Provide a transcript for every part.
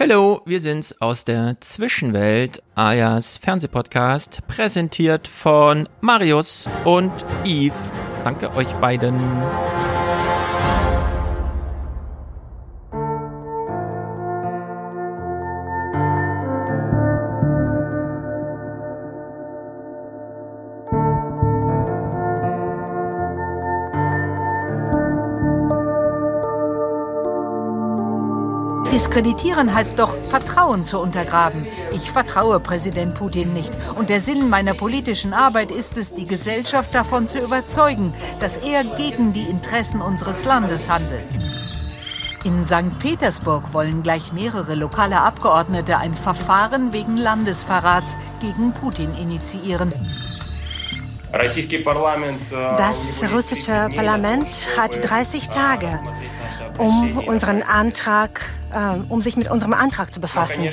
Hallo, wir sind's aus der Zwischenwelt, alias Fernsehpodcast, präsentiert von Marius und Yves. Danke euch beiden. Diskreditieren heißt doch, Vertrauen zu untergraben. Ich vertraue Präsident Putin nicht. Und der Sinn meiner politischen Arbeit ist es, die Gesellschaft davon zu überzeugen, dass er gegen die Interessen unseres Landes handelt. In St. Petersburg wollen gleich mehrere lokale Abgeordnete ein Verfahren wegen Landesverrats gegen Putin initiieren. Das russische Parlament hat 30 Tage, um unseren Antrag, um sich mit unserem Antrag zu befassen.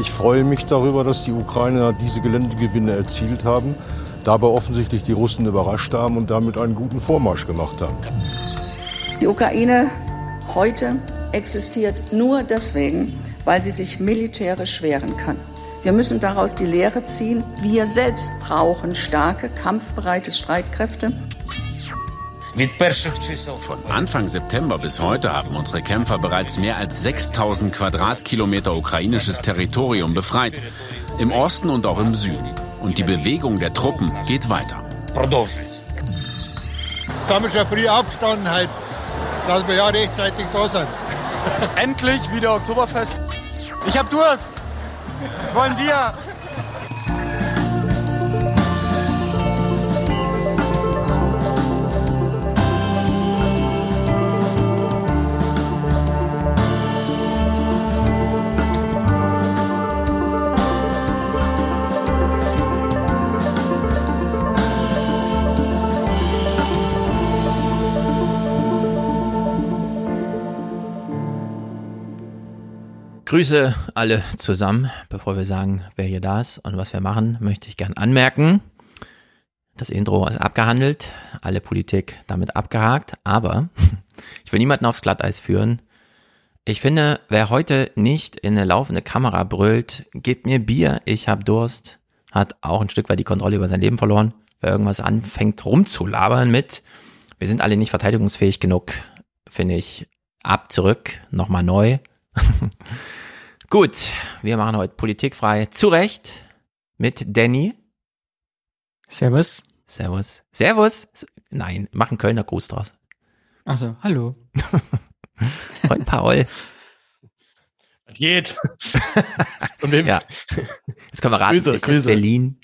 Ich freue mich darüber, dass die Ukrainer diese Geländegewinne erzielt haben, dabei offensichtlich die Russen überrascht haben und damit einen guten Vormarsch gemacht haben. Die Ukraine heute existiert nur deswegen, weil sie sich militärisch wehren kann. Wir müssen daraus die Lehre ziehen. Wir selbst brauchen starke, kampfbereite Streitkräfte. Von Anfang September bis heute haben unsere Kämpfer bereits mehr als 6000 Quadratkilometer ukrainisches Territorium befreit. Im Osten und auch im Süden. Und die Bewegung der Truppen geht weiter. Jetzt haben wir schon früh aufgestanden, halt, dass wir ja rechtzeitig da sind. Endlich wieder Oktoberfest. Ich hab Durst! Wollen dir! Grüße alle zusammen. Bevor wir sagen, wer hier da ist und was wir machen, möchte ich gern anmerken. Das Intro ist abgehandelt, alle Politik damit abgehakt, aber ich will niemanden aufs Glatteis führen. Ich finde, wer heute nicht in eine laufende Kamera brüllt, gebt mir Bier, ich hab Durst, hat auch ein Stück weit die Kontrolle über sein Leben verloren. Wer irgendwas anfängt rumzulabern mit, wir sind alle nicht verteidigungsfähig genug, finde ich, ab, zurück, nochmal neu. Gut, wir machen heute politikfrei. Zu Recht mit Danny. Servus. Servus. Servus. Nein, machen Kölner Gruß draus. Also, hallo. Heute Paul. Was geht? Von wem? Ja. Jetzt können wir raten, Grüße, ist Grüße. es Berlin?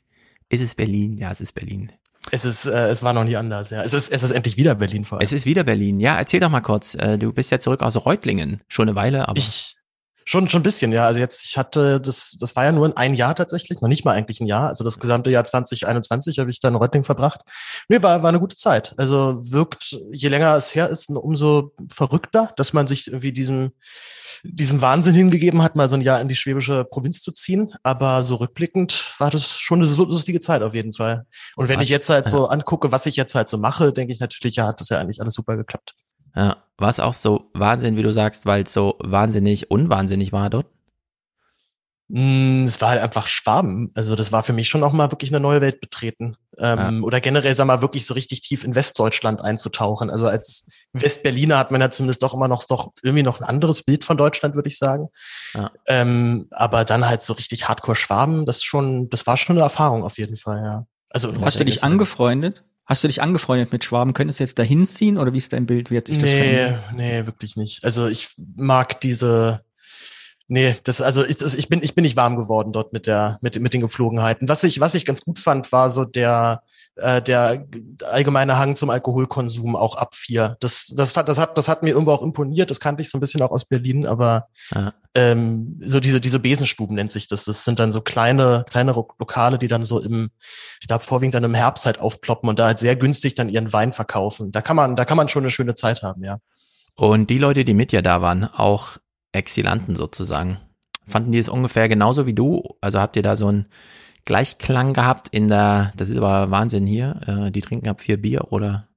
Ist es Berlin? Ja, es ist Berlin. Es ist, äh, es war noch nie anders, ja. Es ist, es ist endlich wieder Berlin vor allem. Es ist wieder Berlin. Ja, erzähl doch mal kurz. Äh, Du bist ja zurück aus Reutlingen. Schon eine Weile, aber. Ich, schon, schon ein bisschen, ja. Also jetzt, ich hatte, das, das war ja nur ein Jahr tatsächlich, noch nicht mal eigentlich ein Jahr. Also das gesamte Jahr 2021 habe ich da in Reutling verbracht. Nee, war, war eine gute Zeit. Also wirkt, je länger es her ist, umso verrückter, dass man sich irgendwie diesem, diesem Wahnsinn hingegeben hat, mal so ein Jahr in die schwäbische Provinz zu ziehen. Aber so rückblickend war das schon eine lustige Zeit auf jeden Fall. Und wenn ich jetzt halt so angucke, was ich jetzt halt so mache, denke ich natürlich, ja, hat das ja eigentlich alles super geklappt. Ja, war es auch so Wahnsinn, wie du sagst, weil es so wahnsinnig unwahnsinnig war dort? Mm, Es war halt einfach Schwaben. Also das war für mich schon auch mal wirklich eine neue Welt betreten. Ähm, Oder generell, sag mal, wirklich so richtig tief in Westdeutschland einzutauchen. Also als Westberliner hat man ja zumindest doch immer noch doch irgendwie noch ein anderes Bild von Deutschland, würde ich sagen. Ja. Ähm, aber dann halt so richtig Hardcore Schwaben, das schon, das war schon eine Erfahrung auf jeden Fall, ja. Also Hast du dich angefreundet? Hast du dich angefreundet mit Schwaben? Könntest du jetzt dahin ziehen oder wie ist dein Bild? Wie hat sich das nee, verändert? nee, wirklich nicht. Also ich mag diese, nee, das, also ich, das, ich bin, ich bin nicht warm geworden dort mit der, mit, mit den Geflogenheiten. Was ich, was ich ganz gut fand, war so der, äh, der allgemeine Hang zum Alkoholkonsum auch ab vier. Das, das hat, das hat, das hat mir irgendwo auch imponiert. Das kannte ich so ein bisschen auch aus Berlin, aber Ja. ähm, so diese, diese Besenstuben nennt sich das. Das sind dann so kleine, kleine Lokale, die dann so im, ich glaube, vorwiegend dann im Herbst halt aufploppen und da halt sehr günstig dann ihren Wein verkaufen. Da kann man, da kann man schon eine schöne Zeit haben, ja. Und die Leute, die mit dir da waren, auch Exilanten sozusagen, fanden die es ungefähr genauso wie du? Also habt ihr da so einen Gleichklang gehabt in der, das ist aber Wahnsinn hier, äh, die trinken ab vier Bier oder?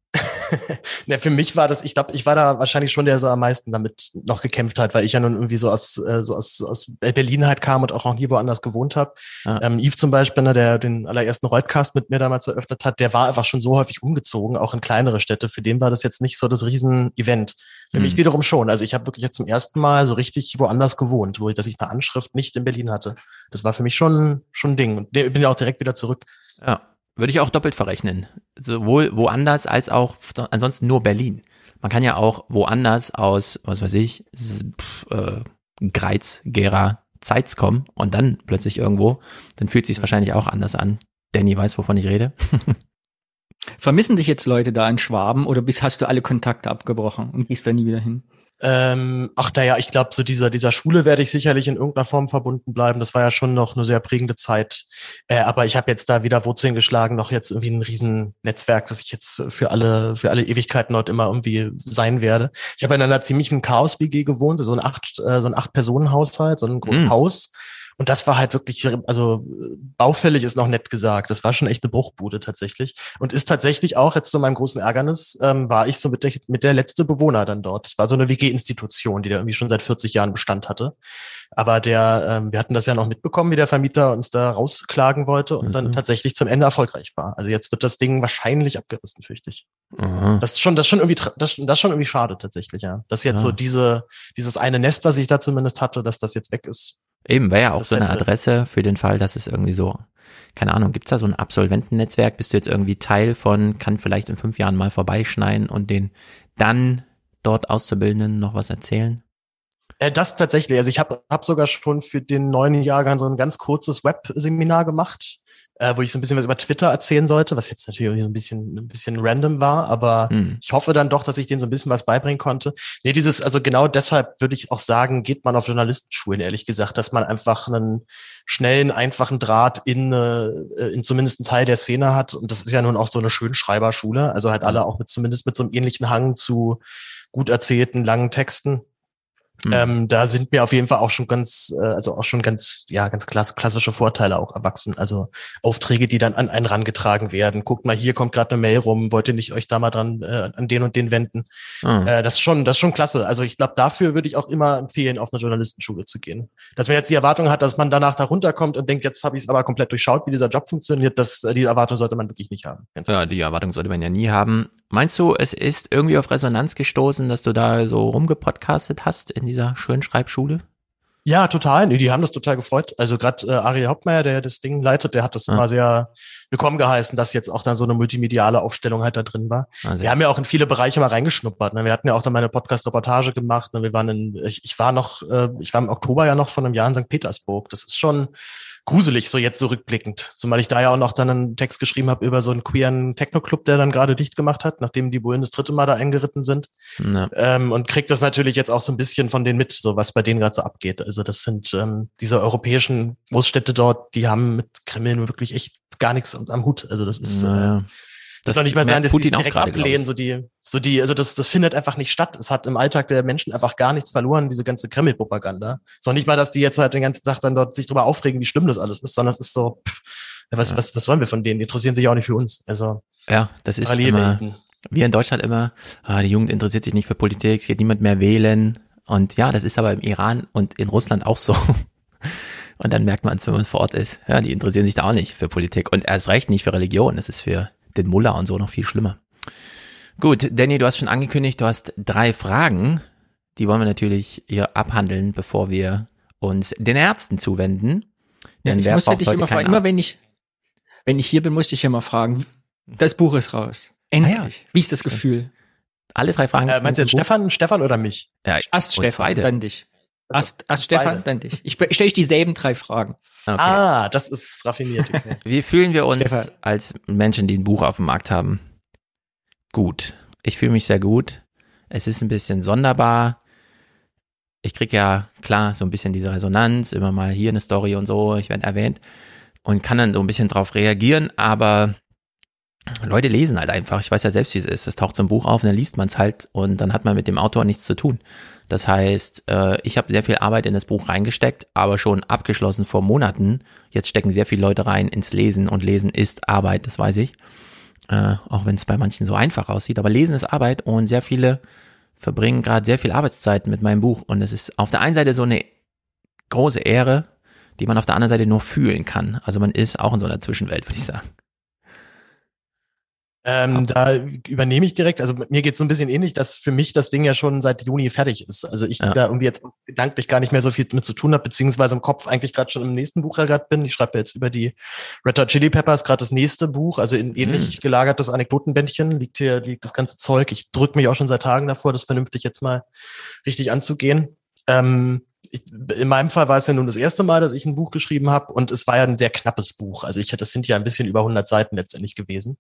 Ja, für mich war das, ich glaube, ich war da wahrscheinlich schon der so am meisten damit noch gekämpft hat, weil ich ja nun irgendwie so aus, äh, so aus, aus Berlin halt kam und auch noch nie woanders gewohnt habe. Ah. Ähm, Yves zum Beispiel, ne, der den allerersten Reutcast mit mir damals eröffnet hat, der war einfach schon so häufig umgezogen, auch in kleinere Städte. Für den war das jetzt nicht so das Riesen-Event. Für mhm. mich wiederum schon. Also ich habe wirklich jetzt zum ersten Mal so richtig woanders gewohnt, wo ich, dass ich eine Anschrift nicht in Berlin hatte. Das war für mich schon, schon ein Ding. Und ich bin ja auch direkt wieder zurück. Ja. Würde ich auch doppelt verrechnen. Sowohl woanders als auch ansonsten nur Berlin. Man kann ja auch woanders aus, was weiß ich, äh, Greiz, Gera, Zeitz kommen und dann plötzlich irgendwo, dann fühlt sich wahrscheinlich auch anders an. Danny weiß, wovon ich rede. Vermissen dich jetzt Leute da in Schwaben oder bis hast du alle Kontakte abgebrochen und gehst da nie wieder hin? Ähm, ach naja, ich glaube, so dieser, dieser Schule werde ich sicherlich in irgendeiner Form verbunden bleiben. Das war ja schon noch eine sehr prägende Zeit. Äh, aber ich habe jetzt da wieder Wurzeln geschlagen, noch jetzt irgendwie ein riesen Netzwerk, das ich jetzt für alle, für alle Ewigkeiten dort immer irgendwie sein werde. Ich habe in einer ziemlichen Chaos-WG gewohnt, so ein acht, äh, so ein acht-Personen-Haushalt, so ein mhm. Und das war halt wirklich, also baufällig ist noch nett gesagt. Das war schon echt eine Bruchbude tatsächlich. Und ist tatsächlich auch, jetzt zu meinem großen Ärgernis, ähm, war ich so mit der, mit der letzte Bewohner dann dort. Das war so eine WG-Institution, die da irgendwie schon seit 40 Jahren Bestand hatte. Aber der, ähm, wir hatten das ja noch mitbekommen, wie der Vermieter uns da rausklagen wollte und mhm. dann tatsächlich zum Ende erfolgreich war. Also jetzt wird das Ding wahrscheinlich abgerissen, fürchte ich. Mhm. Das ist schon, das ist schon irgendwie, das, das schon irgendwie schade tatsächlich, ja. Dass jetzt ja. so diese, dieses eine Nest, was ich da zumindest hatte, dass das jetzt weg ist. Eben, wäre ja auch so eine Adresse für den Fall, dass es irgendwie so, keine Ahnung, gibt's da so ein Absolventennetzwerk? Bist du jetzt irgendwie Teil von, kann vielleicht in fünf Jahren mal vorbeischneiden und den dann dort Auszubildenden noch was erzählen? Äh, das tatsächlich. Also ich habe hab sogar schon für den neuen Jahrgang so ein ganz kurzes Web-Seminar gemacht, äh, wo ich so ein bisschen was über Twitter erzählen sollte, was jetzt natürlich so ein bisschen, ein bisschen random war, aber hm. ich hoffe dann doch, dass ich denen so ein bisschen was beibringen konnte. Nee, dieses, also genau deshalb würde ich auch sagen, geht man auf Journalistenschulen, ehrlich gesagt, dass man einfach einen schnellen, einfachen Draht in, äh, in zumindest einen Teil der Szene hat. Und das ist ja nun auch so eine Schönschreiberschule, also halt alle auch mit zumindest mit so einem ähnlichen Hang zu gut erzählten, langen Texten. Mhm. Ähm, da sind mir auf jeden Fall auch schon ganz, äh, also auch schon ganz, ja, ganz klass klassische Vorteile auch erwachsen. Also Aufträge, die dann an einen rangetragen werden. Guckt mal, hier kommt gerade eine Mail rum, wollt ihr nicht euch da mal dran äh, an den und den wenden? Mhm. Äh, das ist schon, das ist schon klasse. Also ich glaube, dafür würde ich auch immer empfehlen, auf eine Journalistenschule zu gehen. Dass man jetzt die Erwartung hat, dass man danach da runterkommt und denkt, jetzt habe ich es aber komplett durchschaut, wie dieser Job funktioniert. Das, äh, die Erwartung sollte man wirklich nicht haben. ja, die Erwartung sollte man ja nie haben. Meinst du, es ist irgendwie auf Resonanz gestoßen, dass du da so rumgepodcastet hast in dieser schönen Schreibschule? Ja, total. Nee, die haben das total gefreut. Also gerade äh, Ari Hauptmeier, der das Ding leitet, der hat das ja. immer sehr willkommen geheißen, dass jetzt auch dann so eine multimediale Aufstellung halt da drin war. Also. Wir haben ja auch in viele Bereiche mal reingeschnuppert. Ne? Wir hatten ja auch dann meine Podcast-Reportage gemacht. Ne? Wir waren in, ich, ich war noch, äh, ich war im Oktober ja noch von einem Jahr in St. Petersburg. Das ist schon gruselig, so jetzt so rückblickend. Zumal ich da ja auch noch dann einen Text geschrieben habe über so einen queeren Techno-Club, der dann gerade dicht gemacht hat, nachdem die Bullen das dritte Mal da eingeritten sind. Ja. Ähm, und kriegt das natürlich jetzt auch so ein bisschen von denen mit, so was bei denen gerade so abgeht. Also das sind ähm, diese europäischen Großstädte dort, die haben mit Kreml nur wirklich echt gar nichts am Hut. Also das ist naja. äh, das soll nicht mal sein, dass Putin die direkt grade, ablehnen, so die, so die, also das, das findet einfach nicht statt. Es hat im Alltag der Menschen einfach gar nichts verloren, diese ganze Kreml-Propaganda. Es ist nicht mal, dass die jetzt halt den ganzen Tag dann dort sich drüber aufregen, wie schlimm das alles ist, sondern es ist so, pff, was, ja. was, was sollen wir von denen? Die interessieren sich auch nicht für uns. Also, ja, das ist immer, wir in Deutschland immer, ah, die Jugend interessiert sich nicht für Politik, es geht niemand mehr wählen. Und ja, das ist aber im Iran und in Russland auch so. Und dann merkt man es, wenn man vor Ort ist. Ja, die interessieren sich da auch nicht für Politik. Und erst recht nicht für Religion. Das ist für den Mullah und so noch viel schlimmer. Gut, Danny, du hast schon angekündigt, du hast drei Fragen. Die wollen wir natürlich hier abhandeln, bevor wir uns den Ärzten zuwenden. Denn ja, ich muss dich immer fragen, immer wenn ich, wenn ich hier bin, muss ich immer fragen, das Buch ist raus. Endlich. Ah, ja. Wie ist das Gefühl? Alle drei Fragen. Äh, meinst du jetzt Stefan, Stefan oder mich? Ja, Ast Stefan, beide. dann dich. Ast, Ast Stefan, dann dich. Ich, ich stelle dich dieselben drei Fragen. Okay. Ah, das ist raffiniert. Okay. Wie fühlen wir uns Stefan. als Menschen, die ein Buch auf dem Markt haben? Gut. Ich fühle mich sehr gut. Es ist ein bisschen sonderbar. Ich krieg ja klar so ein bisschen diese Resonanz, immer mal hier eine Story und so, ich werde erwähnt und kann dann so ein bisschen drauf reagieren, aber Leute lesen halt einfach. Ich weiß ja selbst, wie es ist. Es taucht so ein Buch auf und dann liest man es halt und dann hat man mit dem Autor nichts zu tun. Das heißt, äh, ich habe sehr viel Arbeit in das Buch reingesteckt, aber schon abgeschlossen vor Monaten. Jetzt stecken sehr viele Leute rein ins Lesen und Lesen ist Arbeit, das weiß ich. äh, auch wenn es bei manchen so einfach aussieht. Aber Lesen ist Arbeit und sehr viele verbringen gerade sehr viel Arbeitszeit mit meinem Buch. Und es ist auf der einen Seite so eine große Ehre, die man auf der anderen Seite nur fühlen kann. Also man ist auch in so einer Zwischenwelt, würde ich sagen. Ähm, da übernehme ich direkt, also mir geht es so ein bisschen ähnlich, dass für mich das Ding ja schon seit Juni fertig ist. Also ich ja. da irgendwie jetzt gedanklich gar nicht mehr so viel mit zu tun habe, beziehungsweise im Kopf eigentlich gerade schon im nächsten Buch ja gerade bin. Ich schreibe jetzt über die Red Hot Chili Peppers gerade das nächste Buch, also in ähnlich mhm. gelagertes Anekdotenbändchen liegt hier liegt das ganze Zeug. Ich drücke mich auch schon seit Tagen davor, das vernünftig jetzt mal richtig anzugehen. Ähm, ich, in meinem Fall war es ja nun das erste Mal, dass ich ein Buch geschrieben habe und es war ja ein sehr knappes Buch. Also ich das sind ja ein bisschen über 100 Seiten letztendlich gewesen.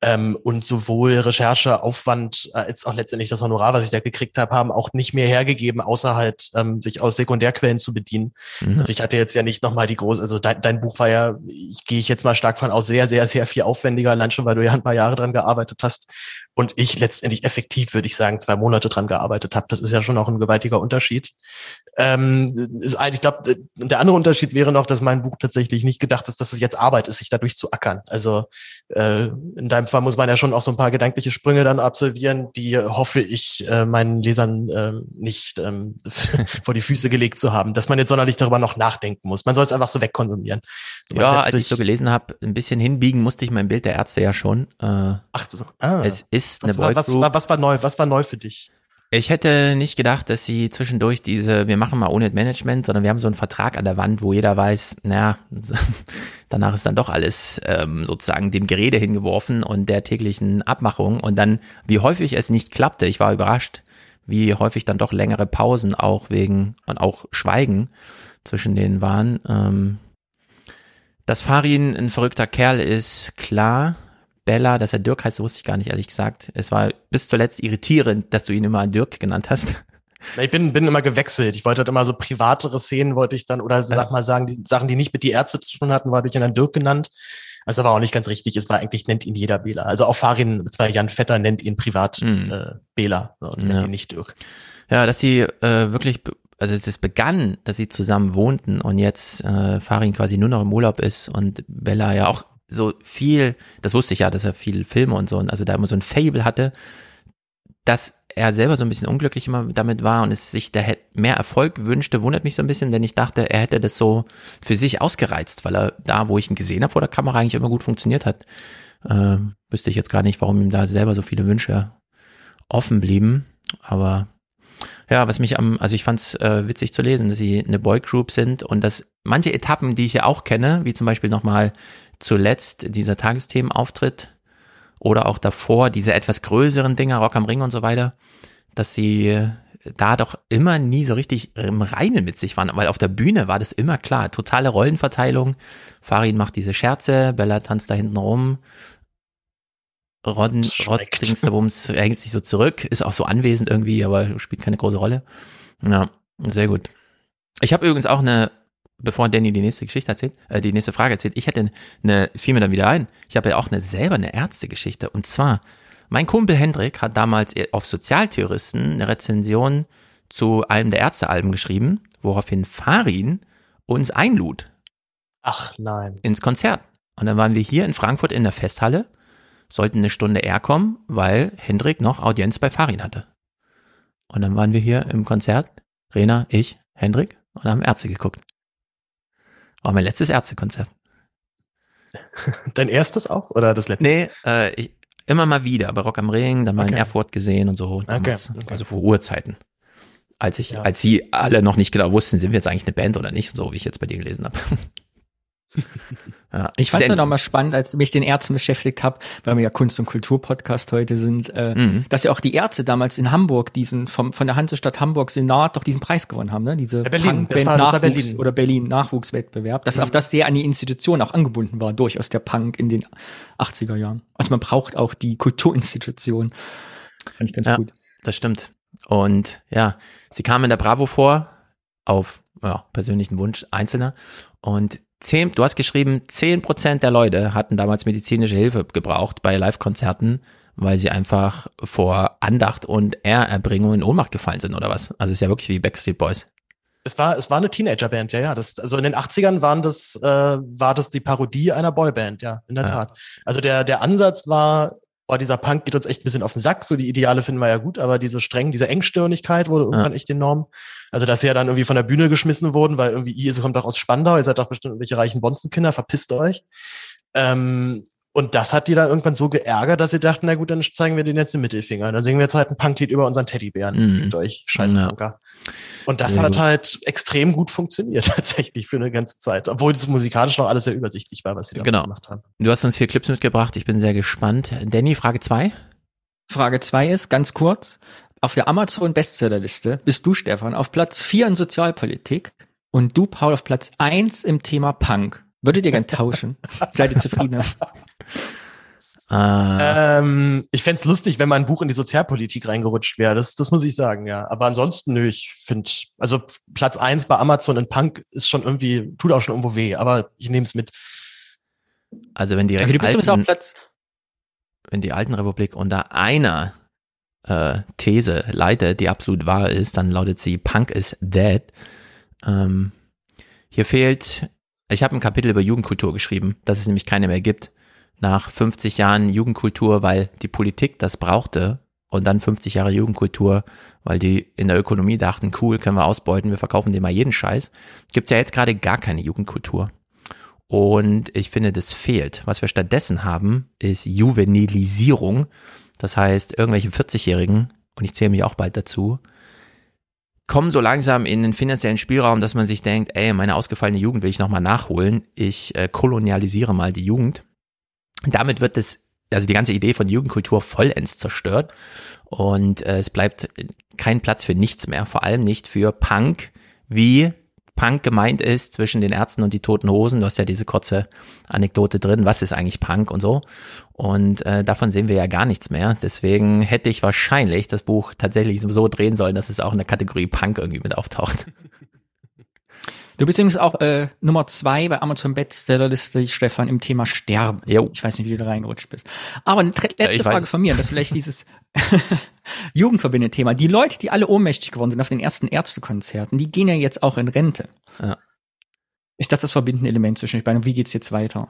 Ähm, und sowohl Rechercheaufwand äh, als auch letztendlich das Honorar, was ich da gekriegt habe, haben auch nicht mehr hergegeben, außer halt ähm, sich aus Sekundärquellen zu bedienen. Mhm. Also ich hatte jetzt ja nicht nochmal die große, also dein, dein Buch war ja, ich gehe ich jetzt mal stark von aus, sehr, sehr, sehr viel aufwendiger, allein schon, weil du ja ein paar Jahre dran gearbeitet hast und ich letztendlich effektiv, würde ich sagen, zwei Monate dran gearbeitet habe. Das ist ja schon auch ein gewaltiger Unterschied. Ähm, ist, ich glaube, der andere Unterschied wäre noch, dass mein Buch tatsächlich nicht gedacht ist, dass es jetzt Arbeit ist, sich dadurch zu ackern. Also äh, in deinem Fall muss man ja schon auch so ein paar gedankliche Sprünge dann absolvieren, die hoffe ich äh, meinen Lesern äh, nicht ähm, vor die Füße gelegt zu haben, dass man jetzt sonderlich darüber noch nachdenken muss. Man soll es einfach so wegkonsumieren. So ja, als ich so gelesen habe, ein bisschen hinbiegen musste ich mein Bild der Ärzte ja schon. Äh, Ach so, ah. Es ist ist was eine war, was, war, was war neu? Was war neu für dich? Ich hätte nicht gedacht, dass sie zwischendurch diese, wir machen mal ohne Management, sondern wir haben so einen Vertrag an der Wand, wo jeder weiß, naja, danach ist dann doch alles ähm, sozusagen dem Gerede hingeworfen und der täglichen Abmachung und dann, wie häufig es nicht klappte, ich war überrascht, wie häufig dann doch längere Pausen auch wegen und auch Schweigen zwischen denen waren. Ähm, dass Farin ein verrückter Kerl ist, klar. Bella, dass er Dirk heißt, wusste ich gar nicht, ehrlich gesagt. Es war bis zuletzt irritierend, dass du ihn immer Dirk genannt hast. Ich bin, bin immer gewechselt. Ich wollte halt immer so privatere Szenen wollte ich dann, oder sag mal sagen, die Sachen, die nicht mit die Ärzte zu tun hatten, war durch ihn dann Dirk genannt. Also war auch nicht ganz richtig. Es war eigentlich, nennt ihn jeder Bela. Also auch Farin, zwar Jan Vetter nennt ihn privat mm. äh, Bela so, und ja. nennt ihn nicht Dirk. Ja, dass sie äh, wirklich, also es begann, dass sie zusammen wohnten und jetzt äh, Farin quasi nur noch im Urlaub ist und Bella ja auch so viel, das wusste ich ja, dass er viel Filme und so, also da immer so ein Fable hatte, dass er selber so ein bisschen unglücklich immer damit war und es sich da mehr Erfolg wünschte, wundert mich so ein bisschen, denn ich dachte, er hätte das so für sich ausgereizt, weil er da, wo ich ihn gesehen habe vor der Kamera, eigentlich immer gut funktioniert hat. Äh, wüsste ich jetzt gar nicht, warum ihm da selber so viele Wünsche offen blieben. Aber ja, was mich am, also ich fand es äh, witzig zu lesen, dass sie eine Boygroup sind und dass manche Etappen, die ich ja auch kenne, wie zum Beispiel nochmal zuletzt dieser Tagesthemenauftritt oder auch davor diese etwas größeren Dinger, Rock am Ring und so weiter, dass sie äh, da doch immer nie so richtig im Reinen mit sich waren, weil auf der Bühne war das immer klar, totale Rollenverteilung. Farin macht diese Scherze, Bella tanzt da hinten rum, Rodden, Rod Dingsbums hängt sich so zurück, ist auch so anwesend irgendwie, aber spielt keine große Rolle. Ja, sehr gut. Ich habe übrigens auch eine bevor Danny die nächste Geschichte erzählt, äh, die nächste Frage erzählt, ich hätte eine, fiel mir dann wieder ein, ich habe ja auch eine selber eine Ärztegeschichte. Und zwar, mein Kumpel Hendrik hat damals auf Sozialtheoristen eine Rezension zu einem der Ärztealben geschrieben, woraufhin Farin uns einlud. Ach nein. Ins Konzert. Und dann waren wir hier in Frankfurt in der Festhalle, sollten eine Stunde eher kommen, weil Hendrik noch Audienz bei Farin hatte. Und dann waren wir hier im Konzert, Rena, ich, Hendrik, und haben Ärzte geguckt. War mein letztes Ärztekonzert. Dein erstes auch oder das letzte? Nee, äh, ich, immer mal wieder, bei Rock am Ring, dann mal okay. in Erfurt gesehen und so. Damals, okay. okay. Also vor Urzeiten. Als ich, ja. als sie alle noch nicht genau wussten, sind wir jetzt eigentlich eine Band oder nicht, so wie ich jetzt bei dir gelesen habe. Ja, ich fand es mal spannend, als ich mich den Ärzten beschäftigt habe, weil wir ja Kunst- und Kultur-Podcast heute sind, äh, mhm. dass ja auch die Ärzte damals in Hamburg diesen vom von der Hansestadt Hamburg Senat doch diesen Preis gewonnen haben, ne? Diese Berlin, Punk war, Nachwuchs Berlin. oder Berlin Nachwuchswettbewerb, dass mhm. auch das sehr an die Institution auch angebunden war, durchaus der Punk in den 80er Jahren. Also man braucht auch die Kulturinstitution. Fand ich ganz ja, gut. Das stimmt. Und ja, sie kam in der Bravo vor auf ja, persönlichen Wunsch Einzelner und zehn, du hast geschrieben, zehn Prozent der Leute hatten damals medizinische Hilfe gebraucht bei Live-Konzerten, weil sie einfach vor Andacht und Ehrerbringung in Ohnmacht gefallen sind oder was. Also ist ja wirklich wie Backstreet Boys. Es war, es war eine Teenagerband, ja, ja. Das, also in den 80ern waren das, äh, war das die Parodie einer Boyband, ja, in der ja. Tat. Also der, der Ansatz war, oh, dieser Punk geht uns echt ein bisschen auf den Sack, so die Ideale finden wir ja gut, aber diese streng, diese Engstirnigkeit wurde irgendwann ja. echt enorm. Also, dass sie ja dann irgendwie von der Bühne geschmissen wurden, weil irgendwie, ihr kommt doch aus Spandau, ihr seid doch bestimmt irgendwelche reichen Bonzenkinder, verpisst euch. Ähm, und das hat die dann irgendwann so geärgert, dass sie dachten, na gut, dann zeigen wir den jetzt den Mittelfinger. Dann singen wir jetzt halt ein Punklied über unseren Teddybären. Mhm. Fickt euch, scheiß ja. Punker. Und das sehr hat gut. halt extrem gut funktioniert tatsächlich für eine ganze Zeit. Obwohl das musikalisch noch alles sehr übersichtlich war, was sie da genau. gemacht haben. Du hast uns vier Clips mitgebracht. Ich bin sehr gespannt. Danny, Frage zwei. Frage zwei ist, ganz kurz, auf der Amazon Bestsellerliste bist du, Stefan, auf Platz vier in Sozialpolitik und du, Paul, auf Platz eins im Thema Punk. Würdet ihr gern tauschen? Seid ihr zufrieden? Äh, ähm, ich fände lustig, wenn mein Buch in die Sozialpolitik reingerutscht wäre. Das, das muss ich sagen, ja. Aber ansonsten, nö, ich finde, also Platz eins bei Amazon in Punk ist schon irgendwie, tut auch schon irgendwo weh, aber ich nehme es mit. Also wenn die okay, alten, wenn die alten Republik unter einer äh, These leitet, die absolut wahr ist, dann lautet sie Punk is dead. Ähm, hier fehlt, ich habe ein Kapitel über Jugendkultur geschrieben, dass es nämlich keine mehr gibt nach 50 Jahren Jugendkultur, weil die Politik das brauchte und dann 50 Jahre Jugendkultur, weil die in der Ökonomie dachten, cool, können wir ausbeuten, wir verkaufen dem mal jeden Scheiß, gibt's ja jetzt gerade gar keine Jugendkultur. Und ich finde, das fehlt. Was wir stattdessen haben, ist Juvenilisierung. Das heißt, irgendwelche 40-Jährigen, und ich zähle mich auch bald dazu, kommen so langsam in den finanziellen Spielraum, dass man sich denkt, ey, meine ausgefallene Jugend will ich nochmal nachholen. Ich äh, kolonialisiere mal die Jugend damit wird es, also die ganze Idee von Jugendkultur vollends zerstört und äh, es bleibt kein Platz für nichts mehr, vor allem nicht für Punk, wie Punk gemeint ist zwischen den Ärzten und die Toten Hosen. Du hast ja diese kurze Anekdote drin, was ist eigentlich Punk und so. Und äh, davon sehen wir ja gar nichts mehr. Deswegen hätte ich wahrscheinlich das Buch tatsächlich so drehen sollen, dass es auch in der Kategorie Punk irgendwie mit auftaucht. Du bist übrigens auch äh, Nummer zwei bei Amazon Bestsellerliste, Stefan, im Thema Sterben. Jo. Ich weiß nicht, wie du da reingerutscht bist. Aber eine letzte ja, Frage von mir, das vielleicht dieses jugendverbindende Thema. Die Leute, die alle ohnmächtig geworden sind auf den ersten Ärztekonzerten, die gehen ja jetzt auch in Rente. Ja. Ist das das verbindende Element zwischen euch beiden? Wie geht's jetzt weiter?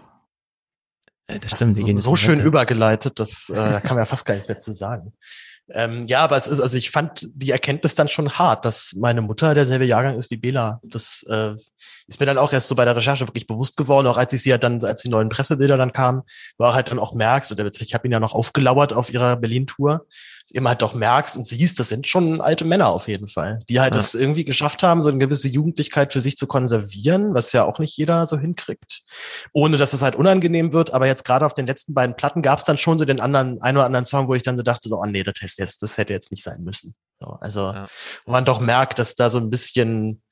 Äh, das, das stimmt, so, so schön übergeleitet, das äh, kann man ja fast gar nichts mehr zu sagen. Ähm, ja, aber es ist, also ich fand die Erkenntnis dann schon hart, dass meine Mutter derselbe Jahrgang ist wie Bela. Das äh, ist mir dann auch erst so bei der Recherche wirklich bewusst geworden, auch als ich sie ja dann, als die neuen Pressebilder dann kamen, war halt dann auch merkst, oder ich habe ihn ja noch aufgelauert auf ihrer Berlin-Tour, immer halt doch merkst und siehst, das sind schon alte Männer auf jeden Fall, die halt ja. das irgendwie geschafft haben, so eine gewisse Jugendlichkeit für sich zu konservieren, was ja auch nicht jeder so hinkriegt, ohne dass es halt unangenehm wird. Aber jetzt gerade auf den letzten beiden Platten gab es dann schon so den anderen, ein oder anderen Song, wo ich dann so dachte, so, oh nee, das, heißt jetzt, das hätte jetzt nicht sein müssen. So, also, ja. wo man doch merkt, dass da so ein bisschen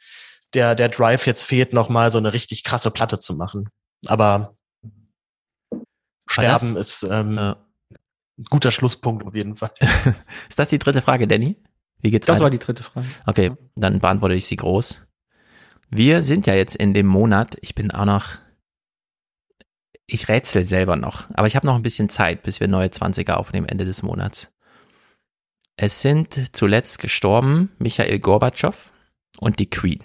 der, der Drive jetzt fehlt, nochmal so eine richtig krasse Platte zu machen. Aber Sterben ist ähm, ja guter Schlusspunkt auf jeden Fall. ist das die dritte Frage, Danny? Wie geht's Das weiter? war die dritte Frage. Okay, dann beantworte ich sie groß. Wir sind ja jetzt in dem Monat, ich bin auch noch, ich rätsel selber noch, aber ich habe noch ein bisschen Zeit, bis wir neue 20er aufnehmen Ende des Monats. Es sind zuletzt gestorben Michael Gorbatschow und die Queen.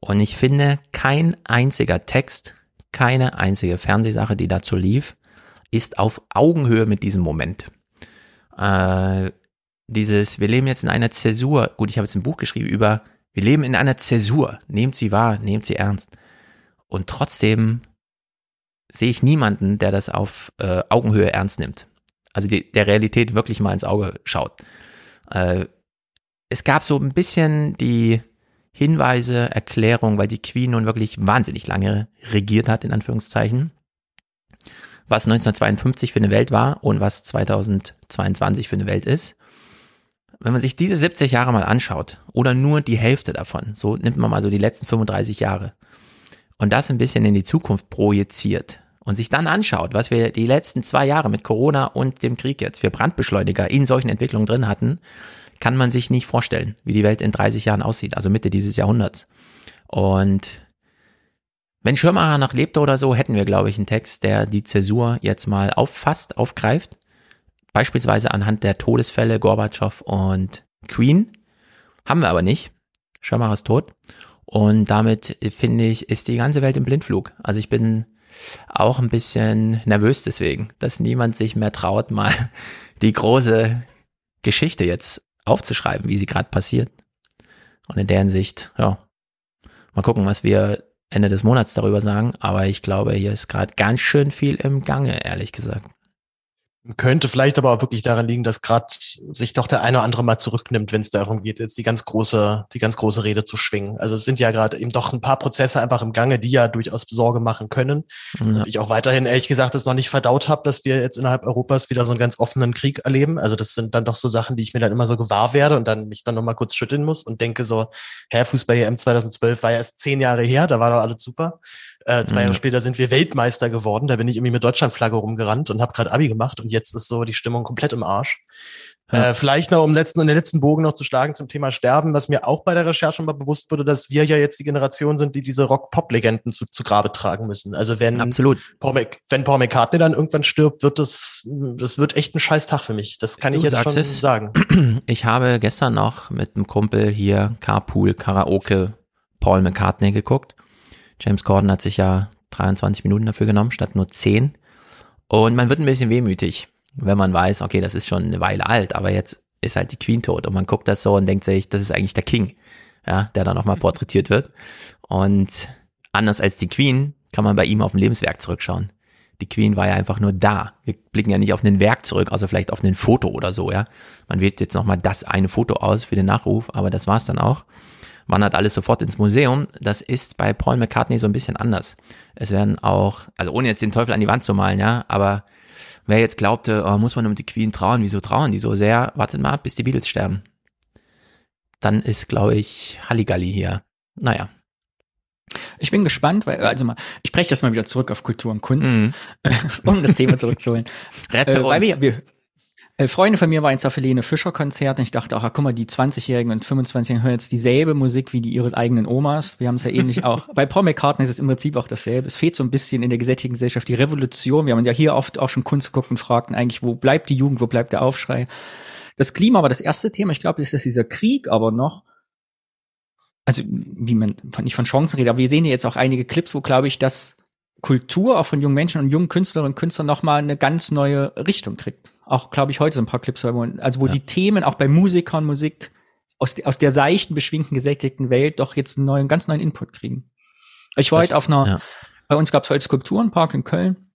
Und ich finde, kein einziger Text, keine einzige Fernsehsache, die dazu lief, ist auf Augenhöhe mit diesem Moment. Äh, dieses, wir leben jetzt in einer Zäsur. Gut, ich habe jetzt ein Buch geschrieben über, wir leben in einer Zäsur. Nehmt sie wahr, nehmt sie ernst. Und trotzdem sehe ich niemanden, der das auf äh, Augenhöhe ernst nimmt. Also die, der Realität wirklich mal ins Auge schaut. Äh, es gab so ein bisschen die Hinweise, Erklärung, weil die Queen nun wirklich wahnsinnig lange regiert hat, in Anführungszeichen was 1952 für eine Welt war und was 2022 für eine Welt ist. Wenn man sich diese 70 Jahre mal anschaut oder nur die Hälfte davon, so nimmt man mal so die letzten 35 Jahre und das ein bisschen in die Zukunft projiziert und sich dann anschaut, was wir die letzten zwei Jahre mit Corona und dem Krieg jetzt für Brandbeschleuniger in solchen Entwicklungen drin hatten, kann man sich nicht vorstellen, wie die Welt in 30 Jahren aussieht, also Mitte dieses Jahrhunderts. Und wenn Schirmacher noch lebte oder so, hätten wir, glaube ich, einen Text, der die Zäsur jetzt mal auffasst, aufgreift. Beispielsweise anhand der Todesfälle Gorbatschow und Queen. Haben wir aber nicht. Schirmacher ist tot. Und damit, finde ich, ist die ganze Welt im Blindflug. Also ich bin auch ein bisschen nervös deswegen, dass niemand sich mehr traut, mal die große Geschichte jetzt aufzuschreiben, wie sie gerade passiert. Und in der Hinsicht, ja, mal gucken, was wir Ende des Monats darüber sagen. Aber ich glaube, hier ist gerade ganz schön viel im Gange, ehrlich gesagt. Könnte vielleicht aber auch wirklich daran liegen, dass gerade sich doch der eine oder andere mal zurücknimmt, wenn es darum geht, jetzt die ganz große, die ganz große Rede zu schwingen. Also es sind ja gerade eben doch ein paar Prozesse einfach im Gange, die ja durchaus Sorge machen können. Ja. Ich auch weiterhin ehrlich gesagt das noch nicht verdaut habe, dass wir jetzt innerhalb Europas wieder so einen ganz offenen Krieg erleben. Also das sind dann doch so Sachen, die ich mir dann immer so gewahr werde und dann mich dann nochmal kurz schütteln muss und denke so, Herr Fußball EM 2012 war ja erst zehn Jahre her, da war doch alles super. Äh, zwei mhm. Jahre später sind wir Weltmeister geworden. Da bin ich irgendwie mit Deutschlandflagge rumgerannt und habe gerade Abi gemacht und jetzt ist so die Stimmung komplett im Arsch. Ja. Äh, vielleicht noch, um letzten, in den letzten Bogen noch zu schlagen zum Thema Sterben, was mir auch bei der Recherche mal bewusst wurde, dass wir ja jetzt die Generation sind, die diese Rock-Pop-Legenden zu, zu Grabe tragen müssen. Also wenn, Absolut. Paul, Mac, wenn Paul McCartney dann irgendwann stirbt, wird das, das wird echt ein scheiß Tag für mich. Das kann du ich jetzt schon es. sagen. Ich habe gestern noch mit einem Kumpel hier Carpool Karaoke Paul McCartney geguckt. James Corden hat sich ja 23 Minuten dafür genommen, statt nur 10. Und man wird ein bisschen wehmütig, wenn man weiß, okay, das ist schon eine Weile alt, aber jetzt ist halt die Queen tot und man guckt das so und denkt sich, das ist eigentlich der King, ja, der da nochmal porträtiert wird. Und anders als die Queen kann man bei ihm auf ein Lebenswerk zurückschauen. Die Queen war ja einfach nur da. Wir blicken ja nicht auf ein Werk zurück, also vielleicht auf ein Foto oder so, ja. Man wählt jetzt nochmal das eine Foto aus für den Nachruf, aber das war's dann auch wandert alles sofort ins Museum. Das ist bei Paul McCartney so ein bisschen anders. Es werden auch, also ohne jetzt den Teufel an die Wand zu malen, ja, aber wer jetzt glaubte, oh, muss man um die Queen trauen, wieso trauen die so sehr? Wartet mal, bis die Beatles sterben. Dann ist, glaube ich, Halligalli hier. Naja. Ich bin gespannt, weil, also mal, ich breche das mal wieder zurück auf Kultur und Kunst, mhm. um das Thema zurückzuholen. Rette äh, weil wir, wir, äh, Freunde von mir waren jetzt auf Helene Fischer Konzert und ich dachte auch, guck mal, die 20-Jährigen und 25-Jährigen hören jetzt dieselbe Musik wie die ihre eigenen Omas. Wir haben es ja ähnlich auch. Bei Paul McCartney ist es im Prinzip auch dasselbe. Es fehlt so ein bisschen in der gesättigten Gesellschaft die Revolution. Wir haben ja hier oft auch schon Kunst geguckt und fragten eigentlich, wo bleibt die Jugend, wo bleibt der Aufschrei? Das Klima war das erste Thema. Ich glaube, ist das dieser Krieg aber noch. Also, wie man nicht von Chancen redet, aber wir sehen ja jetzt auch einige Clips, wo, glaube ich, das Kultur auch von jungen Menschen und jungen Künstlerinnen und Künstlern nochmal eine ganz neue Richtung kriegt auch, glaube ich, heute so ein paar Clips, also wo ja. die Themen auch bei Musikern, Musik aus, aus der seichten, beschwingten, gesättigten Welt doch jetzt einen neuen, ganz neuen Input kriegen. Ich war heute auf einer, ja. bei uns gab es heute Skulpturenpark in Köln,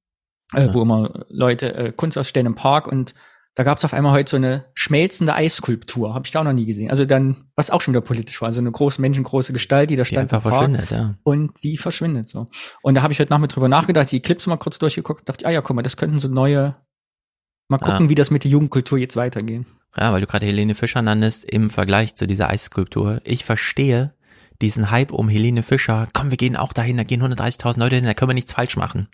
äh, ja. wo immer Leute äh, Kunst ausstellen im Park und da gab es auf einmal heute so eine schmelzende Eisskulptur, habe ich da auch noch nie gesehen. Also dann, was auch schon wieder politisch war, so eine große menschengroße Gestalt, die da stand die einfach verschwindet, ja. und die verschwindet so. Und da habe ich heute Nachmittag drüber nachgedacht, die Clips mal kurz durchgeguckt, dachte, ah ja, guck mal, das könnten so neue Mal gucken, ja. wie das mit der Jugendkultur jetzt weitergeht. Ja, weil du gerade Helene Fischer nanntest im Vergleich zu dieser Eisskulptur. Ich verstehe diesen Hype um Helene Fischer. Komm, wir gehen auch dahin, da gehen 130.000 Leute hin, da können wir nichts falsch machen.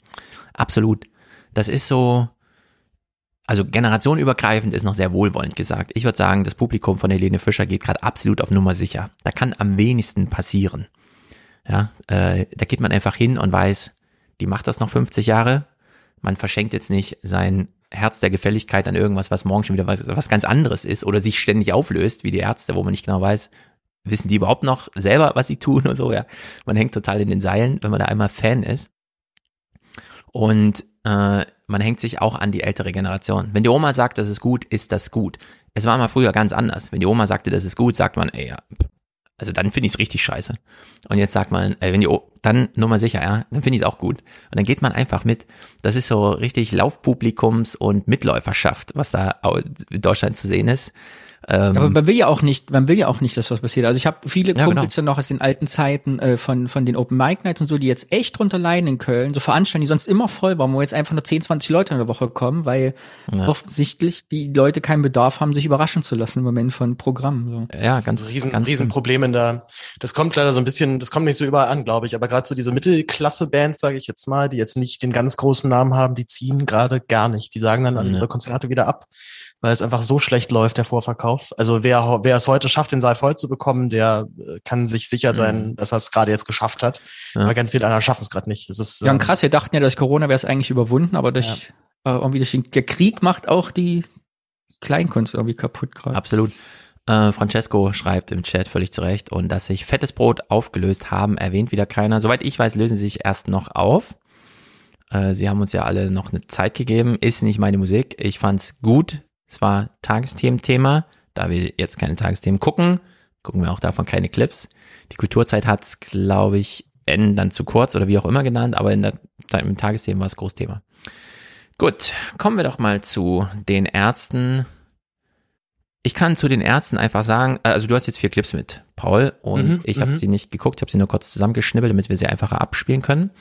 Absolut. Das ist so, also generationenübergreifend ist noch sehr wohlwollend gesagt. Ich würde sagen, das Publikum von Helene Fischer geht gerade absolut auf Nummer sicher. Da kann am wenigsten passieren. Ja, äh, da geht man einfach hin und weiß, die macht das noch 50 Jahre. Man verschenkt jetzt nicht sein Herz der Gefälligkeit an irgendwas, was morgen schon wieder was, was ganz anderes ist oder sich ständig auflöst, wie die Ärzte, wo man nicht genau weiß, wissen die überhaupt noch selber, was sie tun oder so, ja. Man hängt total in den Seilen, wenn man da einmal Fan ist. Und äh, man hängt sich auch an die ältere Generation. Wenn die Oma sagt, das ist gut, ist das gut. Es war mal früher ganz anders. Wenn die Oma sagte, das ist gut, sagt man, ey, ja, also dann finde ich es richtig scheiße. Und jetzt sagt man, ey, wenn die, o dann nur mal sicher, ja, dann finde ich es auch gut. Und dann geht man einfach mit. Das ist so richtig Laufpublikums- und Mitläuferschaft, was da in Deutschland zu sehen ist. Ähm, aber man will ja auch nicht, man will ja auch nicht, dass was passiert. Also ich habe viele ja, Kumpels genau. noch aus den alten Zeiten äh, von von den Open Mic Nights und so, die jetzt echt drunter leiden in Köln, so Veranstaltungen, die sonst immer voll waren, wo jetzt einfach nur 10, 20 Leute in der Woche kommen, weil ja. offensichtlich die Leute keinen Bedarf haben, sich überraschen zu lassen im Moment von Programmen. So. Ja, ganz riesen ganz Riesenproblem in der. Das kommt leider so ein bisschen, das kommt nicht so überall an, glaube ich. Aber gerade so diese Mittelklasse-Bands, sage ich jetzt mal, die jetzt nicht den ganz großen Namen haben, die ziehen gerade gar nicht. Die sagen dann an ihre Konzerte wieder ab weil es einfach so schlecht läuft, der Vorverkauf. Also wer, wer es heute schafft, den Saal voll zu bekommen, der äh, kann sich sicher sein, mhm. dass er es gerade jetzt geschafft hat. Ja. Aber ganz viele anderen schaffen es gerade nicht. Es ist, ja, ähm, krass, wir dachten ja, durch Corona wäre es eigentlich überwunden, aber durch, ja. äh, irgendwie durch den, der Krieg macht auch die Kleinkunst irgendwie kaputt gerade. Absolut. Äh, Francesco schreibt im Chat völlig zurecht und dass sich fettes Brot aufgelöst haben, erwähnt wieder keiner. Soweit ich weiß, lösen sie sich erst noch auf. Äh, sie haben uns ja alle noch eine Zeit gegeben. Ist nicht meine Musik. Ich fand's gut. Es war Tagesthementhema. Da wir jetzt keine Tagesthemen gucken, gucken wir auch davon keine Clips. Die Kulturzeit hat's, glaube ich, N dann zu kurz oder wie auch immer genannt, aber in der, im Tagesthemen war es Großthema. Gut, kommen wir doch mal zu den Ärzten. Ich kann zu den Ärzten einfach sagen, äh, also du hast jetzt vier Clips mit Paul und mhm, ich habe mhm. sie nicht geguckt, ich habe sie nur kurz zusammengeschnibbelt, damit wir sie einfacher abspielen können.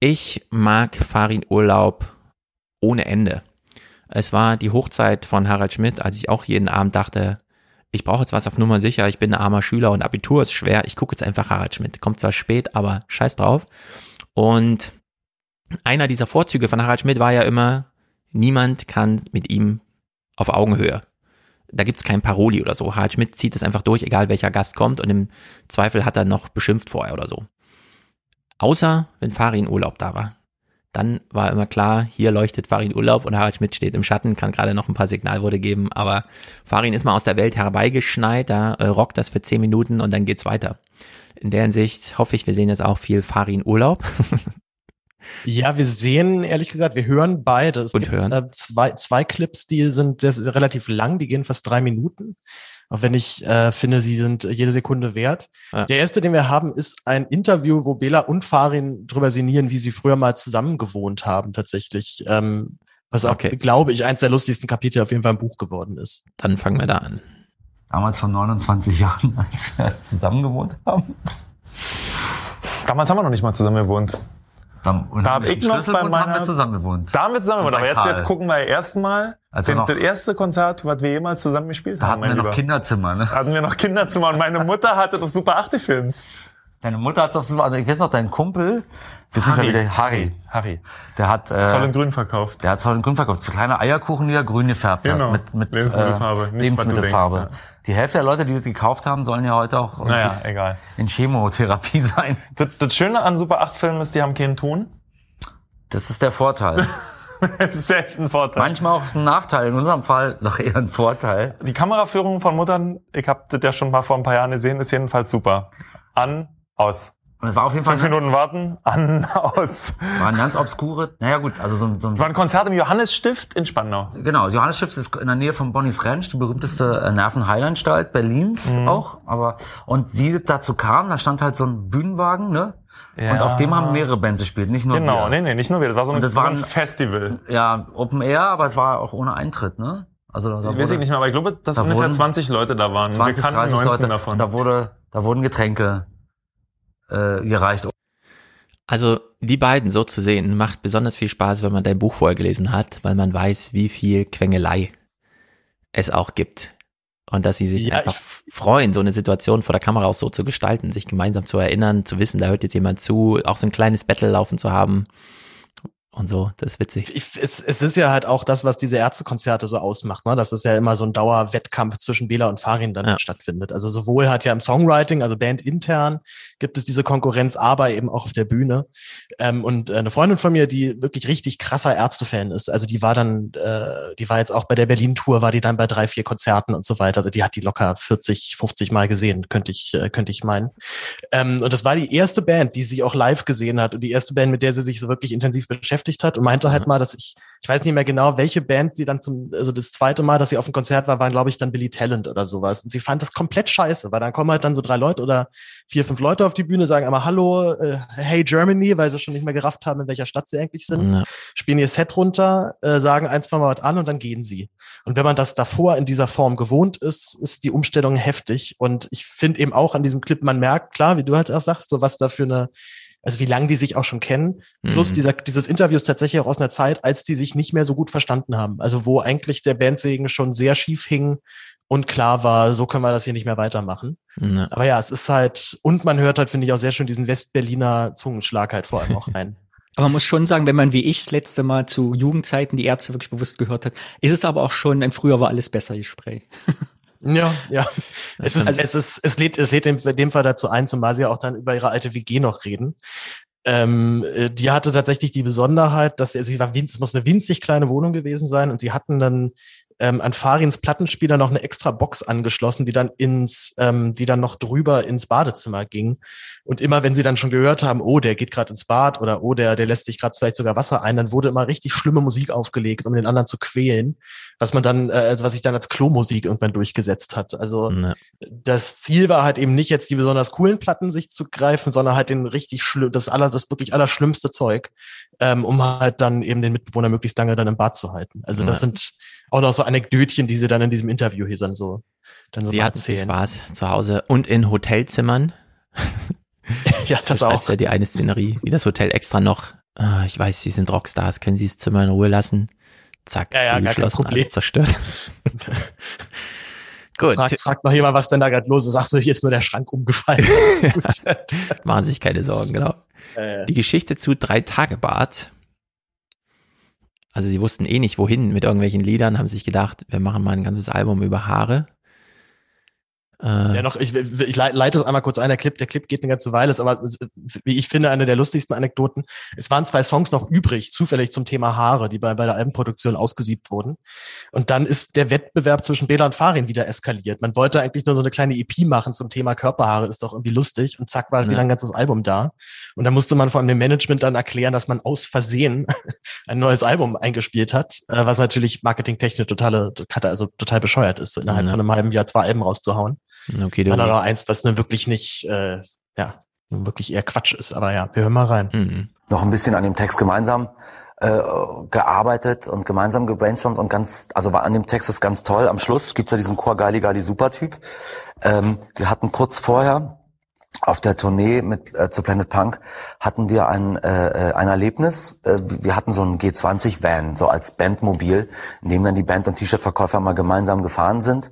Ich mag Farin Urlaub ohne Ende. Es war die Hochzeit von Harald Schmidt, als ich auch jeden Abend dachte, ich brauche jetzt was auf Nummer sicher, ich bin ein armer Schüler und Abitur ist schwer, ich gucke jetzt einfach Harald Schmidt. Kommt zwar spät, aber scheiß drauf. Und einer dieser Vorzüge von Harald Schmidt war ja immer, niemand kann mit ihm auf Augenhöhe. Da gibt's kein Paroli oder so. Harald Schmidt zieht es einfach durch, egal welcher Gast kommt und im Zweifel hat er noch beschimpft vorher oder so. Außer wenn Farin Urlaub da war. Dann war immer klar, hier leuchtet Farin Urlaub und Harald Schmidt steht im Schatten, kann gerade noch ein paar Signalworte geben, aber Farin ist mal aus der Welt herbeigeschneit, da äh, rockt das für zehn Minuten und dann geht's weiter. In der Hinsicht hoffe ich, wir sehen jetzt auch viel Farin Urlaub. Ja, wir sehen, ehrlich gesagt, wir hören beide. Es Und gibt hören. Äh, zwei, zwei Clips, die sind relativ lang, die gehen fast drei Minuten. Auch wenn ich äh, finde, sie sind jede Sekunde wert. Ja. Der erste, den wir haben, ist ein Interview, wo Bela und Farin drüber sinnieren, wie sie früher mal zusammen gewohnt haben, tatsächlich. Ähm, was auch, okay. glaube ich, eins der lustigsten Kapitel auf jeden Fall im Buch geworden ist. Dann fangen wir da an. Damals vor 29 Jahren, als wir zusammen gewohnt haben. Damals haben wir noch nicht mal zusammen gewohnt. Dann, da habe ich noch bei meiner, haben wir zusammen gewohnt. Da haben wir zusammen gewohnt. Aber jetzt, jetzt gucken wir erstmal also den, das erste Konzert, was wir jemals zusammen gespielt da haben. Da hatten wir noch Kinderzimmer, ne? Da hatten wir noch Kinderzimmer und meine Mutter hatte doch Super 8 gefilmt. Deine Mutter hat es auf 8, ich weiß noch, dein Kumpel, Harry. Wieder, Harry. Harry. Der hat, äh, Zoll in Grün verkauft. Der hat Zoll in Grün verkauft. So kleine Eierkuchen, die er grün gefärbt genau. hat. Mit, mit Lebensmittelfarbe. Äh, Lebensmittelfarbe. Denkst, ja. Die Hälfte der Leute, die das gekauft haben, sollen ja heute auch naja, egal. in Chemotherapie sein. Das, das Schöne an Super 8 Filmen ist, die haben keinen Ton. Das ist der Vorteil. das ist echt ein Vorteil. Manchmal auch ein Nachteil, in unserem Fall noch eher ein Vorteil. Die Kameraführung von Muttern, ich habe das ja schon mal vor ein paar Jahren gesehen, ist jedenfalls super. An, aus. Und es war auf jeden Fall Fünf Minuten warten, an, aus. War ein ganz obskure, naja gut, also so ein... So ein war ein Konzert im Johannesstift in Spandau. Genau, Johannesstift ist in der Nähe von Bonnie's Ranch, die berühmteste äh, Nervenheilanstalt Berlins mhm. auch. Aber Und wie das dazu kam, da stand halt so ein Bühnenwagen, ne? Ja. Und auf dem haben mehrere Bands gespielt, nicht nur Genau, wir. nee, nee, nicht nur wir. Das war so ein, das war ein Festival. Ja, Open Air, aber es war auch ohne Eintritt, ne? Also da, da ich weiß ich nicht mehr, aber ich glaube, dass da ungefähr 20 Leute da waren. 20, wir kannten 19 Leute. davon. Da wurde, da wurden Getränke äh, gereicht. Also die beiden so zu sehen, macht besonders viel Spaß, wenn man dein Buch vorher gelesen hat, weil man weiß, wie viel Quengelei es auch gibt. Und dass sie sich ja, einfach freuen, so eine Situation vor der Kamera auch so zu gestalten, sich gemeinsam zu erinnern, zu wissen, da hört jetzt jemand zu, auch so ein kleines Battle laufen zu haben und so. Das ist witzig. Ich, es, es ist ja halt auch das, was diese Ärztekonzerte so ausmacht, ne? dass es ja immer so ein Dauerwettkampf zwischen Bela und Farin dann ja. stattfindet. Also sowohl hat ja im Songwriting, also bandintern, gibt es diese Konkurrenz, aber eben auch auf der Bühne. Ähm, und äh, eine Freundin von mir, die wirklich richtig krasser Ärztefan ist, also die war dann, äh, die war jetzt auch bei der Berlin-Tour, war die dann bei drei, vier Konzerten und so weiter. Also die hat die locker 40, 50 Mal gesehen, könnte ich, äh, könnte ich meinen. Ähm, und das war die erste Band, die sie auch live gesehen hat und die erste Band, mit der sie sich so wirklich intensiv beschäftigt beschäftigt hat und meinte halt mal, dass ich, ich weiß nicht mehr genau, welche Band sie dann zum, also das zweite Mal, dass sie auf dem Konzert war, waren, glaube ich, dann Billy Talent oder sowas. Und sie fand das komplett scheiße, weil dann kommen halt dann so drei Leute oder vier, fünf Leute auf die Bühne, sagen einmal Hallo, äh, Hey Germany, weil sie schon nicht mehr gerafft haben, in welcher Stadt sie eigentlich sind, ja. spielen ihr Set runter, äh, sagen ein, zwei Mal was an und dann gehen sie. Und wenn man das davor in dieser Form gewohnt ist, ist die Umstellung heftig. Und ich finde eben auch an diesem Clip, man merkt, klar, wie du halt auch sagst, so was da für eine also wie lange die sich auch schon kennen. Plus mhm. dieser, dieses Interview ist tatsächlich auch aus einer Zeit, als die sich nicht mehr so gut verstanden haben. Also wo eigentlich der Bandsegen schon sehr schief hing und klar war, so können wir das hier nicht mehr weitermachen. Ja. Aber ja, es ist halt, und man hört halt, finde ich, auch sehr schön diesen Westberliner Zungenschlag halt vor allem auch rein. Aber man muss schon sagen, wenn man wie ich das letzte Mal zu Jugendzeiten die Ärzte wirklich bewusst gehört hat, ist es aber auch schon ein früher war alles besser Gespräch. Ja, ja. Es ist, also, es ist, es lädt, es lädt in dem Fall dazu ein, zumal sie auch dann über ihre alte WG noch reden. Ähm, äh, die hatte tatsächlich die Besonderheit, dass sie, sie war winzig, es muss eine winzig kleine Wohnung gewesen sein und sie hatten dann ähm, an Farins Plattenspieler noch eine extra Box angeschlossen, die dann ins, ähm, die dann noch drüber ins Badezimmer ging. Und immer wenn sie dann schon gehört haben, oh, der geht gerade ins Bad oder oh, der, der lässt sich gerade vielleicht sogar Wasser ein, dann wurde immer richtig schlimme Musik aufgelegt, um den anderen zu quälen, was man dann, äh, also was sich dann als Klo-Musik irgendwann durchgesetzt hat. Also ne. das Ziel war halt eben nicht jetzt die besonders coolen Platten sich zu greifen, sondern halt den richtig schlimm, das aller, das wirklich allerschlimmste Zeug, ähm, um halt dann eben den Mitbewohner möglichst lange dann im Bad zu halten. Also das ja. sind auch noch so Anekdötchen, die sie dann in diesem Interview hier dann so, dann so die hatten viel Spaß zu Hause und in Hotelzimmern. ja, das, auch. Das ja die eine Szenerie, wie das Hotel extra noch, ah, ich weiß, sie sind Rockstars, können sie das Zimmer in Ruhe lassen? Zack, ja, ja, zugeschlossen, alles zerstört. Gut. Fragt, fragt noch jemand, was denn da gerade los ist. Sagst du, hier ist nur der Schrank umgefallen. Machen sich keine Sorgen, genau. Äh. Die Geschichte zu Drei Tage Bad also sie wussten eh nicht wohin mit irgendwelchen Liedern, haben sich gedacht, wir machen mal ein ganzes Album über Haare. Äh, ja, noch, ich, ich leite es einmal kurz ein, der Clip, der Clip geht eine ganze Weile, ist aber, wie ich finde, eine der lustigsten Anekdoten. Es waren zwei Songs noch übrig, zufällig zum Thema Haare, die bei, bei der Albenproduktion ausgesiebt wurden. Und dann ist der Wettbewerb zwischen Bela und Farin wieder eskaliert. Man wollte eigentlich nur so eine kleine EP machen zum Thema Körperhaare, ist doch irgendwie lustig. Und zack, war ja. wieder ein ganzes Album da. Und da musste man von dem Management dann erklären, dass man aus Versehen ein neues Album eingespielt hat, äh, was natürlich marketingtechnisch totale, also total bescheuert ist, innerhalb ja. von einem halben Jahr zwei Alben rauszuhauen. Okay, du. Dann noch eins, was nur wirklich nicht, äh, ja, wirklich eher Quatsch ist. Aber ja, wir hören mal rein. Mhm. Noch ein bisschen an dem Text gemeinsam äh, gearbeitet und gemeinsam gebrainstormt und ganz, also war an dem Text ist ganz toll. Am Schluss gibt's ja diesen Chor Gali Gali Supertyp. Ähm, wir hatten kurz vorher auf der Tournee mit äh, zu Planet Punk hatten wir ein, äh, äh ein Erlebnis. Äh, wir hatten so ein G20-Van, so als Bandmobil, in dem dann die Band- und T-Shirt-Verkäufer mal gemeinsam gefahren sind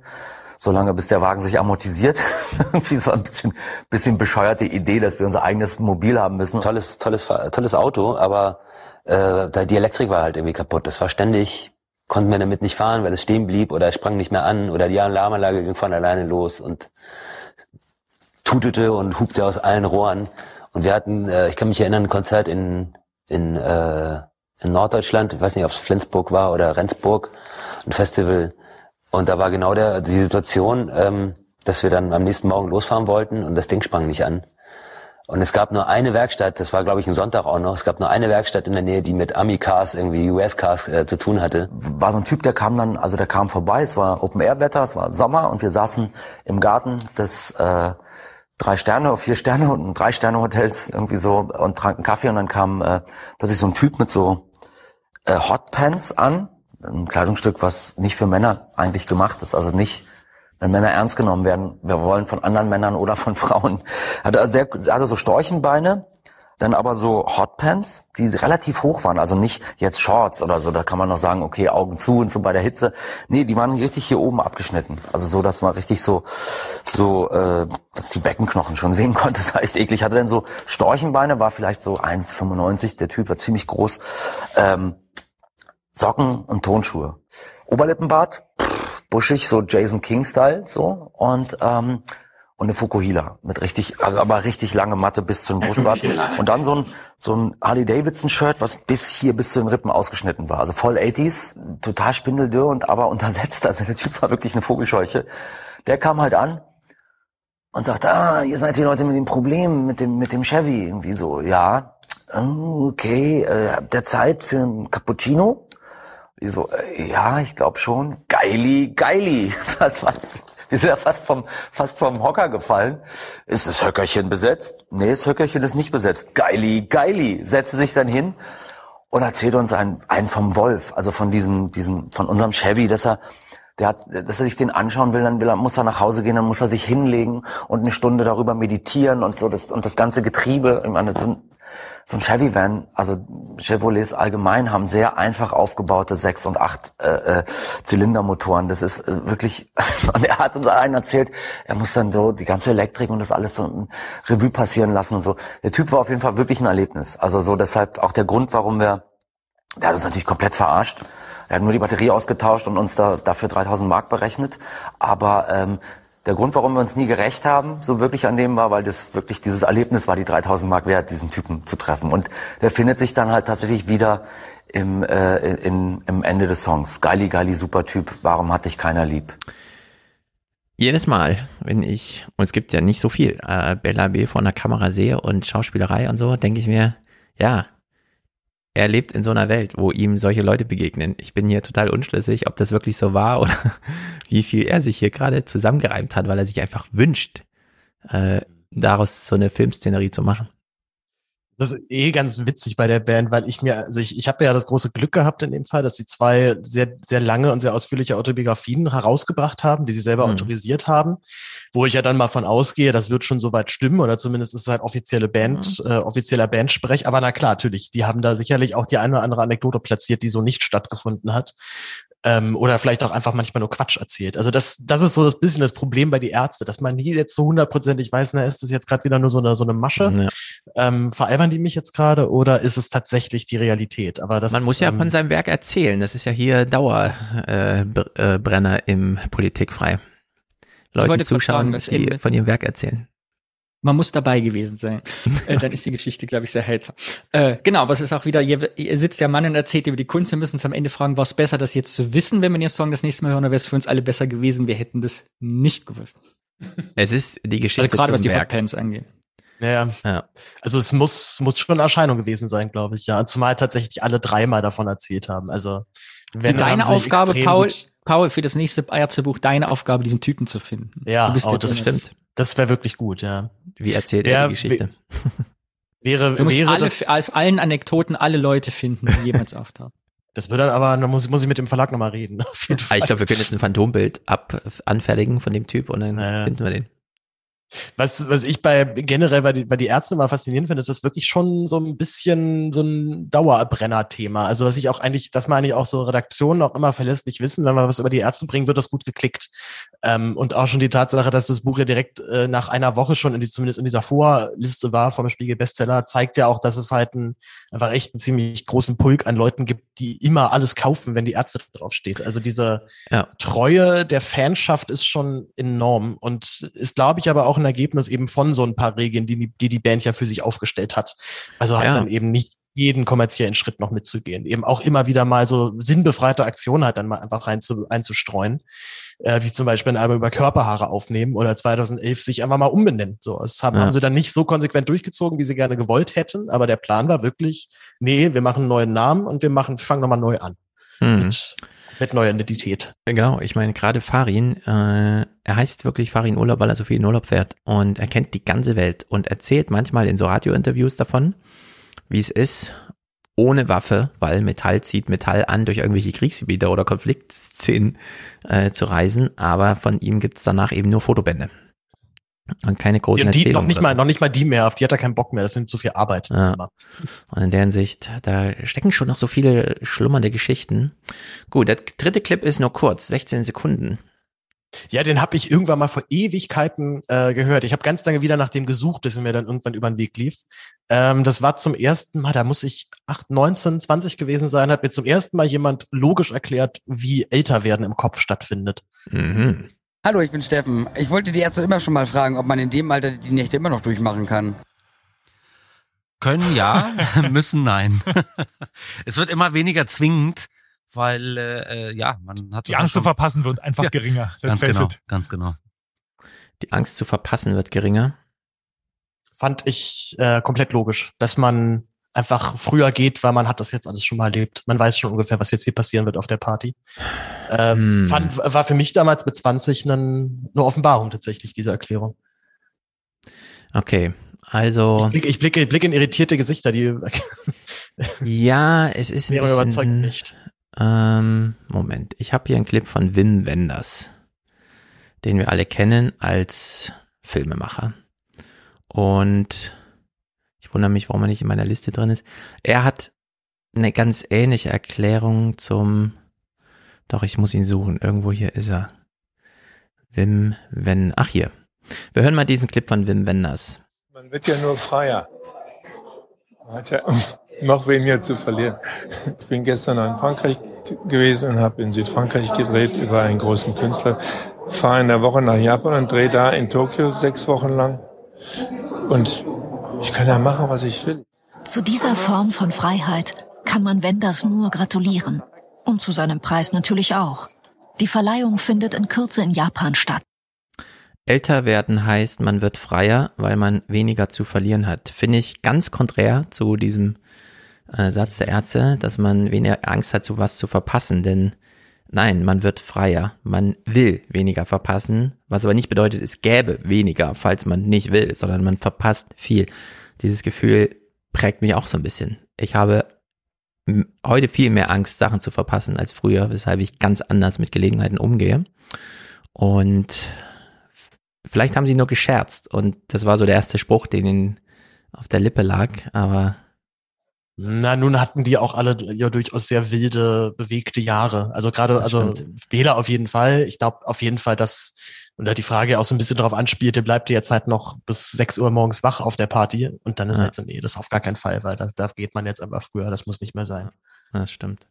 solange bis der Wagen sich amortisiert. Irgendwie so ein bisschen, bisschen bescheuerte Idee, dass wir unser eigenes Mobil haben müssen. Tolles, tolles, tolles Auto, aber äh, die Elektrik war halt irgendwie kaputt. Es war ständig, konnten wir damit nicht fahren, weil es stehen blieb oder es sprang nicht mehr an oder die Alarmanlage ging von alleine los und tutete und hupte aus allen Rohren. Und wir hatten, äh, ich kann mich erinnern, ein Konzert in, in, äh, in Norddeutschland, ich weiß nicht, ob es Flensburg war oder Rendsburg, ein Festival, und da war genau der, die Situation, ähm, dass wir dann am nächsten Morgen losfahren wollten und das Ding sprang nicht an. Und es gab nur eine Werkstatt, das war glaube ich ein Sonntag auch noch, es gab nur eine Werkstatt in der Nähe, die mit Ami-Cars, irgendwie US-Cars äh, zu tun hatte. War so ein Typ, der kam dann, also der kam vorbei, es war Open-Air-Wetter, es war Sommer und wir saßen im Garten des äh, drei Sterne, vier Sterne und drei Sterne Hotels irgendwie so und tranken Kaffee und dann kam äh, plötzlich so ein Typ mit so äh, Hotpants an ein Kleidungsstück, was nicht für Männer eigentlich gemacht ist. Also nicht, wenn Männer ernst genommen werden. Wir wollen von anderen Männern oder von Frauen. Hatte sehr, hatte so Storchenbeine, dann aber so Hotpants, die relativ hoch waren. Also nicht jetzt Shorts oder so. Da kann man noch sagen, okay, Augen zu und so bei der Hitze. Nee, die waren richtig hier oben abgeschnitten. Also so, dass man richtig so, so, äh, dass die Beckenknochen schon sehen konnte. Das war echt eklig. Hatte dann so Storchenbeine, war vielleicht so 1,95. Der Typ war ziemlich groß. Ähm, Socken und Tonschuhe. Oberlippenbart, pff, buschig, so Jason King-Style, so. Und, ähm, und eine Fukuhila mit richtig, also aber richtig lange Matte bis zum Brustwarzen. Und dann so ein, so ein Harley Davidson Shirt, was bis hier, bis zu den Rippen ausgeschnitten war. Also voll 80s, total spindeldürr und aber untersetzt. Also der Typ war wirklich eine Vogelscheuche. Der kam halt an und sagte, ah, ihr seid die Leute mit dem Problem, mit dem, mit dem Chevy. Irgendwie so, ja, okay, äh, habt ihr Zeit für ein Cappuccino? Ich so, äh, ja, ich glaube schon. Geili, geili. Das war, wir sind ja fast vom, fast vom Hocker gefallen. Ist das Höckerchen besetzt? Nee, das Höckerchen ist nicht besetzt. Geili, geili. Setzte sich dann hin und erzählt uns einen, einen vom Wolf, also von diesem, diesem, von unserem Chevy, dass er, der hat, dass er sich den anschauen will, dann will er, muss er nach Hause gehen, dann muss er sich hinlegen und eine Stunde darüber meditieren und so das, und das ganze Getriebe, ich meine, so so ein Chevy Van, also Chevrolets allgemein haben sehr einfach aufgebaute sechs und acht äh, äh, Zylindermotoren. Das ist äh, wirklich, und er hat uns allen erzählt, er muss dann so die ganze Elektrik und das alles so ein Revue passieren lassen und so. Der Typ war auf jeden Fall wirklich ein Erlebnis. Also so deshalb auch der Grund, warum wir, der hat uns natürlich komplett verarscht. Er hat nur die Batterie ausgetauscht und uns da dafür 3000 Mark berechnet. Aber ähm, der Grund, warum wir uns nie gerecht haben, so wirklich an dem war, weil das wirklich dieses Erlebnis war, die 3000 Mark wert, diesen Typen zu treffen. Und der findet sich dann halt tatsächlich wieder im, äh, in, im Ende des Songs. Geili, geili, super Typ, warum hat dich keiner lieb? Jedes Mal, wenn ich, und es gibt ja nicht so viel, äh, Bella B von der Kamera sehe und Schauspielerei und so, denke ich mir, ja, er lebt in so einer Welt, wo ihm solche Leute begegnen. Ich bin hier total unschlüssig, ob das wirklich so war oder wie viel er sich hier gerade zusammengereimt hat, weil er sich einfach wünscht, äh, daraus so eine Filmszenerie zu machen. Das ist eh ganz witzig bei der Band, weil ich mir, also ich, ich habe ja das große Glück gehabt in dem Fall, dass sie zwei sehr, sehr lange und sehr ausführliche Autobiografien herausgebracht haben, die sie selber mhm. autorisiert haben, wo ich ja dann mal von ausgehe, das wird schon soweit stimmen oder zumindest ist es halt offizielle Band, mhm. äh, offizieller Bandsprech. Aber na klar, natürlich, die haben da sicherlich auch die eine oder andere Anekdote platziert, die so nicht stattgefunden hat ähm, oder vielleicht auch einfach manchmal nur Quatsch erzählt. Also das, das ist so das bisschen das Problem bei die Ärzte, dass man nie jetzt so hundertprozentig weiß, na, ist das jetzt gerade wieder nur so eine, so eine Masche? Ja. Ähm, veralbern die mich jetzt gerade oder ist es tatsächlich die Realität? Aber das, man muss ja ähm, von seinem Werk erzählen. Das ist ja hier Dauerbrenner äh, äh, im Politikfrei. Leute zuschauen, fragen, die von ihrem Werk erzählen. Man muss dabei gewesen sein. äh, dann ist die Geschichte, glaube ich, sehr heiter. Äh, genau, aber es ist auch wieder, hier, hier sitzt der Mann und erzählt über die Kunst. Wir müssen uns am Ende fragen, war es besser, das jetzt zu wissen, wenn wir den Song das nächste Mal hören, oder wäre es für uns alle besser gewesen, wir hätten das nicht gewusst. Es ist die Geschichte also gerade was die Hotpants angeht. Ja, ja. Also es muss, muss schon eine Erscheinung gewesen sein, glaube ich, ja. Zumal tatsächlich alle dreimal davon erzählt haben. Also wenn deine Aufgabe, Paul, Paul, für das nächste Ärztebuch, deine Aufgabe, diesen Typen zu finden. Ja, oh, das stimmt. Das wäre wirklich gut, ja. Wie erzählt er die Geschichte? Wäre, du musst wäre alle, das, aus allen Anekdoten alle Leute finden, die jemals auftauchen. Das wird dann aber, dann muss, muss ich mit dem Verlag nochmal reden. Auf jeden Fall. Ich glaube, wir können jetzt ein Phantombild ab anfertigen von dem Typ und dann naja. finden wir den. Was, was ich bei generell bei die, bei die Ärzte mal faszinierend finde, ist das wirklich schon so ein bisschen so ein Dauerbrenner-Thema. Also was ich auch eigentlich, dass man eigentlich auch so Redaktionen auch immer verlässlich wissen, wenn man was über die Ärzte bringt, wird das gut geklickt. Ähm, und auch schon die Tatsache, dass das Buch ja direkt äh, nach einer Woche schon in die, zumindest in dieser Vorliste war vom Spiegel Bestseller, zeigt ja auch, dass es halt ein, einfach echt einen ziemlich großen Pulk an Leuten gibt, die immer alles kaufen, wenn die Ärzte draufsteht. Also diese ja. Treue der Fanschaft ist schon enorm und ist, glaube ich, aber auch ein Ergebnis eben von so ein paar Regeln, die die, die Band ja für sich aufgestellt hat. Also halt ja. dann eben nicht jeden kommerziellen Schritt noch mitzugehen. Eben auch immer wieder mal so sinnbefreite Aktionen halt dann mal einfach rein zu, einzustreuen. Äh, wie zum Beispiel ein Album über Körperhaare aufnehmen oder 2011 sich einfach mal umbenennen. So, das haben, ja. haben sie dann nicht so konsequent durchgezogen, wie sie gerne gewollt hätten, aber der Plan war wirklich, nee, wir machen einen neuen Namen und wir machen, wir fangen nochmal neu an. Mhm. Mit, mit neuer Identität. Genau, ich meine, gerade Farin, äh, er heißt wirklich Farin Urlaub, weil er so viel in Urlaub fährt und er kennt die ganze Welt und erzählt manchmal in so Radiointerviews davon, wie es ist, ohne Waffe, weil Metall zieht Metall an, durch irgendwelche Kriegsgebiete oder Konfliktszenen äh, zu reisen, aber von ihm gibt es danach eben nur Fotobände. Und keine großen die, die Noch nicht, mal, noch nicht mal die mehr, auf die hat er keinen Bock mehr, das sind zu viel Arbeit. Ja. Und in der Hinsicht, da stecken schon noch so viele schlummernde Geschichten. Gut, der dritte Clip ist nur kurz, 16 Sekunden. Ja, den habe ich irgendwann mal vor Ewigkeiten äh, gehört. Ich habe ganz lange wieder nach dem gesucht, bis er mir dann irgendwann über den Weg lief. Ähm, das war zum ersten Mal, da muss ich 8, 19, 20 gewesen sein, hat mir zum ersten Mal jemand logisch erklärt, wie Älterwerden im Kopf stattfindet. Mhm. Hallo, ich bin Steffen. Ich wollte die Ärzte immer schon mal fragen, ob man in dem Alter die Nächte immer noch durchmachen kann. Können ja, müssen nein. es wird immer weniger zwingend weil äh, äh, ja, man hat die Angst zu verpassen wird einfach ja, geringer. Let's ganz genau, it. ganz genau. Die Angst zu verpassen wird geringer. Fand ich äh, komplett logisch, dass man einfach früher geht, weil man hat das jetzt alles schon mal erlebt. Man weiß schon ungefähr, was jetzt hier passieren wird auf der Party. Ähm, hm. fand, war für mich damals mit 20 eine, eine Offenbarung tatsächlich, diese Erklärung. Okay, also. Ich blicke, ich blicke, blicke in irritierte Gesichter, die. ja, es ist ein bisschen, überzeugt nicht. Ähm, Moment, ich habe hier einen Clip von Wim Wenders, den wir alle kennen als Filmemacher. Und ich wundere mich, warum er nicht in meiner Liste drin ist. Er hat eine ganz ähnliche Erklärung zum, doch, ich muss ihn suchen. Irgendwo hier ist er. Wim Wenders. ach hier. Wir hören mal diesen Clip von Wim Wenders. Man wird ja nur freier. Man hat ja noch weniger zu verlieren. Ich bin gestern in Frankreich gewesen und habe in Südfrankreich gedreht über einen großen Künstler. Fahre in der Woche nach Japan und drehe da in Tokio sechs Wochen lang. Und ich kann ja machen, was ich will. Zu dieser Form von Freiheit kann man Wenders nur gratulieren. Und zu seinem Preis natürlich auch. Die Verleihung findet in Kürze in Japan statt. Älter werden heißt, man wird freier, weil man weniger zu verlieren hat. Finde ich ganz konträr zu diesem äh, Satz der Ärzte, dass man weniger Angst hat, so was zu verpassen, denn nein, man wird freier. Man will weniger verpassen, was aber nicht bedeutet, es gäbe weniger, falls man nicht will, sondern man verpasst viel. Dieses Gefühl prägt mich auch so ein bisschen. Ich habe heute viel mehr Angst, Sachen zu verpassen als früher, weshalb ich ganz anders mit Gelegenheiten umgehe. Und vielleicht haben sie nur gescherzt und das war so der erste Spruch, den ihnen auf der Lippe lag, aber na, nun hatten die auch alle ja durchaus sehr wilde, bewegte Jahre. Also gerade, also Bela auf jeden Fall. Ich glaube auf jeden Fall, dass, und da die Frage auch so ein bisschen darauf anspielte, bleibt ihr jetzt halt noch bis 6 Uhr morgens wach auf der Party? Und dann ist ja. halt so, nee, das auf gar keinen Fall, weil da, da geht man jetzt einfach früher, das muss nicht mehr sein. Das stimmt.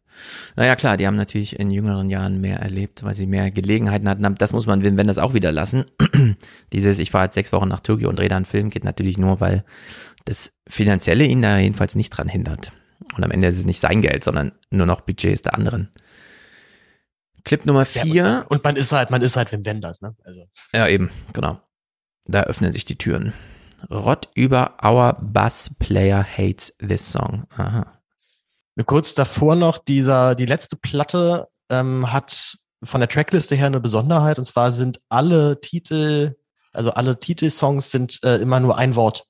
Naja, klar, die haben natürlich in jüngeren Jahren mehr erlebt, weil sie mehr Gelegenheiten hatten. Das muss man, wenn das auch wieder lassen. Dieses, ich fahre jetzt sechs Wochen nach Tokio und drehe da einen Film, geht natürlich nur, weil das Finanzielle ihn da jedenfalls nicht dran hindert. Und am Ende ist es nicht sein Geld, sondern nur noch Budgets der anderen. Clip Nummer vier. Ja, und man ist halt, man ist halt Wim Wenders, ne? Also. Ja, eben, genau. Da öffnen sich die Türen. Rott über Our Bass Player Hates This Song. Aha. Kurz davor noch, dieser, die letzte Platte ähm, hat von der Trackliste her eine Besonderheit und zwar sind alle Titel, also alle Titelsongs sind äh, immer nur ein Wort.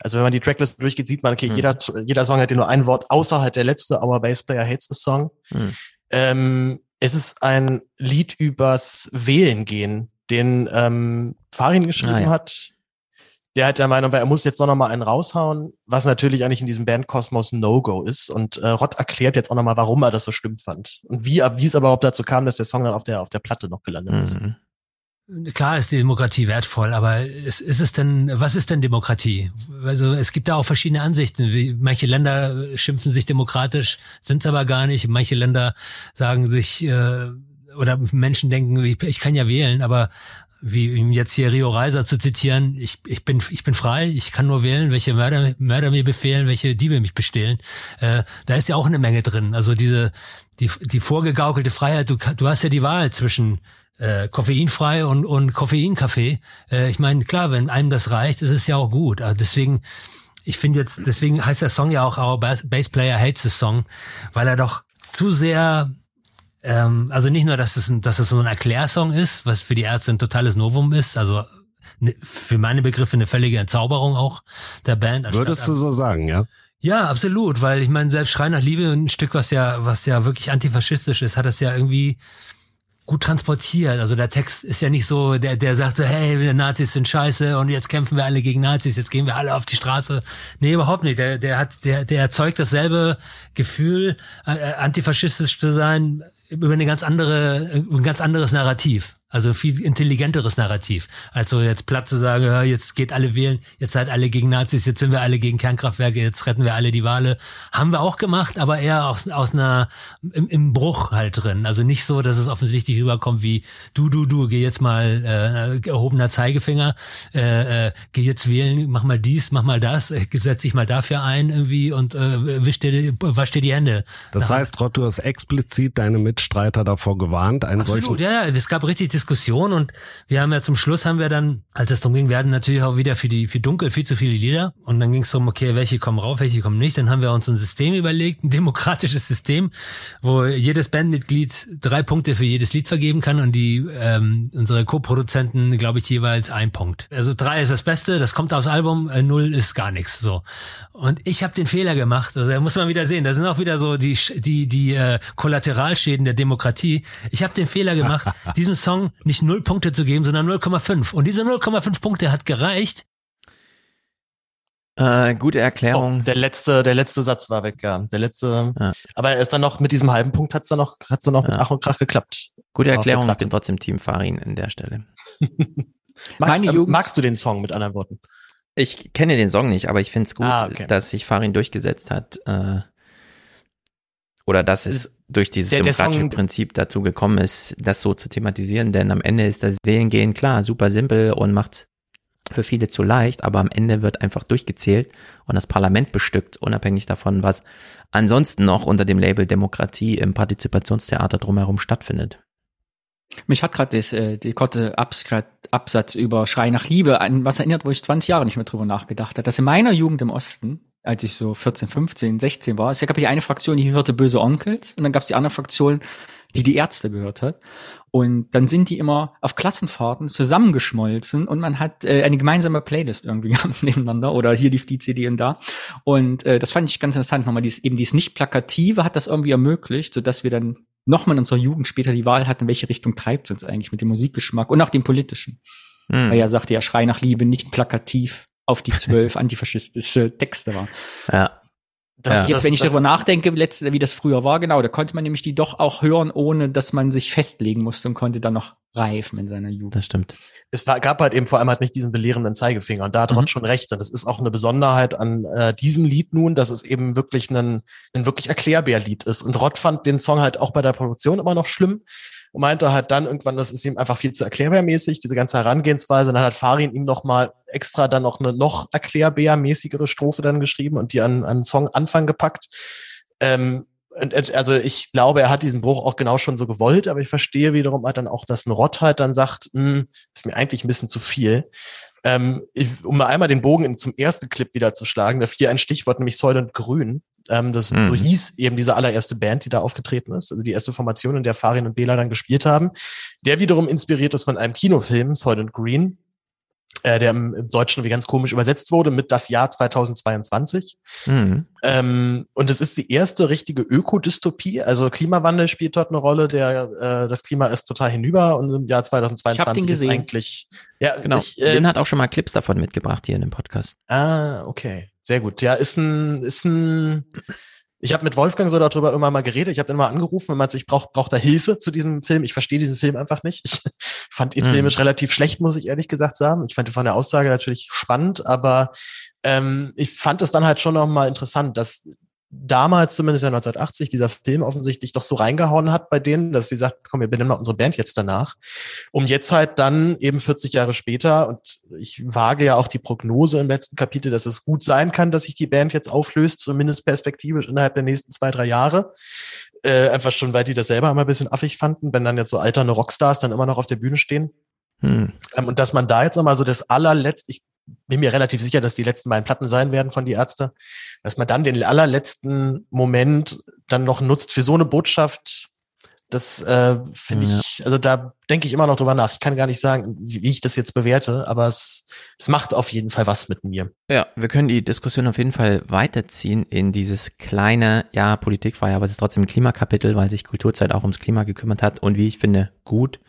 Also wenn man die Tracklist durchgeht, sieht man, okay, mhm. jeder, jeder Song hat nur ein Wort, außer halt der letzte, Our Bass Player Hates the Song. Mhm. Ähm, es ist ein Lied übers Wählen gehen, den ähm, Farin geschrieben ah, ja. hat. Der hat der Meinung war, er muss jetzt noch mal einen raushauen, was natürlich eigentlich in diesem Bandkosmos No-Go ist. Und äh, Rott erklärt jetzt auch noch mal, warum er das so schlimm fand. Und wie, wie es aber überhaupt dazu kam, dass der Song dann auf der, auf der Platte noch gelandet mhm. ist. Klar ist die Demokratie wertvoll, aber ist, ist es denn, was ist denn Demokratie? Also es gibt da auch verschiedene Ansichten. Wie, manche Länder schimpfen sich demokratisch, sind es aber gar nicht. Manche Länder sagen sich, äh, oder Menschen denken, ich, kann ja wählen, aber wie jetzt hier Rio Reiser zu zitieren, ich, ich bin ich bin frei, ich kann nur wählen, welche Mörder, Mörder mir befehlen, welche Diebe mich bestehlen. Äh, da ist ja auch eine Menge drin. Also diese die die vorgegaukelte Freiheit. Du du hast ja die Wahl zwischen äh, koffeinfrei und, und Koffeinkaffee. Äh, ich meine, klar, wenn einem das reicht, ist es ja auch gut. Also deswegen, ich finde jetzt, deswegen heißt der Song ja auch Our Bass, Player Hates the Song, weil er doch zu sehr ähm, also nicht nur, dass es, ein, dass es so ein Erklärsong ist, was für die Ärzte ein totales Novum ist, also ne, für meine Begriffe eine völlige Entzauberung auch der Band. Würdest du so sagen, ja? Ja, absolut, weil ich meine, selbst Schrei nach Liebe, ein Stück, was ja, was ja wirklich antifaschistisch ist, hat das ja irgendwie gut transportiert. Also der Text ist ja nicht so, der, der sagt so, hey, Nazis sind scheiße und jetzt kämpfen wir alle gegen Nazis, jetzt gehen wir alle auf die Straße. Nee, überhaupt nicht. Der, der hat, der, der erzeugt dasselbe Gefühl, äh, äh antifaschistisch zu sein, über eine ganz andere, ein ganz anderes Narrativ. Also viel intelligenteres Narrativ. Also jetzt platt zu sagen, ja, jetzt geht alle wählen, jetzt seid alle gegen Nazis, jetzt sind wir alle gegen Kernkraftwerke, jetzt retten wir alle die Wale. Haben wir auch gemacht, aber eher aus, aus einer, im, im Bruch halt drin. Also nicht so, dass es offensichtlich rüberkommt wie, du, du, du, geh jetzt mal, äh, erhobener Zeigefinger, äh, äh, geh jetzt wählen, mach mal dies, mach mal das, äh, setz dich mal dafür ein irgendwie und äh, wisch dir, wasch dir die Hände. Das heißt, Rott, du hast explizit deine Mitstreiter davor gewarnt, einen Absolut, solchen... ja, es gab richtig Diskussion und wir haben ja zum Schluss haben wir dann, als es darum ging, wir hatten natürlich auch wieder für die für dunkel viel zu viele Lieder und dann ging es darum, okay, welche kommen rauf, welche kommen nicht. Dann haben wir uns ein System überlegt, ein demokratisches System, wo jedes Bandmitglied drei Punkte für jedes Lied vergeben kann und die ähm, unsere Co-Produzenten, glaube ich, jeweils ein Punkt. Also drei ist das Beste, das kommt aufs Album, äh, null ist gar nichts. So und ich habe den Fehler gemacht. Also da muss man wieder sehen, da sind auch wieder so die die die äh, Kollateralschäden der Demokratie. Ich habe den Fehler gemacht, diesem Song nicht null Punkte zu geben, sondern 0,5. Und diese 0,5 Punkte hat gereicht. Äh, gute Erklärung. Oh, der letzte, der letzte Satz war weg, ja. Der letzte. Ja. Aber er ist dann noch mit diesem halben Punkt hat's dann noch, hat's dann noch ja. mit Ach und Krach geklappt. Gute Erklärung, ich bin trotzdem Team Farin in der Stelle. magst, äh, magst du den Song mit anderen Worten? Ich kenne den Song nicht, aber ich finde es gut, ah, okay. dass sich Farin durchgesetzt hat. Äh, oder dass es durch dieses der, demokratische der Prinzip dazu gekommen ist, das so zu thematisieren, denn am Ende ist das Wählen gehen klar, super simpel und macht für viele zu leicht, aber am Ende wird einfach durchgezählt und das Parlament bestückt, unabhängig davon, was ansonsten noch unter dem Label Demokratie im Partizipationstheater drumherum stattfindet. Mich hat gerade äh, die Kotte Absatz über Schrei nach Liebe an was erinnert, wo ich 20 Jahre nicht mehr drüber nachgedacht habe. Dass in meiner Jugend im Osten, als ich so 14, 15, 16 war, es gab die eine Fraktion, die hörte Böse Onkels und dann gab es die andere Fraktion, die die Ärzte gehört hat. Und dann sind die immer auf Klassenfahrten zusammengeschmolzen und man hat äh, eine gemeinsame Playlist irgendwie gehabt nebeneinander oder hier lief die CD und da. Und äh, das fand ich ganz interessant nochmal. Dies, eben dieses Nicht-Plakative hat das irgendwie ermöglicht, sodass wir dann nochmal in unserer Jugend später die Wahl hatten, welche Richtung treibt es uns eigentlich mit dem Musikgeschmack und auch dem politischen. Mhm. Weil er sagte ja, Schrei nach Liebe nicht plakativ auf die zwölf antifaschistische Texte war. Ja. Das, ja. Jetzt, das, wenn ich das, darüber nachdenke, letzte, wie das früher war, genau, da konnte man nämlich die doch auch hören, ohne dass man sich festlegen musste und konnte dann noch reifen in seiner Jugend. Das stimmt. Es war, gab halt eben vor allem halt nicht diesen belehrenden Zeigefinger und da hat mhm. Ron schon recht. Und das ist auch eine Besonderheit an äh, diesem Lied nun, dass es eben wirklich ein, ein wirklich Erklärbär-Lied ist. Und Rod fand den Song halt auch bei der Produktion immer noch schlimm und meinte halt dann irgendwann, das ist ihm einfach viel zu erklärbärmäßig, diese ganze Herangehensweise. Und dann hat Farin ihm noch mal extra dann noch eine noch erklärbärmäßigere Strophe dann geschrieben und die an, an Song Anfang gepackt. Ähm, also ich glaube, er hat diesen Bruch auch genau schon so gewollt, aber ich verstehe wiederum halt dann auch, dass ein Rott halt dann sagt, hm, ist mir eigentlich ein bisschen zu viel. Ähm, ich, um mal einmal den Bogen in, zum ersten Clip wieder zu schlagen, da fiel ein Stichwort, nämlich Soylent Grün. Ähm, das mhm. so hieß eben diese allererste Band, die da aufgetreten ist, also die erste Formation, in der Farin und Bela dann gespielt haben. Der wiederum inspiriert ist von einem Kinofilm, Soylent Green, äh, der im, im Deutschen wie ganz komisch übersetzt wurde mit das Jahr 2022. Mhm. Ähm, und es ist die erste richtige Ökodystopie. Also Klimawandel spielt dort eine Rolle. Der, äh, das Klima ist total hinüber und im Jahr 2022 ist eigentlich. Ja, genau. Ich, äh, Den hat auch schon mal Clips davon mitgebracht hier in dem Podcast. Ah, okay. Sehr gut. Ja, ist ein, ist ein, ich habe mit Wolfgang so darüber immer mal geredet. Ich habe mal angerufen und meinte, ich brauche brauch da Hilfe zu diesem Film. Ich verstehe diesen Film einfach nicht. Ich fand ihn mhm. filmisch relativ schlecht, muss ich ehrlich gesagt sagen. Ich fand ihn von der Aussage natürlich spannend, aber ähm, ich fand es dann halt schon noch mal interessant, dass damals, zumindest ja 1980, dieser Film offensichtlich doch so reingehauen hat bei denen, dass sie sagt, komm, wir benennen mal unsere Band jetzt danach. Um jetzt halt dann eben 40 Jahre später, und ich wage ja auch die Prognose im letzten Kapitel, dass es gut sein kann, dass sich die Band jetzt auflöst, zumindest perspektivisch innerhalb der nächsten zwei, drei Jahre. Äh, einfach schon, weil die das selber immer ein bisschen affig fanden, wenn dann jetzt so alterne Rockstars dann immer noch auf der Bühne stehen. Hm. Ähm, und dass man da jetzt nochmal so das allerletzte, ich bin mir relativ sicher, dass die letzten beiden Platten sein werden von die Ärzte, dass man dann den allerletzten Moment dann noch nutzt für so eine Botschaft. Das äh, finde ja. ich, also da denke ich immer noch drüber nach. Ich kann gar nicht sagen, wie, ich das jetzt bewerte, aber es, es macht auf jeden Fall was mit mir. Ja, wir können die Diskussion auf jeden Fall weiterziehen in dieses kleine, ja, Politik war ja, aber es ist trotzdem ein Klimakapitel, weil sich Kulturzeit auch ums Klima gekümmert hat und wie ich finde, gut.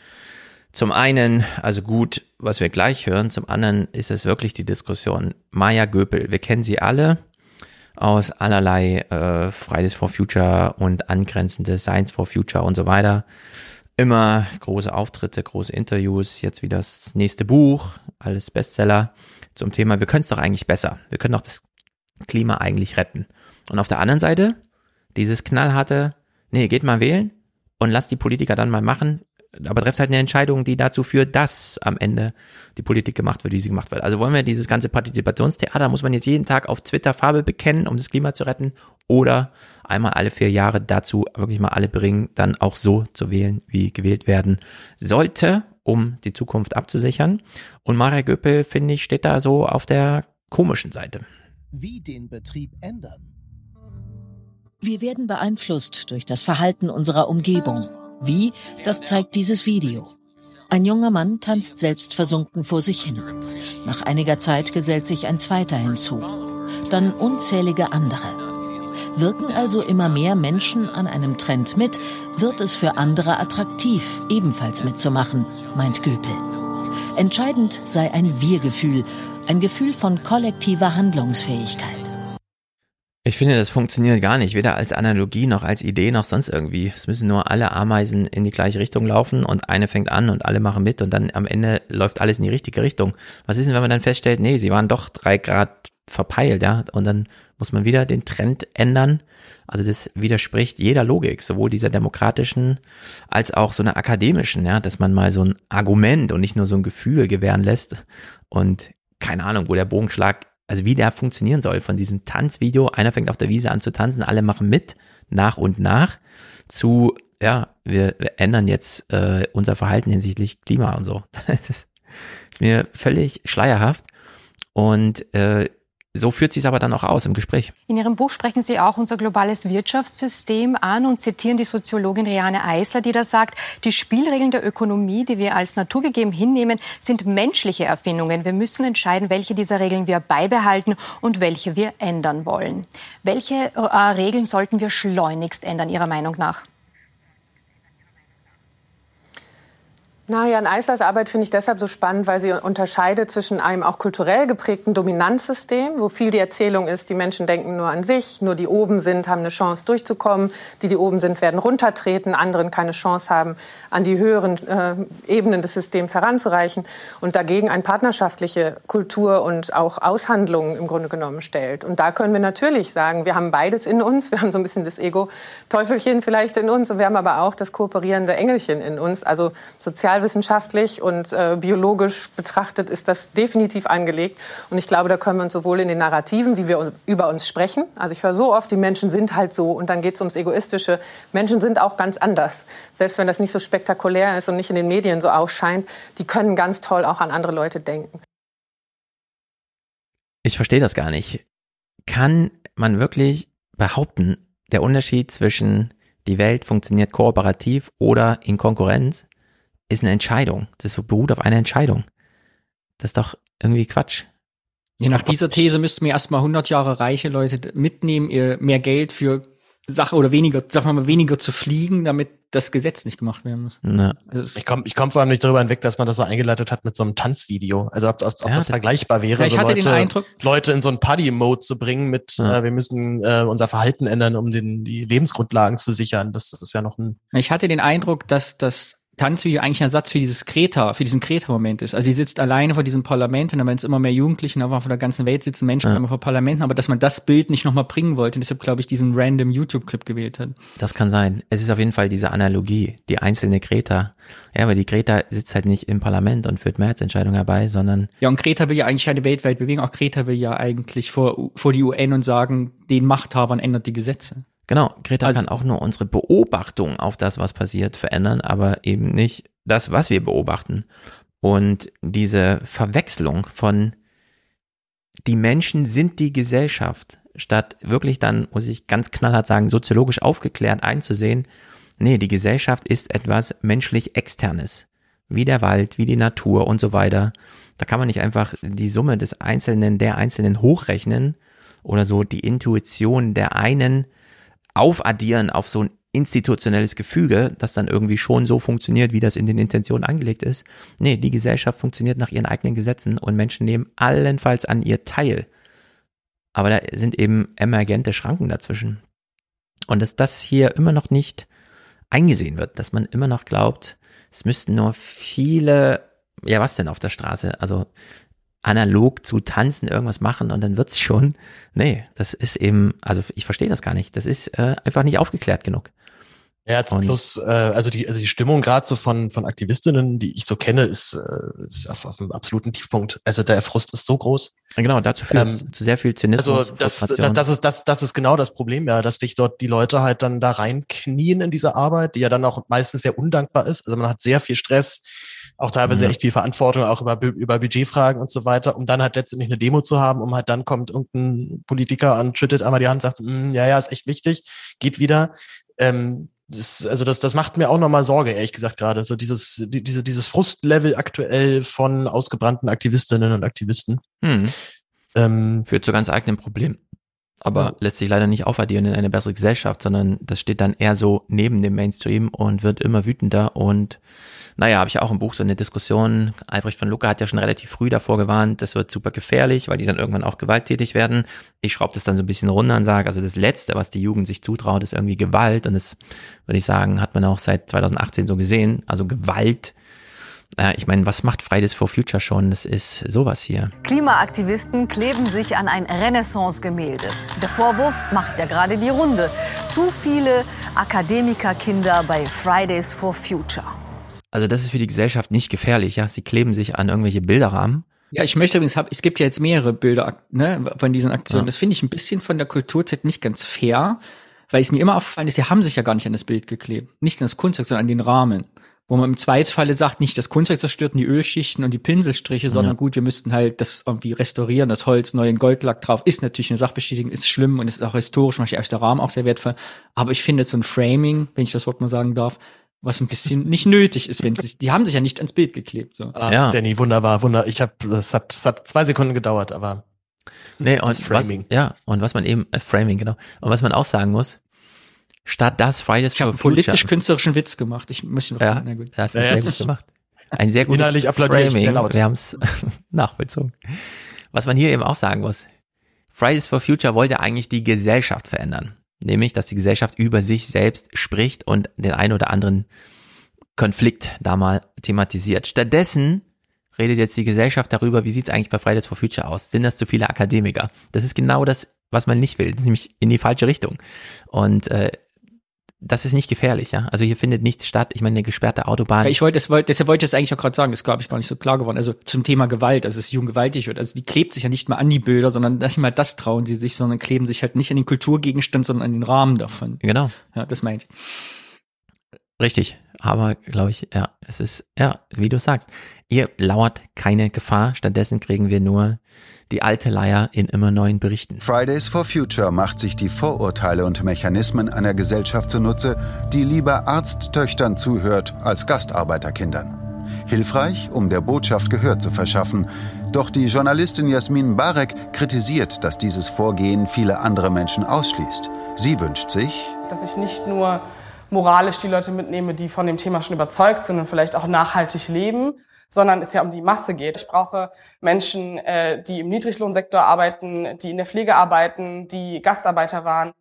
Zum einen, also gut, was wir gleich hören, zum anderen ist es wirklich die Diskussion. Maya Göpel, wir kennen sie alle aus allerlei äh, Fridays for Future und angrenzende Science for Future und so weiter. Immer große Auftritte, große Interviews, jetzt wie das nächste Buch, alles Bestseller zum Thema, wir können es doch eigentlich besser. Wir können doch das Klima eigentlich retten. Und auf der anderen Seite, dieses knallharte, nee, geht mal wählen und lasst die Politiker dann mal machen aber trefft halt eine Entscheidung, die dazu führt, dass am Ende die Politik gemacht wird, wie sie gemacht wird. Also wollen wir dieses ganze Partizipationstheater, muss man jetzt jeden Tag auf Twitter Farbe bekennen, um das Klima zu retten, oder einmal alle vier Jahre dazu wirklich mal alle bringen, dann auch so zu wählen, wie gewählt werden sollte, um die Zukunft abzusichern. Und Maria Göppel, finde ich, steht da so auf der komischen Seite. Wie den Betrieb ändern. Wir werden beeinflusst durch das Verhalten unserer Umgebung wie, das zeigt dieses Video. Ein junger Mann tanzt selbstversunken vor sich hin. Nach einiger Zeit gesellt sich ein zweiter hinzu. Dann unzählige andere. Wirken also immer mehr Menschen an einem Trend mit, wird es für andere attraktiv, ebenfalls mitzumachen, meint Göpel. Entscheidend sei ein Wir-Gefühl, ein Gefühl von kollektiver Handlungsfähigkeit. Ich finde, das funktioniert gar nicht, weder als Analogie noch als Idee noch sonst irgendwie. Es müssen nur alle Ameisen in die gleiche Richtung laufen und eine fängt an und alle machen mit und dann am Ende läuft alles in die richtige Richtung. Was ist denn, wenn man dann feststellt, nee, sie waren doch drei Grad verpeilt, ja, und dann muss man wieder den Trend ändern. Also das widerspricht jeder Logik, sowohl dieser demokratischen als auch so einer akademischen, ja, dass man mal so ein Argument und nicht nur so ein Gefühl gewähren lässt. Und keine Ahnung, wo der Bogenschlag, also wie der funktionieren soll von diesem Tanzvideo. Einer fängt auf der Wiese an zu tanzen, alle machen mit, nach und nach, zu, ja, wir, wir ändern jetzt äh, unser Verhalten hinsichtlich Klima und so. Das ist mir völlig schleierhaft. Und äh, so führt sie es aber dann auch aus im Gespräch. In Ihrem Buch sprechen Sie auch unser globales Wirtschaftssystem an und zitieren die Soziologin Riane Eisler, die da sagt, die Spielregeln der Ökonomie, die wir als naturgegeben hinnehmen, sind menschliche Erfindungen. Wir müssen entscheiden, welche dieser Regeln wir beibehalten und welche wir ändern wollen. Welche äh, Regeln sollten wir schleunigst ändern, Ihrer Meinung nach? Na, Jan Eislers Arbeit finde ich deshalb so spannend, weil sie unterscheidet zwischen einem auch kulturell geprägten Dominanzsystem, wo viel die Erzählung ist, die Menschen denken nur an sich, nur die oben sind, haben eine Chance durchzukommen, die, die oben sind, werden runtertreten, anderen keine Chance haben, an die höheren äh, Ebenen des Systems heranzureichen und dagegen eine partnerschaftliche Kultur und auch Aushandlungen im Grunde genommen stellt. Und da können wir natürlich sagen, wir haben beides in uns, wir haben so ein bisschen das Ego-Teufelchen vielleicht in uns und wir haben aber auch das kooperierende Engelchen in uns, also sozial sozialwissenschaftlich und äh, biologisch betrachtet ist das definitiv angelegt. Und ich glaube, da können wir uns sowohl in den Narrativen, wie wir über uns sprechen, also ich höre so oft, die Menschen sind halt so und dann geht es ums Egoistische. Menschen sind auch ganz anders. Selbst wenn das nicht so spektakulär ist und nicht in den Medien so aufscheint, die können ganz toll auch an andere Leute denken. Ich verstehe das gar nicht. Kann man wirklich behaupten, der Unterschied zwischen die Welt funktioniert kooperativ oder in Konkurrenz ist eine Entscheidung. Das beruht auf einer Entscheidung. Das ist doch irgendwie Quatsch. Ja, nach dieser These müssten wir erstmal 100 Jahre reiche Leute mitnehmen, ihr mehr Geld für Sache oder weniger, sagen wir mal, weniger zu fliegen, damit das Gesetz nicht gemacht werden muss. Ja. Also ich komme ich komm vor allem nicht darüber hinweg, dass man das so eingeleitet hat mit so einem Tanzvideo. Also ob, ob, ob ja, das vergleichbar wäre, ich so hatte Leute, den Eindruck, Leute in so einen Party-Mode zu bringen mit, ja. äh, wir müssen äh, unser Verhalten ändern, um den, die Lebensgrundlagen zu sichern. Das ist ja noch ein. Ich hatte den Eindruck, dass das Tanzvideo eigentlich ein Ersatz für dieses Kreta, für diesen Kreta-Moment ist. Also sie sitzt alleine vor diesem Parlament und dann werden es immer mehr Jugendliche, aber von der ganzen Welt sitzen Menschen ja. vor Parlamenten, aber dass man das Bild nicht nochmal bringen wollte und deshalb, glaube ich, diesen random YouTube-Clip gewählt hat. Das kann sein. Es ist auf jeden Fall diese Analogie, die einzelne Greta. Ja, aber die Greta sitzt halt nicht im Parlament und führt Mehrheitsentscheidungen herbei, sondern. Ja, und Greta will ja eigentlich eine weltweite Bewegung. Auch Greta will ja eigentlich vor, vor die UN und sagen, den Machthabern ändert die Gesetze. Genau, Greta also, kann auch nur unsere Beobachtung auf das, was passiert, verändern, aber eben nicht das, was wir beobachten. Und diese Verwechslung von die Menschen sind die Gesellschaft, statt wirklich dann, muss ich ganz knallhart sagen, soziologisch aufgeklärt einzusehen, nee, die Gesellschaft ist etwas menschlich Externes, wie der Wald, wie die Natur und so weiter. Da kann man nicht einfach die Summe des Einzelnen, der Einzelnen hochrechnen oder so die Intuition der einen aufaddieren auf so ein institutionelles Gefüge, das dann irgendwie schon so funktioniert, wie das in den Intentionen angelegt ist. Nee, die Gesellschaft funktioniert nach ihren eigenen Gesetzen und Menschen nehmen allenfalls an ihr teil. Aber da sind eben emergente Schranken dazwischen. Und dass das hier immer noch nicht eingesehen wird, dass man immer noch glaubt, es müssten nur viele, ja was denn auf der Straße? Also analog zu tanzen irgendwas machen und dann wird's schon. Nee, das ist eben, also ich verstehe das gar nicht. Das ist äh, einfach nicht aufgeklärt genug. Ja, jetzt plus, äh, also die, also die Stimmung gerade so von, von Aktivistinnen, die ich so kenne, ist, äh, ist auf, auf einem absoluten Tiefpunkt. Also der Frust ist so groß. Genau, dazu führt ähm, zu sehr viel Zynismus. Also das, das, das, ist, das, das ist genau das Problem, ja, dass dich dort die Leute halt dann da reinknien in diese Arbeit, die ja dann auch meistens sehr undankbar ist. Also man hat sehr viel Stress, auch teilweise ja. echt viel Verantwortung, auch über, über Budgetfragen und so weiter, um dann halt letztendlich eine Demo zu haben, um halt dann kommt irgendein Politiker und schüttet einmal die Hand und sagt, mm, ja, ja, ist echt wichtig, geht wieder. Ähm, das, also das, das macht mir auch nochmal Sorge, ehrlich gesagt, gerade. So dieses, die, diese, dieses Frustlevel aktuell von ausgebrannten Aktivistinnen und Aktivisten. Hm. Ähm, Führt zu ganz eigenen Problemen. Aber ja. lässt sich leider nicht aufaddieren in eine bessere Gesellschaft, sondern das steht dann eher so neben dem Mainstream und wird immer wütender und naja, habe ich auch im Buch so eine Diskussion. Albrecht von Lucke hat ja schon relativ früh davor gewarnt, das wird super gefährlich, weil die dann irgendwann auch gewalttätig werden. Ich schraube das dann so ein bisschen runter und sage, also das Letzte, was die Jugend sich zutraut, ist irgendwie Gewalt. Und das würde ich sagen, hat man auch seit 2018 so gesehen. Also Gewalt ich meine, was macht Fridays for Future schon? Das ist sowas hier. Klimaaktivisten kleben sich an ein Renaissance-Gemälde. Der Vorwurf macht ja gerade die Runde. Zu viele Akademikerkinder bei Fridays for Future. Also das ist für die Gesellschaft nicht gefährlich, ja. Sie kleben sich an irgendwelche Bilderrahmen Ja, ich möchte übrigens, hab, es gibt ja jetzt mehrere Bilder ne, von diesen Aktionen. Ja. Das finde ich ein bisschen von der Kulturzeit nicht ganz fair, weil es mir immer aufgefallen ist, sie haben sich ja gar nicht an das Bild geklebt. Nicht an das Kunstwerk, sondern an den Rahmen. Wo man im Zweifelsfalle sagt, nicht das Kunstwerk zerstörten die Ölschichten und die Pinselstriche, sondern Ja. gut, wir müssten halt das irgendwie restaurieren, das Holz, neuen Goldlack drauf. Ist natürlich eine Sachbestätigung, ist schlimm und ist auch historisch, manchmal ist der Rahmen auch sehr wertvoll. Aber ich finde so ein Framing, wenn ich das Wort mal sagen darf, was ein bisschen nicht nötig ist, wenn sie, die haben sich ja nicht ans Bild geklebt. So. Ah, Ja. Danny, wunderbar, wunder. Ich habe, das hat, das hat zwei Sekunden gedauert, aber Nee, und das Framing. Was, ja, und was man eben, äh, Framing, genau. Und was man auch sagen muss, statt das Fridays Ich habe for Future. politisch-künstlerischen Witz gemacht. Ich muss noch, Ja, na gut. das Ja, sehr gut gemacht. Ein sehr gutes Innerlich Framing. laut. Wir haben es nachvollzogen. Was man hier eben auch sagen muss, Fridays for Future wollte eigentlich die Gesellschaft verändern. Nämlich, dass die Gesellschaft über sich selbst spricht und den einen oder anderen Konflikt da mal thematisiert. Stattdessen redet jetzt die Gesellschaft darüber, wie sieht es eigentlich bei Fridays for Future aus? Sind das zu viele Akademiker? Das ist genau das, was man nicht will, nämlich in die falsche Richtung. Und äh, das ist nicht gefährlich, ja. Also hier findet nichts statt. Ich meine, eine gesperrte Autobahn. Ich wollte, das wollte, deshalb wollte ich das eigentlich auch gerade sagen, das glaube ich gar nicht so klar geworden. Also zum Thema Gewalt, also es jugendgewaltig wird. Also die klebt sich ja nicht mal an die Bilder, sondern nicht mal das trauen sie sich, sondern kleben sich halt nicht an den Kulturgegenstand, sondern an den Rahmen davon. Genau. Ja, das meinte ich. Richtig, aber glaube ich, ja, es ist, ja, wie du sagst, ihr lauert keine Gefahr, stattdessen kriegen wir nur die alte Leier in immer neuen Berichten. Fridays for Future macht sich die Vorurteile und Mechanismen einer Gesellschaft zunutze, die lieber Arzttöchtern zuhört als Gastarbeiterkindern. Hilfreich, um der Botschaft Gehör zu verschaffen. Doch die Journalistin Jasmin Barek kritisiert, dass dieses Vorgehen viele andere Menschen ausschließt. Sie wünscht sich, dass ich nicht nur moralisch die Leute mitnehme, die von dem Thema schon überzeugt sind und vielleicht auch nachhaltig leben, sondern es ja um die Masse geht. Ich brauche Menschen, äh, die im Niedriglohnsektor arbeiten, die in der Pflege arbeiten, die Gastarbeiter waren.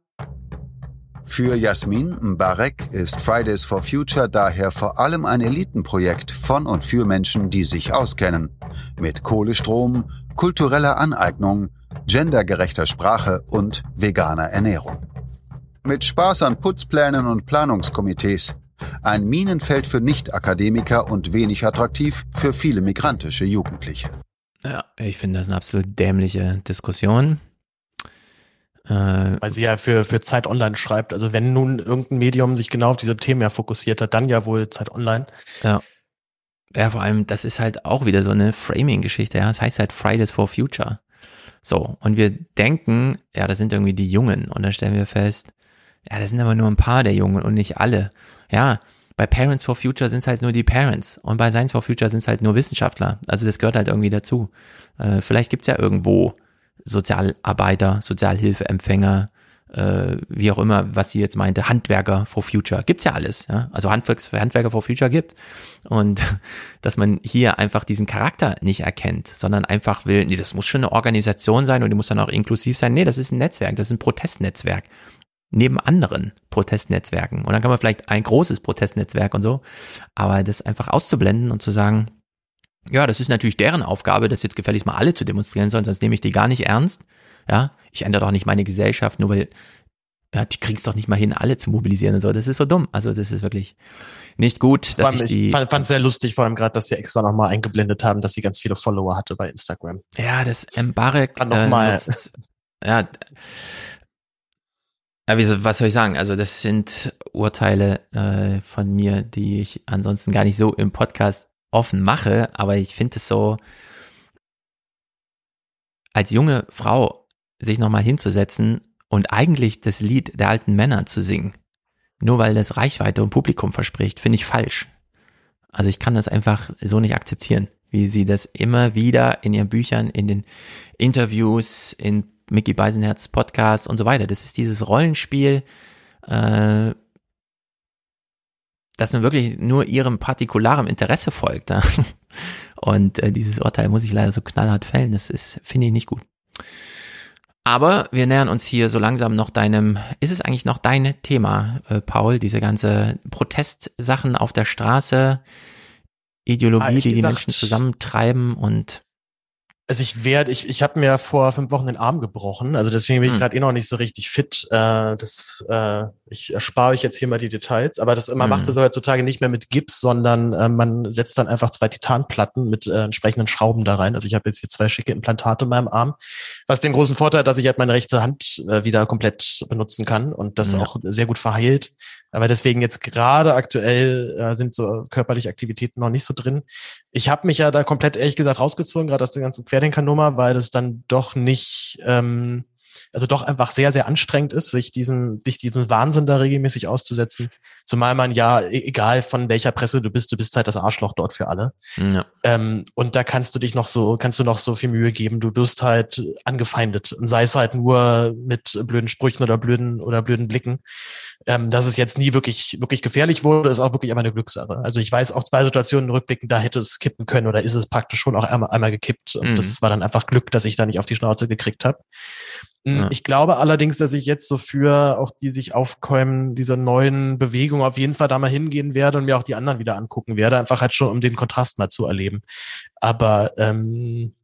Für Jasmin Mbarek ist Fridays for Future daher vor allem ein Elitenprojekt von und für Menschen, die sich auskennen. Mit Kohlestrom, kultureller Aneignung, gendergerechter Sprache und veganer Ernährung. Mit Spaß an Putzplänen und Planungskomitees. Ein Minenfeld für Nicht-Akademiker und wenig attraktiv für viele migrantische Jugendliche. Ja, ich finde das eine absolut dämliche Diskussion. Äh, Weil sie ja für, für Zeit Online schreibt. Also wenn nun irgendein Medium sich genau auf diese Themen ja fokussiert hat, dann ja wohl Zeit Online. Ja. Ja, vor allem, das ist halt auch wieder so eine Framing-Geschichte, ja. Das heißt halt Fridays for Future. So, und wir denken, ja, das sind irgendwie die Jungen. Und dann stellen wir fest, ja, das sind aber nur ein paar der Jungen und nicht alle. Ja, bei Parents for Future sind es halt nur die Parents und bei Science for Future sind es halt nur Wissenschaftler. Also das gehört halt irgendwie dazu. Äh, vielleicht gibt's ja irgendwo Sozialarbeiter, Sozialhilfeempfänger, äh, wie auch immer, was sie jetzt meinte, Handwerker for Future. Gibt's ja alles, ja. Also Handwerks Handwerker for Future gibt. Und dass man hier einfach diesen Charakter nicht erkennt, sondern einfach will, nee, das muss schon eine Organisation sein und die muss dann auch inklusiv sein. Nee, das ist ein Netzwerk, das ist ein Protestnetzwerk. Neben anderen Protestnetzwerken. Und dann kann man vielleicht ein großes Protestnetzwerk und so. Aber das einfach auszublenden und zu sagen, ja, das ist natürlich deren Aufgabe, das jetzt gefälligst mal alle zu demonstrieren, sonst nehme ich die gar nicht ernst. Ja, ich ändere doch nicht meine Gesellschaft, nur weil, ja, die kriegst doch nicht mal hin, alle zu mobilisieren und so. Das ist so dumm. Also das ist wirklich nicht gut. Vor Dass ich ich die, fand es sehr lustig, vor allem gerade, dass sie extra nochmal eingeblendet haben, dass sie ganz viele Follower hatte bei Instagram. ja, das Mbarek äh, nutzt, ja, so- was soll ich sagen? Also das sind Urteile äh, von mir, die ich ansonsten gar nicht so im Podcast offen mache, aber ich finde es so, als junge Frau sich nochmal hinzusetzen und eigentlich das Lied der alten Männer zu singen, nur weil das Reichweite und Publikum verspricht, finde ich falsch. Also ich kann das einfach so nicht akzeptieren, wie sie das immer wieder in ihren Büchern, in den Interviews, in Mickey Beisenherz Podcasts und so weiter. Das ist dieses Rollenspiel, äh, das nun wirklich nur ihrem partikularem Interesse folgt. Ja? Und äh, dieses Urteil muss ich leider so knallhart fällen. Das ist, finde ich nicht gut. Aber wir nähern uns hier so langsam noch deinem, ist es eigentlich noch dein Thema, äh, Paul, diese ganze Protestsachen auf der Straße, Ideologie, Ah, die die gesagt- Menschen zusammentreiben und Also ich werde, ich, ich habe mir vor fünf Wochen den Arm gebrochen, also deswegen bin ich hm. gerade eh noch nicht so richtig fit. Äh, das, äh, ich erspare euch jetzt hier mal die Details, aber das, man hm. macht das heutzutage nicht mehr mit Gips, sondern äh, man setzt dann einfach zwei Titanplatten mit äh, entsprechenden Schrauben da rein. Also ich habe jetzt hier zwei schicke Implantate in meinem Arm, was den großen Vorteil hat, dass ich halt meine rechte Hand äh, wieder komplett benutzen kann und das ja. auch sehr gut verheilt. Aber deswegen jetzt gerade aktuell äh, sind so körperliche Aktivitäten noch nicht so drin. Ich habe mich ja da komplett ehrlich gesagt rausgezogen, gerade aus der ganzen Querdenker-Nummer, weil das dann doch nicht ähm, also doch einfach sehr, sehr anstrengend ist, sich diesem, sich diesem Wahnsinn da regelmäßig auszusetzen. Zumal man ja, e-, egal von welcher Presse du bist, du bist halt das Arschloch dort für alle. Ja. Ähm, und da kannst du dich noch so, kannst du noch so viel Mühe geben. Du wirst halt angefeindet. Und sei es halt nur mit blöden Sprüchen oder blöden oder blöden Blicken. Ähm, dass es jetzt nie wirklich, wirklich gefährlich wurde, ist auch wirklich immer eine Glückssache. Also ich weiß auch zwei Situationen rückblickend, da hätte es kippen können oder ist es praktisch schon auch einmal, einmal gekippt. Und mhm. das war dann einfach Glück, dass ich da nicht auf die Schnauze gekriegt habe. Hm, ja. Ich glaube allerdings, dass ich jetzt so für auch die sich aufkäumen, dieser neuen Bewegung auf jeden Fall da mal hingehen werde und mir auch die anderen wieder angucken werde, einfach halt schon, um den Kontrast mal zu erleben. Aber ähm,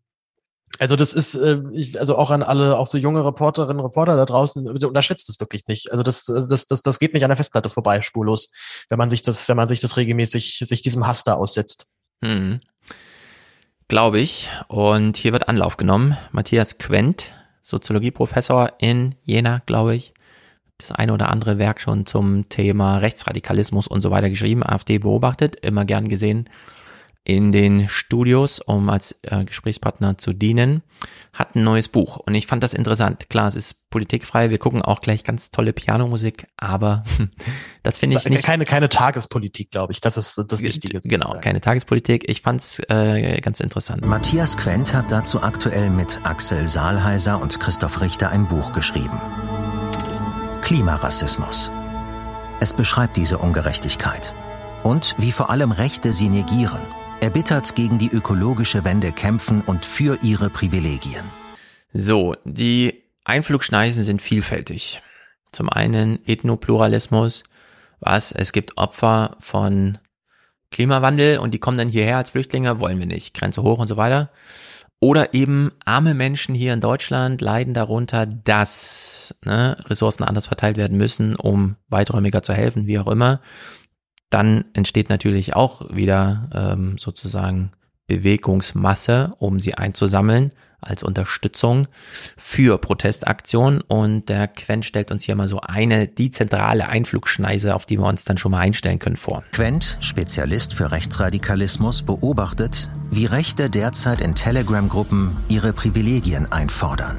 also das ist, äh, ich, also auch an alle, auch so junge Reporterinnen, Reporter da draußen, bitte unterschätzt es wirklich nicht. Also das, das, das, das geht nicht an der Festplatte vorbei, spurlos, wenn man sich das, wenn man sich das regelmäßig, sich diesem Hass da aussetzt. Hm. Glaube ich. Und hier wird Anlauf genommen. Matthias Quent Soziologieprofessor in Jena, glaube ich. Das eine oder andere Werk schon zum Thema Rechtsradikalismus und so weiter geschrieben, AfD beobachtet, immer gern gesehen in den Studios, um als äh, Gesprächspartner zu dienen, hat ein neues Buch und ich fand das interessant. Klar, es ist politikfrei, wir gucken auch gleich ganz tolle Pianomusik, aber das finde ich nicht. Keine, keine Tagespolitik, glaube ich, das ist das Wichtige. Genau, keine Tagespolitik. Ich fand's äh, ganz interessant. Matthias Quent hat dazu aktuell mit Axel Saalheiser und Christoph Richter ein Buch geschrieben. Klimarassismus. Es beschreibt diese Ungerechtigkeit und wie vor allem Rechte sie negieren erbittert gegen die ökologische Wende kämpfen und für ihre Privilegien. So, die Einflugschneisen sind vielfältig. Zum einen Ethnopluralismus, was es gibt Opfer von Klimawandel und die kommen dann hierher als Flüchtlinge, wollen wir nicht, Grenze hoch und so weiter. Oder eben arme Menschen hier in Deutschland leiden darunter, dass ne, Ressourcen anders verteilt werden müssen, um weiträumiger zu helfen, wie auch immer dann entsteht natürlich auch wieder ähm, sozusagen Bewegungsmasse, um sie einzusammeln als Unterstützung für Protestaktionen. Und der Quent stellt uns hier mal so eine, die zentrale Einflugschneise, auf die wir uns dann schon mal einstellen können, vor. Quent, Spezialist für Rechtsradikalismus, beobachtet, wie Rechte derzeit in Telegram-Gruppen ihre Privilegien einfordern.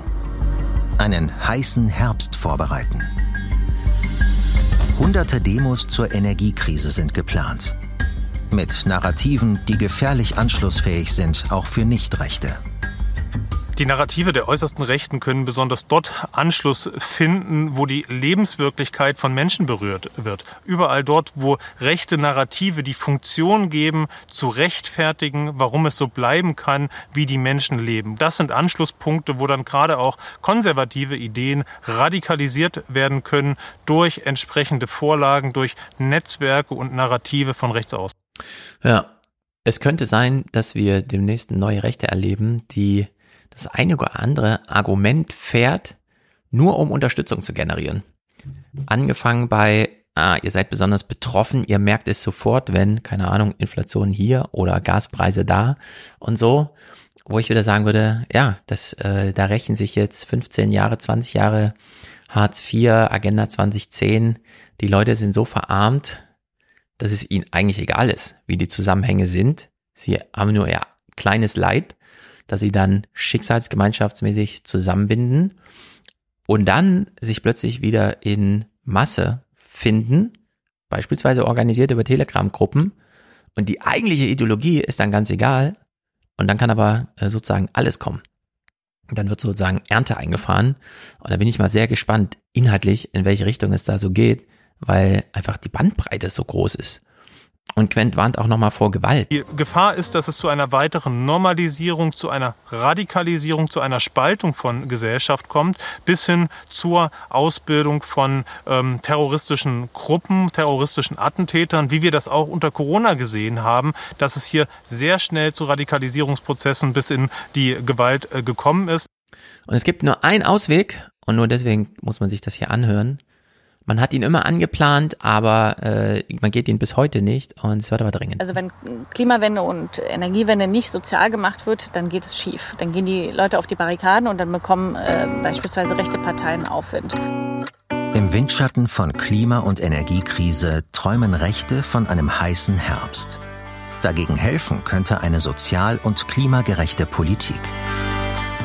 Einen heißen Herbst vorbereiten. Hunderte Demos zur Energiekrise sind geplant. Mit Narrativen, die gefährlich anschlussfähig sind, auch für Nichtrechte. Die Narrative der äußersten Rechten können besonders dort Anschluss finden, wo die Lebenswirklichkeit von Menschen berührt wird. Überall dort, wo rechte Narrative die Funktion geben, zu rechtfertigen, warum es so bleiben kann, wie die Menschen leben. Das sind Anschlusspunkte, wo dann gerade auch konservative Ideen radikalisiert werden können durch entsprechende Vorlagen, durch Netzwerke und Narrative von rechts aus. Ja, es könnte sein, dass wir demnächst neue Rechte erleben, die das eine oder andere Argument fährt, nur um Unterstützung zu generieren. Angefangen bei, ah, ihr seid besonders betroffen, ihr merkt es sofort, wenn, keine Ahnung, Inflation hier oder Gaspreise da und so, wo ich wieder sagen würde, ja, das, äh, da rächen sich jetzt 15 Jahre, 20 Jahre Hartz IV, Agenda 2010, die Leute sind so verarmt, dass es ihnen eigentlich egal ist, wie die Zusammenhänge sind. Sie haben nur ihr kleines Leid dass sie dann schicksalsgemeinschaftsmäßig zusammenbinden und dann sich plötzlich wieder in Masse finden, beispielsweise organisiert über Telegram-Gruppen und die eigentliche Ideologie ist dann ganz egal und dann kann aber äh, sozusagen alles kommen. Dann wird sozusagen Ernte eingefahren und da bin ich mal sehr gespannt inhaltlich, in welche Richtung es da so geht, weil einfach die Bandbreite so groß ist. Und Quent warnt auch nochmal vor Gewalt. Die Gefahr ist, dass es zu einer weiteren Normalisierung, zu einer Radikalisierung, zu einer Spaltung von Gesellschaft kommt, bis hin zur Ausbildung von ähm, terroristischen Gruppen, terroristischen Attentätern, wie wir das auch unter Corona gesehen haben, dass es hier sehr schnell zu Radikalisierungsprozessen bis in die Gewalt äh, gekommen ist. Und es gibt nur einen Ausweg, und nur deswegen muss man sich das hier anhören. Man hat ihn immer angeplant, aber äh, man geht ihn bis heute nicht und es wird aber dringend. Also wenn Klimawende und Energiewende nicht sozial gemacht wird, dann geht es schief. Dann gehen die Leute auf die Barrikaden und dann bekommen äh, beispielsweise rechte Parteien Aufwind. Im Windschatten von Klima- und Energiekrise träumen Rechte von einem heißen Herbst. Dagegen helfen könnte eine sozial- und klimagerechte Politik.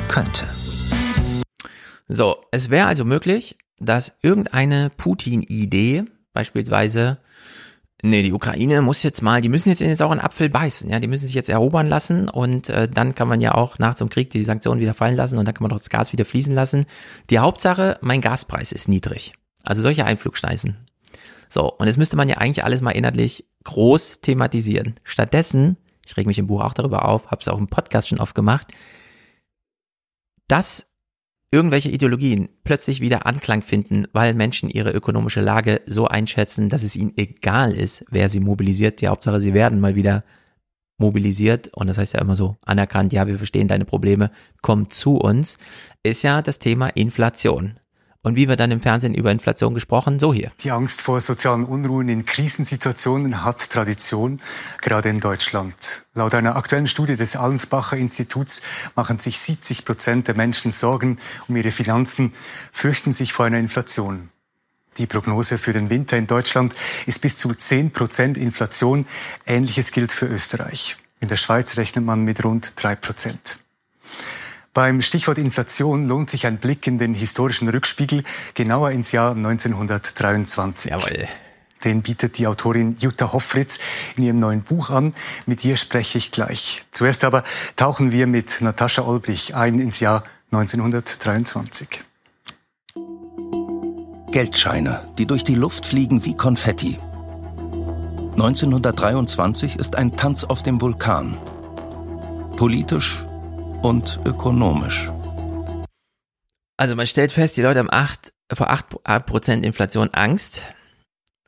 Könnte. So, es wäre also möglich, dass irgendeine Putin-Idee, beispielsweise, nee, die Ukraine muss jetzt mal, die müssen jetzt in den sauren Apfel beißen, ja, die müssen sich jetzt erobern lassen und äh, dann kann man ja auch nach dem Krieg die Sanktionen wieder fallen lassen und dann kann man doch das Gas wieder fließen lassen. Die Hauptsache, mein Gaspreis ist niedrig. Also solche Einflugschneisen. So, und jetzt müsste man ja eigentlich alles mal inhaltlich groß thematisieren. Stattdessen, ich reg mich im Buch auch darüber auf, habe es auch im Podcast schon oft gemacht, dass irgendwelche Ideologien plötzlich wieder Anklang finden, weil Menschen ihre ökonomische Lage so einschätzen, dass es ihnen egal ist, wer sie mobilisiert. Die Hauptsache, sie werden mal wieder mobilisiert. Und das heißt ja immer so anerkannt, ja, wir verstehen deine Probleme, komm zu uns, ist ja das Thema Inflation. Und wie wird dann im Fernsehen über Inflation gesprochen? So hier. Die Angst vor sozialen Unruhen in Krisensituationen hat Tradition, gerade in Deutschland. Laut einer aktuellen Studie des Allensbacher Instituts machen sich 70 Prozent der Menschen Sorgen um ihre Finanzen, fürchten sich vor einer Inflation. Die Prognose für den Winter in Deutschland ist bis zu 10 Prozent Inflation. Ähnliches gilt für Österreich. In der Schweiz rechnet man mit rund 3 Prozent. Beim Stichwort Inflation lohnt sich ein Blick in den historischen Rückspiegel, genauer ins Jahr 1923. Jawohl. Den bietet die Autorin Jutta Hoffritz in ihrem neuen Buch an. Mit ihr spreche ich gleich. Zuerst aber tauchen wir mit Natascha Olbrich ein ins Jahr 1923. Geldscheine, die durch die Luft fliegen wie Konfetti. 1923 ist ein Tanz auf dem Vulkan. Politisch und ökonomisch. Also man stellt fest, die Leute haben acht, vor 8% Inflation Angst.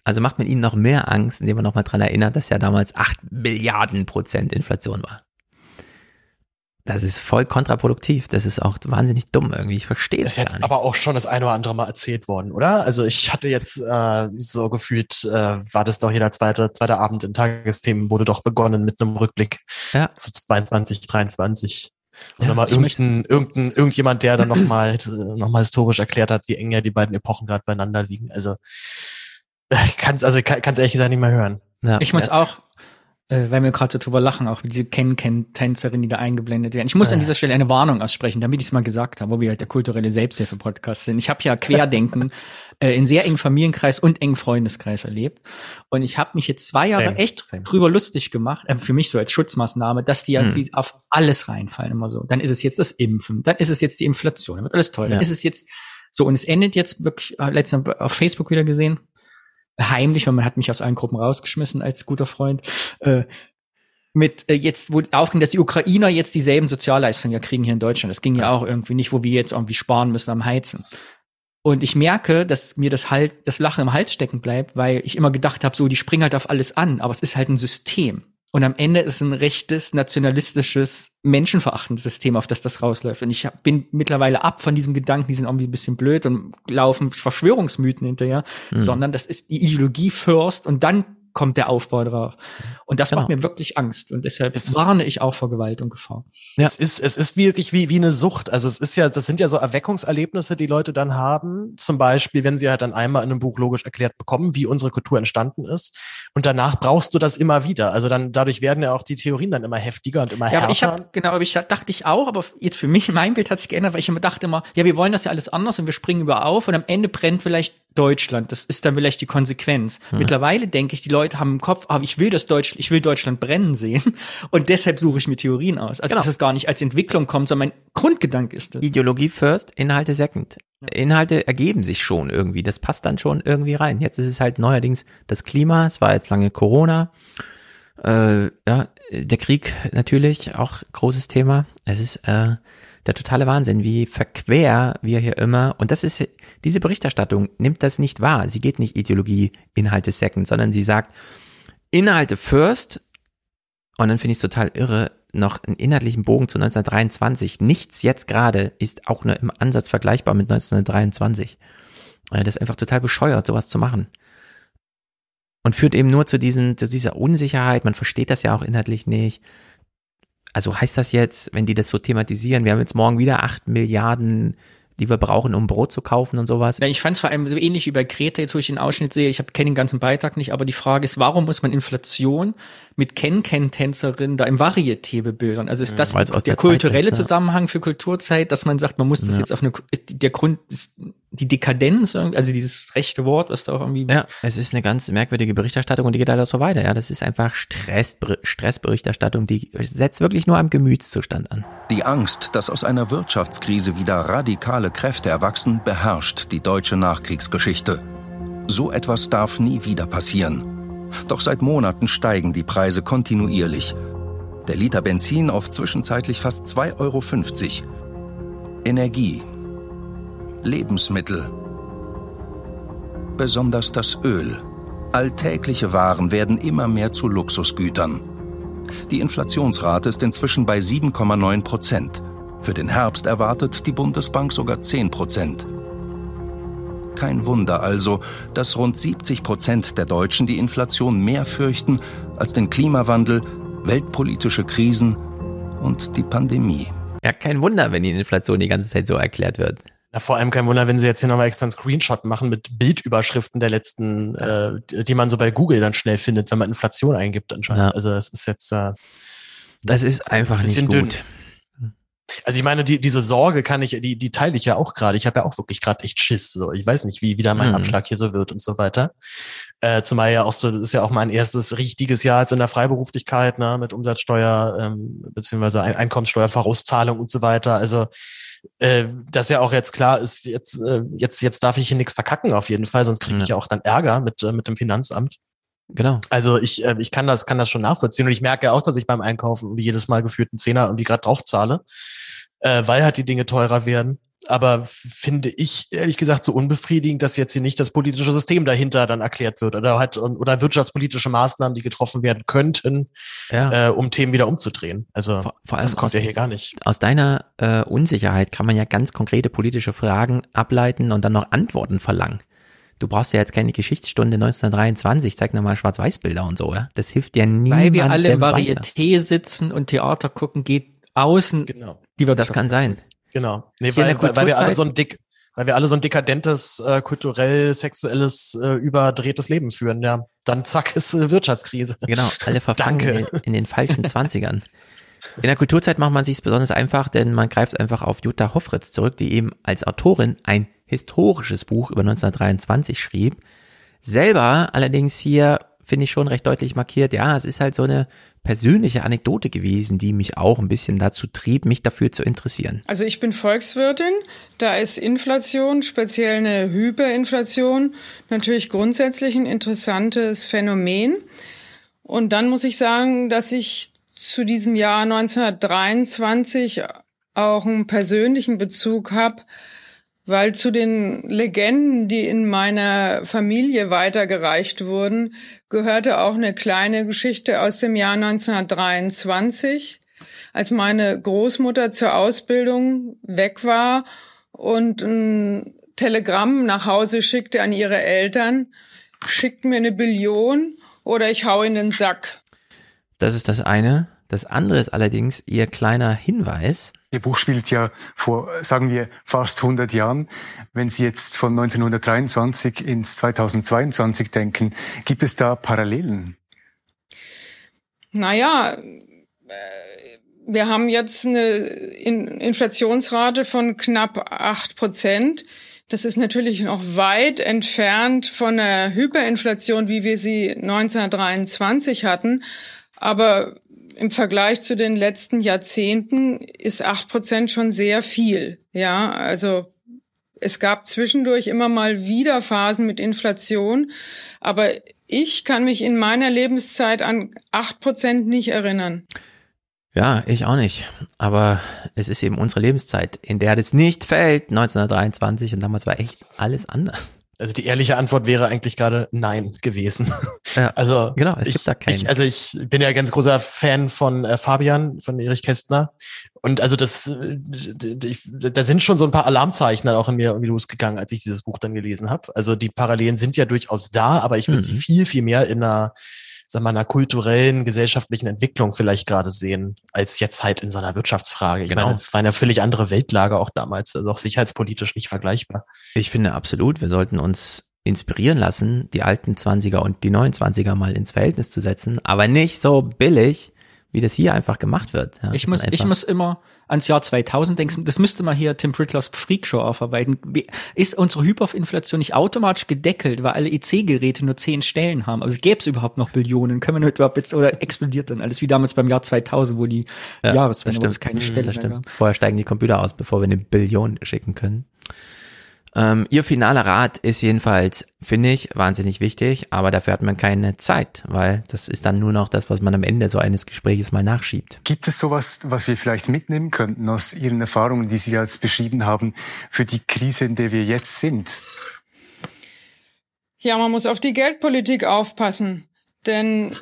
Also macht man ihnen noch mehr Angst, indem man nochmal dran erinnert, dass ja damals 8 Milliarden Prozent Inflation war. Das ist voll kontraproduktiv. Das ist auch wahnsinnig dumm irgendwie. Ich verstehe das, das ist jetzt aber auch schon das eine oder andere Mal erzählt worden, oder? Also ich hatte jetzt äh, so gefühlt, äh, war das doch jeder zweite, zweite Abend in Tagesthemen, wurde doch begonnen mit einem Rückblick ja. zu 22, 23. Und ja, nochmal irgendein, irgendein, irgendjemand, der dann nochmal noch mal historisch erklärt hat, wie eng ja die beiden Epochen gerade beieinander liegen. Also kann es also kann es ehrlich gesagt nicht mehr hören. Ja, ich muss auch, äh, weil wir gerade drüber lachen, auch diese Ken-Ken-Tänzerin, die da eingeblendet werden. Ich muss äh. an dieser Stelle eine Warnung aussprechen, damit ich es mal gesagt habe, wo wir halt der kulturelle Selbsthilfe-Podcast sind. Ich habe ja Querdenken äh, in sehr engen Familienkreis und engen Freundeskreis erlebt. Und ich habe mich jetzt zwei Jahre same, echt same. drüber lustig gemacht, äh, für mich so als Schutzmaßnahme, dass die ja hm. auf alles reinfallen immer so. Dann ist es jetzt das Impfen, dann ist es jetzt die Inflation, dann wird alles toll, dann ist es jetzt so und es endet jetzt wirklich, äh, letztens auf Facebook wieder gesehen, heimlich, weil man hat mich aus allen Gruppen rausgeschmissen als guter Freund. Äh, mit äh, jetzt, wo aufging, dass die Ukrainer jetzt dieselben Sozialleistungen ja kriegen hier in Deutschland. Das ging ja auch irgendwie nicht, wo wir jetzt irgendwie sparen müssen am Heizen. Und ich merke, dass mir das halt, das Lachen im Hals stecken bleibt, weil ich immer gedacht habe, so, die springen halt auf alles an, aber es ist halt ein System. Und am Ende ist ein rechtes, nationalistisches, menschenverachtendes System, auf das das rausläuft. Und ich bin mittlerweile ab von diesem Gedanken, die sind irgendwie ein bisschen blöd und laufen Verschwörungsmythen hinterher, mhm. sondern das ist die Ideologie first und dann kommt der Aufbau drauf. Und das genau. macht mir wirklich Angst. Und deshalb es warne ich auch vor Gewalt und Gefahr. Ja. Es ist, es ist wirklich wie, wie eine Sucht. Also es ist ja, das sind ja so Erweckungserlebnisse, die Leute dann haben. Zum Beispiel, wenn sie halt dann einmal in einem Buch logisch erklärt bekommen, wie unsere Kultur entstanden ist. Und danach brauchst du das immer wieder. Also dann, dadurch werden ja auch die Theorien dann immer heftiger und immer ja, härter. Aber ich hab, genau, aber ich dachte ich auch, aber jetzt für mich, mein Bild hat sich geändert, weil ich immer dachte immer, ja, wir wollen das ja alles anders und wir springen über auf und am Ende brennt vielleicht Deutschland. Das ist dann vielleicht die Konsequenz. Hm. Mittlerweile denke ich, die Leute haben im Kopf, aber ich will das Deutsch, ich will Deutschland brennen sehen und deshalb suche ich mir Theorien aus. Also genau. dass es gar nicht als Entwicklung kommt, sondern mein Grundgedanke ist das. Ideologie first, Inhalte second. Inhalte ergeben sich schon irgendwie. Das passt dann schon irgendwie rein. Jetzt ist es halt neuerdings das Klima. Es war jetzt lange Corona. Äh, ja, der Krieg natürlich auch großes Thema. Es ist äh, der totale Wahnsinn, wie verquer wir hier immer, und das ist, diese Berichterstattung nimmt das nicht wahr. Sie geht nicht Ideologie, Inhalte second, sondern sie sagt, Inhalte first, und dann finde ich es total irre, noch einen inhaltlichen Bogen zu 1923. Nichts jetzt gerade ist auch nur im Ansatz vergleichbar mit 1923. Das ist einfach total bescheuert, sowas zu machen. Und führt eben nur zu diesen, zu dieser Unsicherheit. Man versteht das ja auch inhaltlich nicht also heißt das jetzt, wenn die das so thematisieren, wir haben jetzt morgen wieder acht Milliarden die wir brauchen, um Brot zu kaufen und sowas. Ja, ich fand es vor allem so ähnlich wie bei Greta, jetzt wo ich den Ausschnitt sehe, ich kenne den ganzen Beitrag nicht, aber die Frage ist, warum muss man Inflation mit Ken-Ken-Tänzerinnen da im Varieté bebildern? Also ist das ja, der, der kulturelle ist, ja. Zusammenhang für Kulturzeit, dass man sagt, man muss das ja. jetzt auf eine, der Grund, ist die Dekadenz, also dieses rechte Wort, was da auch irgendwie. Ja, es ist eine ganz merkwürdige Berichterstattung und die geht halt auch so weiter. Ja, das ist einfach Stress, Stressberichterstattung, die setzt wirklich nur am Gemütszustand an. Die Angst, dass aus einer Wirtschaftskrise wieder radikale Kräfte erwachsen, beherrscht die deutsche Nachkriegsgeschichte. So etwas darf nie wieder passieren. Doch seit Monaten steigen die Preise kontinuierlich. Der Liter Benzin auf zwischenzeitlich fast 2,50 Euro. Energie. Lebensmittel. Besonders das Öl. Alltägliche Waren werden immer mehr zu Luxusgütern. Die Inflationsrate ist inzwischen bei 7,9 Prozent. Für den Herbst erwartet die Bundesbank sogar 10 Prozent. Kein Wunder also, dass rund 70 Prozent der Deutschen die Inflation mehr fürchten als den Klimawandel, weltpolitische Krisen und die Pandemie. Ja, kein Wunder, wenn die Inflation die ganze Zeit so erklärt wird. Na, vor allem kein Wunder, wenn sie jetzt hier nochmal extra einen Screenshot machen mit Bildüberschriften der letzten, äh, die man so bei Google dann schnell findet, wenn man Inflation eingibt anscheinend. Ja. Also das ist jetzt äh, das ist einfach ein nicht gut. Dünn. Also ich meine, die, diese Sorge kann ich, die, die teile ich ja auch gerade. Ich habe ja auch wirklich gerade echt Schiss. So, ich weiß nicht, wie wieder mein mhm. Abschlag hier so wird und so weiter. Äh, zumal ja auch so, das ist ja auch mein erstes richtiges Jahr jetzt in der Freiberuflichkeit, ne, mit Umsatzsteuer, ähm, beziehungsweise Ein Einkommenssteuervorauszahlung und so weiter. Also äh, dass ja auch jetzt klar ist, jetzt, äh, jetzt, jetzt darf ich hier nichts verkacken auf jeden Fall, sonst kriege ich ja auch dann Ärger mit, äh, mit dem Finanzamt. Genau. Also ich, äh, ich kann das, kann das schon nachvollziehen und ich merke auch, dass ich beim Einkaufen irgendwie jedes Mal gefühlt einen Zehner irgendwie gerade drauf zahle, äh, weil halt die Dinge teurer werden. Aber finde ich ehrlich gesagt so unbefriedigend, dass jetzt hier nicht das politische System dahinter dann erklärt wird oder halt oder wirtschaftspolitische Maßnahmen, die getroffen werden könnten, ja. äh, um Themen wieder umzudrehen. Also vor, vor allem das kommt aus, ja hier gar nicht. Aus deiner äh, Unsicherheit kann man ja ganz konkrete politische Fragen ableiten und dann noch Antworten verlangen. Du brauchst ja jetzt keine Geschichtsstunde 1923, zeig nochmal Schwarz-Weiß-Bilder und so, ja. Das hilft dir nie. Weil wir alle im Varieté sitzen und Theater gucken, geht außen. Genau. Die wird das kann sein. Genau. Nee, weil, weil, weil wir alle so ein dick, weil wir alle so ein dekadentes, äh, kulturell, sexuelles, äh, überdrehtes Leben führen, ja. Dann zack ist äh, Wirtschaftskrise. Genau, alle verfangen in den, in den falschen Zwanzigern. In der Kulturzeit macht man sich besonders einfach, denn man greift einfach auf Jutta Hoffritz zurück, die eben als Autorin ein historisches Buch über 1923 schrieb. Selber allerdings hier finde ich schon recht deutlich markiert, ja, es ist halt so eine persönliche Anekdote gewesen, die mich auch ein bisschen dazu trieb, mich dafür zu interessieren. Also ich bin Volkswirtin, da ist Inflation, speziell eine Hyperinflation, natürlich grundsätzlich ein interessantes Phänomen. Und dann muss ich sagen, dass ich zu diesem Jahr 1923 auch einen persönlichen Bezug habe, weil zu den Legenden, die in meiner Familie weitergereicht wurden, gehörte auch eine kleine Geschichte aus dem Jahr 1923, als meine Großmutter zur Ausbildung weg war und ein Telegramm nach Hause schickte an ihre Eltern, schickt mir eine Billion oder ich hau in den Sack. Das ist das eine. Das andere ist allerdings ihr kleiner Hinweis. Ihr Buch spielt ja vor, sagen wir, fast 100 Jahren. Wenn Sie jetzt von 1923 ins 2022 denken, gibt es da Parallelen? Naja, äh, wir haben jetzt eine Inflationsrate von knapp acht Prozent. Das ist natürlich noch weit entfernt von der Hyperinflation, wie wir sie 1923 hatten. Aber im Vergleich zu den letzten Jahrzehnten ist acht Prozent schon sehr viel. Ja, also es gab zwischendurch immer mal wieder Phasen mit Inflation, aber ich kann mich in meiner Lebenszeit an acht Prozent nicht erinnern. Ja, ich auch nicht. Aber es ist eben unsere Lebenszeit, in der das nicht fällt, 1923 und damals war echt alles anders. Also die ehrliche Antwort wäre eigentlich gerade nein gewesen. Ja, also genau, es ich, gibt da keinen. Ich, also ich bin ja ganz großer Fan von äh, Fabian, von Erich Kästner. Und also das, äh, da sind schon so ein paar Alarmzeichen dann auch in mir irgendwie losgegangen, als ich dieses Buch dann gelesen habe. Also die Parallelen sind ja durchaus da, aber ich würde mhm. sie viel, viel mehr in einer sagen wir, einer kulturellen, gesellschaftlichen Entwicklung vielleicht gerade sehen, als jetzt halt in so einer Wirtschaftsfrage. Ich genau. meine, es war eine völlig andere Weltlage auch damals, also auch sicherheitspolitisch nicht vergleichbar. Ich finde absolut, wir sollten uns inspirieren lassen, die alten 20er und die neuen 20er mal ins Verhältnis zu setzen, aber nicht so billig, wie das hier einfach gemacht wird. Ja, ich muss, ich muss immer ans Jahr 2000 denken, das müsste man hier Tim Fritlers Freakshow aufarbeiten. Ist unsere Hyperinflation nicht automatisch gedeckelt, weil alle EC-Geräte nur zehn Stellen haben? Also gäbe es überhaupt noch Billionen? Können wir nur überhaupt jetzt, oder explodiert dann alles wie damals beim Jahr 2000, wo die ja, Jahreswende, keine Stelle das stimmt. Vorher steigen die Computer aus, bevor wir eine Billion schicken können. Ähm, ihr finaler Rat ist jedenfalls, finde ich, wahnsinnig wichtig, aber dafür hat man keine Zeit, weil das ist dann nur noch das, was man am Ende so eines Gespräches mal nachschiebt. Gibt es sowas, was wir vielleicht mitnehmen könnten aus Ihren Erfahrungen, die Sie jetzt beschrieben haben, für die Krise, in der wir jetzt sind? Ja, man muss auf die Geldpolitik aufpassen, denn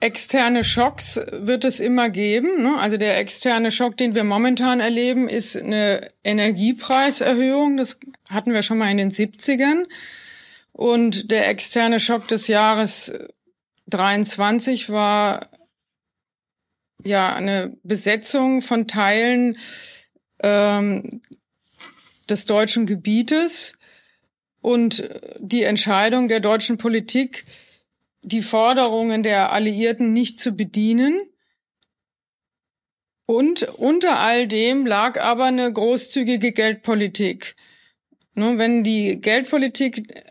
Externe Schocks wird es immer geben. Ne? Also der externe Schock, den wir momentan erleben, ist eine Energiepreiserhöhung. Das hatten wir schon mal in den 70ern. Und der externe Schock des Jahres 23 war ja eine Besetzung von Teilen ähm, des deutschen Gebietes und die Entscheidung der deutschen Politik, die Forderungen der Alliierten nicht zu bedienen. Und unter all dem lag aber eine großzügige Geldpolitik. Nun, wenn die Geldpolitik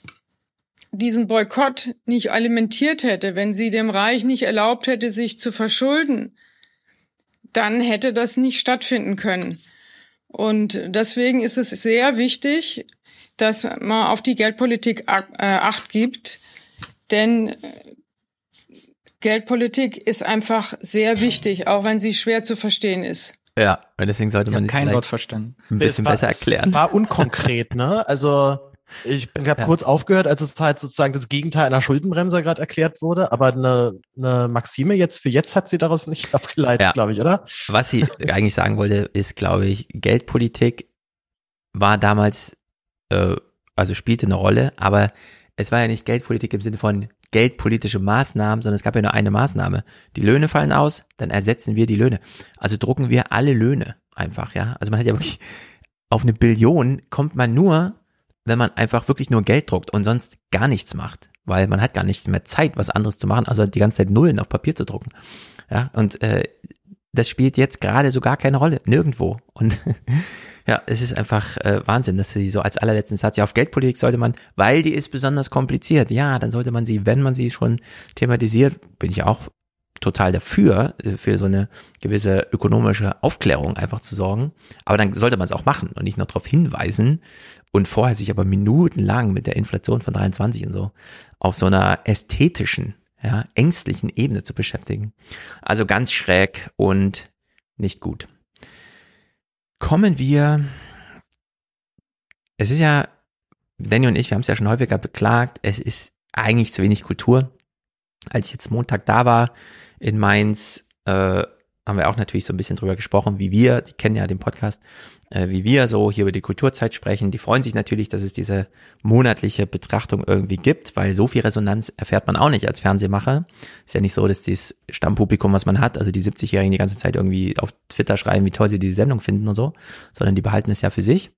diesen Boykott nicht alimentiert hätte, wenn sie dem Reich nicht erlaubt hätte, sich zu verschulden, dann hätte das nicht stattfinden können. Und deswegen ist es sehr wichtig, dass man auf die Geldpolitik äh, Acht gibt, denn äh, Geldpolitik ist einfach sehr wichtig, auch wenn sie schwer zu verstehen ist. Ja, deswegen sollte man kein Wort verstanden. Ein bisschen war, besser erklären. Es war unkonkret, ne? Also ich bin gerade ja. kurz aufgehört, als es halt sozusagen das Gegenteil einer Schuldenbremse gerade erklärt wurde, aber eine, eine Maxime jetzt für jetzt hat sie daraus nicht abgeleitet, ja. glaube ich, oder? Was sie eigentlich sagen wollte, ist, glaube ich, Geldpolitik war damals, äh, also spielte eine Rolle, aber es war ja nicht Geldpolitik im Sinne von geldpolitische Maßnahmen, sondern es gab ja nur eine Maßnahme. Die Löhne fallen aus, dann ersetzen wir die Löhne. Also drucken wir alle Löhne einfach, ja. Also man hat ja wirklich, auf eine Billion kommt man nur, wenn man einfach wirklich nur Geld druckt und sonst gar nichts macht. Weil man hat gar nicht mehr Zeit, was anderes zu machen, also die ganze Zeit Nullen auf Papier zu drucken. Ja, und äh, das spielt jetzt gerade so gar keine Rolle, nirgendwo. Und Ja, es ist einfach äh, Wahnsinn, dass sie so als allerletzten Satz, ja, auf Geldpolitik sollte man, weil die ist besonders kompliziert, ja, dann sollte man sie, wenn man sie schon thematisiert, bin ich auch total dafür, äh, für so eine gewisse ökonomische Aufklärung einfach zu sorgen. Aber dann sollte man es auch machen und nicht nur darauf hinweisen und vorher sich aber minutenlang mit der Inflation von 23 und so auf so einer ästhetischen, ja, ängstlichen Ebene zu beschäftigen. Also ganz schräg und nicht gut. Kommen wir, es ist ja, Danny und ich, wir haben es ja schon häufiger beklagt, es ist eigentlich zu wenig Kultur. Als ich jetzt Montag da war in Mainz, äh, haben wir auch natürlich so ein bisschen drüber gesprochen, wie wir, die kennen ja den Podcast, äh, wie wir so hier über die Kulturzeit sprechen. Die freuen sich natürlich, dass es diese monatliche Betrachtung irgendwie gibt, weil so viel Resonanz erfährt man auch nicht als Fernsehmacher. Ist ja nicht so, dass dieses Stammpublikum, was man hat, also die 70-Jährigen die ganze Zeit irgendwie auf Twitter schreiben, wie toll sie die Sendung finden und so, sondern die behalten es ja für sich.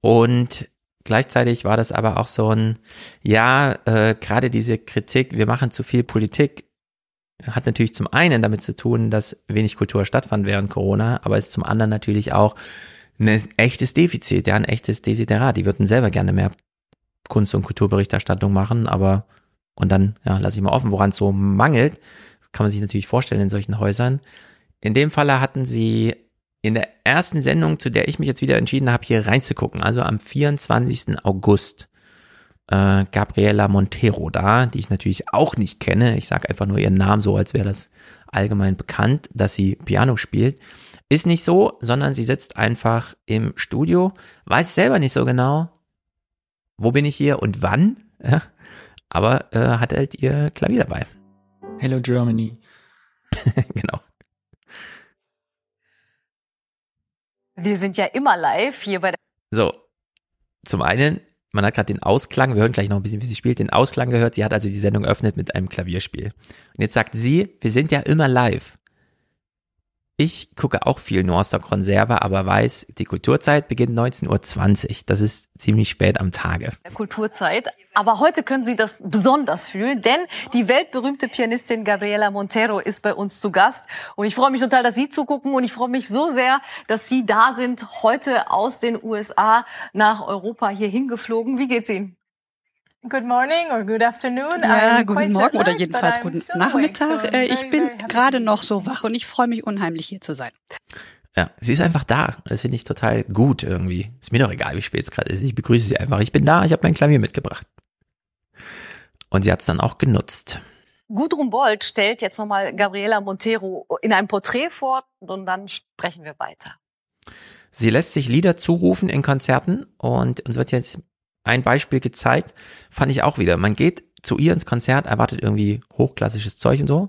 Und gleichzeitig war das aber auch so ein, ja, äh, gerade diese Kritik, wir machen zu viel Politik, hat natürlich zum einen damit zu tun, dass wenig Kultur stattfand während Corona, aber ist zum anderen natürlich auch ein echtes Defizit, ja, ein echtes Desiderat. Die würden selber gerne mehr Kunst- und Kulturberichterstattung machen, aber und dann, ja, lasse ich mal offen, woran es so mangelt, kann man sich natürlich vorstellen in solchen Häusern. In dem Falle hatten sie in der ersten Sendung, zu der ich mich jetzt wieder entschieden habe, hier reinzugucken, also am 24. August, äh, Gabriela Montero da, die ich natürlich auch nicht kenne. Ich sage einfach nur ihren Namen so, als wäre das allgemein bekannt, dass sie Piano spielt. Ist nicht so, sondern sie sitzt einfach im Studio, weiß selber nicht so genau, wo bin ich hier und wann, ja, aber äh, hat halt ihr Klavier dabei. Hello Germany. genau. Wir sind ja immer live hier bei der. So, zum einen, man hat gerade den Ausklang, wir hören gleich noch ein bisschen, wie sie spielt, den Ausklang gehört. Sie hat also die Sendung eröffnet mit einem Klavierspiel. Und jetzt sagt sie, wir sind ja immer live. Ich gucke auch viel Norstock Konserve, aber weiß, die Kulturzeit beginnt 19.20 Uhr. Das ist ziemlich spät am Tage. Kulturzeit. Aber heute können Sie das besonders fühlen, denn die weltberühmte Pianistin Gabriela Montero ist bei uns zu Gast. Und ich freue mich total, dass Sie zugucken und ich freue mich so sehr, dass Sie da sind, heute aus den USA nach Europa hier hingeflogen. Wie geht's Ihnen? Good morning or good afternoon. Ja, guten Morgen oder jedenfalls guten Nachmittag. Äh, ich bin gerade noch so wach und ich freue mich unheimlich hier zu sein. Ja, sie ist einfach da. Das finde ich total gut irgendwie. Ist mir doch egal, wie spät es gerade ist. Ich begrüße sie einfach. Ich bin da, ich habe mein Klavier mitgebracht. Und sie hat es dann auch genutzt. Gudrun Bold stellt jetzt nochmal Gabriela Montero in einem Porträt vor und dann sprechen wir weiter. Sie lässt sich Lieder zurufen in Konzerten und uns wird jetzt ein Beispiel gezeigt, fand ich auch wieder. Man geht zu ihr ins Konzert, erwartet irgendwie hochklassisches Zeug und so.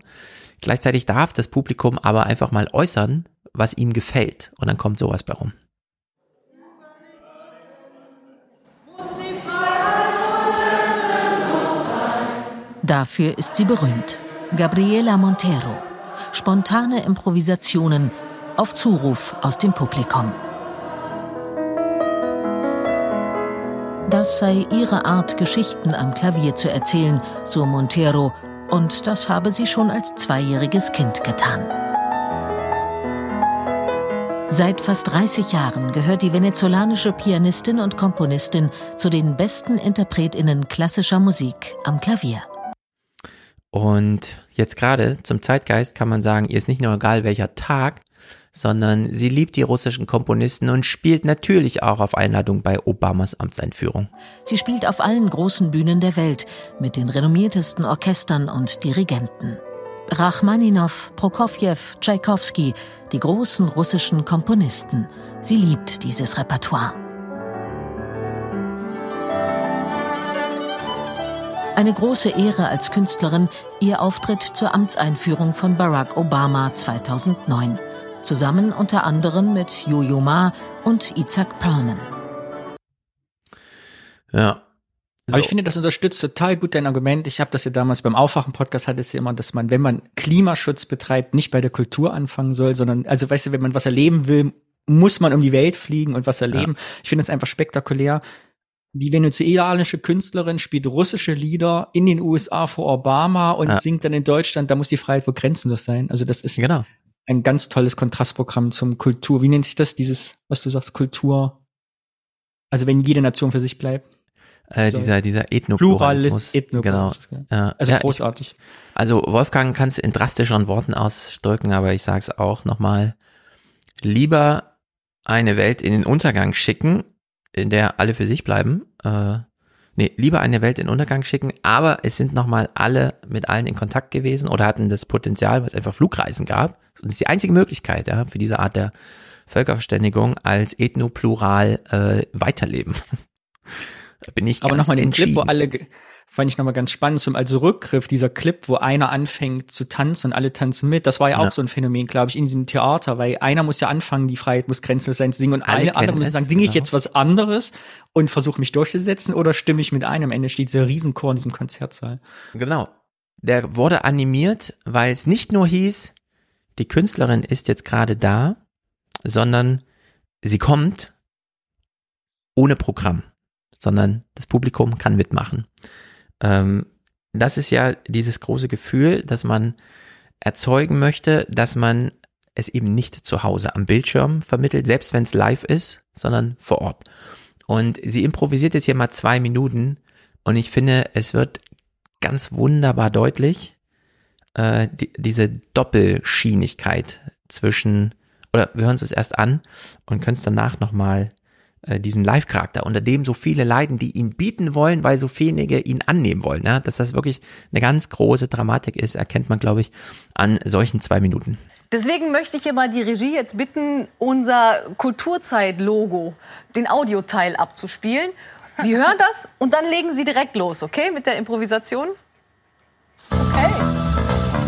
Gleichzeitig darf das Publikum aber einfach mal äußern, was ihm gefällt. Und dann kommt sowas bei rum. Dafür ist sie berühmt. Gabriela Montero. Spontane Improvisationen auf Zuruf aus dem Publikum. Das sei ihre Art, Geschichten am Klavier zu erzählen, so Montero, und das habe sie schon als zweijähriges Kind getan. Seit fast 30 Jahren gehört die venezolanische Pianistin und Komponistin zu den besten Interpretinnen klassischer Musik am Klavier. Und jetzt gerade zum Zeitgeist kann man sagen, ihr ist nicht nur egal welcher Tag, sondern sie liebt die russischen Komponisten und spielt natürlich auch auf Einladung bei Obamas Amtseinführung. Sie spielt auf allen großen Bühnen der Welt mit den renommiertesten Orchestern und Dirigenten. Rachmaninow, Prokofjew, Tschaikowski, die großen russischen Komponisten. Sie liebt dieses Repertoire. Eine große Ehre als Künstlerin, ihr Auftritt zur Amtseinführung von Barack Obama 2009 zusammen unter anderem mit Jojo Ma und Isaac Perlman. Ja. So. Aber ich finde, das unterstützt total gut dein Argument. Ich habe das ja damals beim Aufwachen-Podcast hattest ja immer, dass man, wenn man Klimaschutz betreibt, nicht bei der Kultur anfangen soll, sondern, also weißt du, wenn man was erleben will, muss man um die Welt fliegen und was erleben. Ja. Ich finde es einfach spektakulär. Die venezuelanische Künstlerin spielt russische Lieder in den USA vor Obama und ja. singt dann in Deutschland, da muss die Freiheit wohl grenzenlos sein. Also das ist genau ein ganz tolles Kontrastprogramm zum Kultur. Wie nennt sich das? Dieses, was du sagst, Kultur? Also wenn jede Nation für sich bleibt. Äh, dieser dieser Ethnopluralismus. Ethnopluralismus. Genau. Ja. Also ja, großartig. Ich, also Wolfgang kann es in drastischeren Worten ausdrücken, aber ich sage es auch nochmal. Lieber eine Welt in den Untergang schicken, in der alle für sich bleiben. Äh, nee, lieber eine Welt in Untergang schicken, aber es sind nochmal alle mit allen in Kontakt gewesen oder hatten das Potenzial, weil es einfach Flugreisen gab das ist die einzige Möglichkeit ja, für diese Art der Völkerverständigung als ethnoplural äh, weiterleben. bin ich Aber nochmal den Clip, wo alle, fand ich nochmal ganz spannend, zum also Rückgriff, dieser Clip, wo einer anfängt zu tanzen und alle tanzen mit. Das war ja auch ja. so ein Phänomen, glaube ich, in diesem Theater, weil einer muss ja anfangen, die Freiheit muss grenzenlos sein zu singen und alle, anderen müssen sagen, singe ich genau. jetzt was anderes und versuche mich durchzusetzen oder stimme ich mit ein? Am Ende steht dieser Riesenchor in diesem Konzertsaal. Genau. Der wurde animiert, weil es nicht nur hieß, die Künstlerin ist jetzt gerade da, sondern sie kommt ohne Programm, sondern das Publikum kann mitmachen. Ähm, das ist ja dieses große Gefühl, dass man erzeugen möchte, dass man es eben nicht zu Hause am Bildschirm vermittelt, selbst wenn es live ist, sondern vor Ort. Und sie improvisiert jetzt hier mal zwei Minuten und ich finde, es wird ganz wunderbar deutlich, äh, die, diese Doppelschienigkeit zwischen, oder wir hören es erst an und können es danach nochmal äh, diesen Live-Charakter, unter dem so viele leiden, die ihn bieten wollen, weil so wenige ihn annehmen wollen. Ja? Dass das wirklich eine ganz große Dramatik ist, erkennt man, glaube ich, an solchen zwei Minuten. Deswegen möchte ich hier mal die Regie jetzt bitten, unser Kulturzeit-Logo, den Audioteil abzuspielen. Sie hören das und dann legen Sie direkt los, okay, mit der Improvisation? Okay.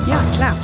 Ja, klar.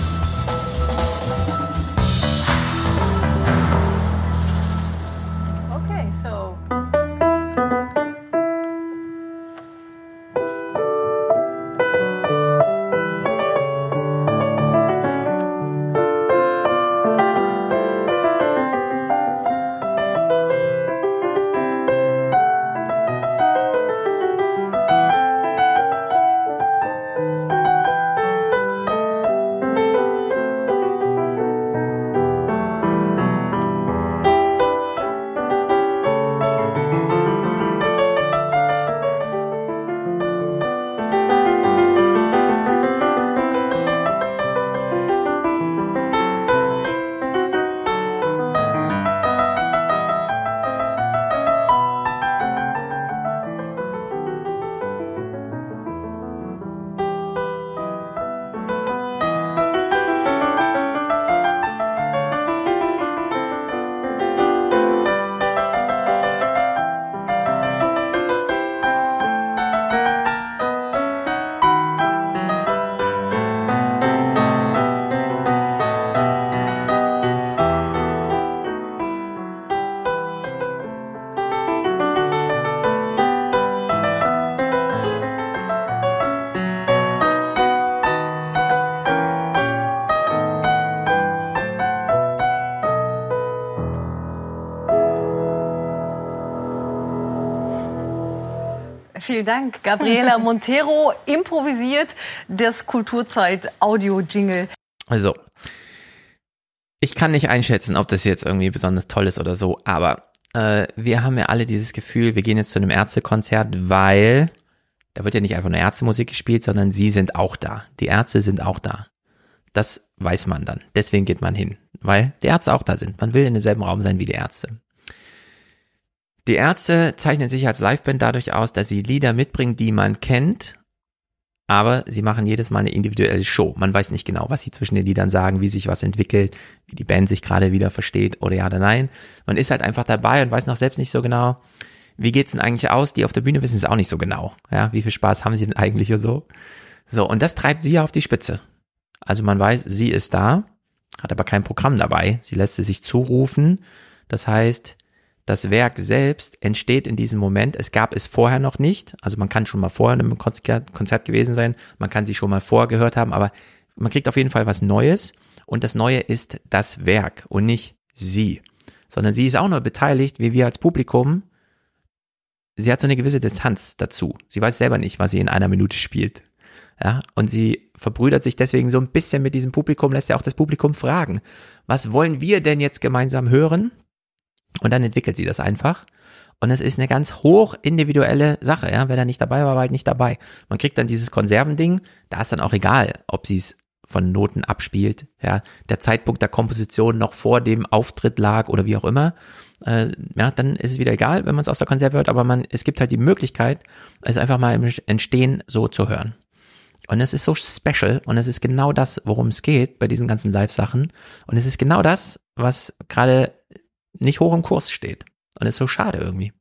Vielen Dank. Gabriela Montero improvisiert das Kulturzeit-Audio-Jingle. Also, ich kann nicht einschätzen, ob das jetzt irgendwie besonders toll ist oder so, aber äh, wir haben ja alle dieses Gefühl, wir gehen jetzt zu einem Ärztekonzert, weil da wird ja nicht einfach nur Ärztemusik gespielt, sondern sie sind auch da. Die Ärzte sind auch da. Das weiß man dann. Deswegen geht man hin, weil die Ärzte auch da sind. Man will in demselben Raum sein wie die Ärzte. Die Ärzte zeichnen sich als Liveband dadurch aus, dass sie Lieder mitbringen, die man kennt, aber sie machen jedes Mal eine individuelle Show. Man weiß nicht genau, was sie zwischen den Liedern sagen, wie sich was entwickelt, wie die Band sich gerade wieder versteht oder ja oder nein. Man ist halt einfach dabei und weiß noch selbst nicht so genau, wie geht's denn eigentlich aus? Die auf der Bühne wissen es auch nicht so genau. Ja, wie viel Spaß haben sie denn eigentlich oder so? So, und das treibt sie ja auf die Spitze. Also man weiß, sie ist da, hat aber kein Programm dabei. Sie lässt es sich zurufen. Das heißt, das Werk selbst entsteht in diesem Moment. Es gab es vorher noch nicht. Also man kann schon mal vorher in einem Konzert, gewesen sein. Man kann sie schon mal vorgehört haben, aber man kriegt auf jeden Fall was Neues. Und das Neue ist das Werk und nicht sie. Sondern sie ist auch nur beteiligt, wie wir als Publikum. Sie hat so eine gewisse Distanz dazu. Sie weiß selber nicht, was sie in einer Minute spielt. Ja, und sie verbrüdert sich deswegen so ein bisschen mit diesem Publikum, lässt ja auch das Publikum fragen. Was wollen wir denn jetzt gemeinsam hören? Und dann entwickelt sie das einfach. Und es ist eine ganz hoch individuelle Sache, ja. Wer da nicht dabei war, war halt nicht dabei. Man kriegt dann dieses Konservending, da ist dann auch egal, ob sie es von Noten abspielt, ja, der Zeitpunkt der Komposition noch vor dem Auftritt lag oder wie auch immer, äh, ja, dann ist es wieder egal, wenn man es aus der Konserve hört, aber man, es gibt halt die Möglichkeit, es einfach mal im Entstehen so zu hören. Und es ist so special und es ist genau das, worum es geht bei diesen ganzen Live-Sachen. Und es ist genau das, was gerade nicht hoch im Kurs steht. Und ist so schade irgendwie.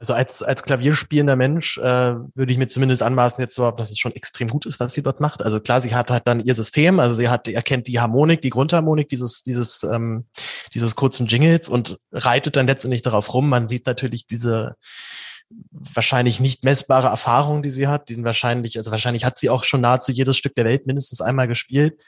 Also als, als klavierspielender Mensch äh, würde ich mir zumindest anmaßen jetzt so, dass es schon extrem gut ist, was sie dort macht. Also klar, sie hat halt dann ihr System, also sie hat erkennt die Harmonik, die Grundharmonik dieses dieses ähm, dieses kurzen Jingles und reitet dann letztendlich darauf rum. Man sieht natürlich diese wahrscheinlich nicht messbare Erfahrung, die sie hat, den wahrscheinlich, also wahrscheinlich hat sie auch schon nahezu jedes Stück der Welt mindestens einmal gespielt.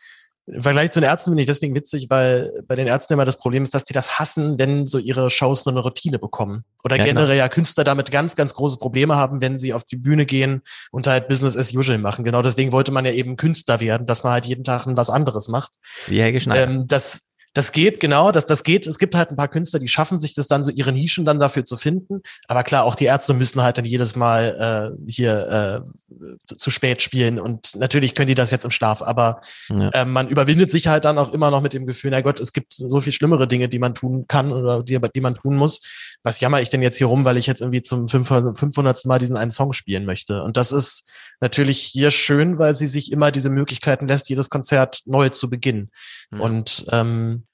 Im Vergleich zu den Ärzten finde ich deswegen witzig, weil bei den Ärzten immer das Problem ist, dass die das hassen, wenn so ihre Shows so eine Routine bekommen. Oder ja, generell genau. ja Künstler damit ganz, ganz große Probleme haben, wenn sie auf die Bühne gehen und halt Business as usual machen. Genau deswegen wollte man ja eben Künstler werden, dass man halt jeden Tag was anderes macht. Wie Helge Schneider. Ähm, das, Das geht, genau, das, das geht. Es gibt halt ein paar Künstler, die schaffen sich das dann so, ihre Nischen dann dafür zu finden. Aber klar, auch die Ärzte müssen halt dann jedes Mal äh, hier äh, zu, zu spät spielen. Und natürlich können die das jetzt im Schlaf. Aber ja. äh, man überwindet sich halt dann auch immer noch mit dem Gefühl, na Gott, es gibt so viel schlimmere Dinge, die man tun kann oder die, die man tun muss. Was jammer ich denn jetzt hier rum, weil ich jetzt irgendwie zum 500. Mal diesen einen Song spielen möchte? Und das ist natürlich hier schön, weil sie sich immer diese Möglichkeiten lässt, jedes Konzert neu zu beginnen. Mhm. Und ähm,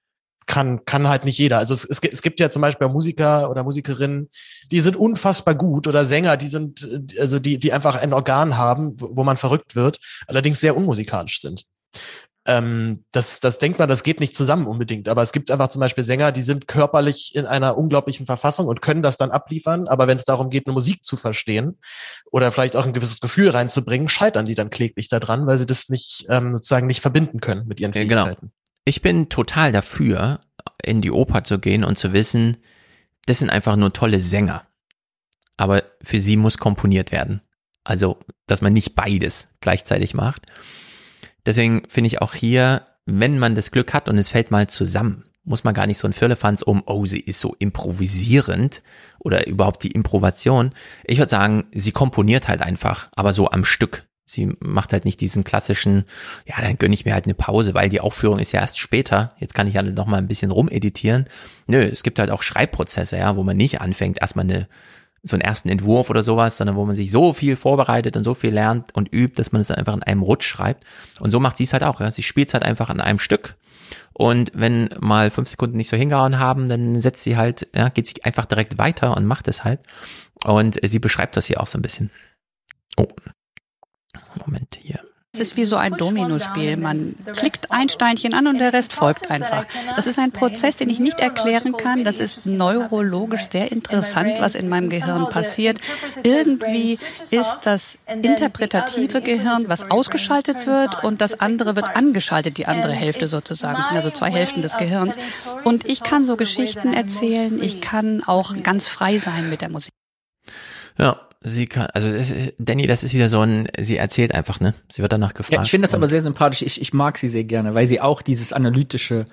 kann, kann halt nicht jeder. Also es, es, es gibt ja zum Beispiel Musiker oder Musikerinnen, die sind unfassbar gut oder Sänger, die sind, also die, die einfach ein Organ haben, wo man verrückt wird, allerdings sehr unmusikalisch sind. Ähm, das, das denkt man, das geht nicht zusammen unbedingt. Aber es gibt einfach zum Beispiel Sänger, die sind körperlich in einer unglaublichen Verfassung und können das dann abliefern. Aber wenn es darum geht, eine Musik zu verstehen oder vielleicht auch ein gewisses Gefühl reinzubringen, scheitern die dann kläglich daran, weil sie das nicht ähm, sozusagen nicht verbinden können mit ihren Fähigkeiten. Genau. Ich bin total dafür, in die Oper zu gehen und zu wissen, das sind einfach nur tolle Sänger. Aber für sie muss komponiert werden. Also, dass man nicht beides gleichzeitig macht. Deswegen finde ich auch hier, wenn man das Glück hat und es fällt mal zusammen, muss man gar nicht so ein Firlefanz um, oh, sie ist so improvisierend oder überhaupt die Improvation. Ich würde sagen, sie komponiert halt einfach, aber so am Stück. Sie macht halt nicht diesen klassischen, ja, dann gönne ich mir halt eine Pause, weil die Aufführung ist ja erst später. Jetzt kann ich ja noch mal ein bisschen rumeditieren. Nö, es gibt halt auch Schreibprozesse, ja, wo man nicht anfängt, erstmal eine so einen ersten Entwurf oder sowas, sondern wo man sich so viel vorbereitet und so viel lernt und übt, dass man es einfach in einem Rutsch schreibt. Und so macht sie es halt auch. Ja. Sie spielt es halt einfach an einem Stück. Und wenn mal fünf Sekunden nicht so hingehauen haben, dann setzt sie halt, ja, geht sie einfach direkt weiter und macht es halt. Und sie beschreibt das hier auch so ein bisschen. Oh. Moment hier. Es ist wie so ein Dominospiel. Man klickt ein Steinchen an und der Rest folgt einfach. Das ist ein Prozess, den ich nicht erklären kann. Das ist neurologisch sehr interessant, was in meinem Gehirn passiert. Irgendwie ist das interpretative Gehirn, was ausgeschaltet wird und das andere wird angeschaltet, die andere Hälfte sozusagen. Es sind also zwei Hälften des Gehirns. Und ich kann so Geschichten erzählen. Ich kann auch ganz frei sein mit der Musik. Ja, sie kann, also das ist, Danny, das ist wieder so ein, sie erzählt einfach, ne? Sie wird danach gefragt. Ja, ich finde das aber sehr sympathisch. Ich, ich mag sie sehr gerne, weil sie auch dieses analytische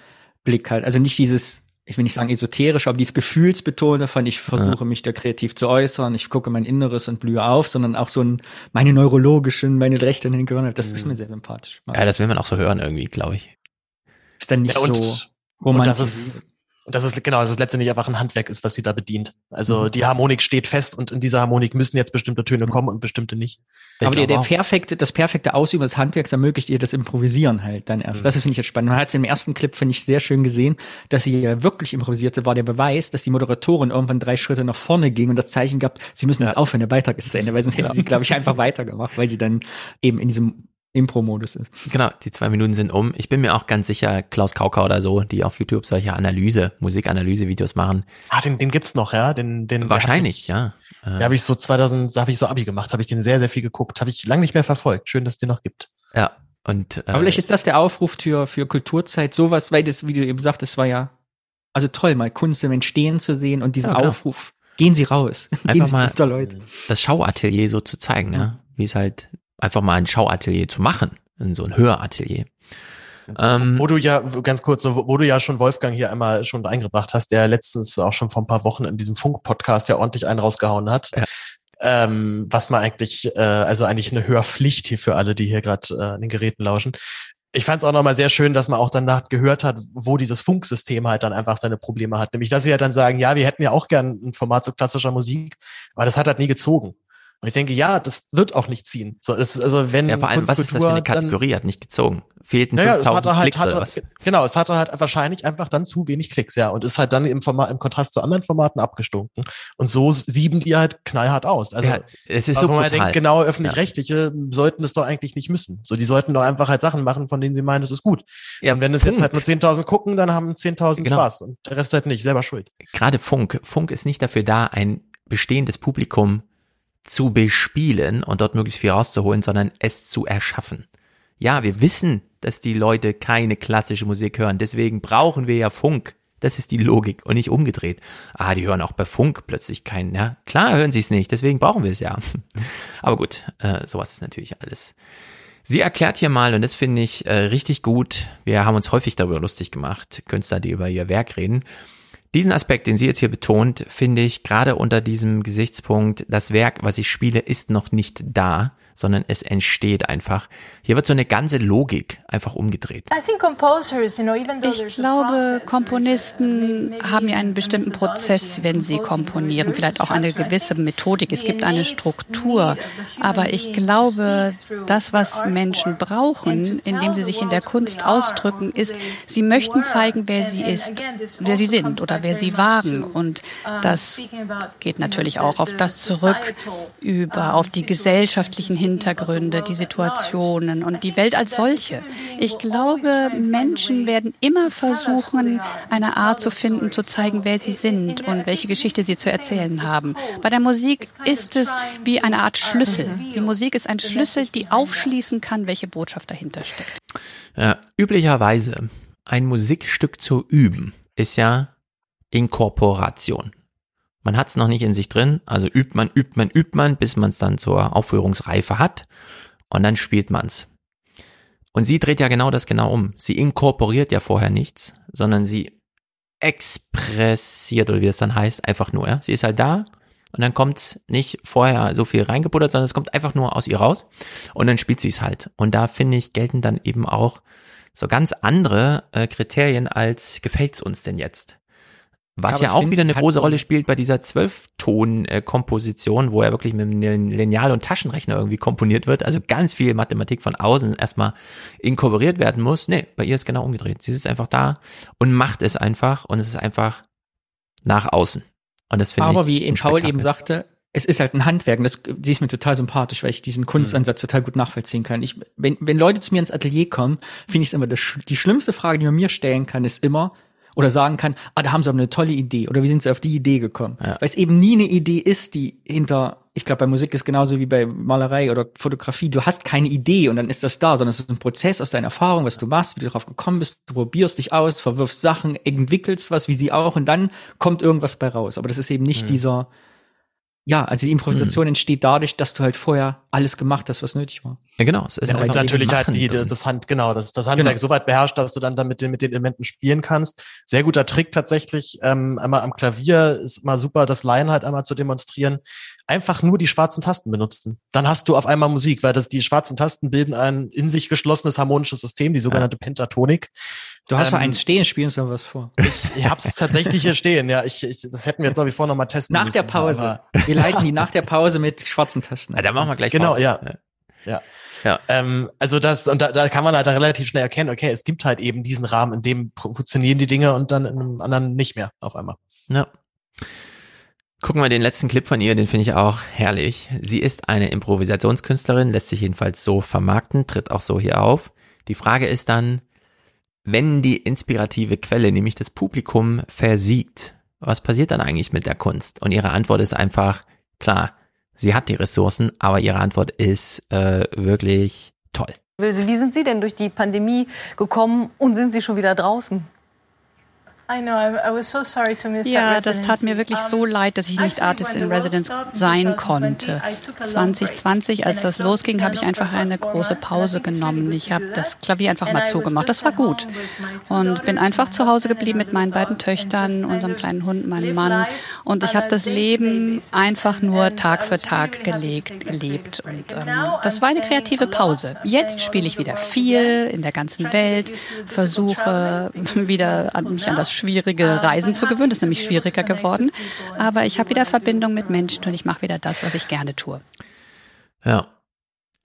Blick hat. Also nicht dieses, ich will nicht sagen esoterisch, aber dieses Gefühlsbetonte von ich versuche ja. mich da kreativ zu äußern, ich gucke mein Inneres und blühe auf, sondern auch so ein, meine neurologischen, meine Rechte in den Gehirn, das ist mir sehr sympathisch. Ja, das will man auch so hören irgendwie, glaube ich. Ist dann nicht ja, so romantisch. das ist, und das ist genau, dass es letztendlich einfach ein Handwerk ist, was sie da bedient. Also mhm. die Harmonik steht fest und in dieser Harmonik müssen jetzt bestimmte Töne kommen und bestimmte nicht. Ich Aber der, der perfekte, das perfekte Ausüben des Handwerks ermöglicht ihr das Improvisieren halt dann erst. Mhm. Das finde ich jetzt spannend. Man hat es im ersten Clip, finde ich, sehr schön gesehen, dass sie ja wirklich improvisierte, war der Beweis, dass die Moderatorin irgendwann drei Schritte nach vorne ging und das Zeichen gab, sie müssen jetzt aufhören, der Beitrag ist zu Ende, weil sonst hätte ja. sie, glaube ich, einfach weitergemacht, weil sie dann eben in diesem Impro-Modus ist. Genau, die zwei Minuten sind um. Ich bin mir auch ganz sicher, Klaus Kauka oder so, die auf YouTube solche Analyse, Musikanalyse-Videos machen. Ah, den, den gibt's noch, ja? Den, den Wahrscheinlich, ich, ja. Da habe ich so 2000, da habe ich so Abi gemacht, habe ich den sehr, sehr viel geguckt. Habe ich lange nicht mehr verfolgt. Schön, dass es den noch gibt. Ja, und. Äh, Aber vielleicht ist das der Aufruf für, für Kulturzeit, sowas, weil das, wie du eben sagtest, war ja, also toll, mal Kunst im Entstehen zu sehen und diesen ja, genau. Aufruf. Gehen Sie raus. Einfach Gehen Sie mal Leute. das Schauatelier so zu zeigen, ne? Wie es halt einfach mal ein Schauatelier zu machen, in so ein Höratelier. Ähm, wo du ja, ganz kurz, wo, wo, du ja schon Wolfgang hier einmal schon eingebracht hast, der letztens auch schon vor ein paar Wochen in diesem Funk-Podcast ja ordentlich einen rausgehauen hat. Ja. Ähm, was man eigentlich, äh, also eigentlich eine Hörpflicht hier für alle, die hier gerade äh, an den Geräten lauschen. Ich fand es auch nochmal sehr schön, dass man auch danach gehört hat, wo dieses Funksystem halt dann einfach seine Probleme hat. Nämlich, dass sie halt dann sagen, ja, wir hätten ja auch gern ein Format zu klassischer Musik, aber das hat halt nie gezogen. Und ich denke, ja, das wird auch nicht ziehen. So, es ist also wenn ja, vor allem, was ist das für eine Kategorie? Dann, hat nicht gezogen. Fehlten naja, 5000 halt, Klicks hatte, oder was? Genau, es hatte halt wahrscheinlich einfach dann zu wenig Klicks, ja, und ist halt dann im Format, im Kontrast zu anderen Formaten abgestunken. Und so sieben die halt knallhart aus. Also, ja, es ist so brutal. man denkt, genau, öffentlich-rechtliche ja. sollten es doch eigentlich nicht müssen. So, die sollten doch einfach halt Sachen machen, von denen sie meinen, das ist gut. Ja, und wenn es jetzt halt nur 10.000 gucken, dann haben 10.000 genau. Spaß und der Rest halt nicht, selber schuld. Gerade Funk. Funk ist nicht dafür da, ein bestehendes Publikum zu bespielen und dort möglichst viel rauszuholen, sondern es zu erschaffen. Ja, wir wissen, dass die Leute keine klassische Musik hören, deswegen brauchen wir ja Funk. Das ist die Logik und nicht umgedreht. Ah, die hören auch bei Funk plötzlich keinen. Ja, klar hören sie es nicht, deswegen brauchen wir es ja. Aber gut, äh, sowas ist natürlich alles Sie erklärt hier mal, und das finde ich äh, richtig gut, wir haben uns häufig darüber lustig gemacht, Künstler, die über ihr Werk reden. Diesen Aspekt, den sie jetzt hier betont, finde ich gerade unter diesem Gesichtspunkt, das Werk, was ich spiele, ist noch nicht da sondern es entsteht einfach. Hier wird so eine ganze Logik einfach umgedreht. Ich glaube, Komponisten haben ja einen bestimmten Prozess, wenn sie komponieren, vielleicht auch eine gewisse Methodik. Es gibt eine Struktur. Aber ich glaube, das, was Menschen brauchen, indem sie sich in der Kunst ausdrücken, ist, sie möchten zeigen, wer sie ist, wer sie sind oder wer sie waren. Und das geht natürlich auch auf das zurück, über, auf die gesellschaftlichen Hintergründe, die Situationen und die Welt als solche. Ich glaube, Menschen werden immer versuchen, eine Art zu finden, zu zeigen, wer sie sind und welche Geschichte sie zu erzählen haben. Bei der Musik ist es wie eine Art Schlüssel. Die Musik ist ein Schlüssel, die aufschließen kann, welche Botschaft dahinter steckt. Ja, üblicherweise ein Musikstück zu üben ist ja Inkorporation. Man hat es noch nicht in sich drin, also übt man, übt man, übt man, bis man es dann zur Aufführungsreife hat und dann spielt man's. Und sie dreht ja genau das genau um. Sie inkorporiert ja vorher nichts, sondern sie expressiert oder wie es dann heißt, einfach nur. Ja? Sie ist halt da und dann kommt nicht vorher so viel reingebuttert, sondern es kommt einfach nur aus ihr raus und dann spielt sie es halt. Und da finde ich gelten dann eben auch so ganz andere äh, Kriterien als gefällt's uns denn jetzt? Was ja, ja auch wieder eine große Rolle spielt bei dieser Zwölfton-Komposition, wo er wirklich mit einem Lineal und Taschenrechner irgendwie komponiert wird. Also ganz viel Mathematik von außen erstmal inkorporiert werden muss. Nee, bei ihr ist genau umgedreht. Sie sitzt einfach da und macht es einfach und es ist einfach nach außen. Und das finde ich. Aber wie eben Paul eben sagte, es ist halt ein Handwerk und das, die ist mir total sympathisch, weil ich diesen Kunstansatz mhm. total gut nachvollziehen kann. Ich, wenn, wenn Leute zu mir ins Atelier kommen, finde ich es immer, das, die schlimmste Frage, die man mir stellen kann, ist immer, oder sagen kann, ah, da haben sie aber eine tolle Idee oder wie sind sie auf die Idee gekommen? Ja. Weil es eben nie eine Idee ist, die hinter, ich glaube, bei Musik ist genauso wie bei Malerei oder Fotografie, du hast keine Idee und dann ist das da, sondern es ist ein Prozess aus deiner Erfahrung, was du machst, wie du darauf gekommen bist, du probierst dich aus, verwirfst Sachen, entwickelst was, wie sie auch und dann kommt irgendwas bei raus. Aber das ist eben nicht mhm. dieser, ja, also die Improvisation mhm. entsteht dadurch, dass du halt vorher alles gemacht hast, was nötig war. Ja, genau. Es ist ja, und natürlich halt die, das Hand, genau, das, das Handwerk genau. so weit beherrscht, dass du dann damit mit den Elementen spielen kannst. Sehr guter Trick tatsächlich, ähm, einmal am Klavier ist mal super, das Laien halt einmal zu demonstrieren. Einfach nur die schwarzen Tasten benutzen. Dann hast du auf einmal Musik, weil das, die schwarzen Tasten bilden ein in sich geschlossenes harmonisches System, die sogenannte ja. Pentatonik. Du hast ähm, ja eins stehen, spielen uns noch was vor. Ich, ich hab's tatsächlich hier stehen, ja. Ich, ich, das hätten wir jetzt, glaube ich, vorher noch mal testen Nach müssen, der Pause. Wir leiten die nach der Pause mit schwarzen Tasten. Ja, da machen wir gleich Genau, Pause. ja. Ja. Ja. Ähm, also das, und da, da kann man halt relativ schnell erkennen, okay, es gibt halt eben diesen Rahmen, in dem funktionieren die Dinge und dann in einem anderen nicht mehr auf einmal. Ja. Gucken wir den letzten Clip von ihr, den finde ich auch herrlich. Sie ist eine Improvisationskünstlerin, lässt sich jedenfalls so vermarkten, tritt auch so hier auf. Die Frage ist dann, wenn die inspirative Quelle, nämlich das Publikum, versiegt, was passiert dann eigentlich mit der Kunst? Und ihre Antwort ist einfach, klar, sie hat die Ressourcen, aber ihre Antwort ist äh, wirklich toll. Wie sind Sie denn durch die Pandemie gekommen und sind Sie schon wieder draußen? Ja, das tat mir wirklich so leid, dass ich nicht Artist in Residence sein konnte. 2020, als das losging, habe ich einfach eine große Pause genommen. Ich habe das Klavier einfach mal zugemacht. Das war gut. Und bin einfach zu Hause geblieben mit meinen beiden Töchtern, unserem kleinen Hund, meinem Mann. Und ich habe das Leben einfach nur Tag für Tag gelegt, gelebt. Und ähm, das war eine kreative Pause. Jetzt spiele ich wieder viel in der ganzen Welt, versuche wieder an mich an das schwierige Reisen zu gewöhnen. Das ist nämlich schwieriger geworden. Aber ich habe wieder Verbindung mit Menschen und ich mache wieder das, was ich gerne tue. Ja.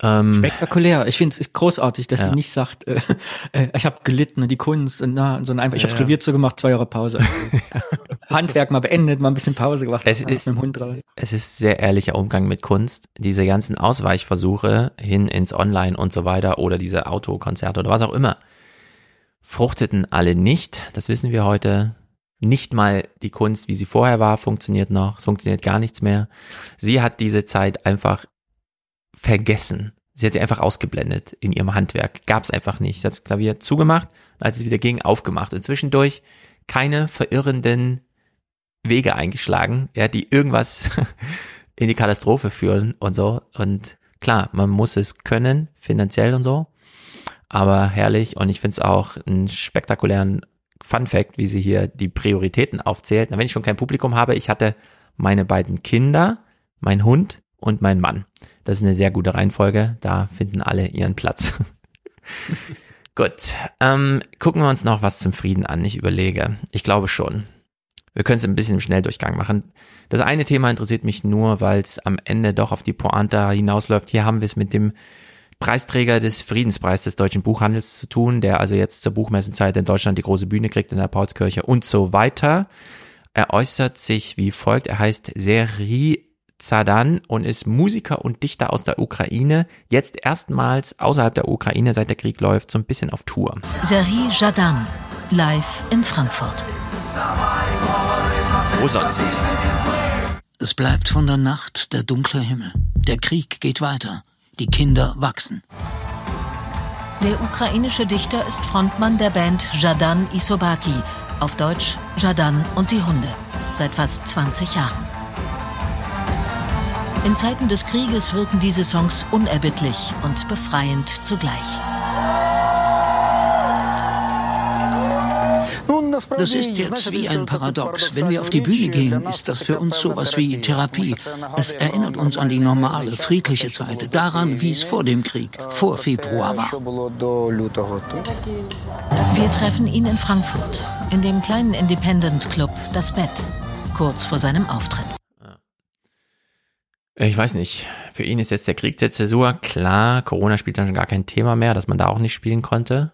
Ähm, Spektakulär. Ich finde es großartig, dass ja. sie nicht sagt, äh, äh, ich habe gelitten und die Kunst und na, sondern einfach, ich habe ja. Klavier zugemacht, zwei Jahre Pause. Handwerk mal beendet, mal ein bisschen Pause gemacht. Es ist, mit dem Hund drauf. es ist sehr ehrlicher Umgang mit Kunst. Diese ganzen Ausweichversuche hin ins Online und so weiter oder diese Autokonzerte oder was auch immer fruchteten alle nicht. Das wissen wir heute. Nicht mal die Kunst, wie sie vorher war, funktioniert noch. Es funktioniert gar nichts mehr. Sie hat diese Zeit einfach vergessen. Sie hat sie einfach ausgeblendet in ihrem Handwerk. Gab es einfach nicht. Sie hat das Klavier zugemacht, als es wieder ging, aufgemacht. Und zwischendurch keine verirrenden Wege eingeschlagen, ja, die irgendwas in die Katastrophe führen und so. Und Klar, man muss es können, finanziell und so, aber herrlich und ich finde es auch einen spektakulären Fun Fact, wie sie hier die Prioritäten aufzählt. Na, wenn ich schon kein Publikum habe, ich hatte meine beiden Kinder, mein Hund und mein Mann. Das ist eine sehr gute Reihenfolge. Da finden alle ihren Platz. Gut. Ähm, gucken wir uns noch was zum Frieden an. Ich überlege. Ich glaube schon. Wir können es ein bisschen im Schnelldurchgang machen. Das eine Thema interessiert mich nur, weil es am Ende doch auf die Pointe hinausläuft. Hier haben wir es mit dem Preisträger des Friedenspreises des deutschen Buchhandels zu tun, der also jetzt zur Buchmessenzeit in Deutschland die große Bühne kriegt in der Paulskirche und so weiter. Er äußert sich wie folgt. Er heißt Seri Zadan und ist Musiker und Dichter aus der Ukraine, jetzt erstmals außerhalb der Ukraine, seit der Krieg läuft, so ein bisschen auf Tour. Seri Jadan, live in Frankfurt. Wo sonst? Es bleibt von der Nacht der dunkle Himmel. Der Krieg geht weiter. Die Kinder wachsen. Der ukrainische Dichter ist Frontmann der Band Jadan Isobaki, auf Deutsch Jadan und die Hunde, seit fast 20 Jahren. In Zeiten des Krieges wirken diese Songs unerbittlich und befreiend zugleich. Das ist jetzt wie ein Paradox. Wenn wir auf die Bühne gehen, ist das für uns sowas wie Therapie. Es erinnert uns an die normale, friedliche Zeit, daran, wie es vor dem Krieg, vor Februar war. Wir treffen ihn in Frankfurt, in dem kleinen Independent Club Das Bett, kurz vor seinem Auftritt. Ich weiß nicht. Für ihn ist jetzt der Krieg der Zäsur. Klar, Corona spielt dann schon gar kein Thema mehr, dass man da auch nicht spielen konnte.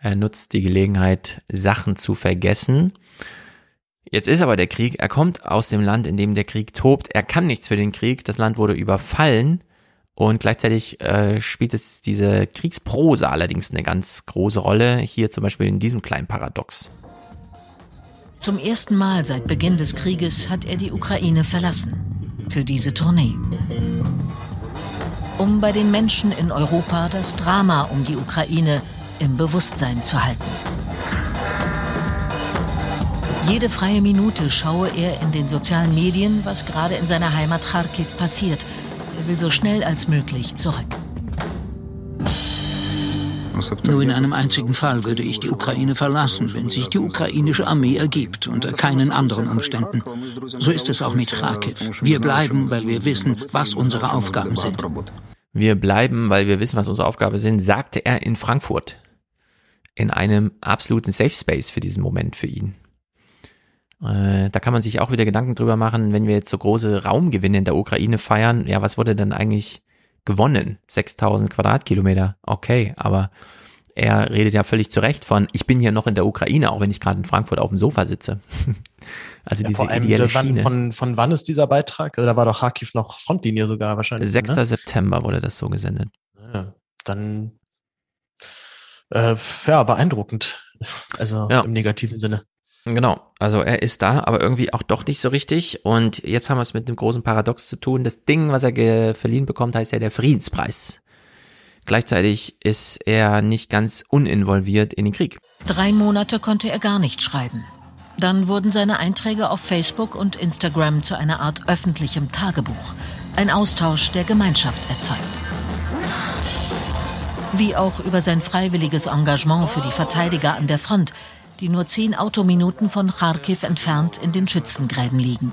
Er nutzt die Gelegenheit, Sachen zu vergessen. Jetzt ist aber der Krieg, er kommt aus dem Land, in dem der Krieg tobt. Er kann nichts für den Krieg. Das Land wurde überfallen. Und gleichzeitig äh, spielt es diese Kriegsprose allerdings eine ganz große Rolle. Hier zum Beispiel in diesem kleinen Paradox. Zum ersten Mal seit Beginn des Krieges hat er die Ukraine verlassen. Für diese Tournee. Um bei den Menschen in Europa das Drama um die Ukraine im Bewusstsein zu halten. Jede freie Minute schaue er in den sozialen Medien, was gerade in seiner Heimat Kharkiv passiert. Er will so schnell als möglich zurück. Nur in einem einzigen Fall würde ich die Ukraine verlassen, wenn sich die ukrainische Armee ergibt, unter keinen anderen Umständen. So ist es auch mit Kharkiv. Wir bleiben, weil wir wissen, was unsere Aufgaben sind. Wir bleiben, weil wir wissen, was unsere Aufgaben sind, sagte er in Frankfurt in einem absoluten Safe Space für diesen Moment für ihn. Äh, da kann man sich auch wieder Gedanken drüber machen, wenn wir jetzt so große Raumgewinne in der Ukraine feiern, ja, was wurde denn eigentlich gewonnen? 6000 Quadratkilometer, okay, aber er redet ja völlig zu Recht von, ich bin hier noch in der Ukraine, auch wenn ich gerade in Frankfurt auf dem Sofa sitze. also ja, diese vor allem, ideelle wann, Schiene. Von, von wann ist dieser Beitrag? Also da war doch Kharkiv noch Frontlinie sogar wahrscheinlich. 6. Ne? September wurde das so gesendet. Ja, dann äh, ja, beeindruckend. Also ja. im negativen Sinne. Genau, also er ist da, aber irgendwie auch doch nicht so richtig. Und jetzt haben wir es mit einem großen Paradox zu tun. Das Ding, was er verliehen bekommt, heißt ja der Friedenspreis. Gleichzeitig ist er nicht ganz uninvolviert in den Krieg. Drei Monate konnte er gar nicht schreiben. Dann wurden seine Einträge auf Facebook und Instagram zu einer Art öffentlichem Tagebuch. Ein Austausch, der Gemeinschaft erzeugt wie auch über sein freiwilliges Engagement für die Verteidiger an der Front, die nur zehn Autominuten von Kharkiv entfernt in den Schützengräben liegen.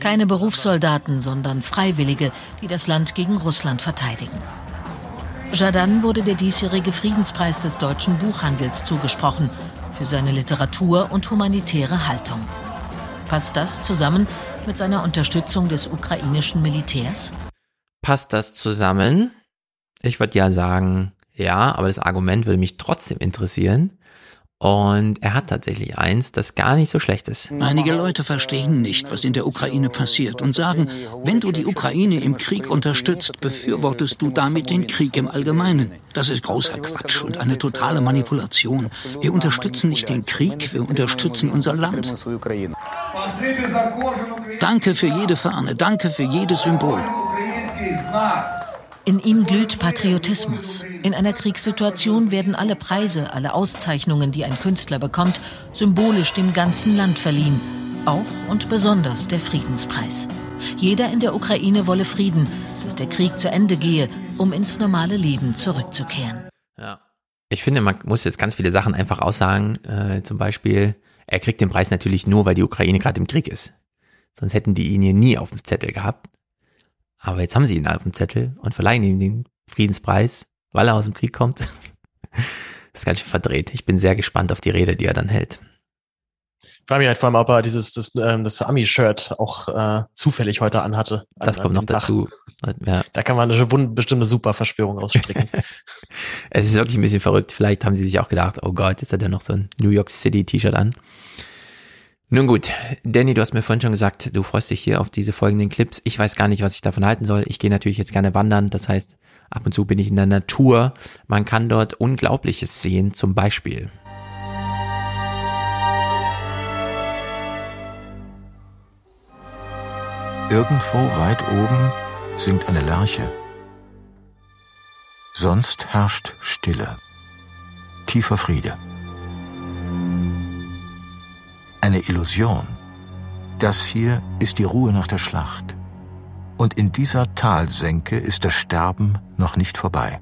Keine Berufssoldaten, sondern Freiwillige, die das Land gegen Russland verteidigen. Jadan wurde der diesjährige Friedenspreis des deutschen Buchhandels zugesprochen für seine Literatur und humanitäre Haltung. Passt das zusammen mit seiner Unterstützung des ukrainischen Militärs? Passt das zusammen? Ich würde ja sagen, ja, aber das Argument würde mich trotzdem interessieren. Und er hat tatsächlich eins, das gar nicht so schlecht ist. Einige Leute verstehen nicht, was in der Ukraine passiert und sagen, wenn du die Ukraine im Krieg unterstützt, befürwortest du damit den Krieg im Allgemeinen. Das ist großer Quatsch und eine totale Manipulation. Wir unterstützen nicht den Krieg, wir unterstützen unser Land. Danke für jede Fahne, danke für jedes Symbol. In ihm glüht Patriotismus. In einer Kriegssituation werden alle Preise, alle Auszeichnungen, die ein Künstler bekommt, symbolisch dem ganzen Land verliehen. Auch und besonders der Friedenspreis. Jeder in der Ukraine wolle Frieden, dass der Krieg zu Ende gehe, um ins normale Leben zurückzukehren. Ja. Ich finde, man muss jetzt ganz viele Sachen einfach aussagen. Äh, zum Beispiel, er kriegt den Preis natürlich nur, weil die Ukraine gerade im Krieg ist. Sonst hätten die ihn hier nie auf dem Zettel gehabt. Aber jetzt haben sie ihn auf dem Zettel und verleihen ihm den Friedenspreis, weil er aus dem Krieg kommt. Das ist ganz schön verdreht. Ich bin sehr gespannt auf die Rede, die er dann hält. Ich frage mich halt vor allem, ob er dieses, das, ähm, das Ami-Shirt auch äh, zufällig heute anhatte. An, das kommt noch dazu. Ja. Da kann man eine bestimmte super Verschwörung ausstricken. es ist wirklich ein bisschen verrückt. Vielleicht haben sie sich auch gedacht, oh Gott, jetzt hat er noch so ein New York City T-Shirt an. Nun gut, Danny, du hast mir vorhin schon gesagt, du freust dich hier auf diese folgenden Clips. Ich weiß gar nicht, was ich davon halten soll. Ich gehe natürlich jetzt gerne wandern. Das heißt, ab und zu bin ich in der Natur. Man kann dort Unglaubliches sehen, zum Beispiel. Irgendwo weit oben singt eine Lerche. Sonst herrscht Stille, tiefer Friede eine Illusion. Das hier ist die Ruhe nach der Schlacht. Und in dieser Talsenke ist das Sterben noch nicht vorbei.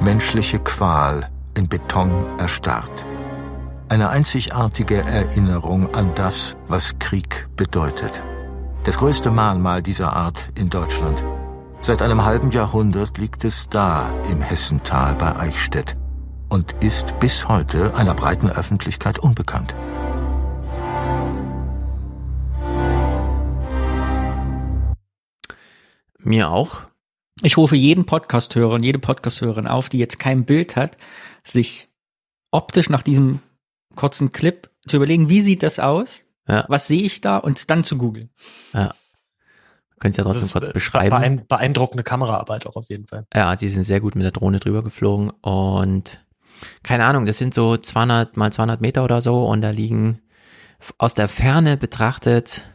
Menschliche Qual in Beton erstarrt. Eine einzigartige Erinnerung an das, was Krieg bedeutet. Das größte Mahnmal dieser Art in Deutschland. Seit einem halben Jahrhundert liegt es da im Hessental bei Eichstätt und ist bis heute einer breiten Öffentlichkeit unbekannt. Mir auch. Ich rufe jeden Podcast-Hörer und jede Podcast-Hörerin auf, die jetzt kein Bild hat, sich optisch nach diesem kurzen Clip zu überlegen, wie sieht das aus? Ja. Was sehe ich da? Und dann zu googeln. Ja. Könnt ihr ja trotzdem kurz beschreiben. beeindruckende Kameraarbeit auch auf jeden Fall. Ja, die sind sehr gut mit der Drohne drüber geflogen und keine Ahnung, das sind so 200 mal 200 Meter oder so und da liegen aus der Ferne betrachtet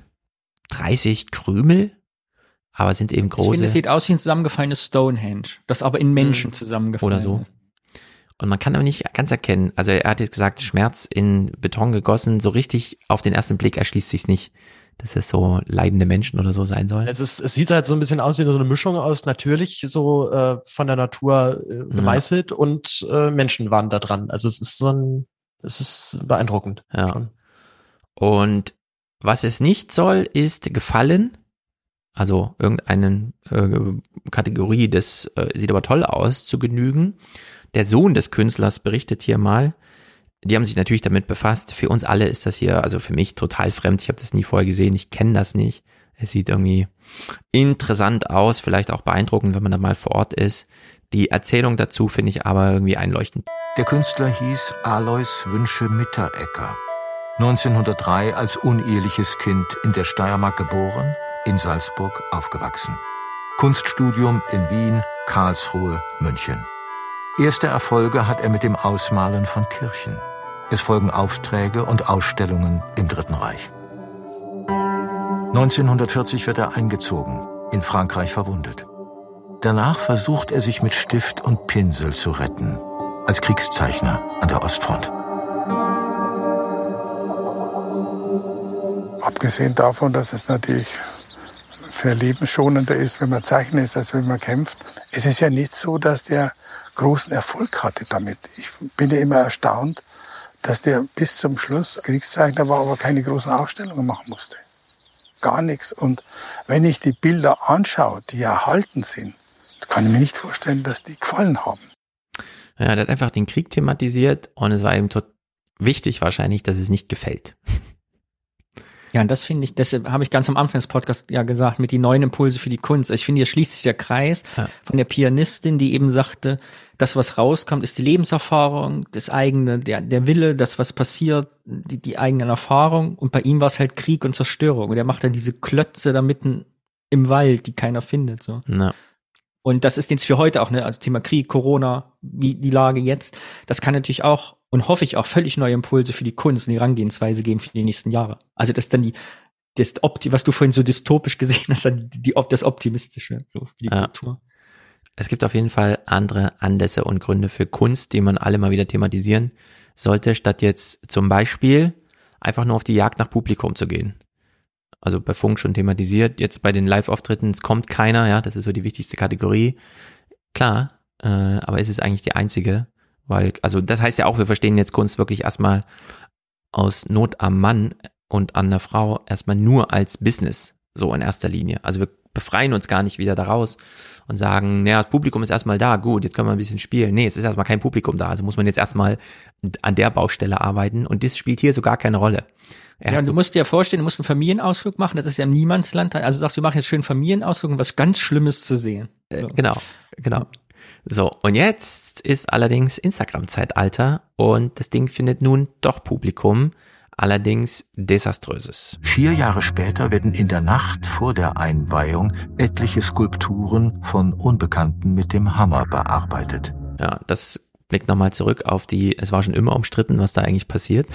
30 Krümel, aber sind eben große. Ich finde, es sieht aus wie ein zusammengefallenes Stonehenge, das aber in Menschen hm. zusammengefallen Oder so. Und man kann aber nicht ganz erkennen, also er hat jetzt gesagt, Schmerz in Beton gegossen, so richtig auf den ersten Blick erschließt sich's nicht, dass es so leidende Menschen oder so sein sollen. Es, ist, es sieht halt so ein bisschen aus wie so eine Mischung aus natürlich so äh, von der Natur äh, gemeißelt ja. und äh, Menschen waren da dran. Also es ist so ein, es ist beeindruckend. Ja. Schon. Und was es nicht soll, ist gefallen. Also irgendeine äh, Kategorie, das äh, sieht aber toll aus, zu genügen. Der Sohn des Künstlers berichtet hier mal, die haben sich natürlich damit befasst. Für uns alle ist das hier, also für mich total fremd. Ich habe das nie vorher gesehen, ich kenne das nicht. Es sieht irgendwie interessant aus, vielleicht auch beeindruckend, wenn man da mal vor Ort ist. Die Erzählung dazu finde ich aber irgendwie einleuchtend. Der Künstler hieß Alois Wünsche Mitterecker. 1903 als uneheliches Kind in der Steiermark geboren, in Salzburg aufgewachsen. Kunststudium in Wien, Karlsruhe, München. Erste Erfolge hat er mit dem Ausmalen von Kirchen. Es folgen Aufträge und Ausstellungen im Dritten Reich. 1940 wird er eingezogen, in Frankreich verwundet. Danach versucht er sich mit Stift und Pinsel zu retten, als Kriegszeichner an der Ostfront. Abgesehen davon, dass es natürlich für lebensschonender ist, wenn man zeichnet, ist, als wenn man kämpft. Es ist ja nicht so, dass der großen Erfolg hatte damit. Ich bin ja immer erstaunt, dass der bis zum Schluss Kriegszeichner war, aber keine großen Ausstellungen machen musste. Gar nichts. Und wenn ich die Bilder anschaue, die erhalten sind, kann ich mir nicht vorstellen, dass die gefallen haben. Ja, der hat einfach den Krieg thematisiert und es war ihm wichtig wahrscheinlich, dass es nicht gefällt. Ja, und das finde ich, deshalb habe ich ganz am Anfang des Podcasts ja gesagt, mit die neuen Impulse für die Kunst. Ich finde, hier schließt sich der Kreis ja. von der Pianistin, die eben sagte, das, was rauskommt, ist die Lebenserfahrung, das eigene, der, der Wille, das, was passiert, die, die eigenen Erfahrungen. Und bei ihm war es halt Krieg und Zerstörung. Und er macht dann diese Klötze da mitten im Wald, die keiner findet, so. Ja. Und das ist jetzt für heute auch, ne, also Thema Krieg, Corona, wie die Lage jetzt. Das kann natürlich auch und hoffe ich auch völlig neue Impulse für die Kunst und die Herangehensweise geben für die nächsten Jahre. Also, dass dann die, das Opti, was du vorhin so dystopisch gesehen hast, die, die, das Optimistische, so für die Ja. Kultur. Es gibt auf jeden Fall andere Anlässe und Gründe für Kunst, die man alle mal wieder thematisieren sollte, statt jetzt zum Beispiel einfach nur auf die Jagd nach Publikum zu gehen. Also bei Funk schon thematisiert, jetzt bei den Live-Auftritten, es kommt keiner, ja, das ist so die wichtigste Kategorie. Klar, äh, aber es ist eigentlich die einzige, weil, also das heißt ja auch, wir verstehen jetzt Kunst wirklich erstmal aus Not am Mann und an der Frau erstmal nur als Business, so in erster Linie. Also wir befreien uns gar nicht wieder daraus und sagen, naja, das Publikum ist erstmal da, gut, jetzt können wir ein bisschen spielen. Nee, es ist erstmal kein Publikum da, also muss man jetzt erstmal an der Baustelle arbeiten und das spielt hier so gar keine Rolle. Er ja, und so, du musst dir ja vorstellen, du musst einen Familienausflug machen, das ist ja im Niemandsland. Also sagst du, wir machen jetzt schön Familienausflug, um was ganz Schlimmes zu sehen. So. Genau, genau. So, und jetzt ist allerdings Instagram-Zeitalter und das Ding findet nun doch Publikum, allerdings desaströses. Vier Jahre später werden in der Nacht vor der Einweihung etliche Skulpturen von Unbekannten mit dem Hammer bearbeitet. Ja, das blickt nochmal zurück auf die, es war schon immer umstritten, was da eigentlich passiert.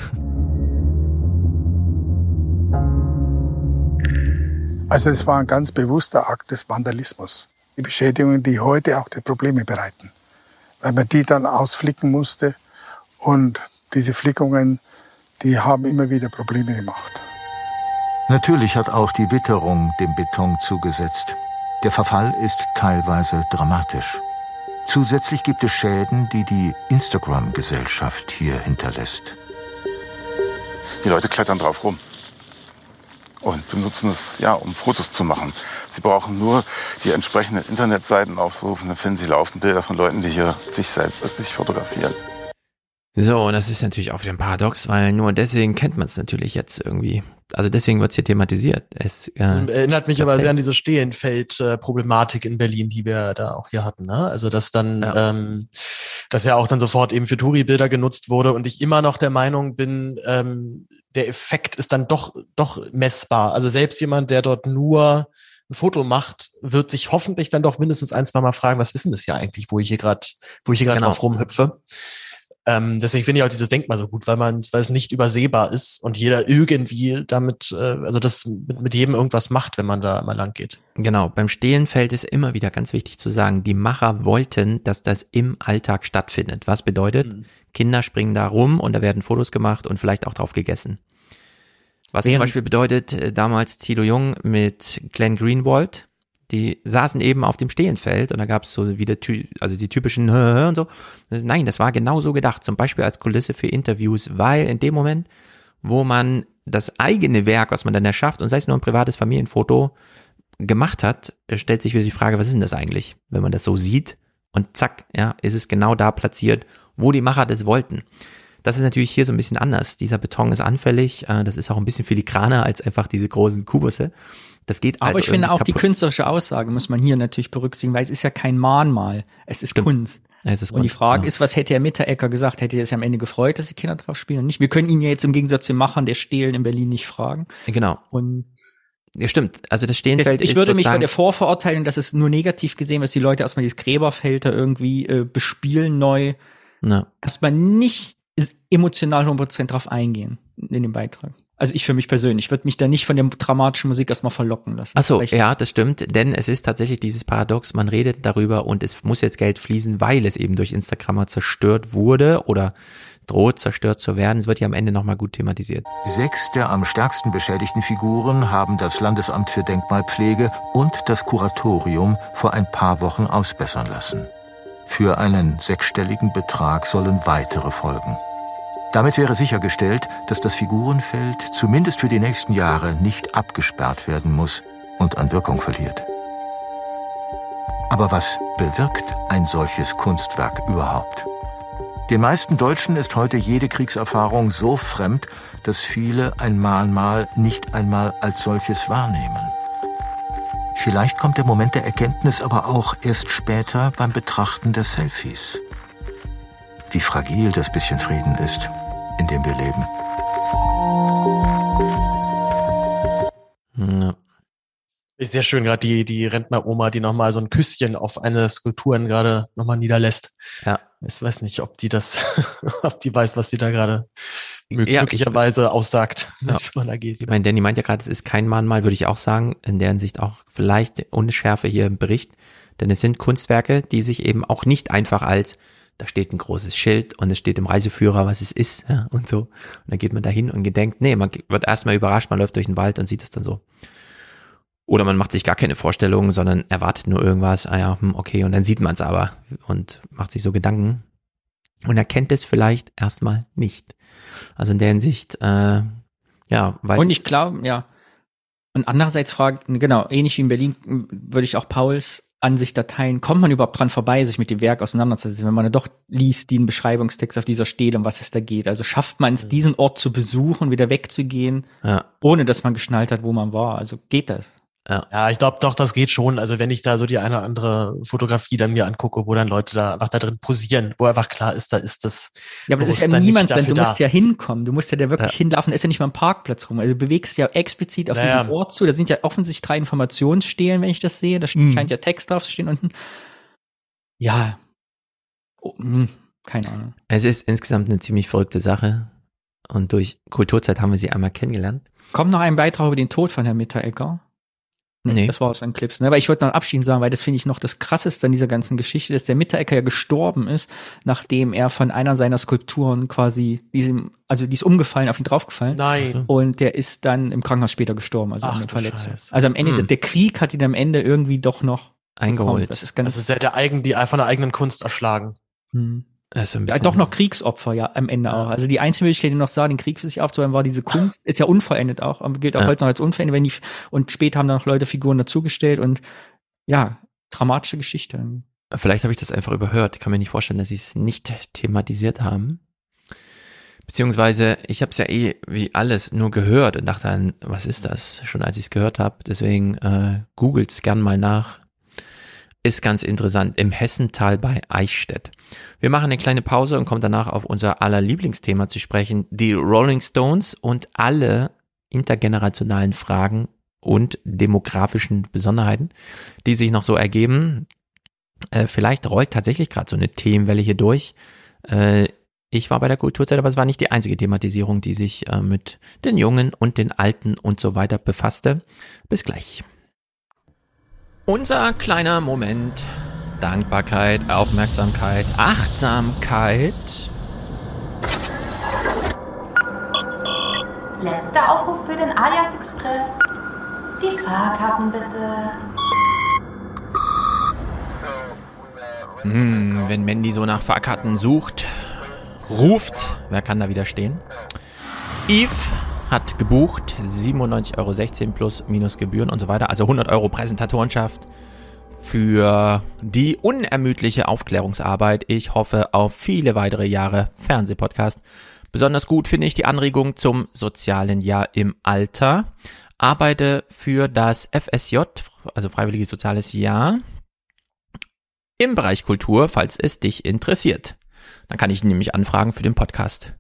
Also es war ein ganz bewusster Akt des Vandalismus. Die Beschädigungen, die heute auch die Probleme bereiten. Weil man die dann ausflicken musste und diese Flickungen, die haben immer wieder Probleme gemacht. Natürlich hat auch die Witterung dem Beton zugesetzt. Der Verfall ist teilweise dramatisch. Zusätzlich gibt es Schäden, die die Instagram-Gesellschaft hier hinterlässt. Die Leute klettern drauf rum und benutzen es, ja, um Fotos zu machen. Sie brauchen nur die entsprechenden Internetseiten aufsuchen, dann finden sie laufend Bilder von Leuten, die hier sich selbst wirklich fotografieren. So, und das ist natürlich auch wieder ein Paradox, weil nur deswegen kennt man es natürlich jetzt irgendwie. Also deswegen wird es hier thematisiert. Es äh, Erinnert mich aber sehr an diese Stehenfeld-Problematik in Berlin, die wir da auch hier hatten. Ne? Also dass dann, ähm, dass ja auch dann sofort eben für Touri-Bilder genutzt wurde und ich immer noch der Meinung bin, ähm, der Effekt ist dann doch doch messbar. Also selbst jemand, der dort nur ein Foto macht, wird sich hoffentlich dann doch mindestens ein, zwei Mal fragen, was ist denn das hier eigentlich, wo ich hier gerade, wo ich hier gerade Genau. drauf rumhüpfe. Ähm, deswegen finde ich auch dieses Denkmal so gut, weil man, weil es nicht übersehbar ist und jeder irgendwie damit, äh, also das mit, mit jedem irgendwas macht, wenn man da mal lang geht. Genau, beim Stehlenfeld ist immer wieder ganz wichtig zu sagen, die Macher wollten, dass das im Alltag stattfindet. Was bedeutet, Kinder springen da rum und da werden Fotos gemacht und vielleicht auch drauf gegessen. Was zum Während- Beispiel bedeutet, äh, damals Thilo Jung mit Glenn Greenwald, die saßen eben auf dem Stehenfeld und da gab es so wieder, ty- also die typischen und so. Nein, das war genau so gedacht, zum Beispiel als Kulisse für Interviews, weil in dem Moment, wo man das eigene Werk, was man dann erschafft, und sei es nur ein privates Familienfoto, gemacht hat, stellt sich wieder die Frage, was ist denn das eigentlich, wenn man das so sieht und zack, ja, ist es genau da platziert, wo die Macher das wollten. Das ist natürlich hier so ein bisschen anders. Dieser Beton ist anfällig, äh, das ist auch ein bisschen filigraner als einfach diese großen Kubusse. Das geht Aber also ich finde auch die kaputt. künstlerische Aussage muss man hier natürlich berücksichtigen, weil es ist ja kein Mahnmal, es ist Kunst. Es ist und die Kunst, Frage ja. ist, was hätte Herr Mitterecker gesagt? Hätte er sich am Ende gefreut, dass die Kinder drauf spielen und nicht? Wir können ihn ja jetzt im Gegensatz zu den Machern der Stehlen in Berlin nicht fragen. Genau. Und ja, stimmt. Also das Stehenfeld ich ist würde mich bei der Vorverurteilung, dass es nur negativ gesehen wird, dass die Leute erstmal dieses Gräberfeld da irgendwie äh, bespielen neu. Ja. Erstmal nicht emotional 100% drauf eingehen in dem Beitrag. Also ich für mich persönlich würde mich da nicht von der dramatischen Musik erstmal verlocken lassen. Ach so, Vielleicht- ja, das stimmt, denn es ist tatsächlich dieses Paradox, man redet darüber und es muss jetzt Geld fließen, weil es eben durch Instagrammer zerstört wurde oder droht zerstört zu werden. Es wird ja am Ende nochmal gut thematisiert. Sechs der am stärksten beschädigten Figuren haben das Landesamt für Denkmalpflege und das Kuratorium vor ein paar Wochen ausbessern lassen. Für einen sechsstelligen Betrag sollen weitere folgen. Damit wäre sichergestellt, dass das Figurenfeld zumindest für die nächsten Jahre nicht abgesperrt werden muss und an Wirkung verliert. Aber was bewirkt ein solches Kunstwerk überhaupt? Den meisten Deutschen ist heute jede Kriegserfahrung so fremd, dass viele ein Mahnmal nicht einmal als solches wahrnehmen. Vielleicht kommt der Moment der Erkenntnis aber auch erst später beim Betrachten der Selfies. Wie fragil das bisschen Frieden ist, in dem wir leben. Ja. Ist sehr schön, gerade die, die Rentneroma, die nochmal so ein Küsschen auf eine der Skulpturen gerade nochmal niederlässt. Ja. Ich weiß nicht, ob die das, ob die weiß, was sie da gerade Ja, möglicherweise aussagt. Ja. Ich meine, Danny meint ja gerade, es ist kein Mahnmal, würde ich auch sagen, in der Hinsicht auch vielleicht Unschärfe hier im Bericht, denn es sind Kunstwerke, die sich eben auch nicht einfach als, da steht ein großes Schild und es steht im Reiseführer, was es ist ja, und so. Und dann geht man da hin und gedenkt, nee, man wird erstmal überrascht, man läuft durch den Wald und sieht es dann so. Oder man macht sich gar keine Vorstellungen, sondern erwartet nur irgendwas, ah ja, hm, okay, und dann sieht man es aber und macht sich so Gedanken und erkennt es vielleicht erstmal nicht. Also in der Hinsicht, äh, ja, weil Und ich glaube, ja. Und andererseits fragt, genau, ähnlich wie in Berlin m, würde ich auch Pauls Ansicht da teilen, kommt man überhaupt dran vorbei, sich mit dem Werk auseinanderzusetzen, wenn man doch liest, den Beschreibungstext auf dieser steht, um was es da geht. Also schafft man es, diesen Ort zu besuchen, wieder wegzugehen, Ja. ohne dass man geschnallt hat, wo man war. Also geht das? Ja, ja ich glaube doch, das geht schon. Also wenn ich da so die eine oder andere Fotografie dann mir angucke, wo dann Leute da einfach da drin posieren, wo einfach klar ist, da ist das. Ja, aber das ist ja niemand, denn dafür du musst da. ja hinkommen. Du musst ja da wirklich Ja. hinlaufen. Da ist ja nicht mal ein Parkplatz rum. Also du bewegst ja explizit auf Naja. diesen Ort zu. Da sind ja offensichtlich drei Informationsstelen, wenn ich das sehe. Da Mhm. scheint ja Text drauf zu stehen unten. Ja. Oh, hm, keine Ahnung. Es ist insgesamt eine ziemlich verrückte Sache. Und durch Kulturzeit haben wir sie einmal kennengelernt. Kommt noch ein Beitrag über den Tod von Herrn Mitteregger? Nee. Das war aus den Clips. Ne? Aber ich wollte noch abschließend sagen, weil das finde ich noch das Krasseste an dieser ganzen Geschichte, dass der Mitteregger ja gestorben ist, nachdem er von einer seiner Skulpturen quasi, diesem, also die ist umgefallen, auf ihn draufgefallen. Nein. Und der ist dann im Krankenhaus später gestorben, also Ach Verletzungen. Scheiße. Also am Ende, Hm. der Krieg hat ihn am Ende irgendwie doch noch Eingeholt. bekommen. Das ist ganz, Also ist ja der eigen, die von der eigenen Kunst erschlagen. hm. Ein ja, doch noch Kriegsopfer, ja, am Ende auch. Also die einzige Möglichkeit, die noch sah, den Krieg für sich aufzubauen, war diese Kunst, ist ja unvollendet auch, aber gilt auch Ja. heute noch als unvollendet, wenn die, und später haben dann noch Leute Figuren dazugestellt und ja, dramatische Geschichte. Vielleicht habe ich das einfach überhört. Ich kann mir nicht vorstellen, dass sie es nicht thematisiert haben. Beziehungsweise, ich habe es ja eh wie alles nur gehört und dachte dann, was ist das? Schon als ich es gehört habe. Deswegen äh, googelt's gern mal nach. Ist ganz interessant. Im Hessental bei Eichstätt. Wir machen eine kleine Pause und kommen danach auf unser aller Lieblingsthema zu sprechen. Die Rolling Stones und alle intergenerationalen Fragen und demografischen Besonderheiten, die sich noch so ergeben. Äh, vielleicht rollt tatsächlich gerade so eine Themenwelle hier durch. Äh, ich war bei der Kulturzeit, aber es war nicht die einzige Thematisierung, die sich äh, mit den Jungen und den Alten und so weiter befasste. Bis gleich. Unser kleiner Moment. Dankbarkeit, Aufmerksamkeit, Achtsamkeit. Letzter Aufruf für den Alias Express. Die Fahrkarten bitte. Hm, wenn Mandy so nach Fahrkarten sucht, ruft, wer kann da widerstehen? Eve hat gebucht, 97,16 Euro plus minus Gebühren und so weiter, also 100 Euro Präsentatorenschaft für die unermüdliche Aufklärungsarbeit. Ich hoffe auf viele weitere Jahre Fernsehpodcast. Besonders gut finde ich die Anregung zum sozialen Jahr im Alter. Arbeite für das FSJ, also Freiwilliges Soziales Jahr, im Bereich Kultur, falls es dich interessiert. Dann kann ich nämlich anfragen für den Podcast.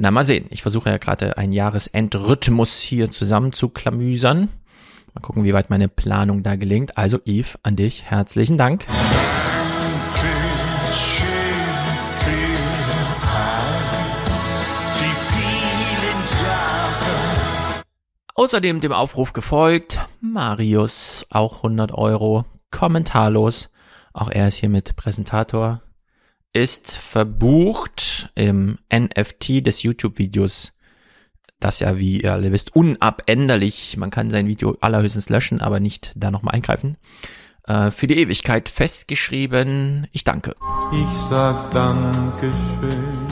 Na, mal sehen. Ich versuche ja gerade einen Jahresendrhythmus hier zusammen zu klamüsern. Mal gucken, wie weit meine Planung da gelingt. Also, Yves, an dich herzlichen Dank. Außerdem dem Aufruf gefolgt, Marius, auch 100 Euro, kommentarlos, auch er ist hier mit Präsentator, ist verbucht im NFT des YouTube-Videos, das ja, wie ihr alle wisst, unabänderlich, man kann sein Video allerhöchstens löschen, aber nicht da nochmal eingreifen, äh, für die Ewigkeit festgeschrieben, ich danke. Ich sag Dankeschön.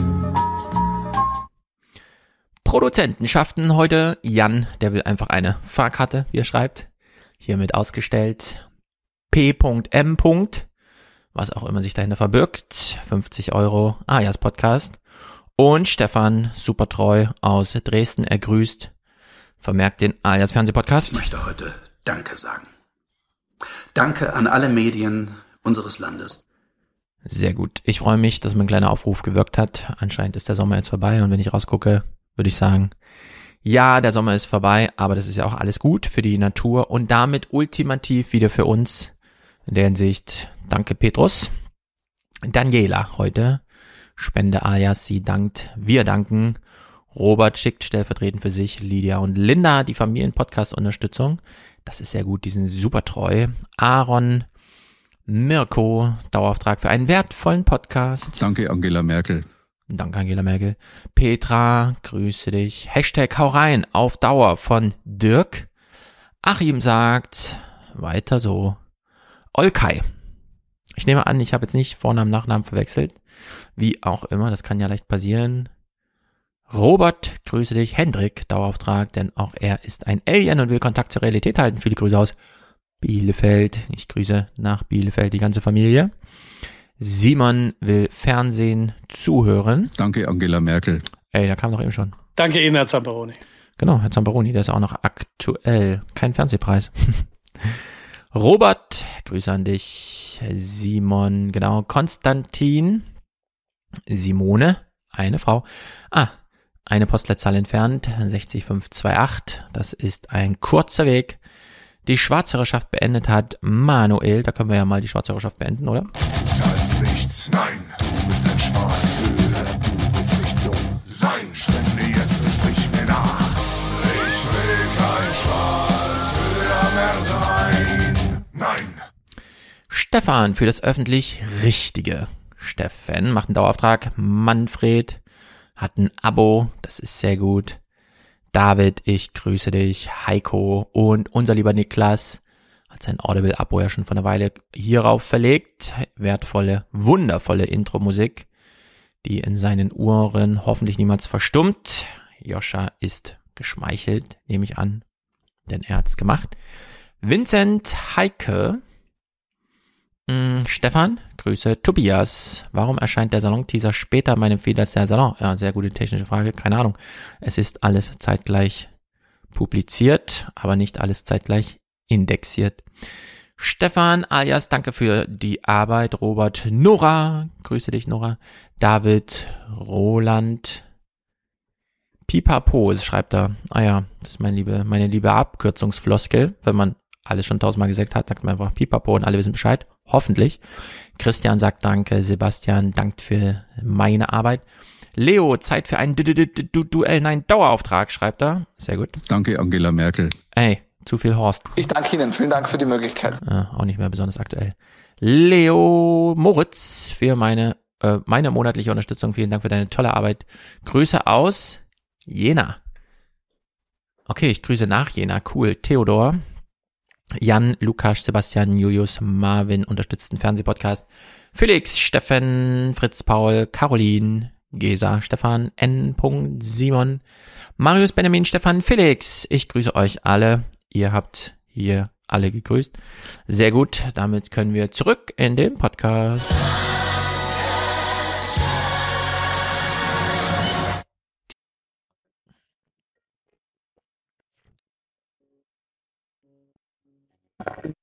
Produzentenschaften heute. Jan, der will einfach eine Fahrkarte, wie er schreibt. Hiermit ausgestellt. P.M. Was auch immer sich dahinter verbirgt. 50 Euro. Ajas Podcast. Und Stefan, super treu aus Dresden, er grüßt. Vermerkt den Alias Fernsehpodcast. Ich möchte heute Danke sagen. Danke an alle Medien unseres Landes. Sehr gut. Ich freue mich, dass mein kleiner Aufruf gewirkt hat. Anscheinend ist der Sommer jetzt vorbei und wenn ich rausgucke, würde ich sagen, Ja, der Sommer ist vorbei, aber das ist ja auch alles gut für die Natur und damit ultimativ wieder für uns. In der Hinsicht, danke Petrus. Daniela heute, Spende alias, sie dankt, wir danken. Robert schickt stellvertretend für sich, Lydia und Linda die Familienpodcast-Unterstützung. Das ist sehr gut, die sind super treu. Aaron, Mirko, Dauerauftrag für einen wertvollen Podcast. Danke, Angela Merkel. Danke, Angela Merkel. Petra, grüße dich. Hashtag hau rein auf Dauer von Dirk. Achim sagt, weiter so. Olkai. Ich nehme an, ich habe jetzt nicht Vornamen, Nachnamen verwechselt. Wie auch immer, das kann ja leicht passieren. Robert, grüße dich. Hendrik, Dauerauftrag, denn auch er ist ein Alien und will Kontakt zur Realität halten. Viele Grüße aus Bielefeld. Ich grüße nach Bielefeld die ganze Familie. Simon will Fernsehen zuhören. Danke, Angela Merkel. Ey, da kam doch eben schon. Danke Ihnen, Herr Zamperoni. Genau, Herr Zamperoni, der ist auch noch aktuell. Kein Fernsehpreis. Robert, Grüße an dich. Simon, genau. Konstantin. Simone, eine Frau. Ah, eine Postleitzahl entfernt, 60528. Das ist ein kurzer Weg. Die Schwarzhörerschaft beendet hat Manuel. Da können wir ja mal die Schwarzhörerschaft beenden, oder? Du zahlst nichts, nein, du bist ein Schwarzhörer. Du willst nicht so sein, spende jetzt und sprich mir nach. Stefan für das öffentlich Richtige. Steffen macht einen Dauerauftrag. Manfred hat ein Abo, das ist sehr gut. David, ich grüße dich. Heiko und unser lieber Niklas hat sein Audible-Abo ja schon vor einer Weile hierauf verlegt. Wertvolle, wundervolle Intro-Musik, die in seinen Ohren hoffentlich niemals verstummt. Joscha ist geschmeichelt, nehme ich an, denn er hat's gemacht. Vincent Heike Mm, Stefan, Grüße. Tobias, warum erscheint der Salon-Teaser später meinem Feed als der Salon? Ja, sehr gute technische Frage, keine Ahnung. Es ist alles zeitgleich publiziert, aber nicht alles zeitgleich indexiert. Stefan alias, danke für die Arbeit. Robert, Nora, grüße dich, Nora. David, Roland, Pipapo, schreibt er. Ah ja, das ist meine liebe, meine liebe Abkürzungsfloskel. Wenn man alles schon tausendmal gesagt hat, sagt man einfach Pipapo und alle wissen Bescheid. Hoffentlich. Christian sagt Danke. Sebastian dankt für meine Arbeit. Leo, Zeit für ein du du du Duell, nein, Dauerauftrag, schreibt er. Sehr gut. Danke, Angela Merkel. Ey, zu viel Horst. Ich danke Ihnen. Vielen Dank für die Möglichkeit. Ah, auch nicht mehr besonders aktuell. Leo Moritz für meine, äh, meine monatliche Unterstützung. Vielen Dank für deine tolle Arbeit. Grüße aus Jena. Okay, ich grüße nach Jena. Cool. Theodor, Jan, Lukas, Sebastian, Julius, Marvin unterstützten Fernsehpodcast. Felix, Steffen, Fritz, Paul, Caroline, Gesa, Stefan, N. Simon, Marius, Benjamin, Stefan, Felix. Ich grüße euch alle. Ihr habt hier alle gegrüßt. Sehr gut. Damit können wir zurück in den Podcast. Thank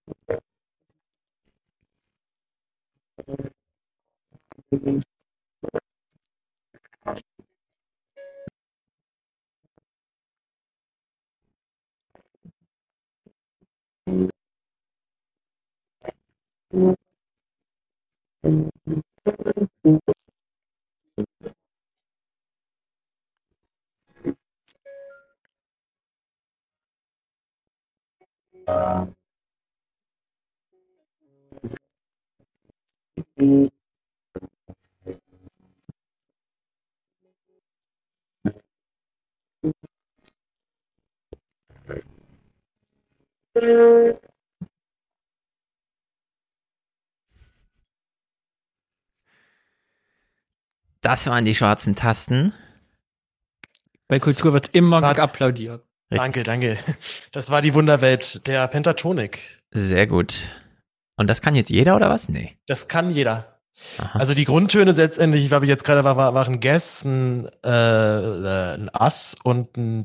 Uh... Das waren die schwarzen Tasten. Bei Kultur wird immer war, applaudiert. Danke, danke. Das war die Wunderwelt der Pentatonik. Sehr gut. Und das kann jetzt jeder oder was? Nee. Das kann jeder. Aha. Also die Grundtöne letztendlich, ich jetzt gerade war, waren Guess, ein, äh, ein Ass und ein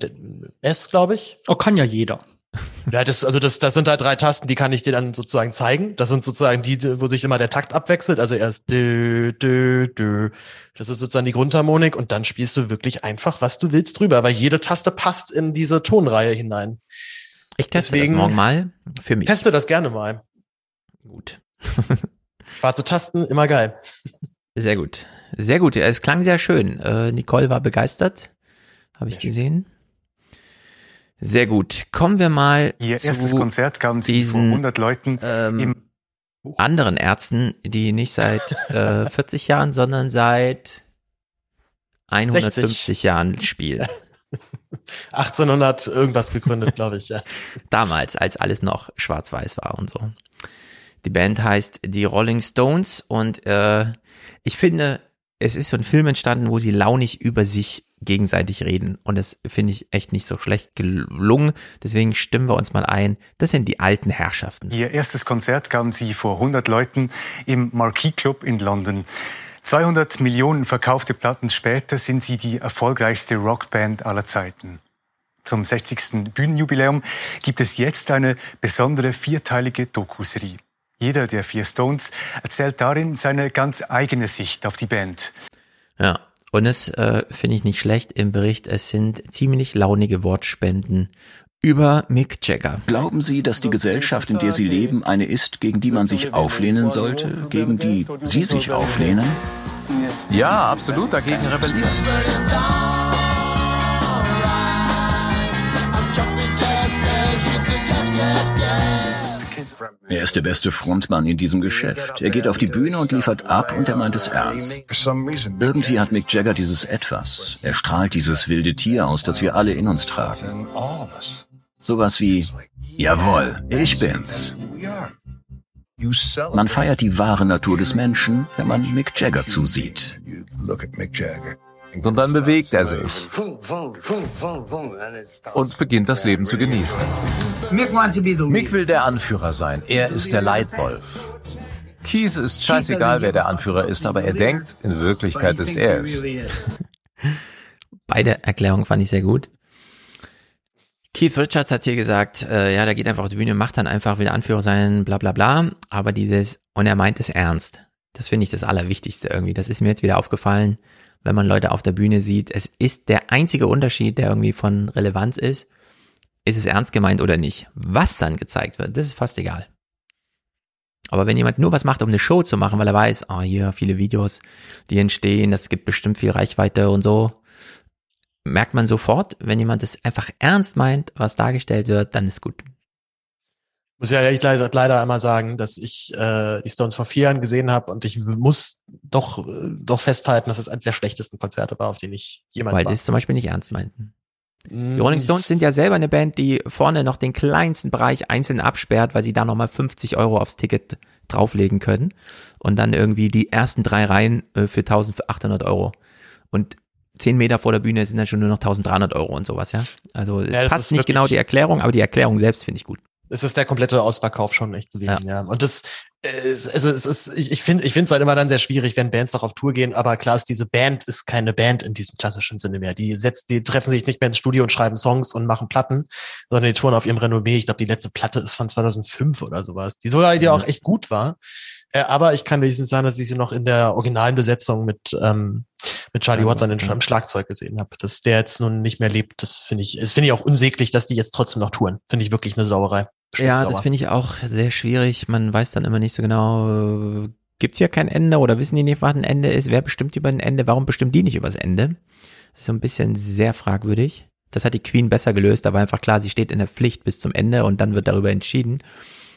S, glaube ich. Oh, kann ja jeder. Ja, das, also das, das sind da drei Tasten, die kann ich dir dann sozusagen zeigen. Das sind sozusagen die, wo sich immer der Takt abwechselt. Also erst dö, dö, dö. Das ist sozusagen die Grundharmonik und dann spielst du wirklich einfach, was du willst drüber, weil jede Taste passt in diese Tonreihe hinein. Ich teste Deswegen, das morgen mal für mich. Teste das gerne mal. Gut. Schwarze Tasten, immer geil. Sehr gut. Sehr gut. Es klang sehr schön. Äh, Nicole war begeistert. Habe ich gesehen. Sehr gut. Kommen wir mal Ihr erstes Konzert gaben Sie diesen, vor 100 Leuten ähm, im anderen Ärzten, die nicht seit äh, 40 Jahren, sondern seit 150 60. Jahren spielen. 1800 irgendwas gegründet, glaube ich, ja. Damals, als alles noch schwarz-weiß war und so. Die Band heißt die Rolling Stones und äh, ich finde, es ist so ein Film entstanden, wo sie launig über sich gegenseitig reden. Und das finde ich echt nicht so schlecht gelungen. Deswegen stimmen wir uns mal ein. Das sind die alten Herrschaften. Ihr erstes Konzert gaben sie vor 100 Leuten im Marquis Club in London. 200 Millionen verkaufte Platten später sind sie die erfolgreichste Rockband aller Zeiten. Zum 60. Bühnenjubiläum gibt es jetzt eine besondere vierteilige Dokuserie. Jeder der vier Stones erzählt darin seine ganz eigene Sicht auf die Band. Ja, und es äh, finde ich nicht schlecht im Bericht. Es sind ziemlich launige Wortspenden über Mick Jagger. Glauben Sie, dass die Gesellschaft, in der Sie leben, eine ist, gegen die man sich auflehnen sollte, gegen die Sie sich auflehnen? Ja, absolut dagegen rebellieren. Er ist der beste Frontmann in diesem Geschäft. Er geht auf die Bühne und liefert ab und er meint es ernst. Irgendwie hat Mick Jagger dieses Etwas. Er strahlt dieses wilde Tier aus, das wir alle in uns tragen. Sowas wie, jawohl, ich bin's. Man feiert die wahre Natur des Menschen, wenn man Mick Jagger zusieht. Und dann bewegt er sich und beginnt das Leben zu genießen. Mick will der Anführer sein. Er ist der Leitwolf. Keith ist scheißegal, wer der Anführer ist, aber er denkt, in Wirklichkeit ist er es. Beide Erklärungen fand ich sehr gut. Keith Richards hat hier gesagt, äh, ja, der geht einfach auf die Bühne, macht dann einfach, will Anführer sein, bla bla bla. Aber dieses, und er meint es ernst. Das finde ich das Allerwichtigste irgendwie. Das ist mir jetzt wieder aufgefallen wenn man Leute auf der Bühne sieht. Es ist der einzige Unterschied, der irgendwie von Relevanz ist. Ist es ernst gemeint oder nicht? Was dann gezeigt wird, das ist fast egal. Aber wenn jemand nur was macht, um eine Show zu machen, weil er weiß, ah, oh, hier viele Videos, die entstehen, das gibt bestimmt viel Reichweite und so, merkt man sofort, wenn jemand es einfach ernst meint, was dargestellt wird, dann ist gut muss ja echt leider, leider einmal sagen, dass ich äh, die Stones vor vier Jahren gesehen habe und ich muss doch, äh, doch festhalten, dass es eines der schlechtesten Konzerte war, auf denen ich jemals Weil war. Weil sie es zum Beispiel nicht ernst meinten. Die Rolling Stones sind ja selber eine Band, die vorne noch den kleinsten Bereich einzeln absperrt, weil sie da nochmal 50 Euro aufs Ticket drauflegen können und dann irgendwie die ersten drei Reihen äh, für 1800 Euro. Und zehn Meter vor der Bühne sind dann schon nur noch 1300 Euro und sowas, ja. Also es ja, passt nicht genau die Erklärung, aber die Erklärung selbst finde ich gut es ist der komplette Ausverkauf schon echt gewesen, ja. ja. Und das, äh, es, es, es ist, ich, ich finde, ich finde es halt immer dann sehr schwierig, wenn Bands noch auf Tour gehen. Aber klar ist, diese Band ist keine Band in diesem klassischen Sinne mehr. Die setzt, die treffen sich nicht mehr ins Studio und schreiben Songs und machen Platten, sondern die touren auf ihrem Renommee. Ich glaube, die letzte Platte ist von 2005 oder sowas, die sogar, die ja. auch echt gut war. Äh, aber ich kann wenigstens sagen, dass ich sie noch in der originalen Besetzung mit ähm, mit Charlie Watts an den Schlagzeug gesehen habe. Dass der jetzt nun nicht mehr lebt, das finde ich, das finde ich auch unsäglich, dass die jetzt trotzdem noch touren. Finde ich wirklich eine Sauerei. Ja, das finde ich auch sehr schwierig. Man weiß dann immer nicht so genau, äh, gibt's hier kein Ende oder wissen die nicht, was ein Ende ist? Wer bestimmt über ein Ende? Warum bestimmt die nicht über das Ende? Das ist so ein bisschen sehr fragwürdig. Das hat die Queen besser gelöst. Da war einfach klar, sie steht in der Pflicht bis zum Ende und dann wird darüber entschieden.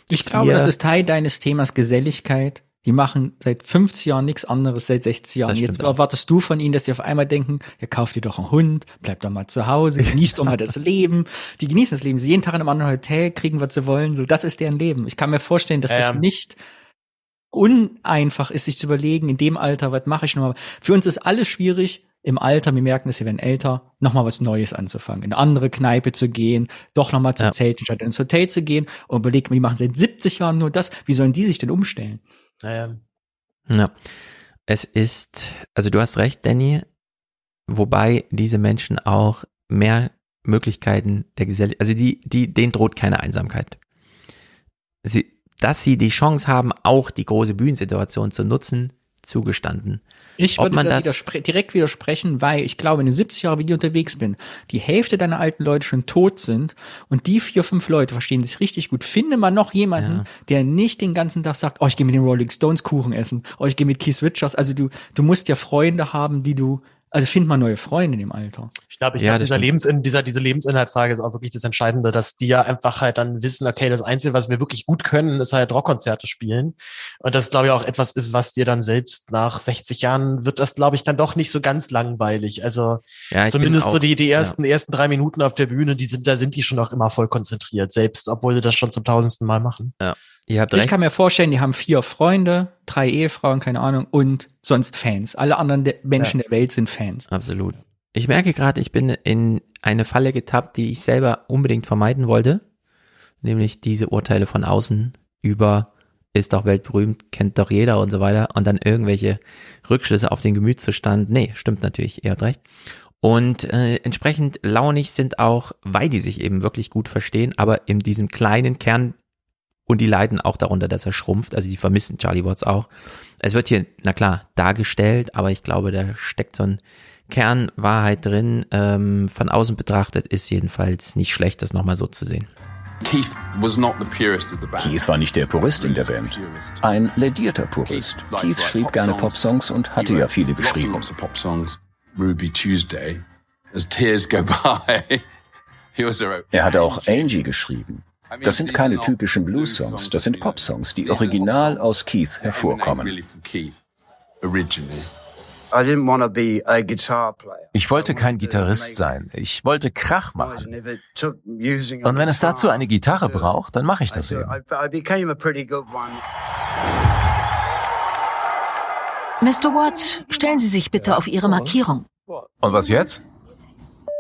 Ich glaube, Hier, das ist Teil deines Themas Geselligkeit. Die machen seit 50 Jahren nichts anderes, seit 60 Jahren. Jetzt erwartest du von ihnen, dass sie auf einmal denken, ja, kauf dir doch einen Hund, bleib doch mal zu Hause, genieß doch mal das Leben. Die genießen das Leben. Sie jeden Tag in einem anderen Hotel kriegen, was sie wollen. So, das ist deren Leben. Ich kann mir vorstellen, dass ähm. das nicht uneinfach ist, sich zu überlegen, in dem Alter, was mache ich nochmal? Für uns ist alles schwierig, im Alter, wir merken es, wir werden älter, nochmal was Neues anzufangen, in eine andere Kneipe zu gehen, doch nochmal zum ja. Zelten statt ins Hotel zu gehen und überlegen, die machen seit 70 Jahren nur das, wie sollen die sich denn umstellen? Naja. Ja. Es ist, also du hast recht, Danny, wobei diese Menschen auch mehr Möglichkeiten der Gesellschaft, also die, die, denen droht keine Einsamkeit. Sie, dass sie die Chance haben, auch die große Bühnensituation zu nutzen, zugestanden. Ich würde da widerspre direkt widersprechen, weil ich glaube, wenn du 70 Jahre Video unterwegs bin, die Hälfte deiner alten Leute schon tot sind und die vier, fünf Leute verstehen sich richtig gut. Finde man noch jemanden, ja. der nicht den ganzen Tag sagt, oh, ich gehe mit den Rolling Stones Kuchen essen, oh, ich gehe mit Keith Richards. Also du, du musst ja Freunde haben, die du also find mal neue Freunde in dem Alter. Ich glaube, ich ja, glaube, dieser Lebensin, dieser, diese Lebensinhaltfrage ist auch wirklich das Entscheidende, dass die ja einfach halt dann wissen, okay, das Einzige, was wir wirklich gut können, ist halt Rockkonzerte spielen. Und das, glaube ich, auch etwas ist, was dir dann selbst nach 60 Jahren wird das, glaube ich, dann doch nicht so ganz langweilig. Also ja, zumindest auch, so die, die ersten, ja. ersten drei Minuten auf der Bühne, die sind, da sind die schon auch immer voll konzentriert, selbst, obwohl sie das schon zum tausendsten Mal machen. Ja. Ihr habt ich recht. kann mir vorstellen, die haben vier Freunde, drei Ehefrauen, keine Ahnung, und sonst Fans. Alle anderen de Menschen ja. der Welt sind Fans. Absolut. Ich merke gerade, ich bin in eine Falle getappt, die ich selber unbedingt vermeiden wollte. Nämlich diese Urteile von außen über ist doch weltberühmt, kennt doch jeder und so weiter. Und dann irgendwelche Rückschlüsse auf den Gemütszustand. Nee, stimmt natürlich, ihr habt recht. Und äh, entsprechend launig sind auch, weil die sich eben wirklich gut verstehen, aber in diesem kleinen Kern und die leiden auch darunter, dass er schrumpft. Also die vermissen Charlie Watts auch. Es wird hier, na klar, dargestellt, aber ich glaube, da steckt so ein Kern Wahrheit drin. Ähm, von außen betrachtet ist jedenfalls nicht schlecht, das nochmal so zu sehen. Keith, Keith war nicht der Purist in der Band. Ein ledierter Purist. Keith schrieb gerne Popsongs und hatte ja viele geschrieben. Ruby Tuesday, as tears go by. Er hat auch Angie geschrieben. Das sind keine typischen Blues-Songs, das sind Pop-Songs, die original aus Keith hervorkommen. Ich wollte kein Gitarrist sein. Ich wollte Krach machen. Und wenn es dazu eine Gitarre braucht, dann mache ich das eben. Mr. Watts, stellen Sie sich bitte auf Ihre Markierung. Und was jetzt?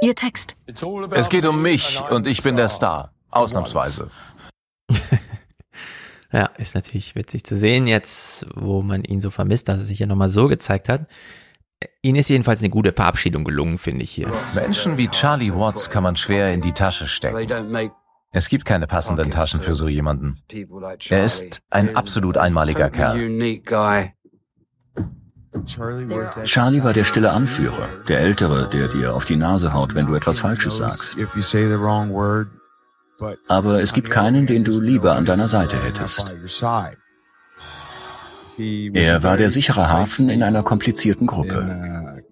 Ihr Text. Es geht um mich und ich bin der Star. Ausnahmsweise. ja, ist natürlich witzig zu sehen jetzt, wo man ihn so vermisst, dass er sich ja nochmal so gezeigt hat. Ihnen ist jedenfalls eine gute Verabschiedung gelungen, finde ich hier. Menschen wie Charlie Watts kann man schwer in die Tasche stecken. Es gibt keine passenden Taschen für so jemanden. Er ist ein absolut einmaliger Kerl. Charlie war der stille Anführer, der Ältere, der dir auf die Nase haut, wenn du etwas Falsches sagst. Aber es gibt keinen, den du lieber an deiner Seite hättest. Er war der sichere Hafen in einer komplizierten Gruppe.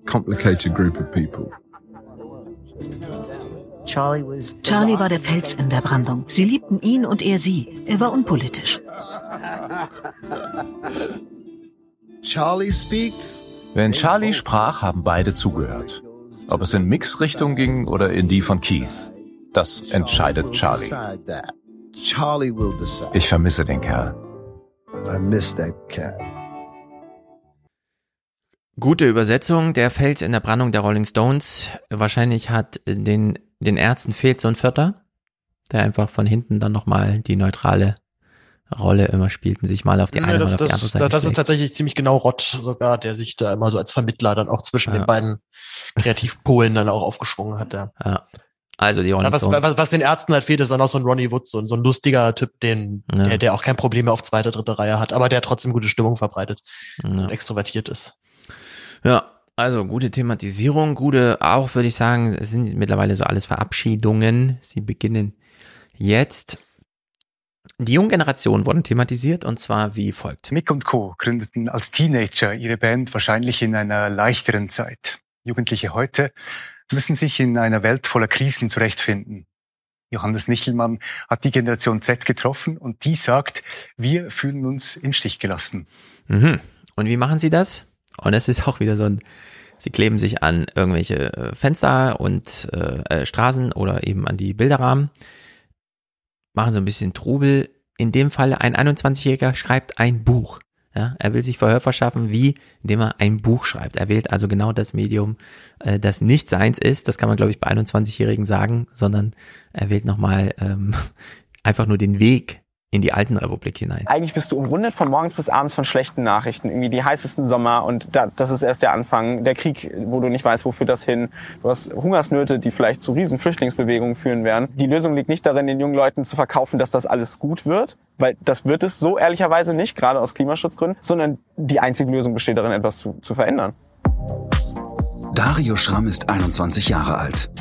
Charlie war der Fels in der Brandung. Sie liebten ihn und er sie. Er war unpolitisch. Wenn Charlie sprach, haben beide zugehört. Ob es in Mix-Richtung ging oder in die von Keith. Das entscheidet Charlie. Ich vermisse den Kerl. Gute Übersetzung. Der Fels in der Brandung der Rolling Stones. Wahrscheinlich hat den, den Ärzten fehlt so ein Vierter, der einfach von hinten dann nochmal die neutrale Rolle immer spielten, sich mal auf die eine ja, das, oder auf die andere Seite. Das ist tatsächlich ziemlich genau Rott sogar, der sich da immer so als Vermittler dann auch zwischen ja. den beiden Kreativpolen dann auch aufgeschwungen hat. Ja. ja. Also die Rolling was, was, was den Ärzten halt fehlt, ist dann auch so ein Ronnie Woods, so, so ein lustiger Typ, den, ja. der, der auch kein Problem mehr auf zweite, dritte Reihe hat, aber der trotzdem gute Stimmung verbreitet ja. und extrovertiert ist. Ja, also gute Thematisierung, gute auch, würde ich sagen, es sind mittlerweile so alles Verabschiedungen. Sie beginnen jetzt. Die jungen Generationen wurden thematisiert und zwar wie folgt. Mick und Co. gründeten als Teenager ihre Band wahrscheinlich in einer leichteren Zeit. Jugendliche heute müssen sich in einer Welt voller Krisen zurechtfinden. Johannes Nichelmann hat die Generation Z getroffen und die sagt, wir fühlen uns im Stich gelassen. Mhm. Und wie machen sie das? Und es ist auch wieder so ein, sie kleben sich an irgendwelche äh, Fenster und äh, äh, Straßen oder eben an die Bilderrahmen, machen so ein bisschen Trubel. In dem Fall ein 21-Jähriger schreibt ein Buch. Ja, er will sich Verhör verschaffen, wie, indem er ein Buch schreibt. Er wählt also genau das Medium, äh, das nicht seins ist. Das kann man, glaube ich, bei 21-Jährigen sagen, sondern er wählt nochmal ähm, einfach nur den Weg, in die alten Republik hinein. Eigentlich bist du umrundet von morgens bis abends von schlechten Nachrichten. Irgendwie die heißesten Sommer und da, das ist erst der Anfang. Der Krieg, wo du nicht weißt, wofür das hin. Du hast Hungersnöte, die vielleicht zu riesen Flüchtlingsbewegungen führen werden. Die Lösung liegt nicht darin, den jungen Leuten zu verkaufen, dass das alles gut wird, weil das wird es so ehrlicherweise nicht, gerade aus Klimaschutzgründen, sondern die einzige Lösung besteht darin, etwas zu, zu verändern. Dario Schramm ist 21 Jahre alt.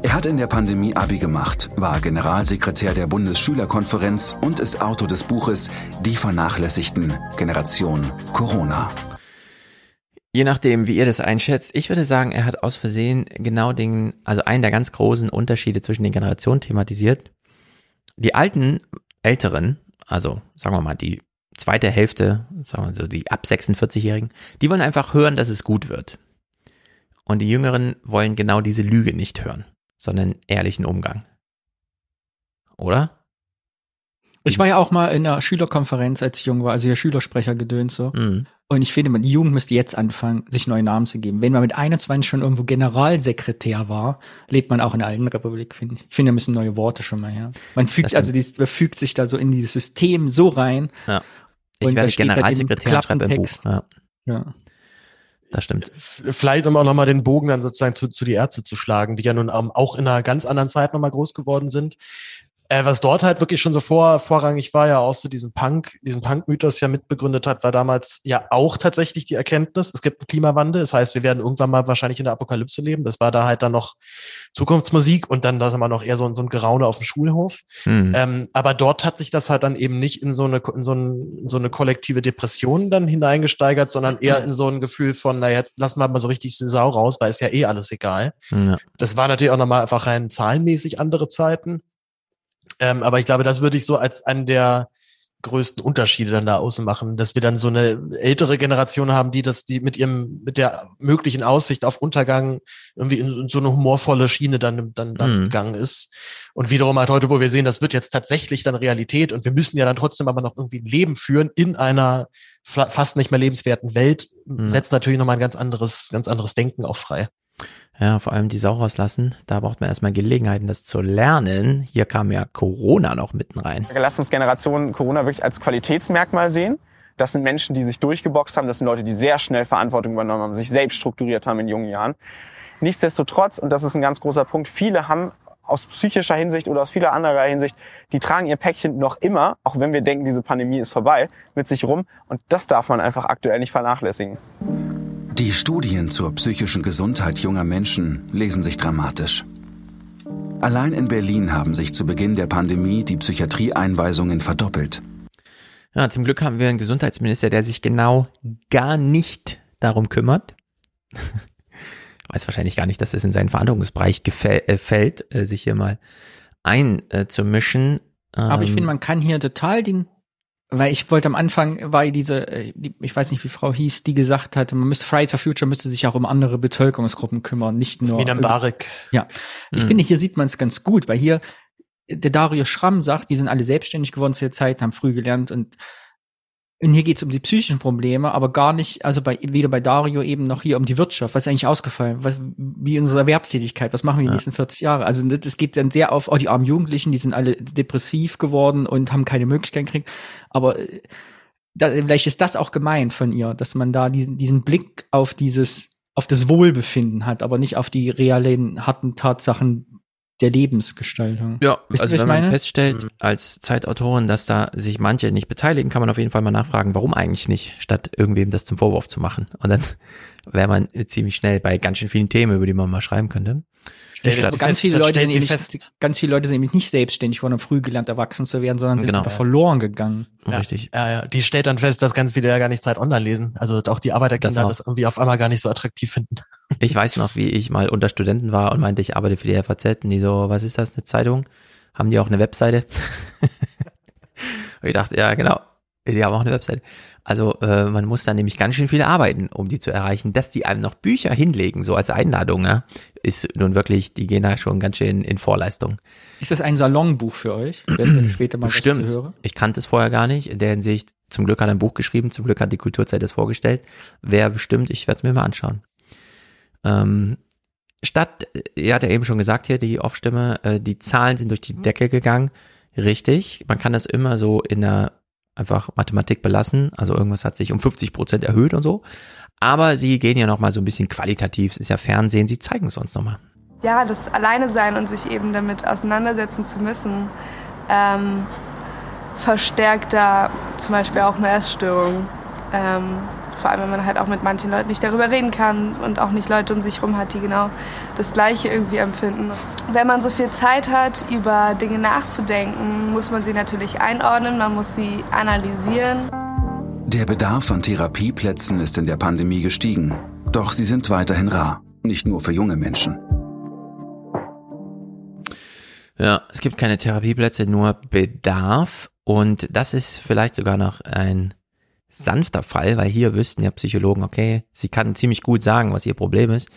Er hat in der Pandemie Abi gemacht, war Generalsekretär der Bundesschülerkonferenz und ist Autor des Buches Die vernachlässigten Generation Corona. Je nachdem, wie ihr das einschätzt, ich würde sagen, er hat aus Versehen genau den, also einen der ganz großen Unterschiede zwischen den Generationen thematisiert. Die alten, älteren, also sagen wir mal die zweite Hälfte, sagen wir so die ab 46-Jährigen, die wollen einfach hören, dass es gut wird. Und die Jüngeren wollen genau diese Lüge nicht hören sondern ehrlichen Umgang. Oder? Ich war ja auch mal in einer Schülerkonferenz, als ich jung war, also hier Schülersprecher gedöns so. Mhm. Und ich finde, die Jugend müsste jetzt anfangen, sich neue Namen zu geben. Wenn man mit 21 schon irgendwo Generalsekretär war, lebt man auch in der alten Republik, finde ich. Ich finde, da müssen neue Worte schon mal her. Man fügt, also dies, man fügt sich da so in dieses System so rein. Ja. Ich werde Generalsekretär und schreibe ein Buch. Ja. ja. Das stimmt. Vielleicht, um auch nochmal den Bogen dann sozusagen zu, zu die Ärzte zu schlagen, die ja nun auch in einer ganz anderen Zeit nochmal groß geworden sind. Äh, was dort halt wirklich schon so vor, vorrangig war, ja auch so diesen Punk, diesen Punk-Mythos ja mitbegründet hat, war damals ja auch tatsächlich die Erkenntnis, es gibt einen Klimawandel, das heißt, wir werden irgendwann mal wahrscheinlich in der Apokalypse leben. Das war da halt dann noch Zukunftsmusik und dann da sind wir noch eher so, so ein Geraune auf dem Schulhof. Mhm. Ähm, aber dort hat sich das halt dann eben nicht in so eine, in so, ein, in so eine kollektive Depression dann hineingesteigert, sondern eher in so ein Gefühl von, na jetzt lassen wir mal so richtig die Sau raus, weil ist ja eh alles egal. Ja. Das war natürlich auch nochmal einfach rein zahlenmäßig andere Zeiten. Ähm, aber ich glaube, das würde ich so als einen der größten Unterschiede dann da ausmachen, dass wir dann so eine ältere Generation haben, die das, die mit ihrem, mit der möglichen Aussicht auf Untergang irgendwie in, in so eine humorvolle Schiene dann, dann, dann mhm. gegangen ist. Und wiederum halt heute, wo wir sehen, das wird jetzt tatsächlich dann Realität und wir müssen ja dann trotzdem aber noch irgendwie ein Leben führen in einer fast nicht mehr lebenswerten Welt, mhm. setzt natürlich nochmal ein ganz anderes, ganz anderes Denken auch frei. Ja, vor allem die Sau rauslassen. Da braucht man erstmal Gelegenheiten, das zu lernen. Hier kam ja Corona noch mitten rein. Lasst uns Generation Corona wirklich als Qualitätsmerkmal sehen. Das sind Menschen, die sich durchgeboxt haben. Das sind Leute, die sehr schnell Verantwortung übernommen haben, sich selbst strukturiert haben in jungen Jahren. Nichtsdestotrotz, und das ist ein ganz großer Punkt, viele haben aus psychischer Hinsicht oder aus vieler anderer Hinsicht, die tragen ihr Päckchen noch immer, auch wenn wir denken, diese Pandemie ist vorbei, mit sich rum. Und das darf man einfach aktuell nicht vernachlässigen. Die Studien zur psychischen Gesundheit junger Menschen lesen sich dramatisch. Allein in Berlin haben sich zu Beginn der Pandemie die Psychiatrieeinweisungen verdoppelt. Ja, zum Glück haben wir einen Gesundheitsminister, der sich genau gar nicht darum kümmert. Weiß wahrscheinlich gar nicht, dass es in seinen Verantwortungsbereich äh, fällt, äh, sich hier mal einzumischen. Aber ich finde, ähm, man kann hier total den weil ich wollte am Anfang war diese, äh, ich weiß nicht, wie Frau hieß, die gesagt hatte, man müsste Fridays for Future müsste sich auch um andere Bevölkerungsgruppen kümmern, nicht nur. Sminan Barek. Ja, ich mhm. finde, hier sieht man es ganz gut, weil hier der Dario Schramm sagt, die sind alle selbstständig geworden zu der Zeit, haben früh gelernt und und hier geht es um die psychischen Probleme, aber gar nicht, also bei, weder bei Dario eben noch hier um die Wirtschaft. Was ist eigentlich ausgefallen? Was, wie unsere Erwerbstätigkeit? Was machen wir die ja. nächsten 40 Jahre? Also das geht dann sehr auf, oh, die armen Jugendlichen, die sind alle depressiv geworden und haben keine Möglichkeit gekriegt. Aber äh, da, vielleicht ist das auch gemeint von ihr, dass man da diesen, diesen Blick auf dieses, auf das Wohlbefinden hat, aber nicht auf die realen, harten Tatsachen, der Lebensgestaltung. Ja, Wisst also wenn man feststellt mhm. als Zeitautorin, dass da sich manche nicht beteiligen, kann man auf jeden Fall mal nachfragen, warum eigentlich nicht, statt irgendwem das zum Vorwurf zu machen. Und dann wäre man ziemlich schnell bei ganz schön vielen Themen, über die man mal schreiben könnte. Statt, ganz, viele Leute sind nämlich, ganz viele Leute sind nämlich nicht selbstständig worden, um früh gelernt erwachsen zu werden, sondern sind genau. verloren gegangen. Ja, Richtig. Ja, ja. Die stellt dann fest, dass ganz viele ja gar nicht Zeit online lesen. Also auch die Arbeiterkinder das, das irgendwie auf einmal gar nicht so attraktiv finden. Ich weiß noch, wie ich mal unter Studenten war und meinte, ich arbeite für die FAZ und die so, was ist das, eine Zeitung? Haben die auch eine Webseite? und ich dachte, ja, genau, die haben auch eine Webseite. Also äh, man muss da nämlich ganz schön viel arbeiten, um die zu erreichen. Dass die einem noch Bücher hinlegen, so als Einladung, ne, ist nun wirklich, die gehen da schon ganz schön in Vorleistung. Ist das ein Salonbuch für euch? Wenn später mal Bestimmt. was zu hören? Ich kannte es vorher gar nicht. In der Hinsicht, zum Glück hat er ein Buch geschrieben, zum Glück hat die Kulturzeit es vorgestellt. Wer bestimmt, ich werde es mir mal anschauen. Ähm, Statt, ihr hat ja eben schon gesagt hier, die Off-Stimme, äh, die Zahlen sind durch die Decke gegangen. richtig. Man kann das immer so in der einfach Mathematik belassen. Also irgendwas hat sich um 50 Prozent erhöht und so. Aber sie gehen ja noch mal so ein bisschen qualitativ. Es ist ja Fernsehen. Sie zeigen es uns noch mal. Ja, das Alleine sein und sich eben damit auseinandersetzen zu müssen, ähm, verstärkt da zum Beispiel auch eine Essstörung. Ähm, vor allem, wenn man halt auch mit manchen Leuten nicht darüber reden kann und auch nicht Leute um sich herum hat, die genau das Gleiche irgendwie empfinden. Wenn man so viel Zeit hat, über Dinge nachzudenken, muss man sie natürlich einordnen, man muss sie analysieren. Der Bedarf an Therapieplätzen ist in der Pandemie gestiegen. Doch sie sind weiterhin rar, nicht nur für junge Menschen. Ja, es gibt keine Therapieplätze, nur Bedarf. Und das ist vielleicht sogar noch ein sanfter Fall, weil hier wüssten ja Psychologen, okay, sie kann ziemlich gut sagen, was ihr Problem ist.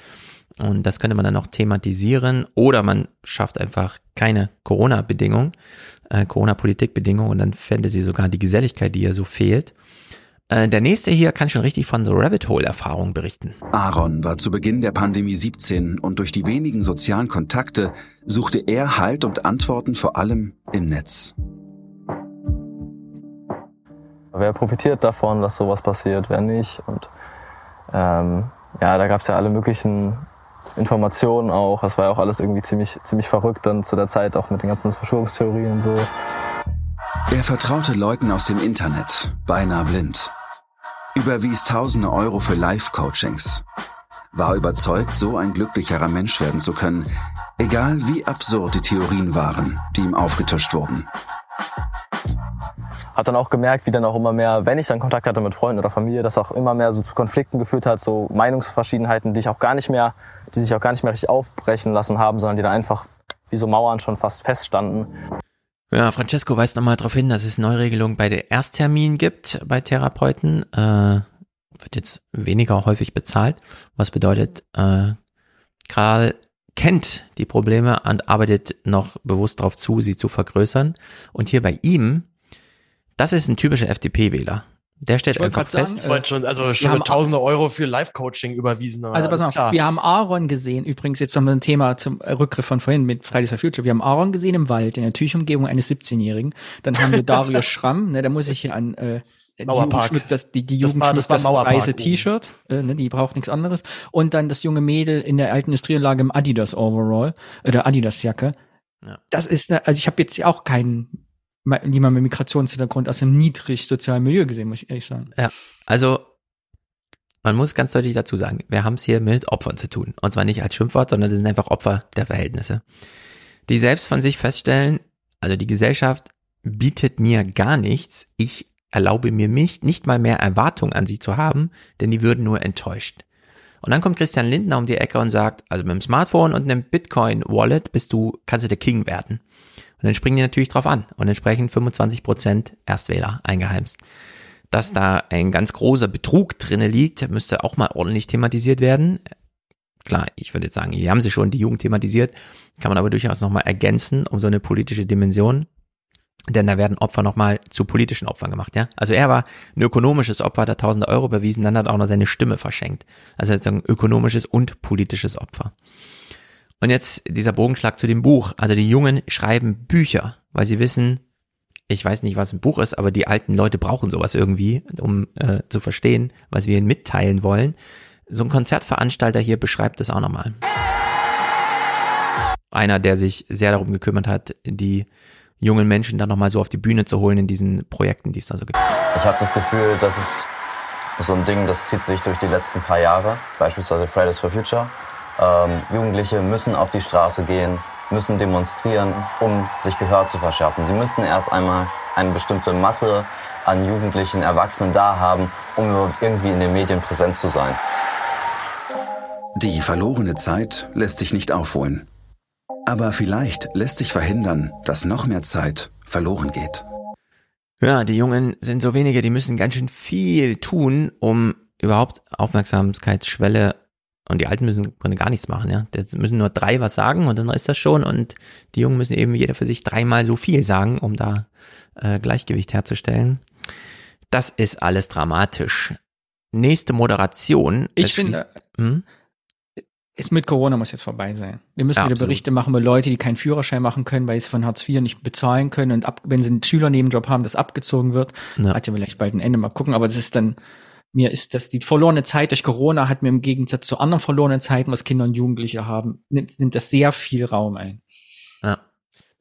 Und das könnte man dann auch thematisieren. Oder man schafft einfach keine Corona-Bedingung, äh, Corona-Politik-Bedingung und dann fände sie sogar die Geselligkeit, die ihr so fehlt. Äh, der nächste hier kann schon richtig von so Rabbit Hole-Erfahrungen berichten. Aaron war zu Beginn der Pandemie 17 und durch die wenigen sozialen Kontakte suchte er Halt und Antworten vor allem im Netz. Wer profitiert davon, dass sowas passiert, wer nicht? Und ähm, ja, da gab es ja alle möglichen Informationen auch. Das war ja auch alles irgendwie ziemlich, ziemlich verrückt dann zu der Zeit, auch mit den ganzen Verschwörungstheorien und so. Er vertraute Leuten aus dem Internet, beinahe blind überwies tausende Euro für Life-Coachings, war überzeugt, so ein glücklicherer Mensch werden zu können, egal wie absurd die Theorien waren, die ihm aufgetischt wurden. Hab dann auch gemerkt, wie dann auch immer mehr, wenn ich dann Kontakt hatte mit Freunden oder Familie, das auch immer mehr so zu Konflikten geführt hat, so Meinungsverschiedenheiten, die ich auch gar nicht mehr, die sich auch gar nicht mehr richtig aufbrechen lassen haben, sondern die dann einfach wie so Mauern schon fast feststanden. Ja, Francesco weist nochmal darauf hin, dass es Neuregelungen bei der Ersttermin gibt bei Therapeuten. Äh, wird jetzt weniger häufig bezahlt, was bedeutet, äh, Karl kennt die Probleme und arbeitet noch bewusst darauf zu, sie zu vergrößern. Und hier bei ihm, das ist ein typischer FDP-Wähler. Der stellt einfach fest. Sagen, schon, also schon mit tausende Euro für Live-Coaching überwiesen. Also pass auf, klar. wir haben Aaron gesehen, übrigens jetzt noch mal ein Thema zum Rückgriff von vorhin mit Fridays for Future. Wir haben Aaron gesehen im Wald, in der Tüchumgebung eines 17-Jährigen. Dann haben wir Darius Schramm, ne, da muss ich hier an äh, Mauerpark. Die, das, die, die Jugend das war, das, war das weiße T-Shirt, äh, ne, die braucht nichts anderes. Und dann das junge Mädel in der alten Industrieanlage im Adidas Overall, äh, der Adidas Jacke. Ja. Das ist, also ich habe jetzt auch keinen jemand mit Migrationshintergrund aus einem niedrig sozialen Milieu gesehen, muss ich ehrlich sagen. Ja, also man muss ganz deutlich dazu sagen, wir haben es hier mit Opfern zu tun. Und zwar nicht als Schimpfwort, sondern das sind einfach Opfer der Verhältnisse. Die selbst von sich feststellen, also die Gesellschaft bietet mir gar nichts. Ich erlaube mir mich nicht mal mehr Erwartungen an sie zu haben, denn die würden nur enttäuscht. Und dann kommt Christian Lindner um die Ecke und sagt, also mit dem Smartphone und einem Bitcoin-Wallet bist du, kannst du der King werden. Und dann springen die natürlich drauf an und entsprechend 25 Prozent Erstwähler eingeheimst. Dass da ein ganz großer Betrug drinne liegt, müsste auch mal ordentlich thematisiert werden. Klar, ich würde jetzt sagen, hier haben sie schon die Jugend thematisiert, kann man aber durchaus nochmal ergänzen um so eine politische Dimension. Denn da werden Opfer nochmal zu politischen Opfern gemacht, ja. Also er war ein ökonomisches Opfer, hat er tausende Euro überwiesen, dann hat er auch noch seine Stimme verschenkt. Also sozusagen ökonomisches und politisches Opfer. Und jetzt dieser Bogenschlag zu dem Buch. Also die Jungen schreiben Bücher, weil sie wissen, ich weiß nicht, was ein Buch ist, aber die alten Leute brauchen sowas irgendwie, um äh, zu verstehen, was wir ihnen mitteilen wollen. So ein Konzertveranstalter hier beschreibt das auch nochmal. Einer, der sich sehr darum gekümmert hat, die jungen Menschen dann nochmal so auf die Bühne zu holen in diesen Projekten, die es da so gibt. Ich habe das Gefühl, das ist so ein Ding, das zieht sich durch die letzten paar Jahre, beispielsweise Fridays for Future. Ähm, Jugendliche müssen auf die Straße gehen, müssen demonstrieren, um sich Gehör zu verschaffen. Sie müssen erst einmal eine bestimmte Masse an Jugendlichen, Erwachsenen da haben, um überhaupt irgendwie in den Medien präsent zu sein. Die verlorene Zeit lässt sich nicht aufholen. Aber vielleicht lässt sich verhindern, dass noch mehr Zeit verloren geht. Ja, die Jungen sind so wenige, die müssen ganz schön viel tun, um überhaupt Aufmerksamkeitsschwelle und die Alten müssen gar nichts machen, ja. Die müssen nur drei was sagen und dann ist das schon. Und die Jungen müssen eben jeder für sich dreimal so viel sagen, um da äh, Gleichgewicht herzustellen. Das ist alles dramatisch. Nächste Moderation. Ich finde, hm? ist mit Corona muss jetzt vorbei sein. Wir müssen ja, wieder absolut. Berichte machen über Leute, die keinen Führerschein machen können, weil sie von Hartz IV nicht bezahlen können und ab, wenn sie einen Schülernebenjob haben, das abgezogen wird. Ja. Hat ja vielleicht bald ein Ende. Mal gucken, aber das ist dann, mir ist das, die verlorene Zeit durch Corona hat mir im Gegensatz zu anderen verlorenen Zeiten, was Kinder und Jugendliche haben, nimmt, nimmt das sehr viel Raum ein. Ja.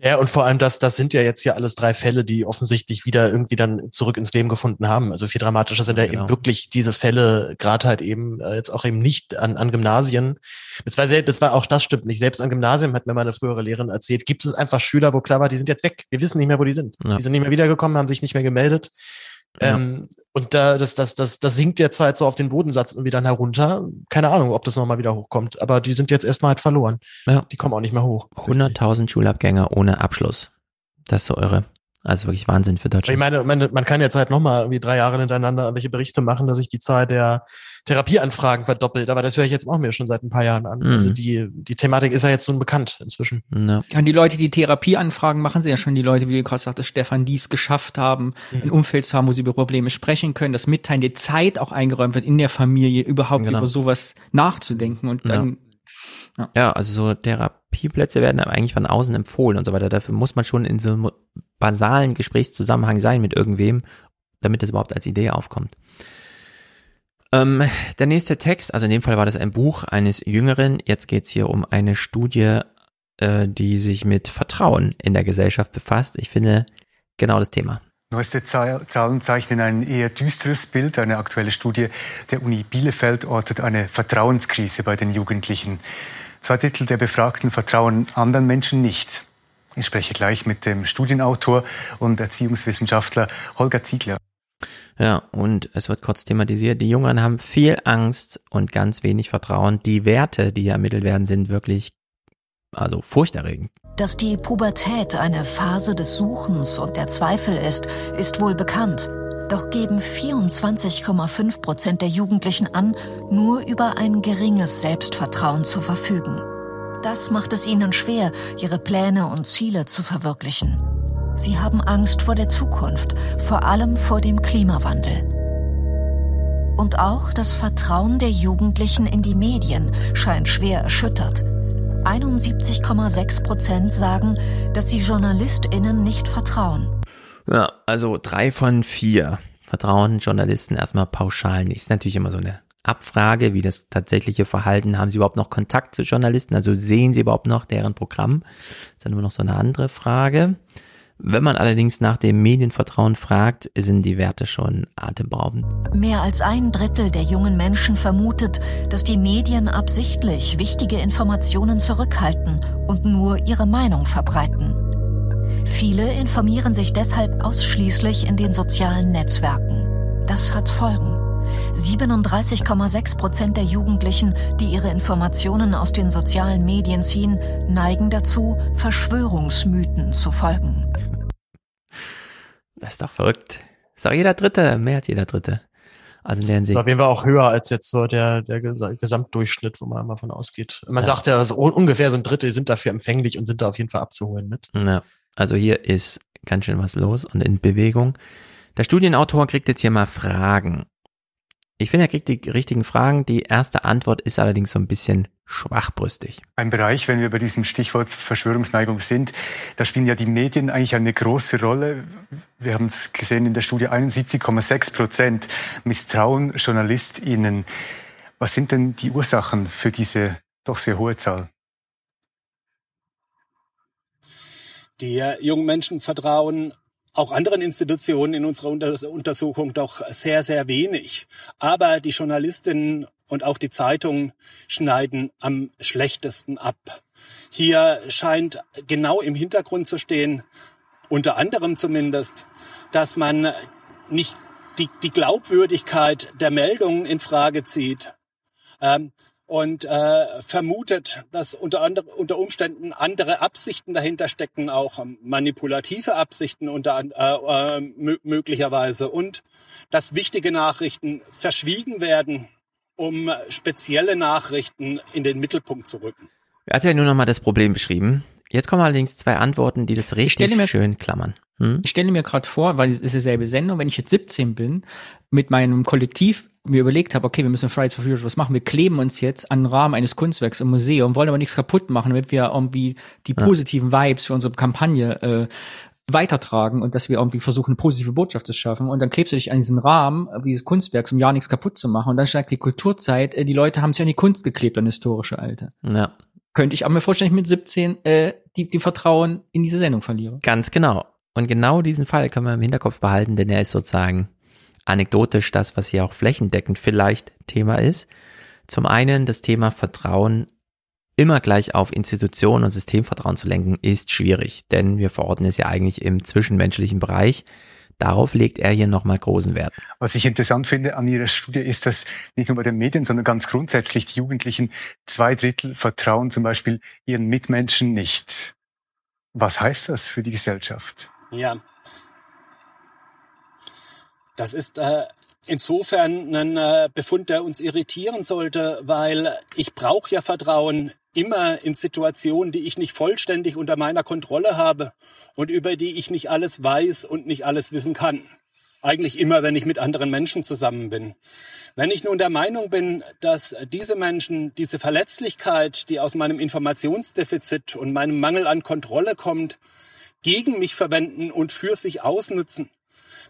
Ja, und vor allem das, das sind ja jetzt hier alles drei Fälle, die offensichtlich wieder irgendwie dann zurück ins Leben gefunden haben. Also viel dramatischer sind ja, genau. eben wirklich diese Fälle, gerade halt eben äh, jetzt auch eben nicht an, an Gymnasien. Das war, sehr, das war auch das stimmt nicht. Selbst an Gymnasien hat mir meine frühere Lehrerin erzählt, gibt es einfach Schüler, wo klar war, die sind jetzt weg. Wir wissen nicht mehr, wo die sind. Ja. Die sind nicht mehr wiedergekommen, haben sich nicht mehr gemeldet. Ja. Ähm, und da, das, das, das, das sinkt jetzt halt so auf den Bodensatz irgendwie dann herunter. Keine Ahnung, ob das nochmal wieder hochkommt. Aber die sind jetzt erstmal halt verloren. Ja. Die kommen auch nicht mehr hoch. 100.000 Schulabgänger ohne Abschluss. Das ist so irre. Also wirklich Wahnsinn für Deutschland. Ich meine, meine man kann jetzt halt nochmal irgendwie drei Jahre hintereinander irgendwelche Berichte machen, dass sich die Zahl der Therapieanfragen verdoppelt. Aber das höre ich jetzt auch mir schon seit ein paar Jahren an. Mhm. Also die, die Thematik ist ja jetzt nun bekannt inzwischen. Ja. Und die Leute, die Therapieanfragen machen, sind ja schon die Leute, wie du gerade sagtest, Stefan, die es geschafft haben, mhm. ein Umfeld zu haben, wo sie über Probleme sprechen können, dass Mitteilen, die Zeit auch eingeräumt wird in der Familie, überhaupt genau. über sowas nachzudenken und dann ja. ja, also so Therapieplätze werden eigentlich von außen empfohlen und so weiter. Dafür muss man schon in so einem basalen Gesprächszusammenhang sein mit irgendwem, damit das überhaupt als Idee aufkommt. Ähm, der nächste Text, also in dem Fall war das ein Buch eines Jüngeren. Jetzt geht's hier um eine Studie, äh, die sich mit Vertrauen in der Gesellschaft befasst. Ich finde genau das Thema. Neueste Zahlen zeichnen ein eher düsteres Bild. Eine aktuelle Studie der Uni Bielefeld ortet eine Vertrauenskrise bei den Jugendlichen. Zwei Drittel der Befragten vertrauen anderen Menschen nicht. Ich spreche gleich mit dem Studienautor und Erziehungswissenschaftler Holger Ziegler. Ja, und es wird kurz thematisiert, die Jungen haben viel Angst und ganz wenig Vertrauen. Die Werte, die ermittelt werden, sind wirklich, also furchterregend. Dass die Pubertät eine Phase des Suchens und der Zweifel ist, ist wohl bekannt. Doch geben 24,5 Prozent der Jugendlichen an, nur über ein geringes Selbstvertrauen zu verfügen. Das macht es ihnen schwer, ihre Pläne und Ziele zu verwirklichen. Sie haben Angst vor der Zukunft, vor allem vor dem Klimawandel. Und auch das Vertrauen der Jugendlichen in die Medien scheint schwer erschüttert. 71,6 Prozent sagen, dass sie JournalistInnen nicht vertrauen. Ja, also drei von vier vertrauen Journalisten erstmal pauschal nicht. Ist natürlich immer so eine Abfrage, wie das tatsächliche Verhalten, haben sie überhaupt noch Kontakt zu Journalisten, also sehen sie überhaupt noch deren Programm? Das ist dann immer noch so eine andere Frage. Wenn man allerdings nach dem Medienvertrauen fragt, sind die Werte schon atemberaubend. Mehr als ein Drittel der jungen Menschen vermutet, dass die Medien absichtlich wichtige Informationen zurückhalten und nur ihre Meinung verbreiten. Viele informieren sich deshalb ausschließlich in den sozialen Netzwerken. Das hat Folgen. 37,6 Prozent der Jugendlichen, die ihre Informationen aus den sozialen Medien ziehen, neigen dazu, Verschwörungsmythen zu folgen. Das ist doch verrückt. Ist auch jeder Dritte, mehr als jeder Dritte. Also in der Hinsicht. Ist auf jeden Fall auch höher als jetzt so der, der Gesamtdurchschnitt, wo man mal von ausgeht. Man ja. sagt ja, also ungefähr so ein Drittel sind dafür empfänglich und sind da auf jeden Fall abzuholen mit. Ja. Also hier ist ganz schön was los und in Bewegung. Der Studienautor kriegt jetzt hier mal Fragen. Ich finde, er kriegt die richtigen Fragen. Die erste Antwort ist allerdings so ein bisschen schwachbrüstig. Ein Bereich, wenn wir bei diesem Stichwort Verschwörungsneigung sind, da spielen ja die Medien eigentlich eine große Rolle. Wir haben es gesehen in der Studie, 71,6 Prozent misstrauen JournalistInnen. Was sind denn die Ursachen für diese doch sehr hohe Zahl? Die jungen Menschen vertrauen auch anderen Institutionen in unserer Untersuchung doch sehr, sehr wenig. Aber die Journalistinnen und auch die Zeitungen schneiden am schlechtesten ab. Hier scheint genau im Hintergrund zu stehen, unter anderem zumindest, dass man nicht die, die Glaubwürdigkeit der Meldungen in Frage zieht. Ähm, und äh, vermutet, dass unter, andere, unter Umständen andere Absichten dahinter stecken, auch manipulative Absichten unter äh, äh, möglicherweise und dass wichtige Nachrichten verschwiegen werden, um spezielle Nachrichten in den Mittelpunkt zu rücken. Er hat ja nur noch mal das Problem beschrieben. Jetzt kommen allerdings zwei Antworten, die das richtig schön klammern. Hm? Ich stelle mir gerade vor, weil es ist dieselbe Sendung, wenn ich jetzt 17 bin, mit meinem Kollektiv mir überlegt habe, okay, wir müssen Fridays for Future was machen, wir kleben uns jetzt an den Rahmen eines Kunstwerks im Museum, wollen aber nichts kaputt machen, damit wir irgendwie die positiven Vibes für unsere Kampagne äh, weitertragen und dass wir irgendwie versuchen, eine positive Botschaft zu schaffen. Und dann klebst du dich an diesen Rahmen dieses Kunstwerks, um ja nichts kaputt zu machen. Und dann steigt die Kulturzeit, äh, die Leute haben sich an die Kunst geklebt, an historische Alte. Ja. Könnte ich aber mir vorstellen, ich mit 17 äh, die, die Vertrauen in diese Sendung verliere. Ganz genau. Und genau diesen Fall können wir im Hinterkopf behalten, denn er ist sozusagen anekdotisch das, was hier auch flächendeckend vielleicht Thema ist. Zum einen das Thema Vertrauen immer gleich auf Institutionen und Systemvertrauen zu lenken, ist schwierig, denn wir verorten es ja eigentlich im zwischenmenschlichen Bereich. Darauf legt er hier nochmal großen Wert. Was ich interessant finde an Ihrer Studie ist, dass nicht nur bei den Medien, sondern ganz grundsätzlich die Jugendlichen zwei Drittel vertrauen zum Beispiel ihren Mitmenschen nicht. Was heißt das für die Gesellschaft? Ja. Das ist äh, insofern ein äh, Befund, der uns irritieren sollte, weil ich brauche ja Vertrauen immer in Situationen, die ich nicht vollständig unter meiner Kontrolle habe und über die ich nicht alles weiß und nicht alles wissen kann. Eigentlich immer, wenn ich mit anderen Menschen zusammen bin. Wenn ich nun der Meinung bin, dass diese Menschen diese Verletzlichkeit, die aus meinem Informationsdefizit und meinem Mangel an Kontrolle kommt, gegen mich verwenden und für sich ausnutzen,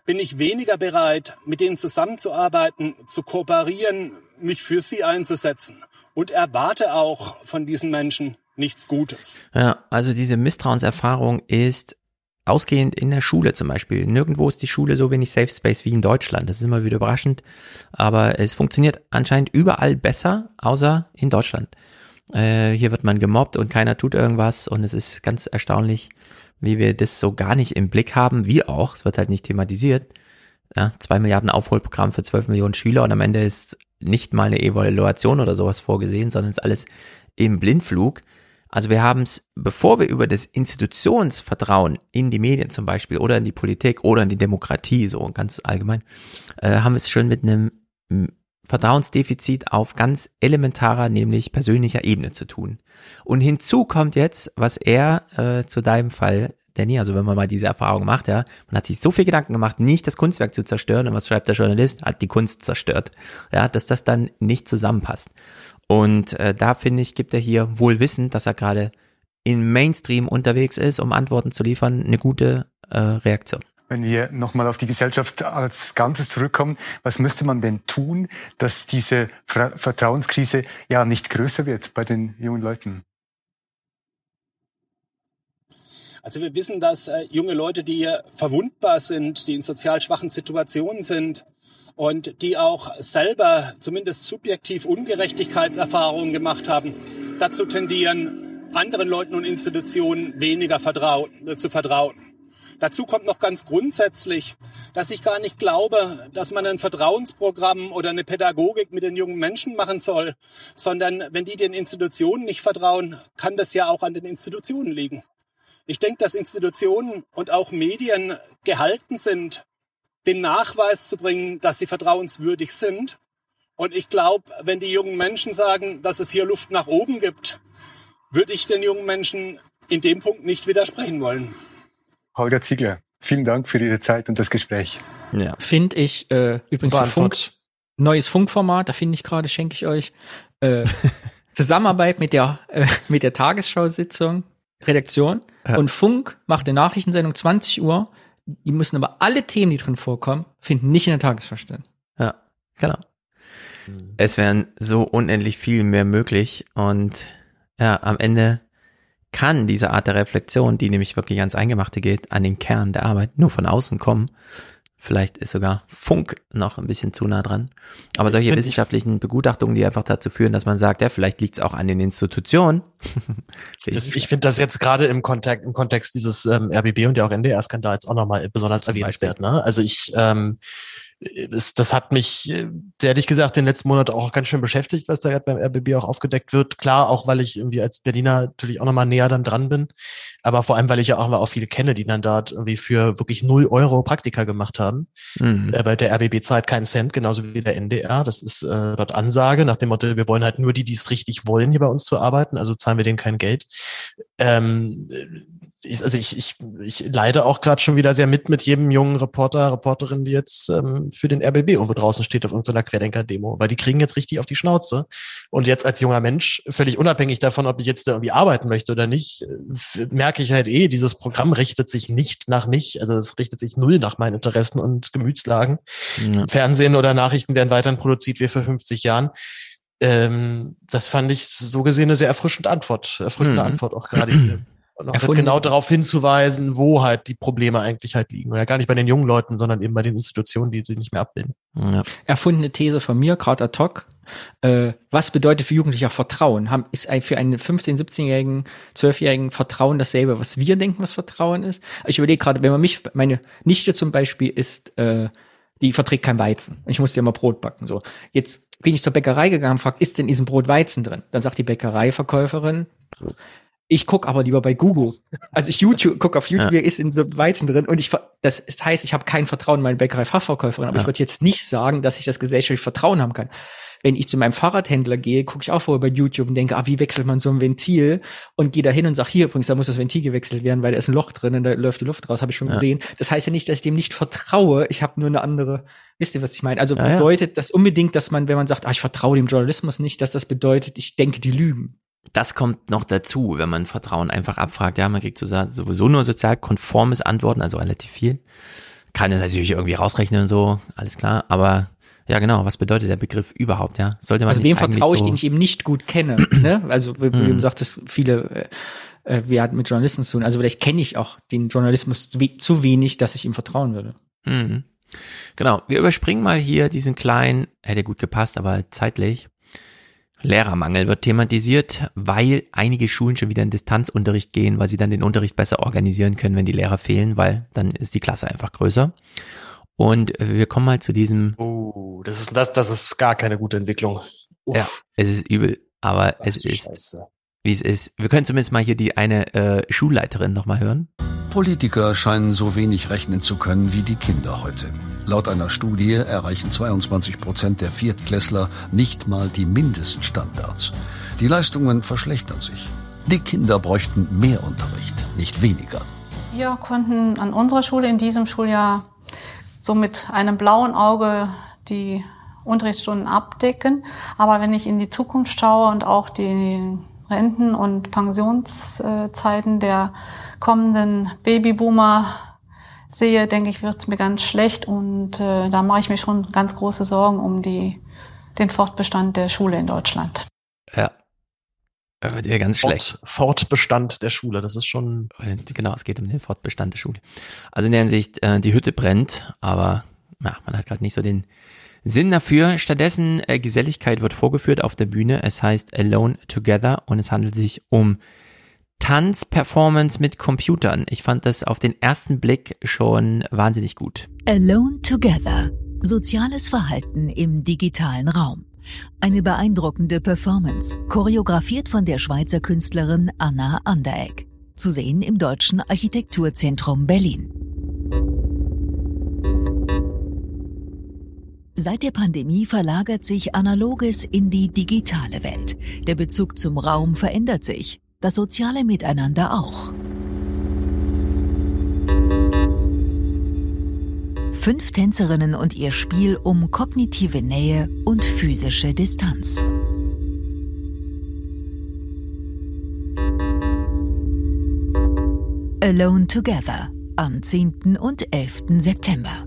bin ich weniger bereit, mit denen zusammenzuarbeiten, zu kooperieren, mich für sie einzusetzen und erwarte auch von diesen Menschen nichts Gutes. Ja, also diese Misstrauenserfahrung ist ausgehend in der Schule zum Beispiel. Nirgendwo ist die Schule so wenig Safe Space wie in Deutschland. Das ist immer wieder überraschend, aber es funktioniert anscheinend überall besser, außer in Deutschland. Äh, hier wird man gemobbt und keiner tut irgendwas und es ist ganz erstaunlich, wie wir das so gar nicht im Blick haben, wie auch, es wird halt nicht thematisiert. Ja, zwei Milliarden Aufholprogramm für zwölf Millionen Schüler und am Ende ist nicht mal eine Evaluation oder sowas vorgesehen, sondern ist alles im Blindflug. Also wir haben es, bevor wir über das Institutionsvertrauen in die Medien zum Beispiel oder in die Politik oder in die Demokratie, so ganz allgemein, äh, haben wir es schon mit einem Vertrauensdefizit auf ganz elementarer, nämlich persönlicher Ebene zu tun. Und hinzu kommt jetzt, was er äh, zu deinem Fall, Danny, also wenn man mal diese Erfahrung macht, ja, man hat sich so viel Gedanken gemacht, nicht das Kunstwerk zu zerstören, und was schreibt der Journalist? Hat die Kunst zerstört. Ja, dass das dann nicht zusammenpasst. Und äh, da finde ich, gibt er hier wohl Wissen, dass er gerade im Mainstream unterwegs ist, um Antworten zu liefern, eine gute äh, Reaktion. Wenn wir nochmal auf die Gesellschaft als Ganzes zurückkommen, was müsste man denn tun, dass diese Vertrauenskrise ja nicht größer wird bei den jungen Leuten? Also wir wissen, dass äh, junge Leute, die verwundbar sind, die in sozial schwachen Situationen sind und die auch selber zumindest subjektiv Ungerechtigkeitserfahrungen gemacht haben, dazu tendieren, anderen Leuten und Institutionen weniger vertrauen, zu vertrauen. Dazu kommt noch ganz grundsätzlich, dass ich gar nicht glaube, dass man ein Vertrauensprogramm oder eine Pädagogik mit den jungen Menschen machen soll, sondern wenn die den Institutionen nicht vertrauen, kann das ja auch an den Institutionen liegen. Ich denke, dass Institutionen und auch Medien gehalten sind, den Nachweis zu bringen, dass sie vertrauenswürdig sind. Und ich glaube, wenn die jungen Menschen sagen, dass es hier Luft nach oben gibt, würde ich den jungen Menschen in dem Punkt nicht widersprechen wollen. Holger Ziegler, vielen Dank für Ihre Zeit und das Gespräch. Ja. Finde ich äh, übrigens für Funk, neues Funkformat, da finde ich gerade, schenke ich euch äh, Zusammenarbeit mit der äh, mit der Tagesschau-Sitzung, Redaktion ja. und Funk macht eine Nachrichtensendung 20 Uhr. Die müssen aber alle Themen, die drin vorkommen, finden nicht in der Tagesschau statt. Ja, genau. Mhm. Es wären so unendlich viel mehr möglich und ja, am Ende kann diese Art der Reflexion, die nämlich wirklich ans Eingemachte geht, an den Kern der Arbeit, nur von außen kommen. Vielleicht ist sogar Funk noch ein bisschen zu nah dran. Aber solche wissenschaftlichen Begutachtungen, die einfach dazu führen, dass man sagt, ja, vielleicht liegt es auch an den Institutionen. das, ich finde das jetzt gerade im Kontext, im Kontext dieses ähm, RBB und ja auch NDR-Skandals auch nochmal besonders erwähnenswert. Ne? Also ich ähm, das, das hat mich, äh, ehrlich gesagt, den letzten Monat auch ganz schön beschäftigt, was da beim RBB auch aufgedeckt wird. Klar, auch weil ich irgendwie als Berliner natürlich auch nochmal näher dann dran bin. Aber vor allem, weil ich ja auch mal auch viele kenne, die dann dort irgendwie für wirklich null Euro Praktika gemacht haben. Mhm. Äh, bei der RBB zahlt keinen Cent, genauso wie der NDR. Das ist äh, dort Ansage nach dem Motto, wir wollen halt nur die, die es richtig wollen, hier bei uns zu arbeiten. Also zahlen wir denen kein Geld. Ähm, ich, also ich, ich, ich leide auch gerade schon wieder sehr mit mit jedem jungen Reporter, Reporterin, die jetzt ähm, für den RBB irgendwo draußen steht auf irgendeiner Querdenker-Demo, weil die kriegen jetzt richtig auf die Schnauze. Und jetzt als junger Mensch, völlig unabhängig davon, ob ich jetzt da irgendwie arbeiten möchte oder nicht, äh, merke ich halt eh, dieses Programm richtet sich nicht nach mich. Also es richtet sich null nach meinen Interessen und Gemütslagen. Ja. Fernsehen oder Nachrichten werden weiterhin produziert wie vor 50 Jahren ähm, das fand ich so gesehen eine sehr erfrischende Antwort, erfrischende mhm. Antwort auch gerade hier. Und auch halt genau darauf hinzuweisen, wo halt die Probleme eigentlich halt liegen. Und ja gar nicht bei den jungen Leuten, sondern eben bei den Institutionen, die sie nicht mehr abbilden. Ja. Erfundene These von mir, gerade ad hoc. Äh, was bedeutet für Jugendliche auch Vertrauen? Haben, ist ein, für einen 15-, 17-Jährigen, 12-Jährigen Vertrauen dasselbe, was wir denken, was Vertrauen ist? Ich überlege gerade, wenn man mich, meine Nichte zum Beispiel ist, äh, die verträgt kein Weizen. Ich muss dir mal Brot backen. So, jetzt bin ich zur Bäckerei gegangen, fragt, ist denn in diesem Brot Weizen drin? Dann sagt die Bäckereiverkäuferin, ich guck aber lieber bei Google. Also ich YouTube guck auf YouTube, ja. ist in so Weizen drin und ich das heißt, ich habe kein Vertrauen in meine Bäckerei-Fachverkäuferin, aber ja. ich würde jetzt nicht sagen, dass ich das gesellschaftliche Vertrauen haben kann. Wenn ich zu meinem Fahrradhändler gehe, gucke ich auch vorher bei YouTube und denke, ah, wie wechselt man so ein Ventil und gehe da hin und sage, hier übrigens, da muss das Ventil gewechselt werden, weil da ist ein Loch drin und da läuft die Luft raus, habe ich schon ja. gesehen. Das heißt ja nicht, dass ich dem nicht vertraue, ich habe nur eine andere Wisst ihr, was ich meine? Also bedeutet das unbedingt, dass man, wenn man sagt, ah, ich vertraue dem Journalismus nicht, dass das bedeutet, ich denke, die lügen das kommt noch dazu, wenn man Vertrauen einfach abfragt. Ja, man kriegt sowieso nur sozial konformes Antworten, also relativ viel. Kann es natürlich irgendwie rausrechnen und so, alles klar. Aber ja, genau, was bedeutet der Begriff überhaupt, ja? Sollte man also wem vertraue ich, so den ich eben nicht gut kenne, ne? Also, wie du mhm. sagtest, viele, äh, äh, wir hatten mit Journalisten zu tun. Also vielleicht kenne ich auch den Journalismus zu wenig, dass ich ihm vertrauen würde. Mhm. Genau, wir überspringen mal hier diesen kleinen, hätte gut gepasst, aber zeitlich. Lehrermangel wird thematisiert, weil einige Schulen schon wieder in Distanzunterricht gehen, weil sie dann den Unterricht besser organisieren können, wenn die Lehrer fehlen, weil dann ist die Klasse einfach größer. Und wir kommen mal zu diesem. Oh, das ist das, das ist gar keine gute Entwicklung. Uff. Ja, es ist übel, aber Ach, es ist, Scheiße. wie es ist. Wir können zumindest mal hier die eine äh, Schulleiterin nochmal hören. Politiker scheinen so wenig rechnen zu können wie die Kinder heute. Laut einer Studie erreichen 22 Prozent der Viertklässler nicht mal die Mindeststandards. Die Leistungen verschlechtern sich. Die Kinder bräuchten mehr Unterricht, nicht weniger. Wir konnten an unserer Schule in diesem Schuljahr so mit einem blauen Auge die Unterrichtsstunden abdecken. Aber wenn ich in die Zukunft schaue und auch die Renten- und Pensionszeiten der kommenden Babyboomer sehe, denke ich, wird es mir ganz schlecht und äh, da mache ich mir schon ganz große Sorgen um die, den Fortbestand der Schule in Deutschland. Ja. Wird ihr ganz Fort, schlecht. Fortbestand der Schule, das ist schon. Genau, es geht um den Fortbestand der Schule. Also in der Hinsicht, äh, die Hütte brennt, aber ja, man hat gerade nicht so den Sinn dafür. Stattdessen äh, Geselligkeit wird vorgeführt auf der Bühne. Es heißt Alone Together und es handelt sich um Tanzperformance mit Computern. Ich fand das auf den ersten Blick schon wahnsinnig gut. Alone Together. Soziales Verhalten im digitalen Raum. Eine beeindruckende Performance, choreografiert von der Schweizer Künstlerin Anna Anderegg. Zu sehen im Deutschen Architekturzentrum Berlin. Seit der Pandemie verlagert sich Analoges in die digitale Welt. Der Bezug zum Raum verändert sich das soziale Miteinander auch. Fünf Tänzerinnen und ihr Spiel um kognitive Nähe und physische Distanz. Alone Together am 10. und 11. September.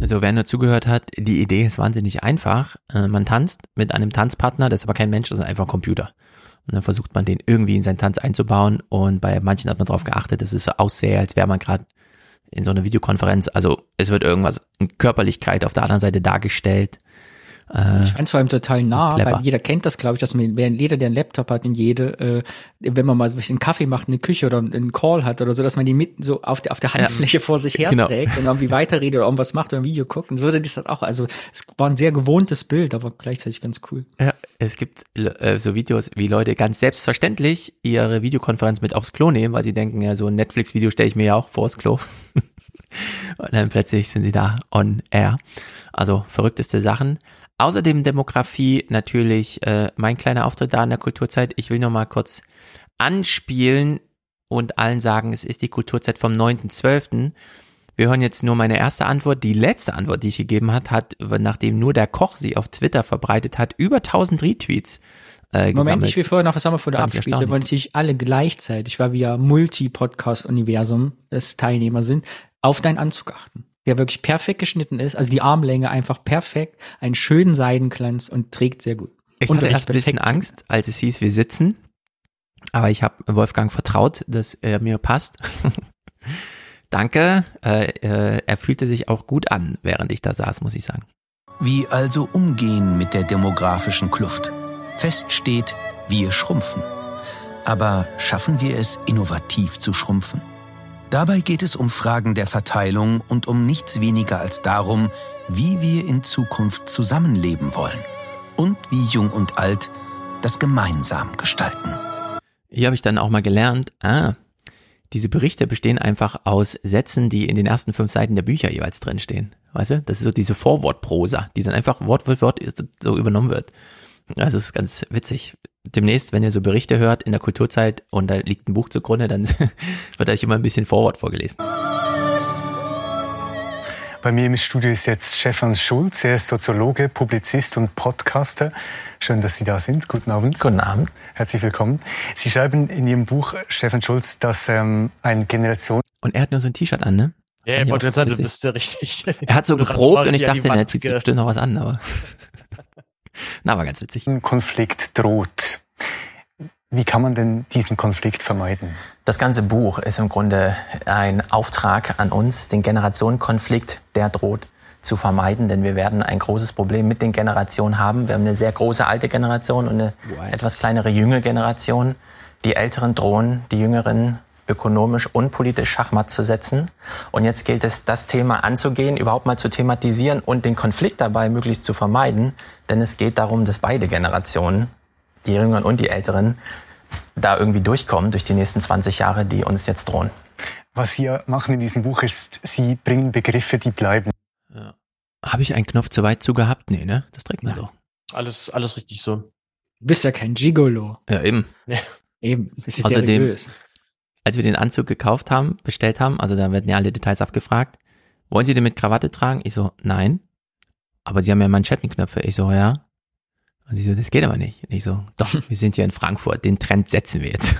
Also wer nur zugehört hat, die Idee ist wahnsinnig einfach. Äh, man tanzt mit einem Tanzpartner, das ist aber kein Mensch, das ist einfach ein Computer. Und dann versucht man den irgendwie in seinen Tanz einzubauen und bei manchen hat man darauf geachtet, dass es so aussähe, als wäre man gerade in so einer Videokonferenz. Also es wird irgendwas in Körperlichkeit auf der anderen Seite dargestellt. Äh, ich fand es vor allem total nah, weil jeder kennt das, glaube ich, dass man, jeder, der einen Laptop hat und jede, äh, wenn man mal so einen Kaffee macht, eine Küche oder einen Call hat oder so, dass man die mitten so auf der, auf der Handfläche vor sich genau. herträgt genau. und irgendwie weiterredet oder irgendwas macht oder ein Video guckt und so, das hat auch, also es war ein sehr gewohntes Bild, aber gleichzeitig ganz cool. Ja, es gibt äh, so Videos, wie Leute ganz selbstverständlich ihre Videokonferenz mit aufs Klo nehmen, weil sie denken, ja, so ein Netflix-Video stelle ich mir ja auch vors Klo. und dann plötzlich sind sie da on air. Also verrückteste Sachen. Außerdem Demografie natürlich äh, mein kleiner Auftritt da in der Kulturzeit. Ich will noch mal kurz anspielen und allen sagen, es ist die Kulturzeit vom 9.12. Wir hören jetzt nur meine erste Antwort. Die letzte Antwort, die ich gegeben hat, hat, nachdem nur der Koch sie auf Twitter verbreitet hat, über 1000 Retweets. Äh, Moment, ich will vorher noch was haben wir vor der Abspiel. Wir wollen natürlich alle gleichzeitig, weil wir ja Multi-Podcast-Universum des Teilnehmer sind, auf deinen Anzug achten. Der wirklich perfekt geschnitten ist, also die Armlänge einfach perfekt, einen schönen Seidenklanz und trägt sehr gut. Ich und hatte erst ein bisschen Angst, als es hieß, wir sitzen. Aber ich habe Wolfgang vertraut, dass er mir passt. Danke. Äh, äh, er fühlte sich auch gut an, während ich da saß, muss ich sagen. Wie also umgehen mit der demografischen Kluft? Fest steht, wir schrumpfen. Aber schaffen wir es, innovativ zu schrumpfen? Dabei geht es um Fragen der Verteilung und um nichts weniger als darum, wie wir in Zukunft zusammenleben wollen und wie Jung und Alt das gemeinsam gestalten. Hier habe ich dann auch mal gelernt, ah, diese Berichte bestehen einfach aus Sätzen, die in den ersten fünf Seiten der Bücher jeweils drinstehen. Weißt du? Das ist so diese Vorwortprosa, die dann einfach Wort für Wort so übernommen wird. Das ist ganz witzig. Demnächst, wenn ihr so Berichte hört in der Kulturzeit und da liegt ein Buch zugrunde, dann wird euch immer ein bisschen Vorwort vorgelesen. Bei mir im Studio ist jetzt Stefan Schulz. Er ist Soziologe, Publizist und Podcaster. Schön, dass Sie da sind. Guten Abend. Guten Abend. Herzlich willkommen. Sie schreiben in Ihrem Buch, Stefan Schulz, dass ähm, eine Generation... Und er hat nur so ein T-Shirt an, ne? Ja, ich wollte jetzt sagen, du bist ja richtig. Er hat so geprobt und ich dachte, er zieht bestimmt noch was an, aber... Na, war ganz witzig. Ein Konflikt droht. Wie kann man denn diesen Konflikt vermeiden? Das ganze Buch ist im Grunde ein Auftrag an uns, den Generationenkonflikt, der droht zu vermeiden, denn wir werden ein großes Problem mit den Generationen haben. Wir haben eine sehr große alte Generation und eine What? etwas kleinere junge Generation. Die Älteren drohen, die Jüngeren ökonomisch und politisch Schachmatt zu setzen. Und jetzt gilt es, das Thema anzugehen, überhaupt mal zu thematisieren und den Konflikt dabei möglichst zu vermeiden. Denn es geht darum, dass beide Generationen, die Jüngeren und die Älteren, da irgendwie durchkommen durch die nächsten 20 Jahre, die uns jetzt drohen. Was Sie machen in diesem Buch ist, Sie bringen Begriffe, die bleiben. Ja. Habe ich einen Knopf zu weit zu gehabt? Nee, ne? Das trägt man ja. so. Alles, alles richtig so. Du bist ja kein Gigolo. Ja, eben. Ja. Eben. Das ist Außerdem, als wir den Anzug gekauft haben, bestellt haben, also da werden ja alle Details abgefragt, wollen Sie den mit Krawatte tragen? Ich so, nein. Aber Sie haben ja Manschettenknöpfe. Ich so, ja. Und sie so, das geht aber nicht. Und ich so, doch, wir sind hier in Frankfurt, den Trend setzen wir jetzt.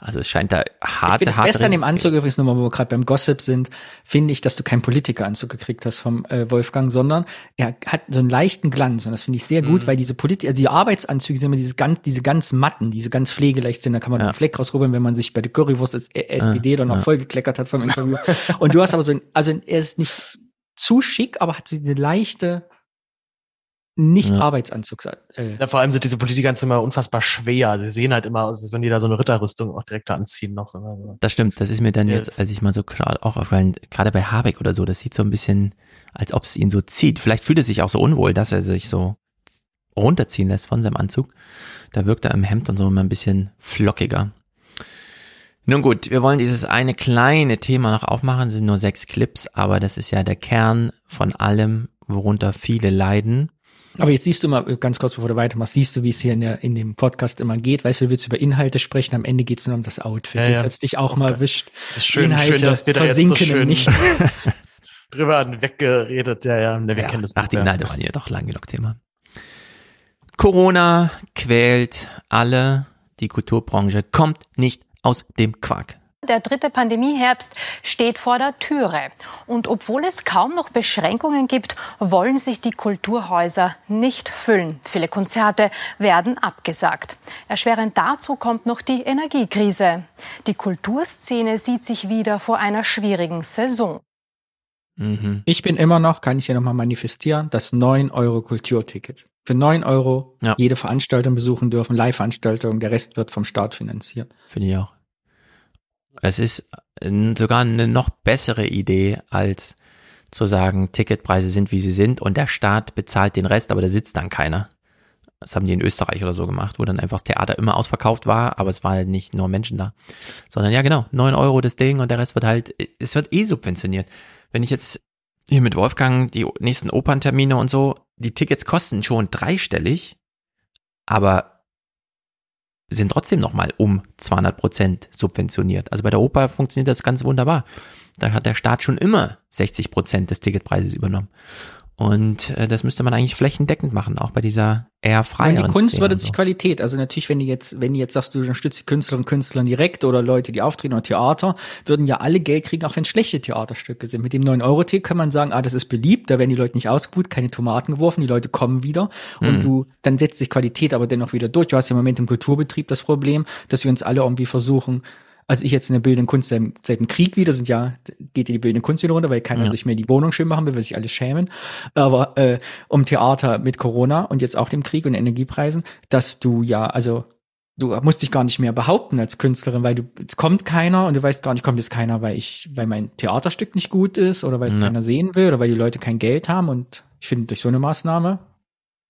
Also es scheint da harte, ich harte. Das Beste an dem Anzug übrigens nochmal, wo wir gerade beim Gossip sind, finde ich, dass du keinen Politikeranzug gekriegt hast vom äh, Wolfgang, sondern er hat so einen leichten Glanz und das finde ich sehr gut, mhm. weil diese Politik, also die Arbeitsanzüge sind immer diese ganz, diese ganz matten, diese ganz pflegeleicht sind, da kann man ja. einen Fleck rausrubbeln, wenn man sich bei der Currywurst als SPD ja. dann noch ja. vollgekleckert hat vom Interview. und du hast aber so ein, also er ist nicht zu schick, aber hat so diese leichte nicht ja. Arbeitsanzug äh. Ja, vor allem sind diese Politiker immer unfassbar schwer. Sie sehen halt immer aus, als wenn die da so eine Ritterrüstung auch direkt anziehen noch. Das stimmt, das ist mir dann ja. jetzt, als ich mal so auch aufgefallen, gerade bei Habeck oder so, das sieht so ein bisschen, als ob es ihn so zieht. Vielleicht fühlt er sich auch so unwohl, dass er sich so runterziehen lässt von seinem Anzug. Da wirkt er im Hemd und so immer ein bisschen flockiger. Nun gut, wir wollen dieses eine kleine Thema noch aufmachen, es sind nur sechs Clips, aber das ist ja der Kern von allem, worunter viele leiden. Aber jetzt siehst du mal, ganz kurz bevor du weitermachst, siehst du, wie es hier in, der, in dem Podcast immer geht. Weißt du, du willst über Inhalte sprechen, am Ende geht es nur um das Outfit. Ja, ja. Jetzt dich auch okay. mal erwischt. Das ist schön, Inhalte schön, dass wir da jetzt so schön nicht. drüber weggeredet. Ja, ja, wir ja, kennen das. Ach, die Inhalte waren ja doch lang genug Thema. Corona quält alle. Die Kulturbranche kommt nicht aus dem Quark. Der dritte Pandemieherbst steht vor der Türe. Und obwohl es kaum noch Beschränkungen gibt, wollen sich die Kulturhäuser nicht füllen. Viele Konzerte werden abgesagt. Erschwerend dazu kommt noch die Energiekrise. Die Kulturszene sieht sich wieder vor einer schwierigen Saison. Mhm. Ich bin immer noch, kann ich hier nochmal manifestieren, das 9 Euro Kulturticket. Für 9 Euro ja. jede Veranstaltung besuchen dürfen, Live-Veranstaltung, der Rest wird vom Staat finanziert. Finde ich auch. Es ist sogar eine noch bessere Idee, als zu sagen, Ticketpreise sind, wie sie sind und der Staat bezahlt den Rest, aber da sitzt dann keiner. Das haben die in Österreich oder so gemacht, wo dann einfach das Theater immer ausverkauft war, aber es waren halt nicht nur Menschen da. Sondern ja, genau, neun Euro das Ding und der Rest wird halt, es wird eh subventioniert. Wenn ich jetzt hier mit Wolfgang die nächsten Operntermine und so, die Tickets kosten schon dreistellig, aber sind trotzdem nochmal um 200 Prozent subventioniert. Also bei der Oper funktioniert das ganz wunderbar. Da hat der Staat schon immer 60 Prozent des Ticketpreises übernommen. Und äh, das müsste man eigentlich flächendeckend machen, auch bei dieser eher freien. Die Kunst würde sich so. Qualität. Also natürlich, wenn du jetzt, wenn du jetzt sagst, du unterstützt die Künstlerinnen und Künstler direkt oder Leute, die auftreten oder Theater, würden ja alle Geld kriegen, auch wenn es schlechte Theaterstücke sind. Mit dem 9-Euro-Ticket kann man sagen, ah, das ist beliebt, da werden die Leute nicht ausgebucht, keine Tomaten geworfen, die Leute kommen wieder und mhm. du, dann setzt sich Qualität aber dennoch wieder durch. Du hast ja im Moment im Kulturbetrieb das Problem, dass wir uns alle irgendwie versuchen, also ich jetzt in der bildenden Kunst seit, seit, dem Krieg wieder sind ja, geht ja die bildende Kunst wieder runter, weil keiner ja. sich mehr die Wohnung schön machen will, weil sich alle schämen. Aber äh, um Theater mit Corona und jetzt auch dem Krieg und Energiepreisen, dass du ja, also du musst dich gar nicht mehr behaupten als Künstlerin, weil du es kommt keiner und du weißt gar nicht, kommt jetzt keiner, weil ich, weil mein Theaterstück nicht gut ist oder weil es ja. keiner sehen will oder weil die Leute kein Geld haben und ich finde durch so eine Maßnahme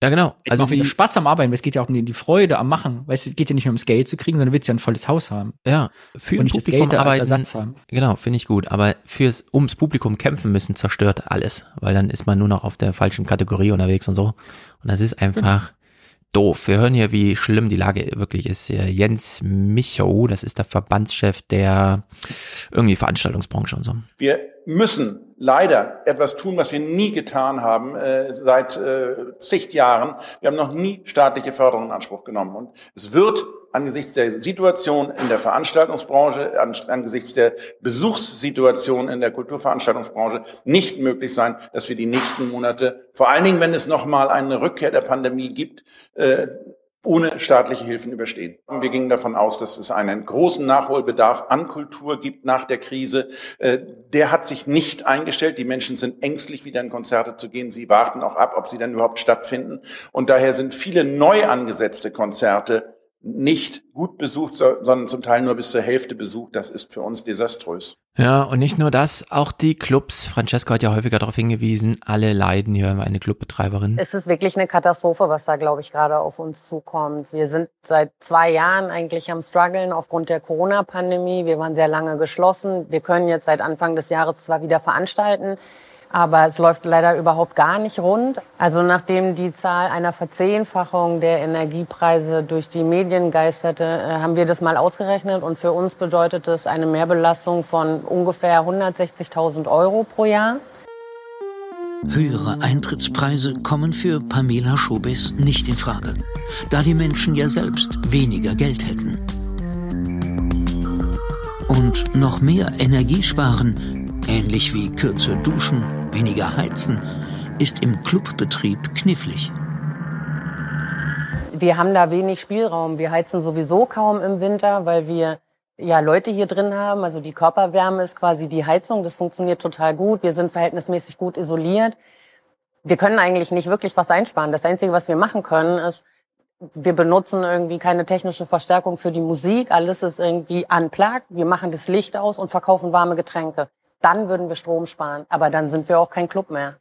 ja, genau. Also wie Spaß am Arbeiten, weil es geht ja auch um die, die Freude am Machen. Weißt es geht ja nicht nur ums Geld zu kriegen, sondern du willst ja ein volles Haus haben. Ja, für und nicht Publikum das Geld arbeiten, als Ersatz haben. Genau, finde ich gut. Aber fürs ums Publikum kämpfen müssen zerstört alles, weil dann ist man nur noch auf der falschen Kategorie unterwegs und so. Und das ist einfach hm. doof. Wir hören hier, wie schlimm die Lage wirklich ist. Jens Michow, das ist der Verbandschef der irgendwie Veranstaltungsbranche und so. Wir müssen leider etwas tun, was wir nie getan haben äh, seit äh, zig Jahren. Wir haben noch nie staatliche Förderung in Anspruch genommen. Und es wird angesichts der Situation in der Veranstaltungsbranche, angesichts der Besuchssituation in der Kulturveranstaltungsbranche nicht möglich sein, dass wir die nächsten Monate, vor allen Dingen, wenn es nochmal eine Rückkehr der Pandemie gibt, äh, ohne staatliche Hilfen überstehen. Wir gingen davon aus, dass es einen großen Nachholbedarf an Kultur gibt nach der Krise. Äh, der hat sich nicht eingestellt. Die Menschen sind ängstlich, wieder in Konzerte zu gehen. Sie warten auch ab, ob sie dann überhaupt stattfinden. Und daher sind viele neu angesetzte Konzerte nicht gut besucht, sondern zum Teil nur bis zur Hälfte besucht. Das ist für uns desaströs. Ja, und nicht nur das, auch die Clubs. Francesco hat ja häufiger darauf hingewiesen, alle leiden. Hier haben wir eine Clubbetreiberin. Es ist wirklich eine Katastrophe, was da, glaube ich, gerade auf uns zukommt. Wir sind seit zwei Jahren eigentlich am struggeln aufgrund der Corona-Pandemie. Wir waren sehr lange geschlossen. Wir können jetzt seit Anfang des Jahres zwar wieder veranstalten, aber es läuft leider überhaupt gar nicht rund. Also nachdem die Zahl einer Verzehnfachung der Energiepreise durch die Medien geisterte, äh, haben wir das mal ausgerechnet und für uns bedeutet das eine Mehrbelastung von ungefähr 160.000 Euro pro Jahr. Höhere Eintrittspreise kommen für Pamela Schobes nicht in Frage, da die Menschen ja selbst weniger Geld hätten. Und noch mehr Energie sparen, ähnlich wie kürzer duschen, weniger heizen, ist im Clubbetrieb knifflig. Wir haben da wenig Spielraum. Wir heizen sowieso kaum im Winter, weil wir ja Leute hier drin haben. Also die Körperwärme ist quasi die Heizung. Das funktioniert total gut. Wir sind verhältnismäßig gut isoliert. Wir können eigentlich nicht wirklich was einsparen. Das Einzige, was wir machen können, ist, wir benutzen irgendwie keine technische Verstärkung für die Musik. Alles ist irgendwie unplugged. Wir machen das Licht aus und verkaufen warme Getränke dann würden wir Strom sparen. Aber dann sind wir auch kein Club mehr.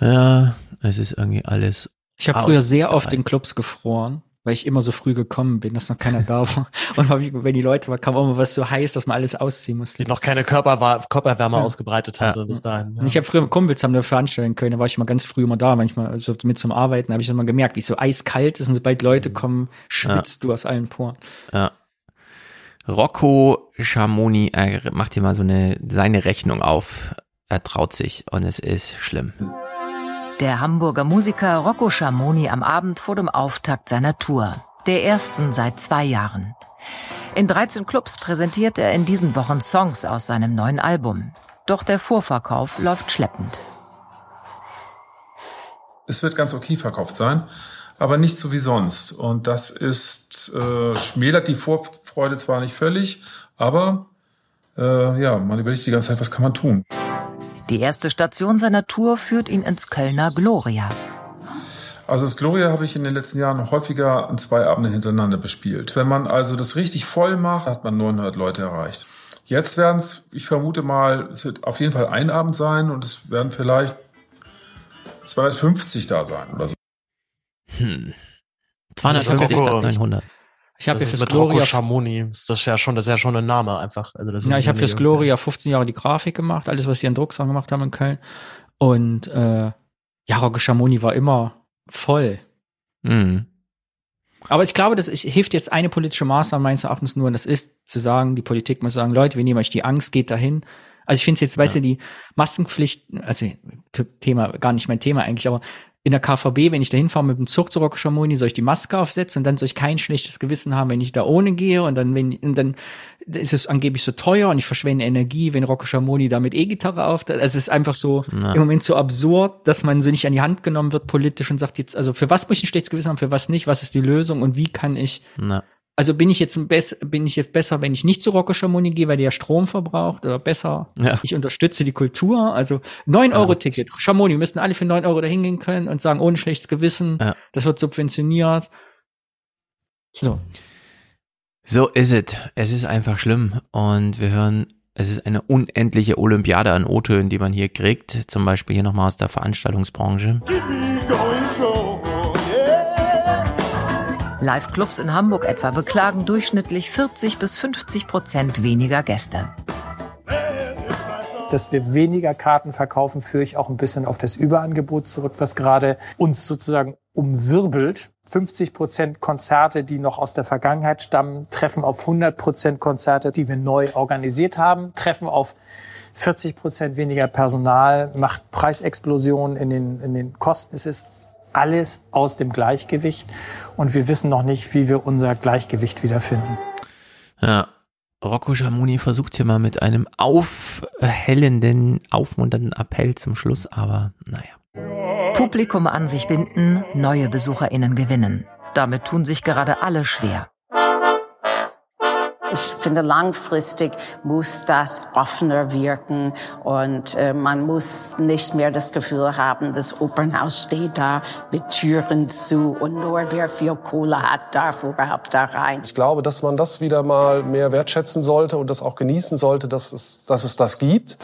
Ja, es ist irgendwie alles. Ich habe früher sehr oft in Clubs gefroren, weil ich immer so früh gekommen bin, dass noch keiner da war. Und wenn die Leute waren, kam immer was so heiß, dass man alles ausziehen musste. Die noch keine Körper, Körperwärme ja. ausgebreitet hatte ja. bis dahin. Ja. Ich habe früher Kumpels haben da veranstalten können, da war ich immer ganz früh immer da, manchmal so mit zum Arbeiten, habe ich immer gemerkt, wie so eiskalt ist und sobald Leute mhm. kommen, schwitzt du aus allen Poren. Ja. Rocco Schamoni, er macht hier mal so eine, seine Rechnung auf. Er traut sich und es ist schlimm. Der Hamburger Musiker Rocco Schamoni am Abend vor dem Auftakt seiner Tour. Der ersten seit zwei Jahren. In 13 Clubs präsentiert er in diesen Wochen Songs aus seinem neuen Album. Doch der Vorverkauf läuft schleppend. Es wird ganz okay verkauft sein aber nicht so wie sonst. Und das ist, äh, schmälert die Vorfreude zwar nicht völlig, aber äh, ja, man überlegt die ganze Zeit, was kann man tun. Die erste Station seiner Tour führt ihn ins Kölner Gloria. Also das Gloria habe ich in den letzten Jahren häufiger an zwei Abenden hintereinander bespielt. Wenn man also das richtig voll macht, hat man 900 Leute erreicht. Jetzt werden es, ich vermute mal, es wird auf jeden Fall ein Abend sein und es werden vielleicht 250 da sein oder so. Hm. 250 statt 900. Ich habe ja fürs Gloria Schamoni. Das ist ja schon, das ist ja schon ein Name einfach. Also das ja, ich habe fürs Gloria 15 Jahre die Grafik gemacht, alles was die an Drucksachen gemacht haben in Köln. Und äh, ja, Rocco Schamoni war immer voll. Mhm. Aber ich glaube, das hilft jetzt eine politische Maßnahme meines Erachtens nur, und das ist zu sagen, die Politik muss sagen, Leute, wir nehmen euch die Angst, geht dahin. Also ich finde es jetzt, weißt du, die Maskenpflicht, also Thema, gar nicht mein Thema eigentlich, aber in der KVB, wenn ich da hinfahre mit dem Zug zu Rock Schamoni, soll ich die Maske aufsetzen und dann soll ich kein schlechtes Gewissen haben, wenn ich da ohne gehe und dann, wenn, und dann ist es angeblich so teuer und ich verschwende Energie, wenn Rocco Schamoni da mit E-Gitarre auf. Also es ist einfach so Na. im Moment so absurd, dass man so nicht an die Hand genommen wird politisch und sagt jetzt, also für was muss ich ein schlechtes Gewissen haben, für was nicht, was ist die Lösung und wie kann ich Na. Also bin ich jetzt bin ich jetzt besser, wenn ich nicht zu Rocco Schamoni gehe, weil der Strom verbraucht oder besser, ja. ich unterstütze die Kultur. Also 9 Euro Ticket. Schamoni, wir müssen alle für 9 Euro da hingehen können und sagen, ohne schlechtes Gewissen, ja. das wird subventioniert. So. So ist es. Es ist einfach schlimm. Und wir hören, es ist eine unendliche Olympiade an O-Tönen, die man hier kriegt. Zum Beispiel hier nochmal aus der Veranstaltungsbranche. Keep me going so. Live-Clubs in Hamburg etwa beklagen durchschnittlich 40 bis 50 Prozent weniger Gäste. Dass wir weniger Karten verkaufen, führe ich auch ein bisschen auf das Überangebot zurück, was gerade uns sozusagen umwirbelt. 50 Prozent Konzerte, die noch aus der Vergangenheit stammen, treffen auf 100 Prozent Konzerte, die wir neu organisiert haben, treffen auf 40 Prozent weniger Personal, macht Preisexplosionen in den, in den Kosten. Es ist alles aus dem Gleichgewicht und wir wissen noch nicht, wie wir unser Gleichgewicht wiederfinden. Ja, Rocco Schamoni versucht hier mal mit einem aufhellenden, aufmunternden Appell zum Schluss, aber naja. Publikum an sich binden, neue BesucherInnen gewinnen. Damit tun sich gerade alle schwer. Ich finde, langfristig muss das offener wirken und äh, man muss nicht mehr das Gefühl haben, das Opernhaus steht da mit Türen zu und nur wer viel Kohle hat, darf überhaupt da rein. Ich glaube, dass man das wieder mal mehr wertschätzen sollte und das auch genießen sollte, dass es, dass es das gibt,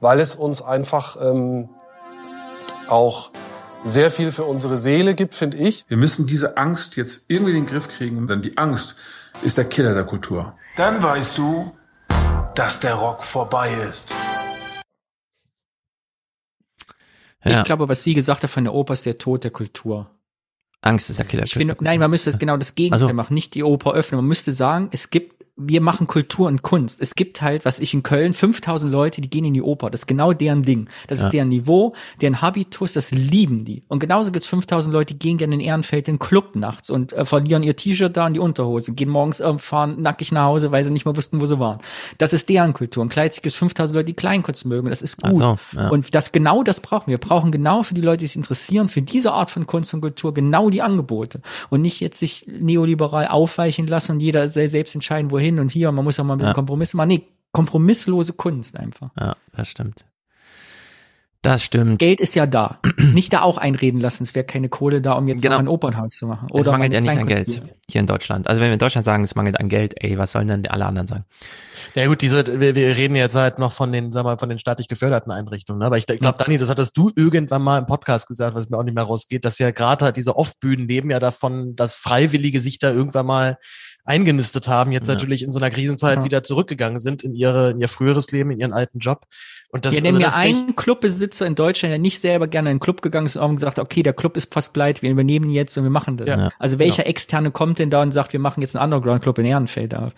weil es uns einfach ähm, auch sehr viel für unsere Seele gibt, finde ich. Wir müssen diese Angst jetzt irgendwie in den Griff kriegen, denn die Angst ist der Killer der Kultur. Dann weißt du, dass der Rock vorbei ist. Ja. Ich glaube, was sie gesagt hat von der Oper ist der Tod der Kultur. Angst ist der Killer. Ich finde, nein, man müsste genau das Gegenteil also. machen, nicht die Oper öffnen. Man müsste sagen, es gibt wir machen Kultur und Kunst. Es gibt halt, was ich in Köln, 5000 Leute, die gehen in die Oper. Das ist genau deren Ding. Das ja. ist deren Niveau, deren Habitus, das lieben die. Und genauso gibt es 5000 Leute, die gehen gerne in Ehrenfeld in den Club nachts und äh, verlieren ihr T-Shirt da in die Unterhose, gehen morgens äh, fahren nackig nach Hause, weil sie nicht mehr wussten, wo sie waren. Das ist deren Kultur. Und gleichzeitig gibt es 5000 Leute, die Kleinkunst mögen. Das ist gut. So, ja. Und das genau das brauchen wir. Wir brauchen genau für die Leute, die sich interessieren, für diese Art von Kunst und Kultur genau die Angebote. Und nicht jetzt sich neoliberal aufweichen lassen und jeder selbst entscheiden, wohin und hier. Man muss ja mal mit ja. Kompromissen machen. Nee, kompromisslose Kunst einfach. Ja, das stimmt. Das stimmt. Geld ist ja da. nicht da auch einreden lassen, es wäre keine Kohle da, um jetzt genau. ein Opernhaus zu machen. Oder es mangelt ja nicht an Geld hier in Deutschland. Also wenn wir in Deutschland sagen, es mangelt an Geld, ey, was sollen denn alle anderen sagen? Ja gut, diese, wir, wir reden jetzt halt noch von den, wir mal, von den staatlich geförderten Einrichtungen. Ne? Aber ich, ich glaube, Dani, das hattest du irgendwann mal im Podcast gesagt, was mir auch nicht mehr rausgeht, dass ja gerade halt diese Off-Bühnen leben ja davon, dass Freiwillige sich da irgendwann mal eingenistet haben, jetzt ja. natürlich in so einer Krisenzeit ja. wieder zurückgegangen sind in ihre in ihr früheres Leben, in ihren alten Job. Und das, ja, nenn also mir einen Clubbesitzer in Deutschland, der nicht selber gerne in den Club gegangen ist und gesagt, okay, der Club ist fast pleite, wir übernehmen jetzt und wir machen das. Ja. Also welcher genau. Externe kommt denn da und sagt, wir machen jetzt einen Underground-Club in Ehrenfeld auf?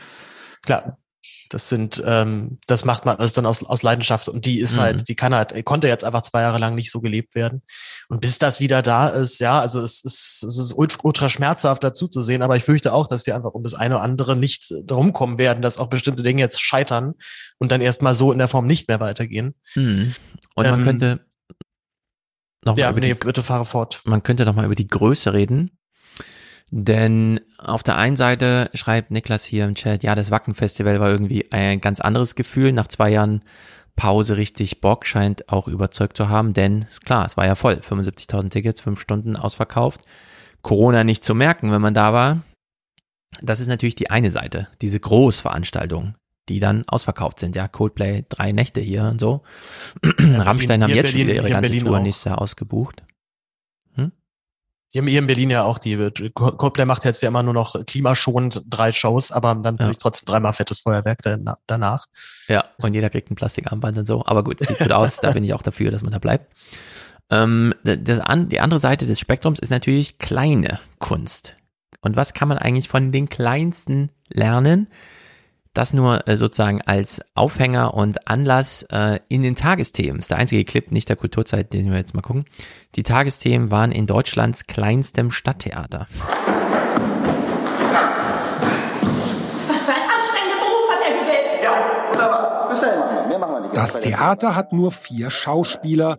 Klar. Das sind, ähm, das macht man alles dann aus, aus Leidenschaft und die ist mhm. halt, die kann halt, konnte jetzt einfach zwei Jahre lang nicht so gelebt werden. Und bis das wieder da ist, ja, also es ist, es ist ultra schmerzhaft dazu zu sehen, aber ich fürchte auch, dass wir einfach um das eine oder andere nicht darum kommen werden, dass auch bestimmte Dinge jetzt scheitern und dann erstmal so in der Form nicht mehr weitergehen. Mhm. Und man ähm, könnte noch ja, nee, die, bitte fahre fort. Man könnte noch mal über die Größe reden. Denn auf der einen Seite schreibt Niklas hier im Chat, ja, das Wacken-Festival war irgendwie ein ganz anderes Gefühl. Nach zwei Jahren Pause richtig Bock, scheint auch überzeugt zu haben, denn ist klar, es war ja voll. 75.000 Tickets, fünf Stunden ausverkauft. Corona nicht zu merken, wenn man da war. Das ist natürlich die eine Seite, diese Großveranstaltungen, die dann ausverkauft sind. Ja, Coldplay, drei Nächte hier und so. Rammstein haben jetzt Berlin, schon wieder ihre ganze Tour nächstes Jahr ausgebucht. Die haben hier in Berlin ja auch die, Coldplay macht jetzt ja immer nur noch klimaschonend drei Shows, aber dann ja. ich trotzdem dreimal fettes Feuerwerk danach. Ja, und jeder kriegt ein Plastikarmband und so. Aber gut, sieht gut aus, da bin ich auch dafür, dass man da bleibt. Ähm, das, die andere Seite des Spektrums ist natürlich kleine Kunst. Und was kann man eigentlich von den Kleinsten lernen? Das nur äh, sozusagen als Aufhänger und Anlass äh, in den Tagesthemen. Das ist der einzige Clip, nicht der Kulturzeit, den wir jetzt mal gucken. Die Tagesthemen waren in Deutschlands kleinstem Stadttheater. Was für ein anstrengender Beruf hat er gewählt. Ja, wunderbar. Mehr machen wir nicht. Das Theater hat nur vier Schauspieler.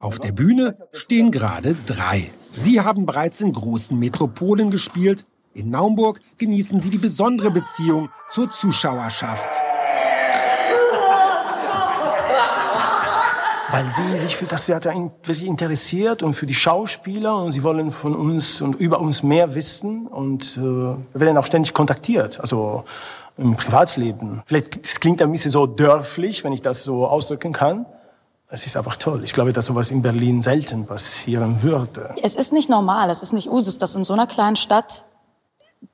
Auf der Bühne stehen gerade drei. Sie haben bereits in großen Metropolen gespielt, in Naumburg genießen sie die besondere Beziehung zur Zuschauerschaft. Weil sie sich für das Theater wirklich interessiert und für die Schauspieler und sie wollen von uns und über uns mehr wissen und äh, wir werden auch ständig kontaktiert, also im Privatleben. Vielleicht das klingt ein bisschen so dörflich, wenn ich das so ausdrücken kann. Es ist einfach toll. Ich glaube, dass sowas in Berlin selten passieren würde. Es ist nicht normal, es ist nicht Usus, dass in so einer kleinen Stadt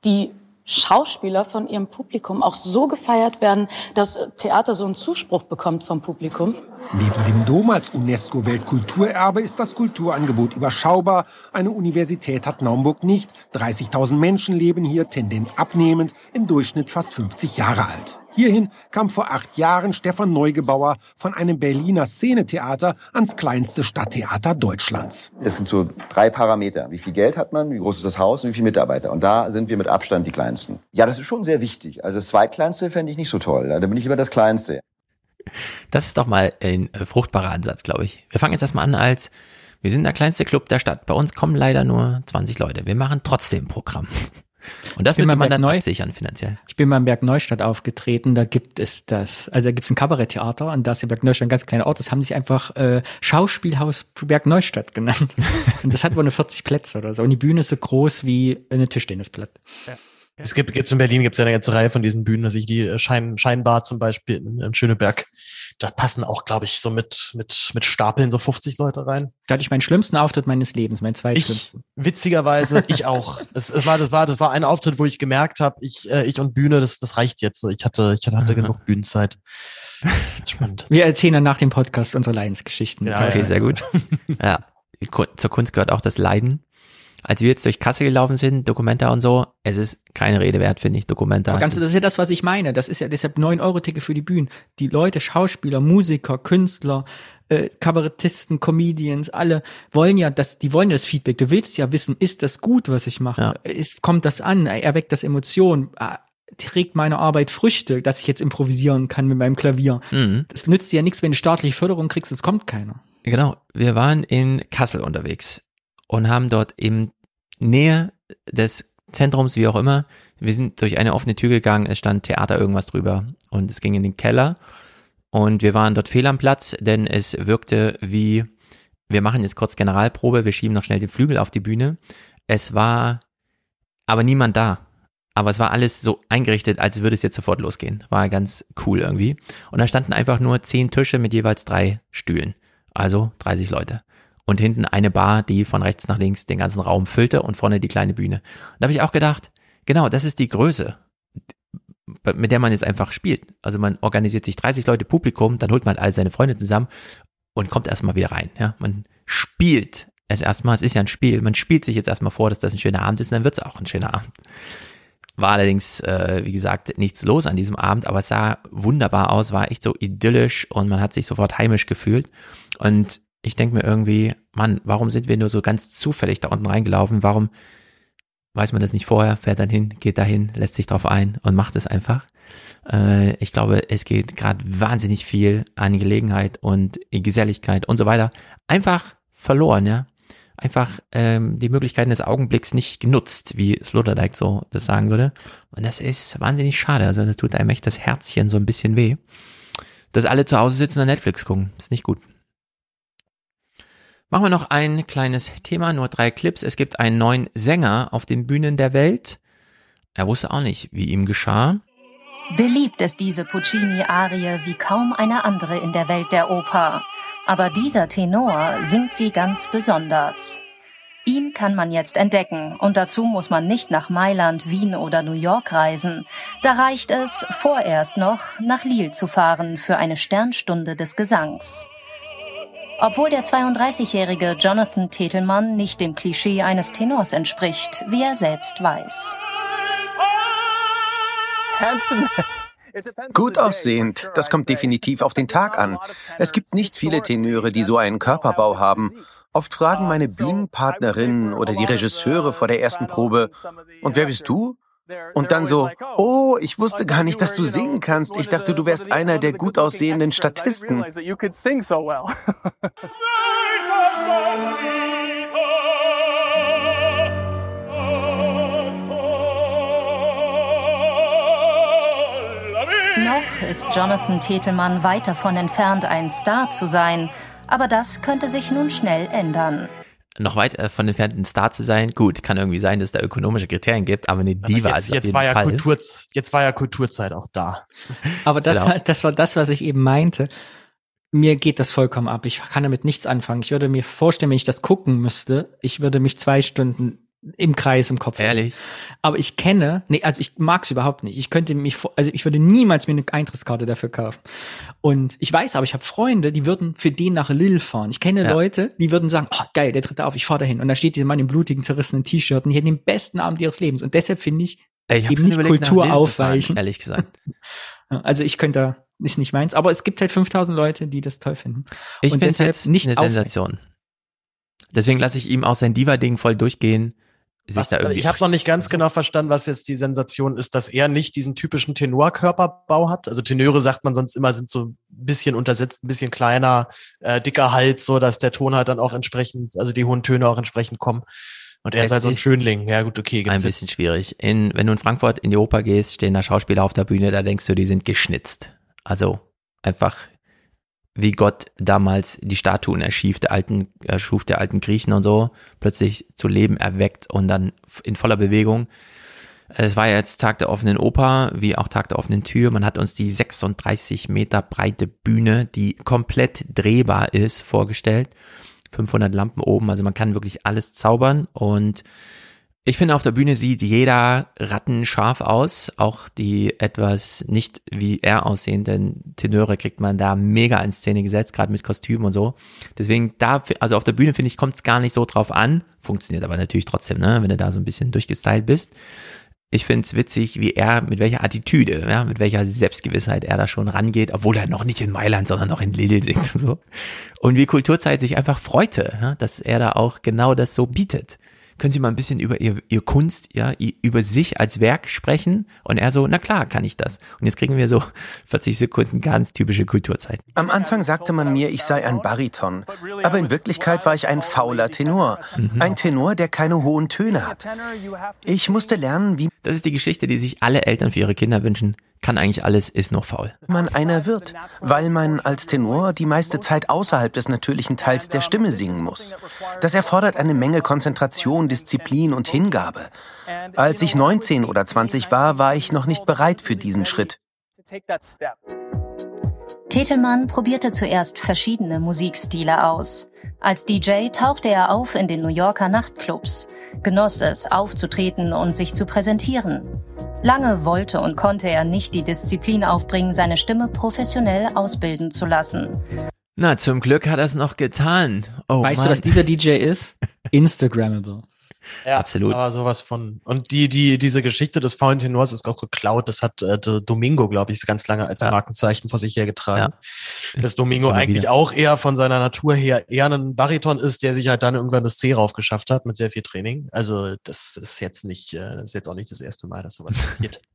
die Schauspieler von ihrem Publikum auch so gefeiert werden, dass Theater so einen Zuspruch bekommt vom Publikum. Neben dem Dom als UNESCO-Weltkulturerbe ist das Kulturangebot überschaubar. Eine Universität hat Naumburg nicht. 30.000 Menschen leben hier, Tendenz abnehmend, im Durchschnitt fast 50 Jahre alt. Hierhin kam vor acht Jahren Stefan Neugebauer von einem Berliner Szenetheater ans kleinste Stadttheater Deutschlands. Das sind so drei Parameter. Wie viel Geld hat man, wie groß ist das Haus und wie viele Mitarbeiter? Und da sind wir mit Abstand die Kleinsten. Ja, das ist schon sehr wichtig. Also das Zweitkleinste fände ich nicht so toll. Da bin ich immer das Kleinste. Das ist doch mal ein äh, fruchtbarer Ansatz, glaube ich. Wir fangen jetzt erstmal an als, wir sind der kleinste Club der Stadt. Bei uns kommen leider nur 20 Leute. Wir machen trotzdem Programm. Und das müsste man dann neu sichern finanziell. Ich bin mal im Berg Neustadt aufgetreten, da gibt es das, also da gibt es ein Kabaretttheater und da ist der Berg Neustadt ein ganz kleiner Ort, das haben sich einfach äh, Schauspielhaus Berg Neustadt genannt. und das hat wohl eine 40 Plätze oder so. Und die Bühne ist so groß wie eine Tischtennisplatte. Ja. Es gibt jetzt in Berlin gibt es ja eine ganze Reihe von diesen Bühnen, also die äh, Schein, Scheinbar zum Beispiel in, in Schöneberg. Da passen auch, glaube ich, so mit, mit, mit Stapeln so 50 Leute rein. Da hatte ich meinen schlimmsten Auftritt meines Lebens, meinen zweitschlimmsten. Witzigerweise, ich auch. Es, es, war, das, war, das war ein Auftritt, wo ich gemerkt habe, ich, äh, ich und Bühne, das, das reicht jetzt. Ich hatte, ich hatte genug Bühnenzeit. Spannend. Wir erzählen dann nach dem Podcast unsere Leidensgeschichten. Ja, okay, sehr gut. ja, zur Kunst gehört auch das Leiden als wir jetzt durch Kasse gelaufen sind, Dokumenta und so, es ist keine Rede wert, finde ich, Dokumenta. Aber ganz, das ist ja das, was ich meine. Das ist ja deshalb 9 Euro Ticket für die Bühnen. Die Leute, Schauspieler, Musiker, Künstler, äh, Kabarettisten, Comedians, alle wollen ja das, die wollen ja das Feedback. Du willst ja wissen, ist das gut, was ich mache? Ja. Ist, kommt das an? Erweckt das Emotionen? Ah, trägt meine Arbeit Früchte, dass ich jetzt improvisieren kann mit meinem Klavier. Mhm. Das nützt dir ja nichts, wenn du staatliche Förderung kriegst, es kommt keiner. Genau, wir waren in Kassel unterwegs und haben dort eben Nähe des Zentrums, wie auch immer. Wir sind durch eine offene Tür gegangen, es stand Theater irgendwas drüber und es ging in den Keller und wir waren dort fehl am Platz, denn es wirkte wie, wir machen jetzt kurz Generalprobe, wir schieben noch schnell den Flügel auf die Bühne. Es war aber niemand da. Aber es war alles so eingerichtet, als würde es jetzt sofort losgehen. War ganz cool irgendwie. Und da standen einfach nur zehn Tische mit jeweils drei Stühlen. Also 30 Leute und hinten eine Bar, die von rechts nach links den ganzen Raum füllte und vorne die kleine Bühne. Und da habe ich auch gedacht, genau, das ist die Größe, mit der man jetzt einfach spielt. Also man organisiert sich 30 Leute Publikum, dann holt man all seine Freunde zusammen und kommt erstmal wieder rein. Ja, man spielt es erstmal, es ist ja ein Spiel, man spielt sich jetzt erstmal vor, dass das ein schöner Abend ist und dann wird es auch ein schöner Abend. War allerdings, äh, wie gesagt, nichts los an diesem Abend, aber es sah wunderbar aus, war echt so idyllisch und man hat sich sofort heimisch gefühlt. Und ich denke mir irgendwie, Mann, warum sind wir nur so ganz zufällig da unten reingelaufen? Warum weiß man das nicht vorher, fährt dann hin, geht dahin, lässt sich drauf ein und macht es einfach? Äh, ich glaube, es geht gerade wahnsinnig viel an Gelegenheit und Geselligkeit und so weiter einfach verloren, ja. Einfach ähm, die Möglichkeiten des Augenblicks nicht genutzt, wie Sloterdijk so das sagen würde. Und das ist wahnsinnig schade. Also da tut einem echt das Herzchen so ein bisschen weh. Dass alle zu Hause sitzen und Netflix gucken. Ist nicht gut. Machen wir noch ein kleines Thema, nur drei Clips. Es gibt einen neuen Sänger auf den Bühnen der Welt. Er wusste auch nicht, wie ihm geschah. Beliebt ist diese Puccini-Arie wie kaum eine andere in der Welt der Oper. Aber dieser Tenor singt sie ganz besonders. Ihn kann man jetzt entdecken und dazu muss man nicht nach Mailand, Wien oder New York reisen. Da reicht es vorerst noch, nach Lille zu fahren für eine Sternstunde des Gesangs. Obwohl der 32-jährige Jonathan Tetelmann nicht dem Klischee eines Tenors entspricht, wie er selbst weiß. Gut aussehend, das kommt definitiv auf den Tag an. Es gibt nicht viele Tenöre, die so einen Körperbau haben. Oft fragen meine Bühnenpartnerinnen oder die Regisseure vor der ersten Probe, und wer bist du? Und dann so, oh, ich wusste gar nicht, dass du singen kannst. Ich dachte, du wärst einer der gut aussehenden Statisten. Noch ist Jonathan Tetelmann weit davon entfernt, ein Star zu sein, aber das könnte sich nun schnell ändern noch weit äh, von entfernt ein Star zu sein. Gut, kann irgendwie sein, dass es da ökonomische Kriterien gibt, aber eine Diva jetzt, ist jetzt war ja Fall. Kultur, jetzt war ja Kulturzeit auch da. Aber das, genau. das war das, was ich eben meinte. Mir geht das vollkommen ab. Ich kann damit nichts anfangen. Ich würde mir vorstellen, wenn ich das gucken müsste, ich würde mich zwei Stunden im Kreis im Kopf. Ehrlich? Aber ich kenne, nee, also ich mag's überhaupt nicht. Ich könnte mich, also ich würde niemals mir eine Eintrittskarte dafür kaufen. Und ich weiß aber, ich habe Freunde, die würden für den nach Lille fahren. Ich kenne ja. Leute, die würden sagen, oh geil, der tritt auf, ich fahre dahin. Und da steht dieser Mann im blutigen, zerrissenen T-Shirt und die hätten den besten Abend ihres Lebens. Und deshalb finde ich, ich eben nicht Kultur aufweichen. Fahren, ehrlich gesagt. Also ich könnte, ist nicht meins, aber es gibt halt 5000 Leute, die das toll finden. Ich finde es jetzt nicht eine Sensation. Deswegen lasse ich ihm auch sein Diva-Ding voll durchgehen was, ich habe noch nicht ganz genau verstanden, was jetzt die Sensation ist, dass er nicht diesen typischen Tenorkörperbau hat. Also Tenöre sagt man sonst immer, sind so ein bisschen untersetzt, ein bisschen kleiner, äh, dicker Hals, so dass der Ton halt dann auch entsprechend, also die hohen Töne auch entsprechend kommen. Und er es ist halt so ein Schönling. Ja gut, okay. Ein bisschen schwierig. In, wenn du in Frankfurt in die Oper gehst, stehen da Schauspieler auf der Bühne, da denkst du, die sind geschnitzt. Also einfach wie Gott damals die Statuen erschuf, der alten, erschuf der alten Griechen und so, plötzlich zu Leben erweckt und dann in voller Bewegung. Es war ja jetzt Tag der offenen Oper, wie auch Tag der offenen Tür. Man hat uns die 36 Meter breite Bühne, die komplett drehbar ist, vorgestellt. 500 Lampen oben, also man kann wirklich alles zaubern und ich finde, auf der Bühne sieht jeder rattenscharf aus. Auch die etwas nicht wie er aussehenden Tenöre kriegt man da mega in Szene gesetzt, gerade mit Kostümen und so. Deswegen da, also auf der Bühne finde ich, kommt es gar nicht so drauf an. Funktioniert aber natürlich trotzdem, ne, wenn du da so ein bisschen durchgestylt bist. Ich finde es witzig, wie er, mit welcher Attitüde, ja, mit welcher Selbstgewissheit er da schon rangeht, obwohl er noch nicht in Mailand, sondern noch in Lille singt und so. Und wie Kulturzeit sich einfach freute, ja, dass er da auch genau das so bietet können Sie mal ein bisschen über ihr, ihr Kunst, ja, über sich als Werk sprechen? Und er so, na klar, kann ich das. Und jetzt kriegen wir so 40 Sekunden ganz typische Kulturzeit. Am Anfang sagte man mir, ich sei ein Bariton. Aber in Wirklichkeit war ich ein fauler Tenor. Mhm. Ein Tenor, der keine hohen Töne hat. Ich musste lernen, wie... Das ist die Geschichte, die sich alle Eltern für ihre Kinder wünschen kann eigentlich alles, ist noch faul. Man einer wird, weil man als Tenor die meiste Zeit außerhalb des natürlichen Teils der Stimme singen muss. Das erfordert eine Menge Konzentration, Disziplin und Hingabe. Als ich 19 oder 20 war, war ich noch nicht bereit für diesen Schritt. Tetelmann probierte zuerst verschiedene Musikstile aus. Als DJ tauchte er auf in den New Yorker Nachtclubs, genoss es, aufzutreten und sich zu präsentieren. Lange wollte und konnte er nicht die Disziplin aufbringen, seine Stimme professionell ausbilden zu lassen. Na, zum Glück hat er es noch getan. Oh, weißt Mann. du, was dieser DJ ist? Instagrammable. Ja, absolut. Aber sowas von. Und die, die, diese Geschichte des faulen Tenors ist auch geklaut. Das hat äh, Domingo, glaube ich, ganz lange als ja. Markenzeichen vor sich hergetragen. Ja. Dass Domingo eigentlich wieder. auch eher von seiner Natur her eher ein Bariton ist, der sich halt dann irgendwann das C raufgeschafft hat mit sehr viel Training. Also das ist jetzt nicht, äh, das ist jetzt auch nicht das erste Mal, dass sowas passiert.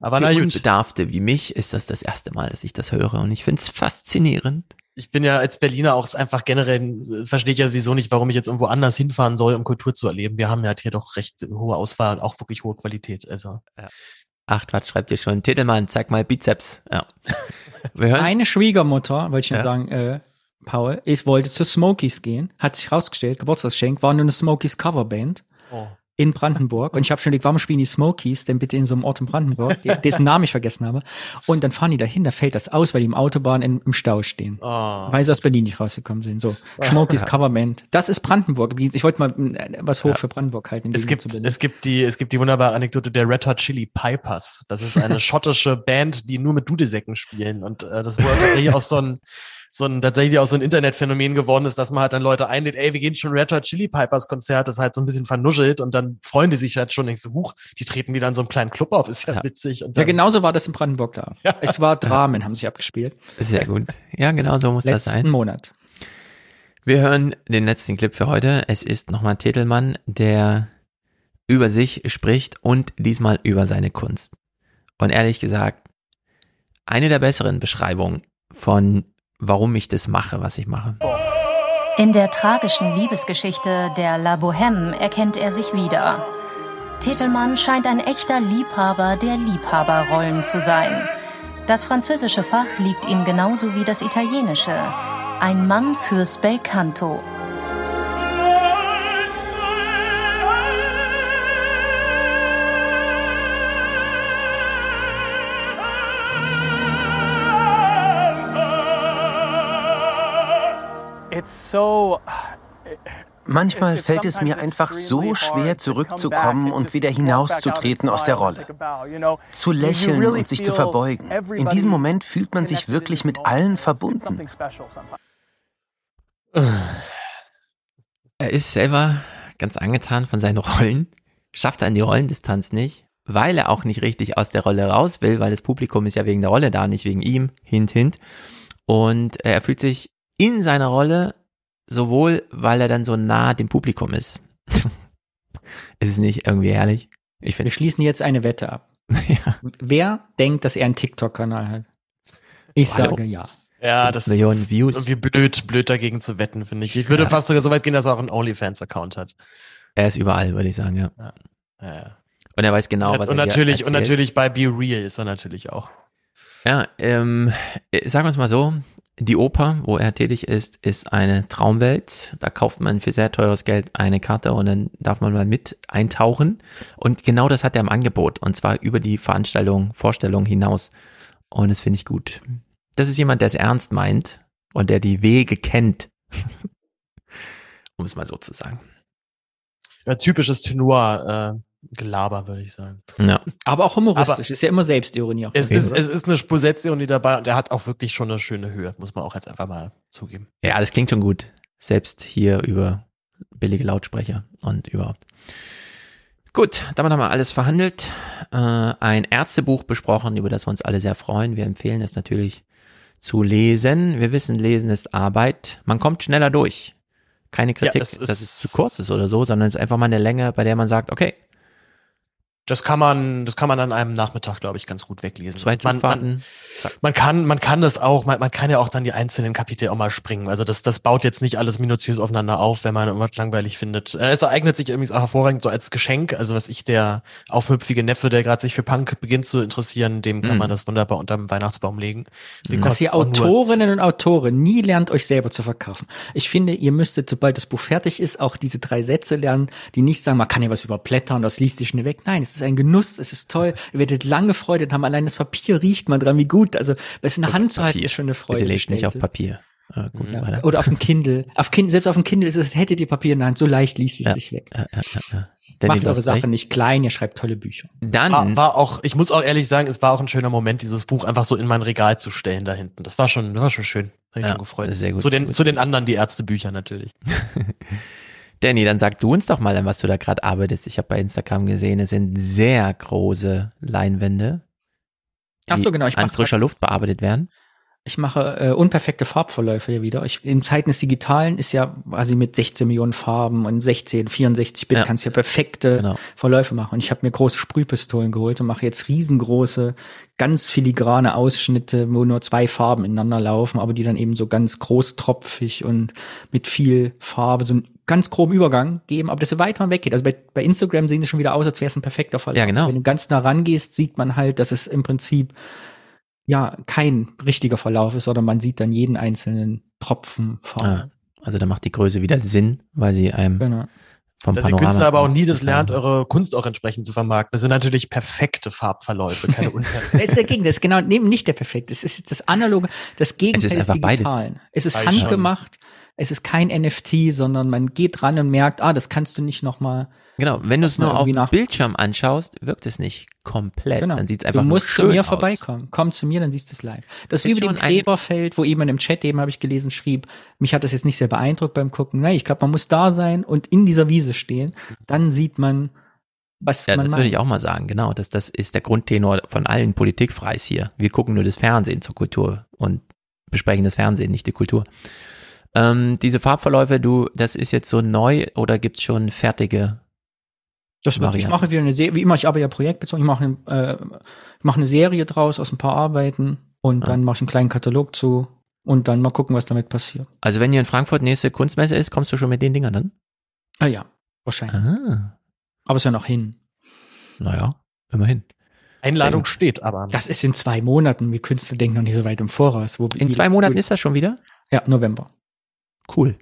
Aber na gut. Bedarfte wie mich ist das das erste Mal, dass ich das höre und ich finde es faszinierend ich bin ja als Berliner auch einfach generell, äh, verstehe ich ja sowieso nicht, warum ich jetzt irgendwo anders hinfahren soll, um Kultur zu erleben. Wir haben ja hier doch recht hohe Auswahl und auch wirklich hohe Qualität. Also. Ja. Ach, was schreibt ihr schon? Titelmann, zeig mal Bizeps. Ja. Meine Schwiegermutter, wollte ich nur ja. sagen, äh, Paul, ich wollte zu Smokies gehen, hat sich rausgestellt, Geburtstagsgeschenk, war nur eine Smokies Coverband. Oh in Brandenburg. Und ich habe schon gedacht, warum spielen die Smokies denn bitte in so einem Ort in Brandenburg, dessen Namen ich vergessen habe. Und dann fahren die dahin, da fällt das aus, weil die im Autobahn in, im Stau stehen. Oh. Weil sie aus Berlin nicht rausgekommen sind. So, Smokies Coverband. Das ist Brandenburg. Ich wollte mal äh, was hoch ja. für Brandenburg halten. Es gibt, es gibt die, es gibt die wunderbare Anekdote der Red Hot Chili Pipers. Das ist eine schottische Band, die nur mit Dudelsäcken spielen. Und äh, das wurde tatsächlich auch so ein so ein tatsächlich auch so ein Internetphänomen geworden ist, dass man halt dann Leute einlädt, ey, wir gehen schon Red Hot Chili Pipers Konzert, das ist halt so ein bisschen vernuschelt und dann freuen die sich halt schon nicht so hoch, die treten wieder in so einem kleinen Club auf, ist ja, ja. witzig. ja, genauso war das in Brandenburg da. Ja. Es war Dramen, haben sich abgespielt. Sehr gut. Ja, genau so muss Letzten das sein. Monat. Wir hören den letzten Clip für heute. Es ist nochmal Tetelmann, der über sich spricht und diesmal über seine Kunst. Und ehrlich gesagt, eine der besseren Beschreibungen von warum ich das mache, was ich mache. In der tragischen Liebesgeschichte der La Bohème erkennt er sich wieder. Tetelmann scheint ein echter Liebhaber der Liebhaberrollen zu sein. Das französische Fach liegt ihm genauso wie das italienische. Ein Mann fürs Belcanto. Manchmal fällt es mir einfach so schwer, zurückzukommen und wieder hinauszutreten aus der Rolle. Zu lächeln und sich zu verbeugen. In diesem Moment fühlt man sich wirklich mit allen verbunden. Er ist selber ganz angetan von seinen Rollen, schafft dann die Rollendistanz nicht, weil er auch nicht richtig aus der Rolle raus will, weil das Publikum ist ja wegen der Rolle da, nicht wegen ihm, hint, hint. Und er fühlt sich in seiner Rolle, sowohl weil er dann so nah dem Publikum ist. ist es nicht irgendwie herrlich? Ich Wir schließen jetzt eine Wette ab. ja. Wer denkt, dass er einen TikTok-Kanal hat? Ich Hallo. sage ja. Ja, das Millionen ist Views. irgendwie blöd, blöd dagegen zu wetten, finde ich. Ich würde ja. fast sogar so weit gehen, dass er auch einen OnlyFans-Account hat. Er ist überall, würde ich sagen, ja. ja. ja. Und er weiß genau, was und er natürlich, Und natürlich bei Be Real ist er natürlich auch. Ja, ähm, sagen wir es mal so, die Oper, wo er tätig ist, ist eine Traumwelt. Da kauft man für sehr teures Geld eine Karte und dann darf man mal mit eintauchen. Und genau das hat er im Angebot. Und zwar über die Veranstaltung, Vorstellung hinaus. Und das finde ich gut. Das ist jemand, der es ernst meint und der die Wege kennt. um es mal so zu sagen. Ja, typisches Tenor, äh, Gelaber, würde ich sagen. Ja. Aber auch humoristisch, Aber ist ja immer Selbstironie. Auch es, ist, es ist eine Spur Selbstironie dabei und er hat auch wirklich schon eine schöne Höhe, muss man auch jetzt einfach mal zugeben. Ja, das klingt schon gut. Selbst hier über billige Lautsprecher und überhaupt. Gut, damit haben wir alles verhandelt. Äh, ein Ärztebuch besprochen, über das wir uns alle sehr freuen. Wir empfehlen es natürlich zu lesen. Wir wissen, Lesen ist Arbeit. Man kommt schneller durch. Keine Kritik, ja, das dass es zu kurz ist oder so, sondern es ist einfach mal eine Länge, bei der man sagt, okay, das kann man, das kann man an einem Nachmittag, glaube ich, ganz gut weglesen. Zwei man, man, man kann, man kann das auch, man, man kann ja auch dann die einzelnen Kapitel auch mal springen. Also das, das baut jetzt nicht alles minutiös aufeinander auf, wenn man irgendwas langweilig findet. Äh, es eignet sich übrigens auch hervorragend so als Geschenk. Also was ich, der aufmüpfige Neffe, der gerade sich für Punk beginnt zu interessieren, dem kann mhm. man das wunderbar unterm Weihnachtsbaum legen. Deswegen was ihr Autorinnen und Autoren nie lernt, euch selber zu verkaufen. Ich finde, ihr müsstet, sobald das Buch fertig ist, auch diese drei Sätze lernen, die nicht sagen, man kann ja was überblättern, das liest sich schnell weg. Nein, es ist ein Genuss, es ist toll, ihr werdet lange Freude haben, allein das Papier riecht man dran, wie gut, also es in der Hand zu halten ist schon eine Freude. Bitte legt nicht auf Papier. Ah, gut, ja. Oder auf dem Kindle. Auf kind, selbst auf dem Kindle ist es, hättet ihr Papier in der Hand, so leicht liest es ja. sich weg. Ja, ja, ja, ja. Macht eure Sache recht. nicht klein, ihr schreibt tolle Bücher. Dann war, war, auch, ich muss auch ehrlich sagen, es war auch ein schöner Moment, dieses Buch einfach so in mein Regal zu stellen da hinten. Das war schon, das war schon schön. Hab ich ja, gefreut. Sehr gut. Zu den, zu den anderen, die Ärztebücher natürlich. Danny, dann sag du uns doch mal, an was du da gerade arbeitest. Ich habe bei Instagram gesehen, es sind sehr große Leinwände, die Ach so, genau, ich an frischer Luft bearbeitet werden. Ich mache äh, unperfekte Farbverläufe hier wieder. Ich, in Zeiten des Digitalen ist ja quasi mit 16 Millionen Farben und 16, 64 Bit ja. kannst du ja perfekte genau. Verläufe machen. Und ich habe mir große Sprühpistolen geholt und mache jetzt riesengroße, ganz filigrane Ausschnitte, wo nur zwei Farben ineinander laufen, aber die dann eben so ganz großtropfig und mit viel Farbe, so einen ganz groben Übergang geben, aber desto weiter man weggeht. Also bei, bei Instagram sehen sie schon wieder aus, als wäre es ein perfekter Verlauf. Ja, genau. Wenn du ganz nah rangehst, sieht man halt, dass es im Prinzip ja kein richtiger Verlauf ist, sondern man sieht dann jeden einzelnen Tropfen Farbe. Ah, also da macht die Größe wieder Sinn, weil sie einem genau. vom Dass Panorama. Künstler aber auch nie das lernt, eure Kunst auch entsprechend zu vermarkten. Das sind natürlich perfekte Farbverläufe, keine unperfekten. das ist dagegen, das ist genau neben nicht der perfekte. Es ist das analoge, das Gegenteil des Digitalen. Beides. Es ist beides handgemacht. Schon es ist kein NFT, sondern man geht ran und merkt, ah, das kannst du nicht nochmal. Genau, wenn du es nur auf dem Bildschirm anschaust, wirkt es nicht komplett. Genau. Dann sieht es einfach Du musst zu mir aus. vorbeikommen. Komm zu mir, dann siehst du es live. Das ist mit dem Gräberfeld, wo jemand im Chat eben, habe ich gelesen, schrieb, mich hat das jetzt nicht sehr beeindruckt beim Gucken. Nein, ich glaube, man muss da sein und in dieser Wiese stehen. Dann sieht man, was Ja, man das macht. würde ich auch mal sagen, genau. Das, das ist der Grundtenor von allen Politikfreis hier. Wir gucken nur das Fernsehen zur Kultur und besprechen das Fernsehen, nicht die Kultur. Ähm, diese Farbverläufe, du, das ist jetzt so neu oder gibt's schon fertige Das wird, ich mache wieder eine Serie, wie immer, ich arbeite ja projektbezogen, ich mache eine, äh, ich mache eine Serie draus aus ein paar Arbeiten und dann mache ich einen kleinen Katalog zu und dann mal gucken, was damit passiert. Also wenn hier in Frankfurt nächste Kunstmesse ist, kommst du schon mit den Dingern dann? Ah ja, wahrscheinlich. Ah. Aber ist ja noch hin. Naja, immerhin. Einladung steht, aber. Das ist in zwei Monaten. Wir Künstler denken noch nicht so weit im Voraus. Wo, In zwei Monaten ist das schon wieder? Ja, November. Cool.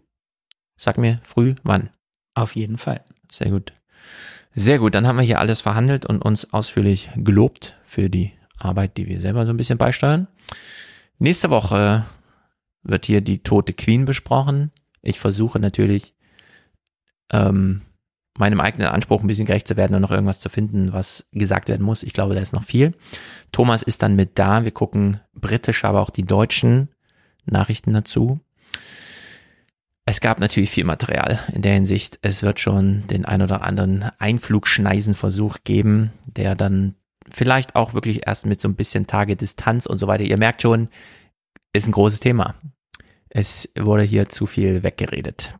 Sag mir früh wann. Auf jeden Fall. Sehr gut. Sehr gut, dann haben wir hier alles verhandelt und uns ausführlich gelobt für die Arbeit, die wir selber so ein bisschen beisteuern. Nächste Woche wird hier die tote Queen besprochen. Ich versuche natürlich, ähm, meinem eigenen Anspruch ein bisschen gerecht zu werden und noch irgendwas zu finden, was gesagt werden muss. Ich glaube, da ist noch viel. Thomas ist dann mit da. Wir gucken britisch, aber auch die deutschen Nachrichten dazu. Es gab natürlich viel Material in der Hinsicht. Es wird schon den ein oder anderen Einflugschneisenversuch geben, der dann vielleicht auch wirklich erst mit so ein bisschen Tagedistanz und so weiter. Ihr merkt schon, ist ein großes Thema. Es wurde hier zu viel weggeredet.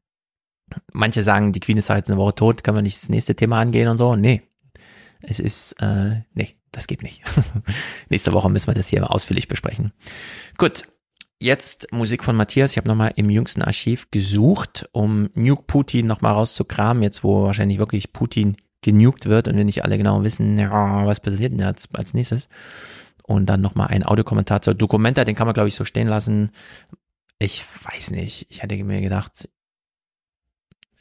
Manche sagen, die Queen ist halt eine Woche tot, kann man nicht das nächste Thema angehen und so. Nee. Es ist, äh, nee, das geht nicht. Nächste Woche müssen wir das hier ausführlich besprechen. Gut, Jetzt Musik von Matthias. Ich habe nochmal im jüngsten Archiv gesucht, um Nuke Putin nochmal rauszukramen, jetzt wo wahrscheinlich wirklich Putin genukt wird und wir nicht alle genau wissen, ja, was passiert denn jetzt als nächstes. Und dann nochmal ein Audiokommentar zur Documenta, den kann man glaube ich so stehen lassen. Ich weiß nicht, ich hätte mir gedacht,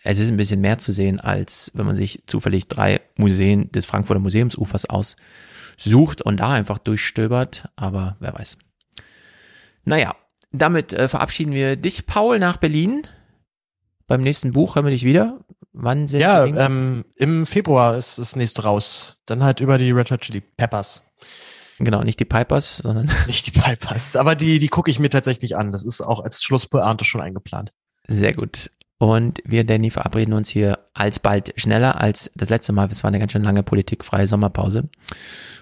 es ist ein bisschen mehr zu sehen, als wenn man sich zufällig drei Museen des Frankfurter Museumsufers aussucht und da einfach durchstöbert, aber wer weiß. Naja, damit äh, verabschieden wir dich, Paul, nach Berlin. Beim nächsten Buch hören wir dich wieder. Wann sind Ja, ähm, im Februar ist das nächste raus. Dann halt über die Red Hot Chili Peppers. Genau, nicht die Pipers, sondern Nicht die Pipers. Aber die, die gucke ich mir tatsächlich an. Das ist auch als Schlusspointe schon eingeplant. Sehr gut. Und wir, Danny, verabreden uns hier alsbald schneller als das letzte Mal. Es war eine ganz schön lange politikfreie Sommerpause.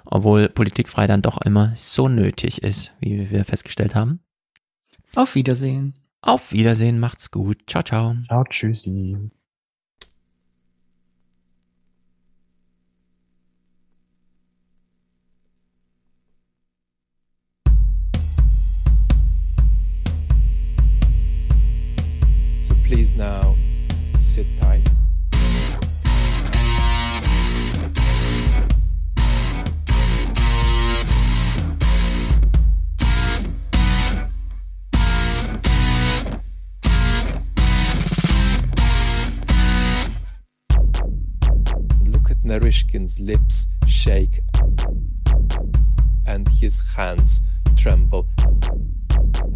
Obwohl politikfrei dann doch immer so nötig ist, wie wir festgestellt haben. Auf Wiedersehen. Auf Wiedersehen, macht's gut. Ciao, ciao. Ciao, tschüssi. So please now sit tight. Narishkin's lips shake and his hands tremble.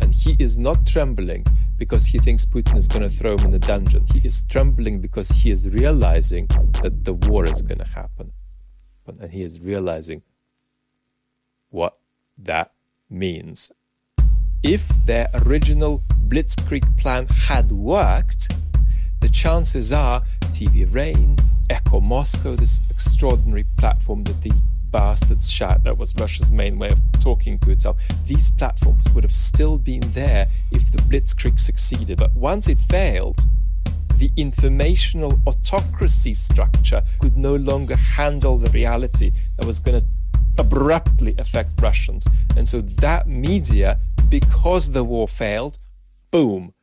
And he is not trembling because he thinks Putin is going to throw him in a dungeon. He is trembling because he is realizing that the war is going to happen. And he is realizing what that means. If their original Blitzkrieg plan had worked, the chances are TV Rain, Echo Moscow, this extraordinary platform that these bastards shot, that was Russia's main way of talking to itself, these platforms would have still been there if the Blitzkrieg succeeded. But once it failed, the informational autocracy structure could no longer handle the reality that was going to abruptly affect Russians. And so that media, because the war failed, boom,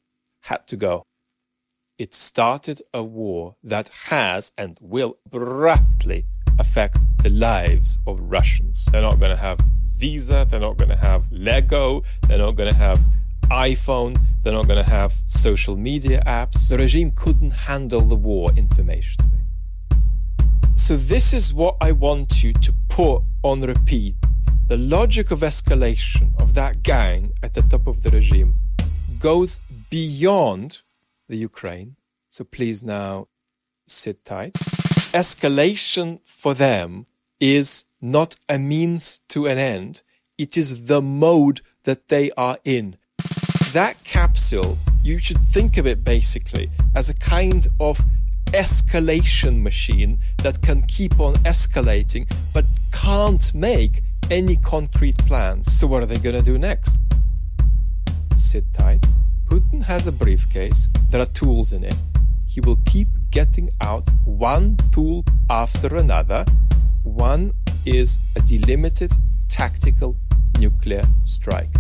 had to go. It started a war that has and will abruptly affect the lives of Russians. They're not going to have Visa, they're not going to have Lego, they're not going to have iPhone, they're not going to have social media apps. The regime couldn't handle the war informationally. So this is what I want you to put on repeat. The logic of escalation of that gang at the top of the regime goes beyond the Ukraine. So please now sit tight. Escalation for them is not a means to an end. It is the mode that they are in. That capsule, you should think of it basically as a kind of escalation machine that can keep on escalating, but can't make any concrete plans. So what are they going to do next? Sit tight. Putin has a briefcase. There are tools in it. He will keep getting out one tool after another. One is a delimited tactical nuclear strike.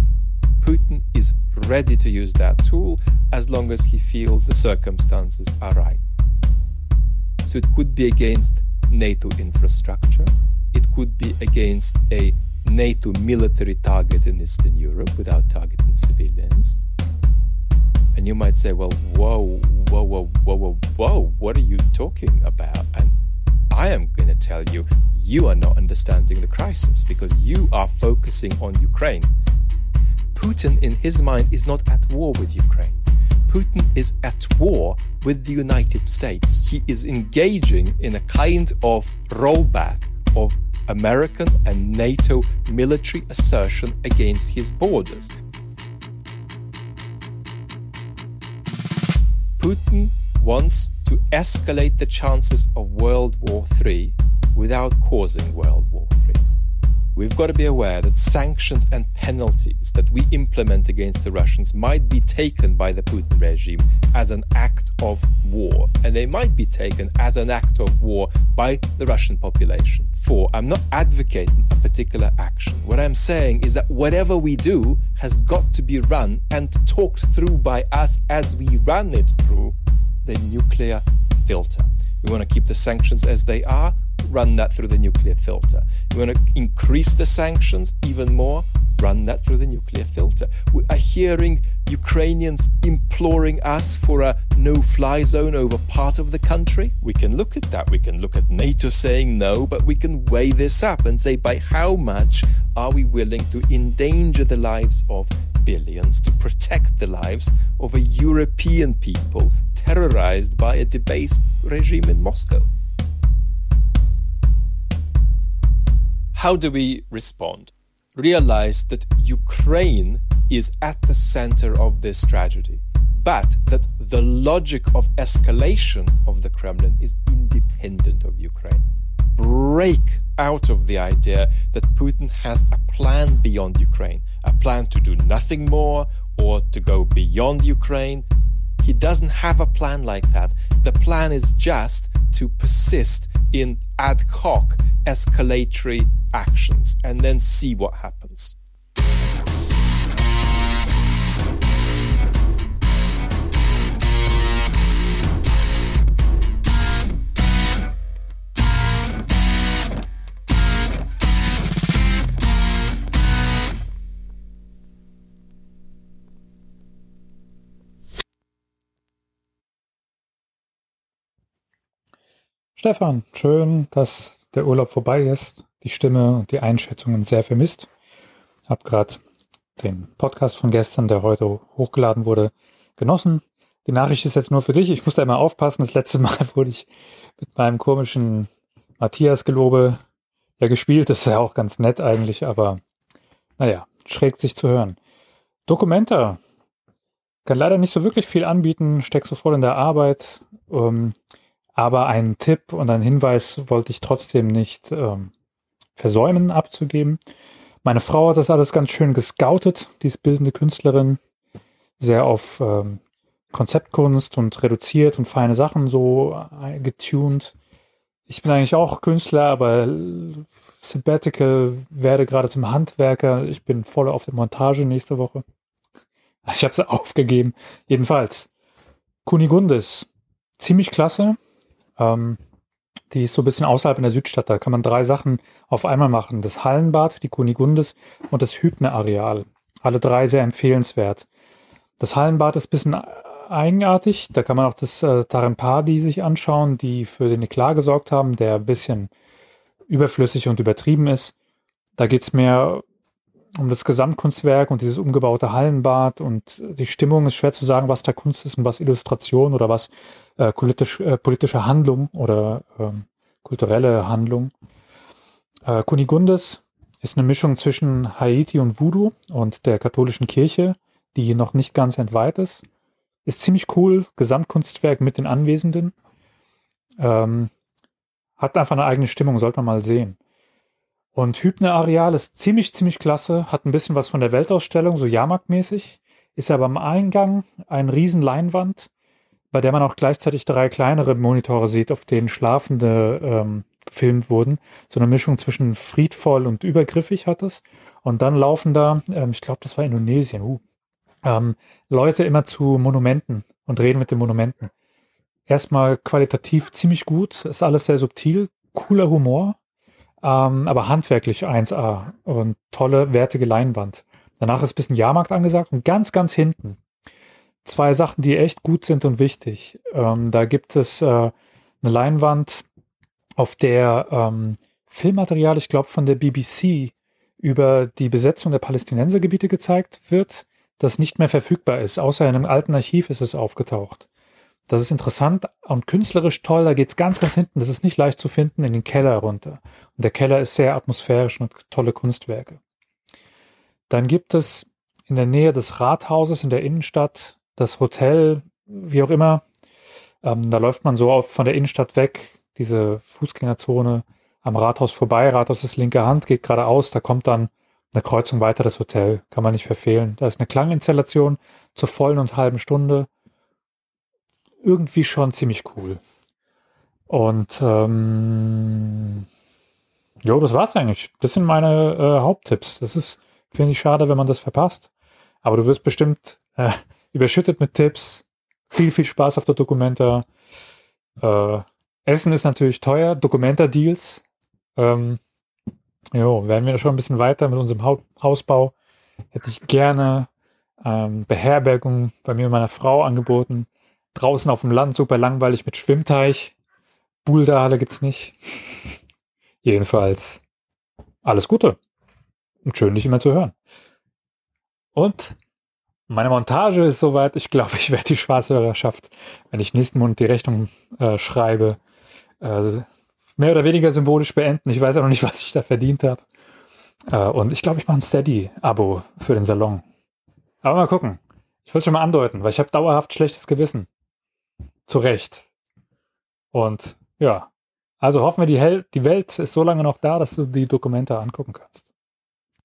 Putin is ready to use that tool as long as he feels the circumstances are right. So it could be against NATO infrastructure. It could be against a NATO military target in Eastern Europe without targeting civilians. And you might say, well, whoa, whoa, whoa, whoa, whoa, whoa, what are you talking about? And I am going to tell you, you are not understanding the crisis because you are focusing on Ukraine. Putin, in his mind, is not at war with Ukraine. Putin is at war with the United States. He is engaging in a kind of rollback of American and NATO military assertion against his borders. Putin wants to escalate the chances of World War III without causing World War. We've got to be aware that sanctions and penalties that we implement against the Russians might be taken by the Putin regime as an act of war, and they might be taken as an act of war by the Russian population. For I'm not advocating a particular action. What I'm saying is that whatever we do has got to be run and talked through by us as we run it through the nuclear filter. We want to keep the sanctions as they are, run that through the nuclear filter. We want to increase the sanctions even more, run that through the nuclear filter. We are hearing Ukrainians imploring us for a no fly zone over part of the country. We can look at that. We can look at NATO saying no, but we can weigh this up and say by how much are we willing to endanger the lives of billions to protect the lives of a European people terrorized by a debased regime in Moscow. How do we respond? Realize that Ukraine is at the center of this tragedy, but that the logic of escalation of the Kremlin is independent of Ukraine. Break out of the idea that Putin has a plan beyond Ukraine, a plan to do nothing more or to go beyond Ukraine, he doesn't have a plan like that. The plan is just to persist in ad hoc escalatory actions and then see what happens. Stefan, schön, dass der Urlaub vorbei ist. Die Stimme und die Einschätzungen sehr vermisst. Hab gerade den Podcast von gestern, der heute hochgeladen wurde, genossen. Die Nachricht ist jetzt nur für dich. Ich muss da immer aufpassen. Das letzte Mal wurde ich mit meinem komischen Matthias Gelobe ja gespielt. Das ist ja auch ganz nett eigentlich, aber naja, schrägt sich zu hören. Dokumenta kann leider nicht so wirklich viel anbieten, steckt so voll in der Arbeit. Ähm, aber einen Tipp und einen Hinweis wollte ich trotzdem nicht ähm, versäumen abzugeben. Meine Frau hat das alles ganz schön gescoutet, die ist bildende Künstlerin, sehr auf ähm, Konzeptkunst und reduziert und feine Sachen so äh, getuned. Ich bin eigentlich auch Künstler, aber Sabbatical werde gerade zum Handwerker. Ich bin voll auf der Montage nächste Woche. Ich habe sie aufgegeben. Jedenfalls, Kunigundis, ziemlich klasse. Ähm, die ist so ein bisschen außerhalb in der Südstadt. Da kann man drei Sachen auf einmal machen. Das Hallenbad, die Kunigundes und das Hübner-Areal. Alle drei sehr empfehlenswert. Das Hallenbad ist ein bisschen eigenartig. Da kann man auch das äh, Tarimpadi sich anschauen, die für den Eklat gesorgt haben, der ein bisschen überflüssig und übertrieben ist. Da geht's mehr um das Gesamtkunstwerk und dieses umgebaute Hallenbad und die Stimmung ist schwer zu sagen, was da Kunst ist und was Illustration oder was äh, politisch, äh, politische Handlung oder ähm, kulturelle Handlung. Äh, Kunigundes ist eine Mischung zwischen Haiti und Voodoo und der katholischen Kirche, die noch nicht ganz entweiht ist. Ist ziemlich cool, Gesamtkunstwerk mit den Anwesenden. Ähm, hat einfach eine eigene Stimmung, sollte man mal sehen. Und Hübner Areal ist ziemlich, ziemlich klasse, hat ein bisschen was von der Weltausstellung, so Jahrmarktmäßig, ist aber am Eingang ein riesen Leinwand, bei der man auch gleichzeitig drei kleinere Monitore sieht, auf denen Schlafende ähm, gefilmt wurden. So eine Mischung zwischen friedvoll und übergriffig hat es. Und dann laufen da, ähm, ich glaube, das war Indonesien, uh, ähm, Leute immer zu Monumenten und reden mit den Monumenten. Erstmal qualitativ ziemlich gut, ist alles sehr subtil, cooler Humor, ähm, aber handwerklich 1A und tolle, wertige Leinwand. Danach ist ein bisschen Jahrmarkt angesagt und ganz, ganz hinten zwei Sachen, die echt gut sind und wichtig. Ähm, da gibt es äh, eine Leinwand, auf der ähm, Filmmaterial, ich glaube, von der BBC über die Besetzung der Palästinensergebiete gezeigt wird, das nicht mehr verfügbar ist. Außer in einem alten Archiv ist es aufgetaucht. Das ist interessant und künstlerisch toll. Da geht's ganz, ganz hinten. Das ist nicht leicht zu finden in den Keller runter. Und der Keller ist sehr atmosphärisch und tolle Kunstwerke. Dann gibt es in der Nähe des Rathauses in der Innenstadt das Hotel, wie auch immer. Ähm, da läuft man so auf, von der Innenstadt weg, diese Fußgängerzone am Rathaus vorbei. Rathaus ist linke Hand, geht geradeaus. Da kommt dann eine Kreuzung weiter das Hotel. Kann man nicht verfehlen. Da ist eine Klanginstallation zur vollen und halben Stunde irgendwie schon ziemlich cool. Und ähm, jo, das war's eigentlich. Das sind meine äh, Haupttipps. Das ist, finde ich, schade, wenn man das verpasst. Aber du wirst bestimmt äh, überschüttet mit Tipps. Viel, viel Spaß auf der Dokumenta. Äh, Essen ist natürlich teuer. Dokumenta-Deals. Ähm, jo, werden wir schon ein bisschen weiter mit unserem ha Hausbau. Hätte ich gerne ähm, Beherbergung bei mir und meiner Frau angeboten draußen auf dem Land super langweilig mit Schwimmteich. Bouldale gibt's nicht. Jedenfalls alles Gute. Und schön, dich immer zu hören. Und meine Montage ist soweit. Ich glaube, ich werde die Schwarzhörerschaft, wenn ich nächsten Monat die Rechnung äh, schreibe, äh, mehr oder weniger symbolisch beenden. Ich weiß auch noch nicht, was ich da verdient habe. Äh, und ich glaube, ich mache ein Steady-Abo für den Salon. Aber mal gucken. Ich wollte schon mal andeuten, weil ich habe dauerhaft schlechtes Gewissen. Zu Recht. Und ja, also hoffen wir, die, Hel die Welt ist so lange noch da, dass du die Dokumente angucken kannst.